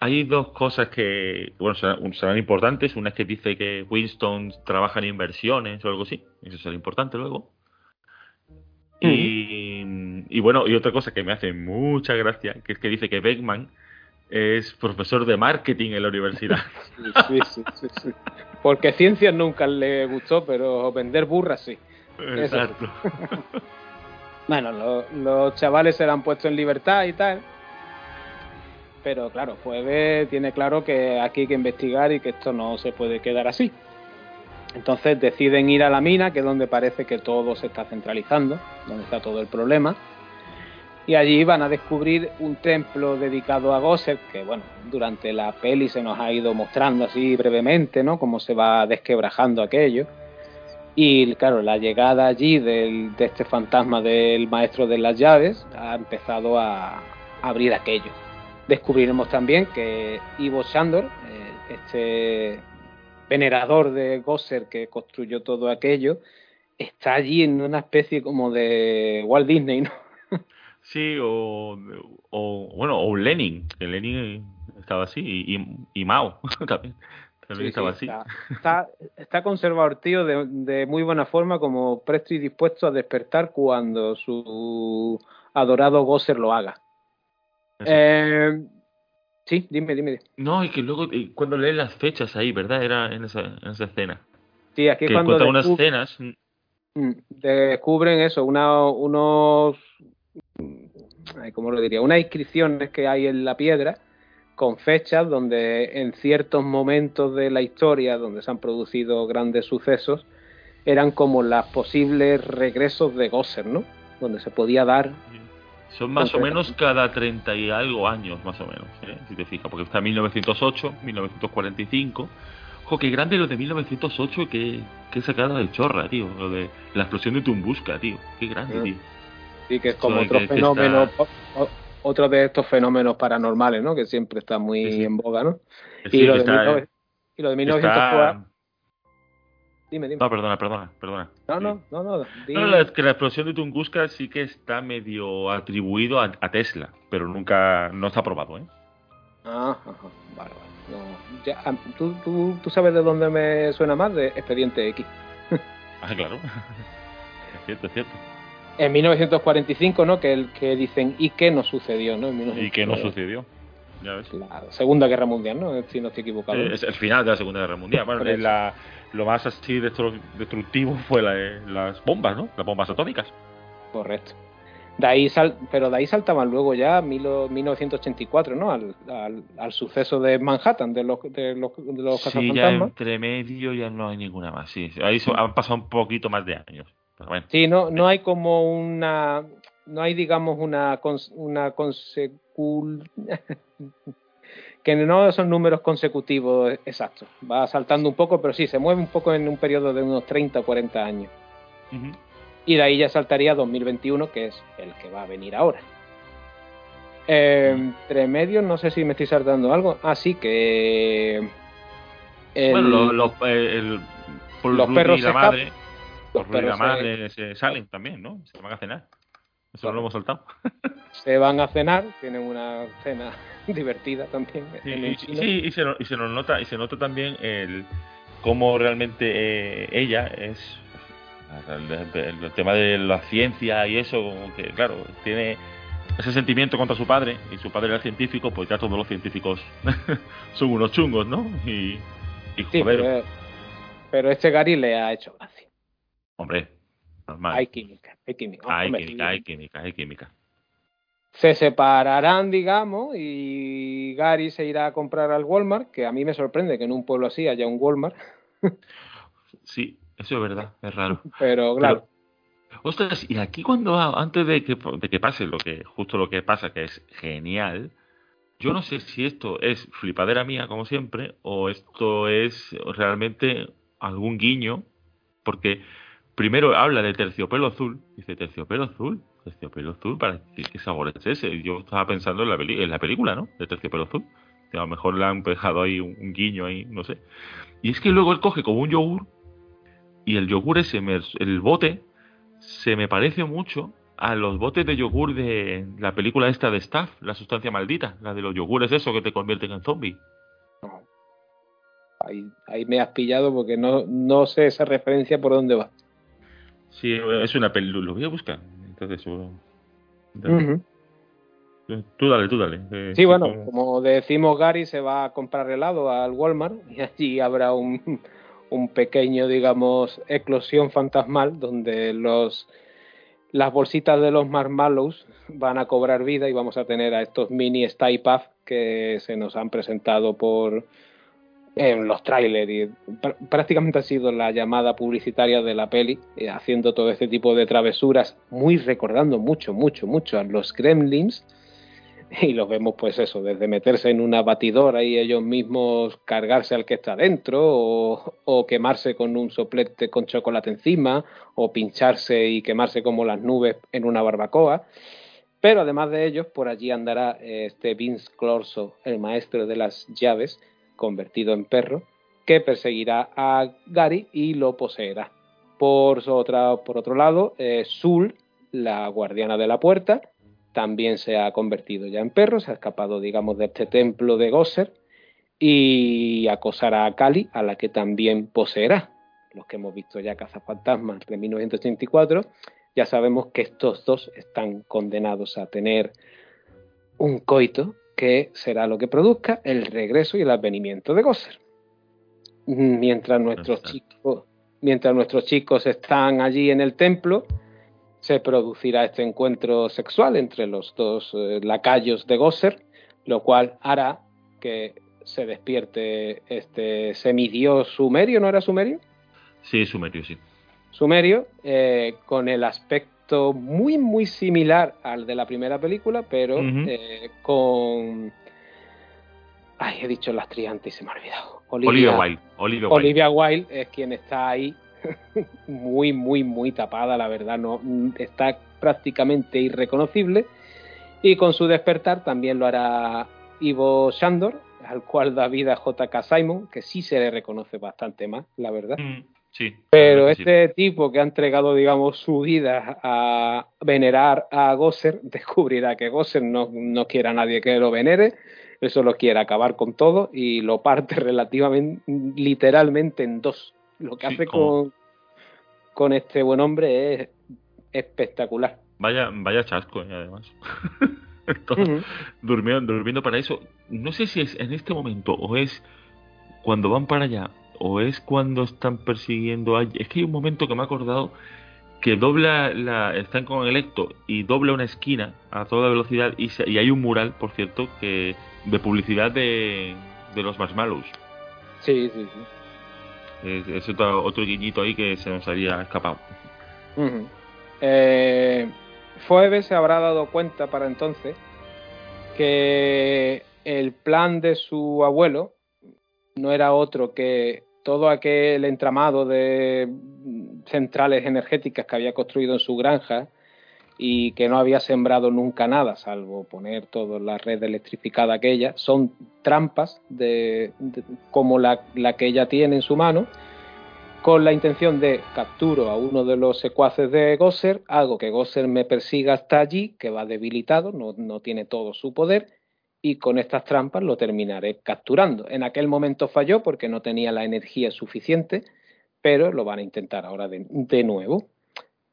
hay dos cosas que, bueno, serán, serán importantes. Una es que dice que Winston trabaja en inversiones o algo así. Eso será importante luego. Y, y bueno, y otra cosa que me hace mucha gracia, que es que dice que Beckman es profesor de marketing en la universidad. Sí, sí, sí, sí. Porque ciencias nunca le gustó, pero vender burras sí. Exacto. Bueno, lo- los chavales se la han puesto en libertad y tal. Pero claro, Phoebe tiene claro que aquí hay que investigar y que esto no se puede quedar así. Entonces deciden ir a la mina, que es donde parece que todo se está centralizando, donde está todo el problema. Y allí van a descubrir un templo dedicado a Gosset, que bueno, durante la peli se nos ha ido mostrando así brevemente, ¿no? Cómo se va desquebrajando aquello. Y claro, la llegada allí del- de este fantasma del maestro de las llaves ha empezado a abrir aquello. Descubriremos también que Ivo Shandor, eh, este venerador de Gosser que construyó todo aquello, está allí en una especie como de Walt Disney, ¿no? Sí, o, o bueno, o Lenin, que Lenin estaba así, y, Mao también, también Sí, estaba sí, así. Está, está, está conservado el tío de, de muy buena forma, como presto y dispuesto a despertar cuando su adorado Gosser lo haga. Eh, sí, dime, dime. No, y que luego y cuando leen las fechas ahí, ¿verdad? Era en esa, en esa escena. Sí, aquí que cuando unas escenas. Mm, descubren eso, una, unos, ¿cómo lo diría? Unas inscripciones que hay en la piedra con fechas donde en ciertos momentos de la historia donde se han producido grandes sucesos eran como las posibles regresos de Gosser, ¿no? Donde se podía dar Son más o menos cada 30 y algo años, más o menos, ¿eh? si te fijas, porque está 1908, 1945. Jo, qué grande lo de 1908, que, que sacada de chorra, tío. Lo de la explosión de Tunguska, tío. Qué grande, Ah. tío. Sí, que es como otro que- que fenómeno, está- otro de estos fenómenos paranormales, ¿no? Que siempre está muy Sí, sí. en boga, ¿no? Sí, y, lo está- 19 y lo de 1904... está- Dime, dime. No, perdona, perdona, perdona. No, no, no, no. di- No, la, que la explosión de Tunguska sí que está medio atribuido a, a Tesla, pero nunca, no está probado, ¿eh? Ah, ajá, vale, vale. No, ya, ¿tú, tú, tú sabes de dónde me suena más? De Expediente X. Ah, claro. es cierto, es cierto. En 1945, ¿no? Que el que dicen y que no sucedió, ¿no? En Y que no 1900, sucedió. Ya ves. La Segunda Guerra Mundial, ¿no? Si no estoy equivocado. Eh, es el final de la Segunda Guerra Mundial. Bueno, la- lo más así destru- destructivo fue la- eh, las bombas, ¿no? Las bombas atómicas. Correcto. De ahí sal, pero de ahí saltaban luego ya mil- 1984, ¿no? Al, al, al suceso de Manhattan, de los, de los, de los Sí, ya entre medio ya no hay ninguna más. Sí, ahí han pasado un poquito más de años. Pero bueno. Sí, no, no hay como una, no hay digamos una, una consecul... que no son números consecutivos exactos. Va saltando un poco, pero sí, se mueve un poco en un periodo de unos 30 o 40 años. Y de ahí ya saltaría 2021, que es el que va a venir ahora. Eh, entre medios, no sé si me estoy saltando algo. Así que... el- Bueno, lo- lo- eh, el, por los perros y la escapan. Los perros se- se salen también, ¿no? Se van a cenar. Eso no lo hemos soltado. se van a cenar, tienen una cena divertida también. Sí, en chino. sí, y se, y se nos nota y se nota también el cómo realmente eh, ella es el, el- el tema de la ciencia y eso como que claro tiene ese sentimiento contra su padre y su padre era científico pues ya todos los científicos son unos chungos no y, y Sí, joder pero, pero este Gary le ha hecho gracia. Hombre normal. Hay química, hay química. hay Hombre, química hay química hay química. Se separarán, digamos, y Gary se irá a comprar al Walmart, que a mí me sorprende que en un pueblo así haya un Walmart, sí eso es verdad es raro. Pero claro, Ostras, y aquí cuando antes de que, de que pase lo que justo lo que pasa, que es genial, yo no sé si esto es flipadera mía, como siempre, o esto es realmente algún guiño, porque primero habla de terciopelo azul, dice terciopelo azul, terciopelo azul, ¿para qué, sabor es ese? Yo estaba pensando en la, peli- en la película, ¿no? De terciopelo azul. A lo mejor le han dejado ahí un, guiño ahí, no sé. Y es que luego él coge como un yogur y el yogur ese, el bote, se me parece mucho a los botes de yogur de la película esta de Staff, la sustancia maldita, la de los yogures eso que te convierten en zombie. Ahí, ahí me has pillado porque no, no sé esa referencia por dónde va. Sí, es una película, lo voy a buscar. Entonces. Ujú. Tú dale, tú dale. eh, Sí, bueno, como- como decimos, Gary se va a comprar helado al Walmart y allí habrá un, un pequeño, digamos, eclosión fantasmal donde los las bolsitas de los marshmallows van a cobrar vida y vamos a tener a estos mini Stay que se nos han presentado por en los trailers y pr- prácticamente ha sido la llamada publicitaria de la peli eh, haciendo todo este tipo de travesuras muy recordando mucho mucho mucho a los Gremlins y los vemos pues eso, desde meterse en una batidora y ellos mismos cargarse al que está dentro o, o quemarse con un soplete con chocolate encima o pincharse y quemarse como las nubes en una barbacoa. Pero además de ellos, por allí andará eh, este Vince Clorso, el maestro de las llaves, convertido en perro, que perseguirá a Gary y lo poseerá. Por, otra, por otro lado, eh, la guardiana de la puerta, también se ha convertido ya en perro, se ha escapado, digamos, de este templo de Gosser y acosará a Kali, a la que también poseerá. Los que hemos visto ya Cazafantasmas de 1984, ya sabemos que estos dos están condenados a tener un coito que será lo que produzca el regreso y el advenimiento de Gosser. Mientras nuestros Exacto. chicos, mientras nuestros chicos están allí en el templo, se producirá este encuentro sexual entre los dos eh, lacayos de Gosser, lo cual hará que se despierte este semidios sumerio, ¿no era sumerio? Sí, sumerio, sí. Sumerio, eh, con el aspecto muy, muy similar al de la primera película, pero eh, con... Ay, he dicho las triantes y se me ha olvidado. Olivia Wilde. Olivia Wilde. Olivia Wilde es quien está ahí muy, muy, muy tapada, la verdad, no está prácticamente irreconocible. Y con su despertar también lo hará Ivo Shandor, al cual da vida J.K. Simon, que sí se le reconoce bastante más, la verdad. Mm, sí. Pero sí. este tipo que ha entregado, digamos, su vida a venerar a Gosser, descubrirá que Gosser no, no quiere a nadie que lo venere, él solo quiere acabar con todo y lo parte relativamente, literalmente en dos. Lo que Sí, hace con, con este buen hombre es espectacular. Vaya, vaya chasco, eh, además. Durmiendo para eso. No sé si es en este momento o es cuando van para allá o es cuando están persiguiendo a... Es que hay un momento que me he acordado que dobla la... Están con Electo y dobla una esquina a toda velocidad y, se- y hay un mural, por cierto, que de publicidad de, de los marshmallows. Sí, sí, sí. Es, es otro, otro guiñito ahí que se nos había escapado. Ujú. Eh, Phoebe se habrá dado cuenta para entonces que el plan de su abuelo no era otro que todo aquel entramado de centrales energéticas que había construido en su granja y que no había sembrado nunca nada, salvo poner toda la red electrificada aquella, son trampas de, como la, la que ella tiene en su mano, con la intención de capturo a uno de los secuaces de Gosser, hago que Gosser me persiga hasta allí, que va debilitado, no, no tiene todo su poder, y con estas trampas lo terminaré capturando. En aquel momento falló porque no tenía la energía suficiente, pero lo van a intentar ahora de, de nuevo.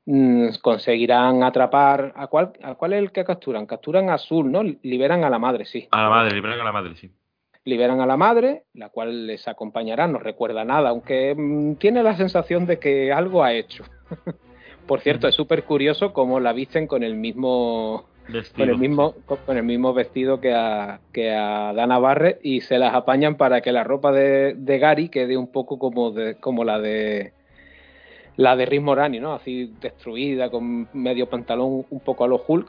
Mm, conseguirán atrapar a cuál, a cuál es el que capturan. Capturan a Azul, ¿no? Liberan a la madre, sí A la madre, liberan a la madre, sí. liberan a la madre, la cual les acompañará, no recuerda nada, aunque mm, tiene la sensación de que algo ha hecho. Por cierto, es súper curioso cómo la visten con el mismo con el mismo con el mismo vestido que a, que a Dana Barrett y se las apañan para que la ropa de, de Gary quede un poco como de, como la de la de Rick Morani, ¿no? Así destruida con medio pantalón un poco a los Hulk.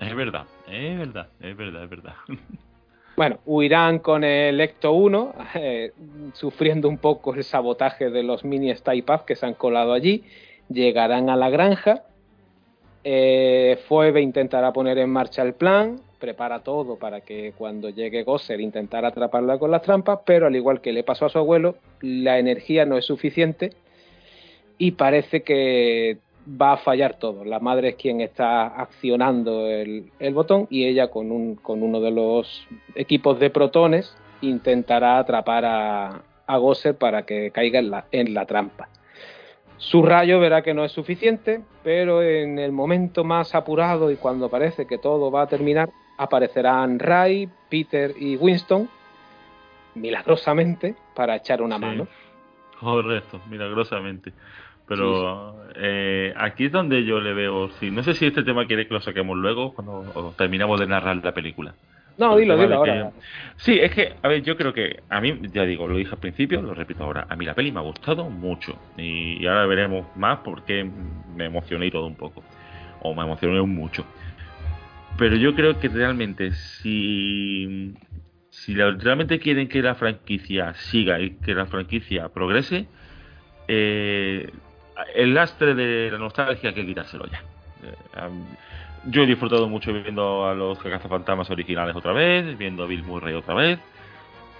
Es verdad, es verdad, es verdad, es verdad. Bueno, huirán con el Ecto 1, eh, sufriendo un poco el sabotaje de los mini Stay Puft que se han colado allí. Llegarán a la granja. Eh, Phoebe intentará poner en marcha el plan, prepara todo para que cuando llegue Gosser intentara atraparla con las trampas, pero al igual que le pasó a su abuelo, la energía no es suficiente y parece que va a fallar todo. La madre es quien está accionando el, botón y ella con, un, con uno de los equipos de protones intentará atrapar a, Gosser para que caiga en la trampa. Su rayo verá que no es suficiente, pero en el momento más apurado y cuando parece que todo va a terminar, aparecerán Ray, Peter y Winston milagrosamente para echar una Sí. mano. Correcto, milagrosamente. Pero eh, aquí es donde yo le veo. Sí, no sé si este tema quiere que lo saquemos luego, cuando terminamos de narrar la película. No, dilo, dilo ahora. Sí, es que, a ver, yo creo que a mí, ya digo, lo dije al principio, lo repito ahora, a mí la peli me ha gustado mucho y, ahora veremos más porque me emocioné y todo un poco, o me emocioné mucho. Pero yo creo que realmente si, si la- realmente quieren que la franquicia siga y que la franquicia progrese, eh, el lastre de la nostalgia hay que quitárselo ya. Eh, yo he disfrutado mucho viendo a los cazafantasmas originales otra vez, viendo a Bill Murray otra vez.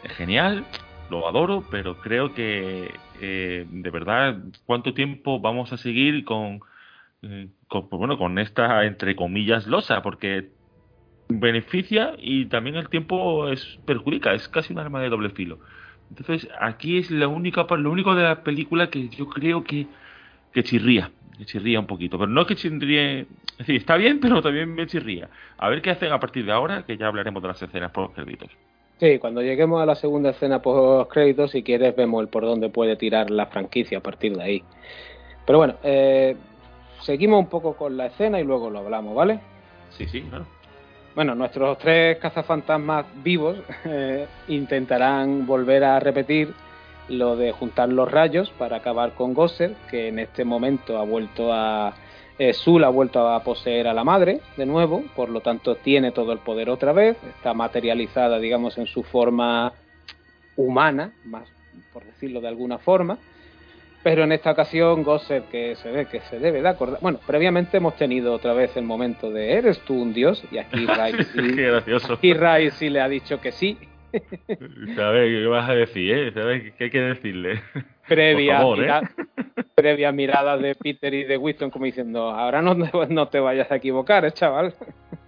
Es genial, lo adoro, pero creo que eh, de verdad, ¿cuánto tiempo vamos a seguir con, eh, pues bueno, con esta entre comillas losa? Porque beneficia y también el tiempo es perjudica, es casi un arma de doble filo. Entonces, aquí es la única, lo único de la película que yo creo que, que chirría, que chirría un poquito. Pero no que chirríe, es decir, está bien, pero también me chirría. A ver qué hacen a partir de ahora, que ya hablaremos de las escenas por créditos. Sí, cuando lleguemos a la segunda escena post créditos, si quieres, vemos el por dónde puede tirar la franquicia a partir de ahí. Pero bueno, eh, seguimos un poco con la escena y luego lo hablamos, ¿vale? Sí, sí, claro. Bueno, nuestros tres cazafantasmas vivos eh, intentarán volver a repetir lo de juntar los rayos para acabar con Gosser, que en este momento ha vuelto a. eh, Zul ha vuelto a poseer a la madre de nuevo, por lo tanto tiene todo el poder otra vez, está materializada, digamos, en su forma humana, más por decirlo de alguna forma. Pero en esta ocasión, Gosser, que se ve que se debe de acordar. Bueno, previamente hemos tenido otra vez el momento de ¿eres tú un dios? Y aquí Qué sí, Ray sí le ha dicho que sí, ¿Sabes qué vas a decir, eh? ¿Sabes qué hay que decirle? previa, ¿eh? previa mirada de Peter y de Winston como diciendo, ahora no, te- no te vayas a equivocar, eh, chaval.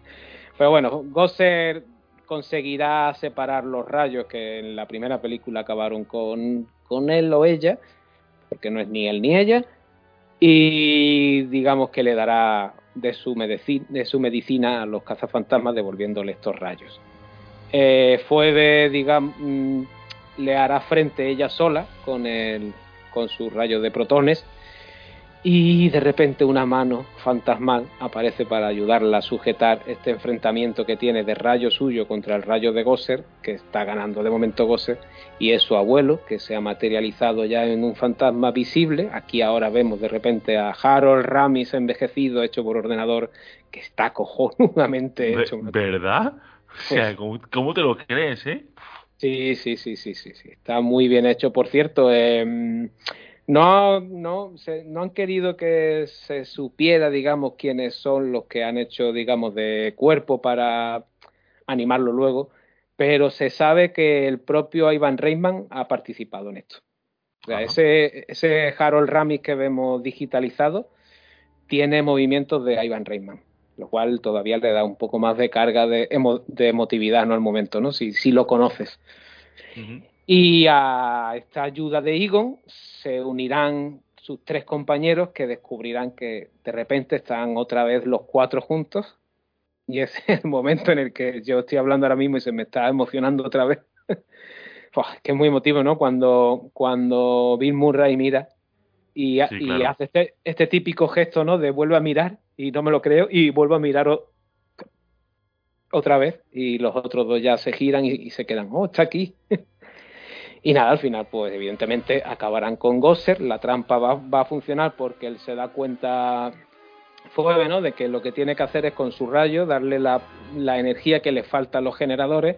Pero bueno, Gosser conseguirá separar los rayos que en la primera película acabaron con, con él o ella, porque no es ni él ni ella, y digamos que le dará de su, medicina, de su medicina a los cazafantasmas devolviéndole estos rayos. Eh, Phoebe, digamos, mm, le hará frente ella sola con, el, con su rayo de protones y de repente una mano fantasmal aparece para ayudarla a sujetar este enfrentamiento que tiene de rayo suyo contra el rayo de Gosser, que está ganando de momento Gosser, y es su abuelo, que se ha materializado ya en un fantasma visible. Aquí ahora vemos de repente a Harold Ramis envejecido, hecho por ordenador, que está cojonudamente hecho. Ve- ¿Verdad? O sea, ¿cómo, cómo te lo crees, eh? Sí, sí, sí, sí, sí, sí. Está muy bien hecho, por cierto. eh, no, no, se- no han querido que se supiera, digamos, quiénes son los que han hecho, digamos, de cuerpo para animarlo luego, pero se sabe que el propio Ivan Reitman ha participado en esto. O sea, ese, ese Harold Ramis que vemos digitalizado tiene movimientos de Ivan Reitman, lo cual todavía le da un poco más de carga de, emo- de emotividad ¿no? al momento, ¿no? Si, si lo conoces. Y a esta ayuda de Egon se unirán sus tres compañeros que descubrirán que de repente están otra vez los cuatro juntos. Y es el momento en el que yo estoy hablando ahora mismo y se me está emocionando otra vez. Es que es muy emotivo, ¿no? Cuando, cuando Bill Murray mira y, Sí, y hace este, este típico gesto, ¿no? De vuelve a mirar y no me lo creo y vuelvo a mirar otra vez y los otros dos ya se giran y, y se quedan, oh, está aquí. y nada, al final, pues evidentemente acabarán con Gosser, la trampa va, va a funcionar porque él se da cuenta, Phoebe, ¿no? De que lo que tiene que hacer es con su rayo darle la, la energía que le falta a los generadores.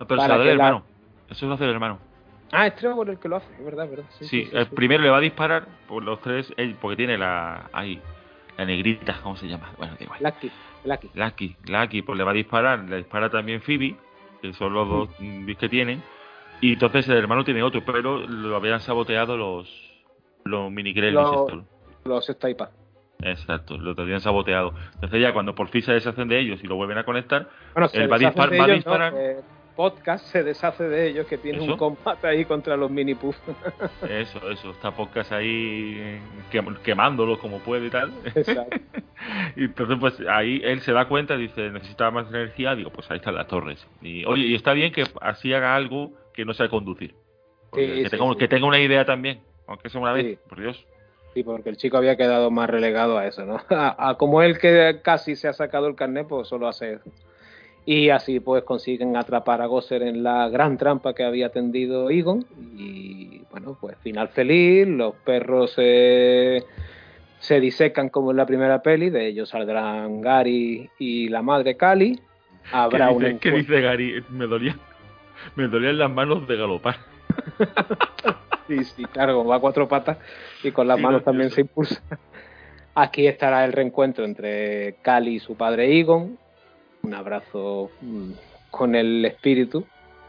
No, pero Para se la da el que la- hermano. Eso lo hace el hermano. Ah, es Trevor el que lo hace, es verdad, es verdad. Sí, Sí, sí, sí, el sí. primero le va a disparar por los tres, él, porque tiene la. Ahí, la negrita, ¿cómo se llama? Bueno, da igual. Lucky, Lucky. Lucky, Lucky, pues le va a disparar, le dispara también Phoebe, que son los dos mm, que tienen, y entonces el hermano tiene otro, pero lo habían saboteado los los mini Los- estos. Los Staipa. Exacto, lo tenían saboteado. Entonces ya cuando por fin se deshacen de ellos y lo vuelven a conectar, Bueno, él va a, dispar- va a ellos, ¿no? disparar. Eh, podcast se deshace de ellos, que tiene ¿Eso? un combate ahí contra los mini puff. Eso, eso, está podcast ahí quem- quemándolos como puede y tal. Exacto. y entonces pues ahí él se da cuenta, dice, necesitaba más energía, digo, pues ahí están las torres. Y oye, y está bien que así haga algo que no sea conducir. Sí, que, sí, tenga, sí. que tenga una idea también, aunque sea una vez, por Dios. Sí, porque el chico había quedado más relegado a eso, ¿no? A, a como él que casi se ha sacado el carnet, pues solo hace eso. Y así pues consiguen atrapar a Gosser en la gran trampa que había tendido Egon. Y bueno, pues final feliz, los perros se, se disecan como en la primera peli, de ellos saldrán Gary y la madre Cali. ¿Qué Habrá un dice, ¿qué encuentro- dice Gary? Me dolía, me dolían las manos de galopar. Sí, sí, claro, como va a cuatro patas y con las Sí, manos también se impulsa. Aquí estará el reencuentro entre Cali y su padre Egon. Un abrazo mm, con el espíritu.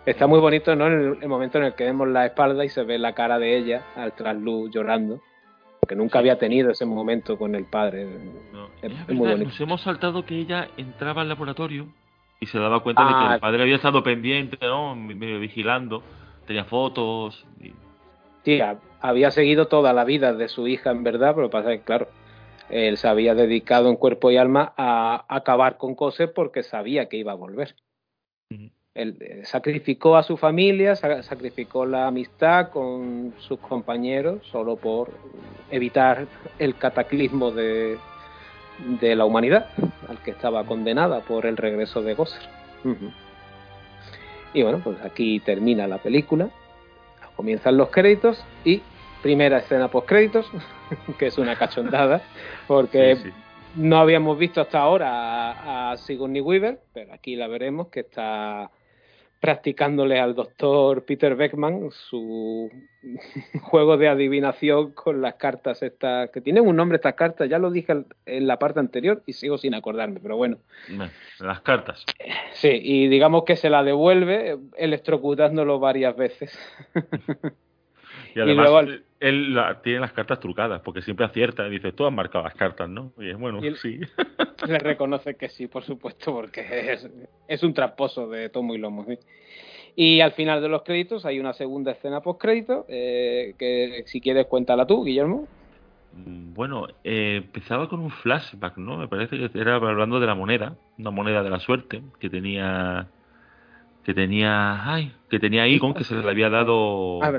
Está muy bonito, ¿no? El, el momento en el que vemos la espalda y se ve la cara de ella al trasluz llorando. Porque nunca había tenido ese momento con el padre. No, Es- muy bonito. nos hemos saltado que ella entraba al laboratorio y se daba cuenta de que Ah. el padre había estado pendiente, ¿no? Medio vigilando, tenía fotos. y- Sí, ha- había seguido toda la vida de su hija, en verdad, pero pasa que, claro, él se había dedicado en cuerpo y alma a acabar con Cose porque sabía que iba a volver. Él eh, sacrificó a su familia, sa- sacrificó la amistad con sus compañeros solo por evitar el cataclismo de, de la humanidad al que estaba condenada por el regreso de Gosser. Y bueno, pues aquí termina la película comienzan los créditos y primera escena post créditos que es una cachondada porque Sí, sí. no habíamos visto hasta ahora a, a Sigourney Weaver pero aquí la veremos que está practicándole al doctor Peter Beckman su juego de adivinación con las cartas estas que tienen un nombre estas cartas ya lo dije en la parte anterior y sigo sin acordarme pero bueno Las cartas. sí y digamos que se la devuelve electrocutándolo varias veces Y además luego al- él la- tiene las cartas trucadas, porque siempre acierta y dice, tú has marcado las cartas, ¿no? Y es bueno, Y el- sí. Le reconoce que sí, por supuesto, porque es, es un tramposo de tomo y lomo. ¿sí? Y al final de los créditos hay una segunda escena post crédito que si quieres cuéntala tú, Guillermo. Mm, Bueno, eh, empezaba con un flashback, ¿no? Me parece que era hablando de la moneda, una moneda de la suerte que tenía que tenía, ay, que tenía Egon que se le había dado Ah.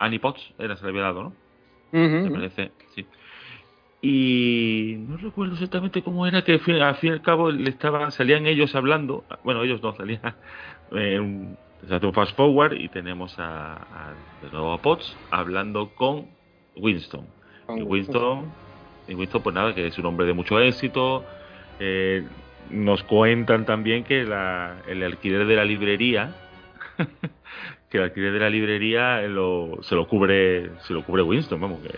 Annie Potts, era se le había dado, ¿no? Ujú, Me ujú. parece, sí. Y no recuerdo exactamente cómo era que al fin, al fin y al cabo le estaban, salían ellos hablando, bueno, ellos no salían, eh, un, un fast forward y tenemos a, a, de nuevo a Potts hablando con Winston. Y Winston, y Winston, pues nada, que es un hombre de mucho éxito. eh, nos cuentan también que la, el alquiler de la librería, que el alquiler de la librería lo, se lo cubre, se lo cubre Winston, vamos, que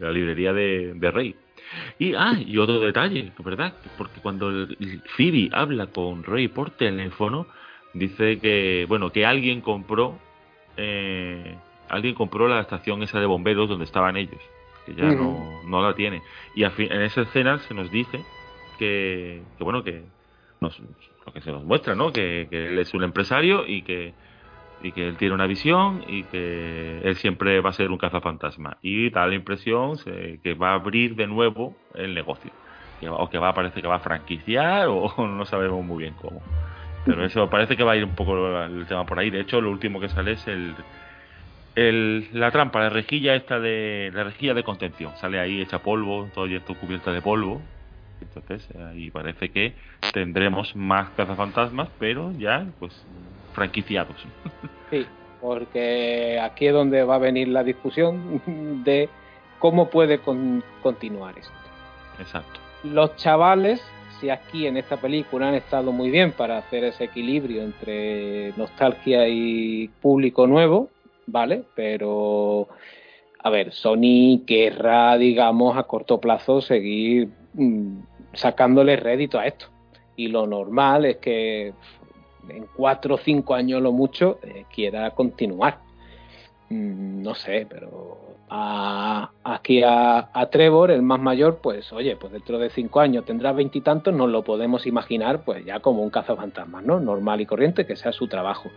la librería de, de Rey. Y ah, y otro detalle, ¿verdad? Porque cuando el- Phoebe habla con Rey por teléfono, dice que, bueno, que alguien compró, eh, alguien compró la estación esa de bomberos donde estaban ellos, que ya no, no la tiene. Y al fin- en esa escena se nos dice que, que bueno, que nos, lo que se nos muestra, ¿no? Que, que él es un empresario y que y que él tiene una visión y que él siempre va a ser un cazafantasma. Y da la impresión que va a abrir de nuevo el negocio. O que va parece que va a franquiciar o no sabemos muy bien cómo. Pero eso parece que va a ir un poco el tema por ahí. De hecho lo último que sale es el, el la trampa la rejilla esta de la rejilla de contención. Sale ahí hecha polvo todo esto cubierta de polvo. Entonces ahí parece que tendremos más cazafantasmas pero ya pues franquiciados Sí, porque aquí es donde va a venir la discusión de cómo puede con- continuar esto. Exacto. Los chavales, si aquí en esta película han estado muy bien para hacer ese equilibrio entre nostalgia y público nuevo, ¿vale? Pero, a ver, Sony querrá, digamos, a corto plazo seguir mm, sacándole rédito a esto. Y lo normal es que en cuatro o cinco años lo mucho eh, quiera continuar. mm, no sé, pero a- aquí a, Trevor, el más mayor, pues oye, pues dentro de cinco años tendrá veintitantos, nos lo podemos imaginar pues ya como un cazafantasmas, ¿no? Normal y corriente, que sea su trabajo.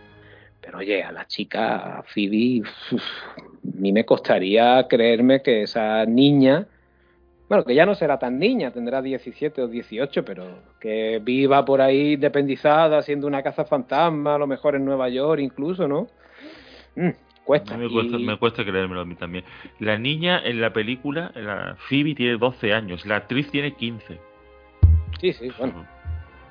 Pero oye, a la chica, a Phoebe, a mí me costaría creerme que esa niña, bueno, que ya no será tan niña, tendrá 17 o 18, pero que viva por ahí independizada, siendo una cazafantasma, a lo mejor en Nueva York incluso, ¿no? Mm, cuesta. A mí me cuesta, Y- me cuesta creérmelo a mí también. La niña en la película, la Phoebe tiene 12 años, la actriz tiene 15. Sí, sí, bueno.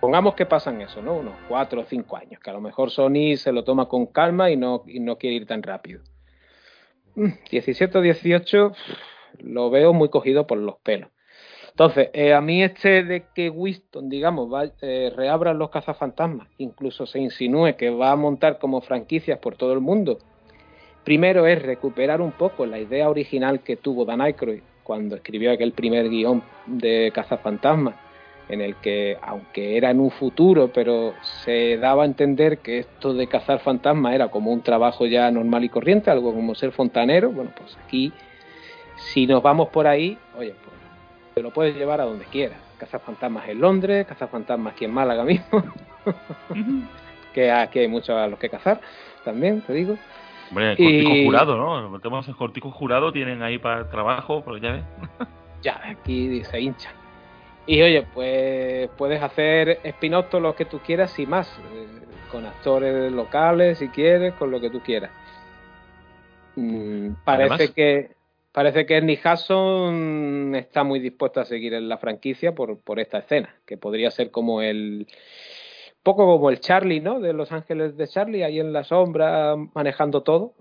Pongamos que pasan eso, ¿no? Unos cuatro o cinco años, que a lo mejor Sony se lo toma con calma y no, y no quiere ir tan rápido. Mm, 17 o 18 lo veo muy cogido por los pelos. Entonces, eh, a mí este de que Winston, digamos, va, eh, reabra los cazafantasmas, incluso se insinúe que va a montar como franquicias por todo el mundo, primero es recuperar un poco la idea original que tuvo Dan Aykroyd cuando escribió aquel primer guion de cazafantasmas, en el que, aunque era en un futuro, pero se daba a entender que esto de cazar fantasmas era como un trabajo ya normal y corriente, algo como ser fontanero. Bueno, pues aquí, si nos vamos por ahí, oye, pues te lo puedes llevar a donde quieras. Cazar fantasmas en Londres, cazar fantasmas aquí en Málaga mismo, que aquí hay muchos a los que cazar, también, te digo. Hombre, el Y- cortico jurado, ¿no? El cortico jurado, tienen ahí para trabajo, pero ya ves. ya, aquí se hincha. Y oye, pues puedes hacer spin-off todo lo que tú quieras y más, eh, con actores locales si quieres, con lo que tú quieras. Mm, parece Además- que parece que Ernie Hudson está muy dispuesto a seguir en la franquicia por, por esta escena, que podría ser como el poco como el Charlie, ¿no? De Los Ángeles de Charlie, ahí en la sombra manejando todo,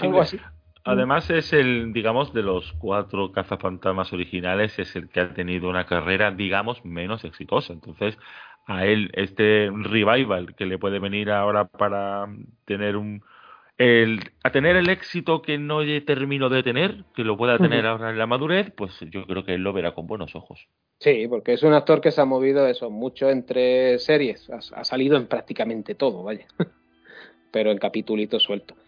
algo así. Además es el, digamos, de los cuatro cazafantasmas originales, es el que ha tenido una carrera, digamos, menos exitosa. Entonces, a él este revival que le puede venir ahora para tener un el, a tener el éxito que no terminó de tener, que lo pueda tener ahora en la madurez, pues yo creo que él lo verá con buenos ojos. Sí, porque es un actor que se ha movido eso mucho entre series, ha, ha salido en prácticamente todo, vaya, pero en capitulitos sueltos.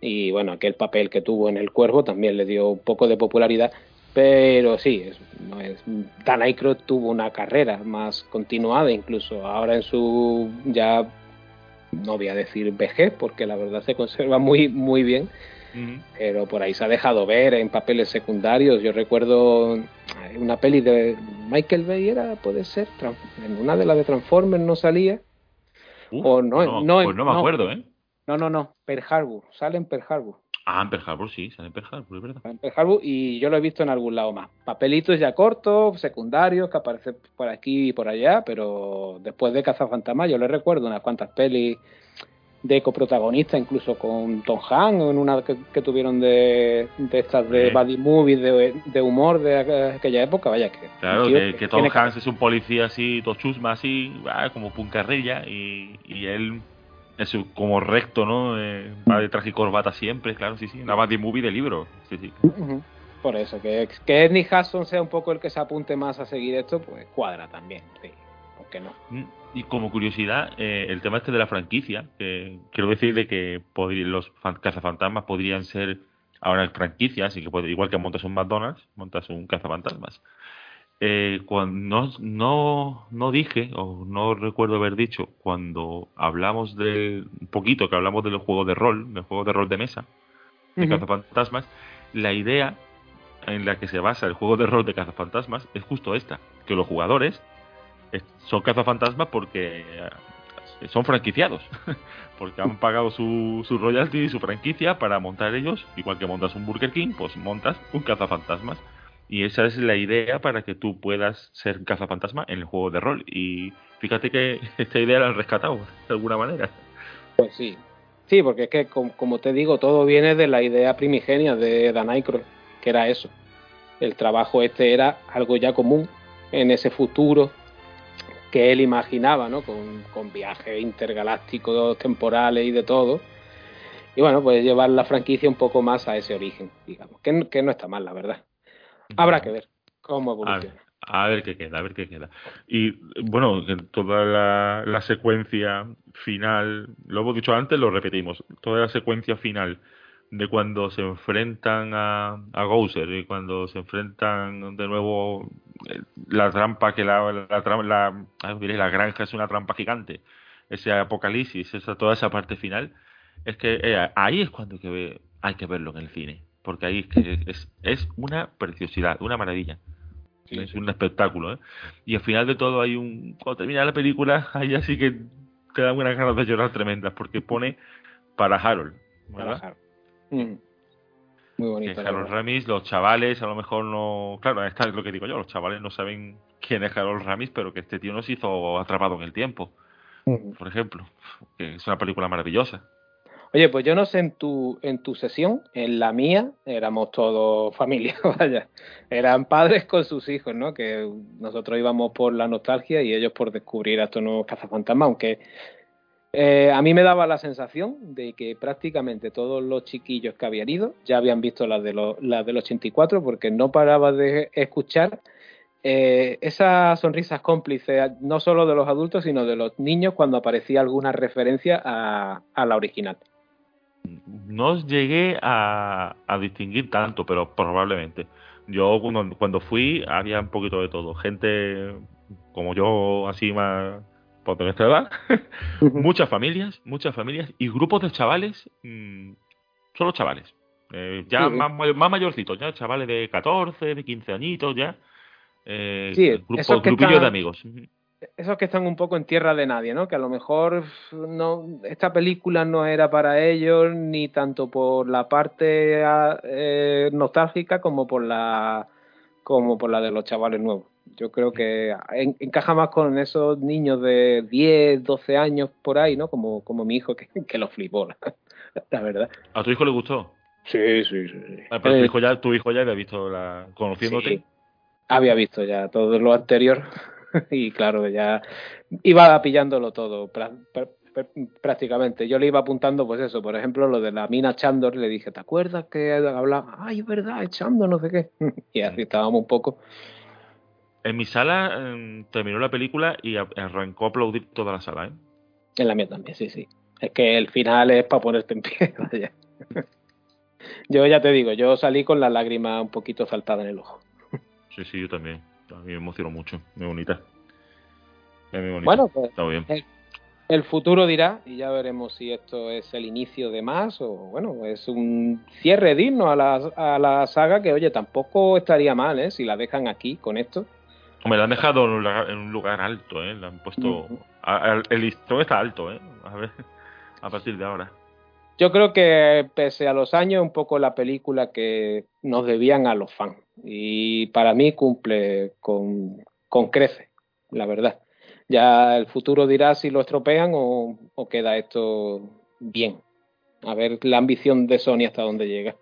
Y bueno, aquel papel que tuvo en El Cuervo también le dio un poco de popularidad, pero sí, es, no es, Dan Aykroyd tuvo una carrera más continuada, incluso ahora en su ya no voy a decir vejez, porque la verdad se conserva muy muy bien, pero por ahí se ha dejado ver en papeles secundarios. Yo recuerdo una peli de Michael Bay, era, puede ser, en una de las de Transformers no salía. O no, no, no, pues no me acuerdo, ¿eh? No, no, no, Pearl Harbor, sale en Pearl Harbor. Ah, en Pearl Harbor sí, sale en Pearl Harbor, es verdad. En Pearl Harbor y yo lo he visto en algún lado más. Papelitos ya cortos, secundarios, que aparecen por aquí y por allá, pero después de Cazafantasmas yo le recuerdo unas cuantas pelis de coprotagonista, incluso con Tom Hanks, en una que, que tuvieron de, de estas de Sí. buddy movies de, de humor de aqu- aquella época, vaya que... Claro, tío que, que Tom Hanks es un policía así, tochusma así, ah, como puncarrilla, y, y él es un- como recto, ¿no? Eh, va de traje y corbata siempre, claro, sí, sí, una buddy movie de libro, sí, sí. Por eso, que, que Ernie Hudson sea un poco el que se apunte más a seguir esto, pues cuadra también, sí, ¿por qué no? Mm, Y como curiosidad, eh, el tema este de la franquicia, que quiero decir de que los fan- cazafantasmas podrían ser ahora franquicias, y que puede- igual que montas un McDonald's, montas un cazafantasmas. Eh, cuando no, no, no dije, o no recuerdo haber dicho, cuando hablamos del un poquito que hablamos de los juegos de rol, de juegos de rol de mesa, de Ujú. cazafantasmas, la idea en la que se basa el juego de rol de cazafantasmas es justo esta, que los jugadores es- son cazafantasmas porque eh, son franquiciados, porque han pagado su, su royalty y su franquicia para montar ellos, igual que montas un Burger King, pues montas un cazafantasmas. Y esa es la idea para que tú puedas ser cazafantasma en el juego de rol. Y fíjate que esta idea la han rescatado de alguna manera. Pues sí. Sí, porque es que, com- como te digo, todo viene de la idea primigenia de Dan que era eso. El trabajo este era algo ya común en ese futuro que él imaginaba, ¿no? Con, con viajes intergalácticos, temporales y de todo. Y bueno, pues llevar la franquicia un poco más a ese origen, digamos. Que, que no está mal, la verdad. Habrá que ver cómo A ver, evoluciona. a ver qué queda, a ver qué queda. Y bueno, toda la, la secuencia final, lo hemos dicho antes, lo repetimos, toda la secuencia final de cuando se enfrentan a, a Gouser y cuando se enfrentan de nuevo eh, la trampa que la la, la, la granja es una trampa gigante ese apocalipsis esa toda esa parte final es que eh, ahí es cuando hay que, ver- hay que verlo en el cine porque ahí es que es, es una preciosidad una maravilla es un espectáculo ¿eh? y al final de todo hay un cuando termina la película ahí así que te dan unas ganas de llorar tremendas porque pone para Harold ¿verdad? Mm. Muy bonito. Harold. Ramis, los chavales a lo mejor no. Claro, esta es lo que digo yo, los chavales no saben quién es Harold Ramis, pero que este tío nos hizo atrapado en el tiempo, Mm. por ejemplo. Que es una película maravillosa. Oye, pues yo no sé en tu, en tu sesión, en la mía éramos todos familia, vaya. Eran padres con sus hijos, ¿no? Que nosotros íbamos por la nostalgia y ellos por descubrir a estos nuevos cazafantasmas, aunque eh, a mí me daba la sensación de que prácticamente todos los chiquillos que habían ido ya habían visto las, de los, del 84 porque no paraba de escuchar eh, esas sonrisas cómplices, no solo de los adultos, sino de los niños cuando aparecía alguna referencia a la original. No llegué a, a distinguir tanto, pero probablemente. Yo cuando, cuando fui había un poquito de todo. Gente como yo, así más por nuestra edad, muchas familias, muchas familias y grupos de chavales, mm, solo chavales. Eh, ya Sí, más, may- más mayorcitos, ya chavales de 14, de 15 añitos, ya. Eh, Sí, grupos, grupillos de amigos. Esos que están un poco en tierra de nadie, ¿no? Que a lo mejor no, esta película no era para ellos ni tanto por la parte ah, eh, nostálgica como por la como por la de los chavales nuevos. Yo creo que en- encaja más con esos niños de 10, 12 años por ahí, ¿no? Como, como mi hijo que, que lo flipó, la, la verdad. ¿A tu hijo le gustó? Sí, sí, sí. sí. Ah, pero Eh, tu, hijo ya, tu hijo ya había visto la. conociéndote. Sí. Había visto ya todo lo anterior y claro, ya iba pillándolo todo prá- prá- prá- prácticamente. Yo le iba apuntando, pues eso, por ejemplo, lo de la mina Chandor, le dije, ¿te acuerdas que hablaba? Ay, es verdad, es Chandor, no sé qué. Y así estábamos un poco. En mi sala em, terminó la película y arrancó a aplaudir toda la sala, ¿eh? En la mía también, sí, sí. Es que el final es para ponerte en pie, vaya. Yo ya te digo, yo salí con la lágrima un poquito saltada en el ojo. Sí, sí, yo también. A mí me emocionó mucho. Muy bonita. Es muy bonita. Bueno, pues Está bien. El futuro dirá, y ya veremos si esto es el inicio de más o, bueno, es un cierre digno a la, a la saga que, oye, tampoco estaría mal, ¿eh? Si la dejan aquí con esto. Hombre, la han dejado en un lugar, en un lugar alto, ¿eh? La han puesto. Ujú. a- a- el listón está alto, ¿eh? A ver. A partir de ahora. Yo creo que, pese a los años, un poco la película que nos debían a los fans. Y para mí cumple con, con crece, la verdad. Ya el futuro dirá si lo estropean o, o queda esto bien. A ver la ambición de Sony hasta dónde llega.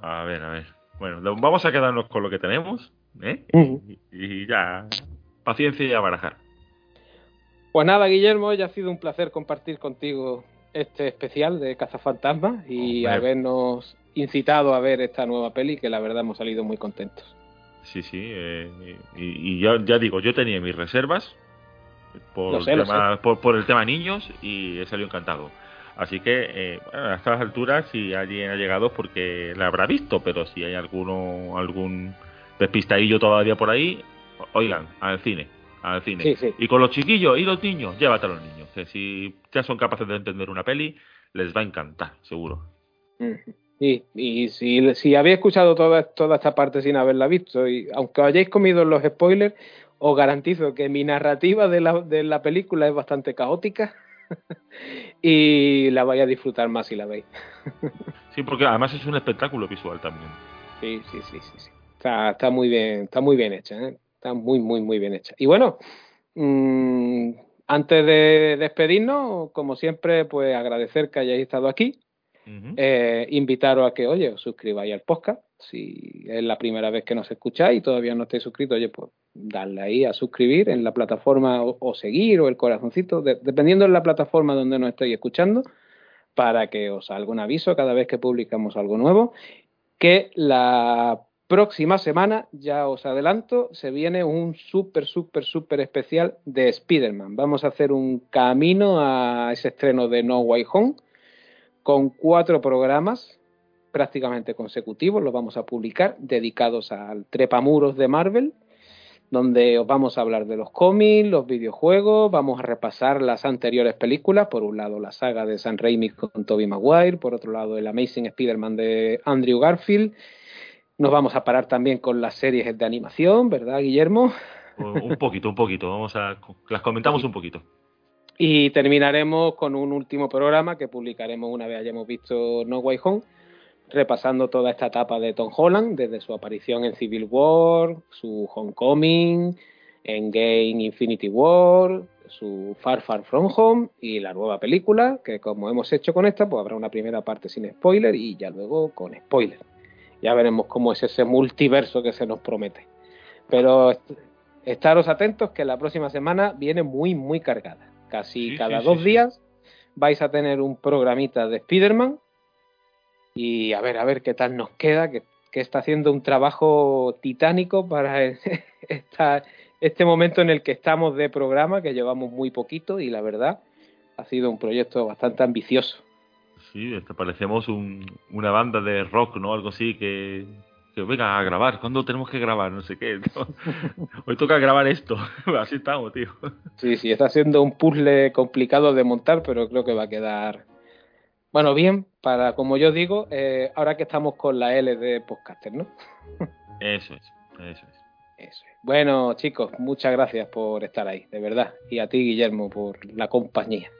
A ver, a ver. Bueno, vamos a quedarnos con lo que tenemos, ¿eh? Y ya. Paciencia y a barajar. Pues nada, Guillermo, ya ha sido un placer compartir contigo este especial de Cazafantasmas y Hombre. habernos incitado a ver esta nueva peli que la verdad hemos salido muy contentos. Sí, sí. eh, y y ya, ya digo, yo tenía mis reservas por, sé, tema, por, por el tema niños y he salido encantado. Así que eh, bueno, a estas alturas, si alguien ha llegado, porque la habrá visto, pero si hay alguno algún despistadillo todavía por ahí, oigan, al cine, al cine. Sí, sí. Y con los chiquillos y los niños, llévate a los niños, que si ya son capaces de entender una peli, les va a encantar, seguro. Y, y si, si habéis escuchado toda, toda esta parte sin haberla visto, y aunque hayáis comido los spoilers, os garantizo que mi narrativa de la, de la película es bastante caótica y la vais a disfrutar más si la veis. Sí, porque además es un espectáculo visual también. Sí, sí, sí, sí, sí. Está, está muy bien, está muy bien hecha, ¿eh? está muy, muy, muy bien hecha. Y bueno, mm, antes de despedirnos, como siempre, pues agradecer que hayáis estado aquí. Eh, invitaros a que, oye, os suscribáis al podcast. Si es la primera vez que nos escucháis y todavía no estáis suscritos, oye, pues darle ahí a suscribir en la plataforma o, seguir o el corazoncito, de- dependiendo de la plataforma donde nos estéis escuchando, para que os salga un aviso cada vez que publicamos algo nuevo. Que la próxima semana, ya os adelanto, se viene un súper, súper, súper especial de Spider-Man. Vamos a hacer un camino a ese estreno de No Way Home con cuatro programas prácticamente consecutivos, los vamos a publicar, dedicados al trepamuros de Marvel, donde os vamos a hablar de los cómics, los videojuegos, vamos a repasar las anteriores películas, por un lado la saga de San Raimi con Tobey Maguire, por otro lado el Amazing Spider-Man de Andrew Garfield, nos vamos a parar también con las series de animación, ¿verdad, Guillermo? Un poquito, un poquito. Vamos a las comentamos un poquito. Y terminaremos con un último programa que publicaremos una vez hayamos visto No Way Home, repasando toda esta etapa de Tom Holland, desde su aparición en Civil War, su Homecoming, en Game Infinity War, su Far Far From Home y la nueva película, que como hemos hecho con esta, pues habrá una primera parte sin spoiler y ya luego con spoiler. Ya veremos cómo es ese multiverso que se nos promete. Pero est- estaros atentos que la próxima semana viene muy, muy cargada. Casi Sí, cada sí, dos sí, días vais a tener un programita de Spider-Man y a ver, a ver qué tal nos queda, que, que está haciendo un trabajo titánico para esta, este momento en el que estamos de programa, que llevamos muy poquito y la verdad ha sido un proyecto bastante ambicioso. Sí, parecemos un- una banda de rock, ¿no? Algo así que, que venga a grabar. ¿Cuándo tenemos que grabar? No sé qué. Hoy toca grabar esto. Así estamos, tío. Sí, sí, está siendo un puzzle complicado de montar, pero creo que va a quedar, bueno, bien, para, como yo digo, eh, ahora que estamos con la L de podcaster, ¿no? Eso es, eso es. Eso es. Bueno, chicos, muchas gracias por estar ahí, de verdad. Y a ti, Guillermo, por la compañía.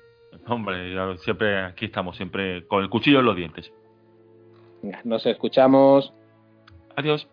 Hombre, siempre aquí estamos, siempre con el cuchillo en los dientes. Nos escuchamos. Adiós.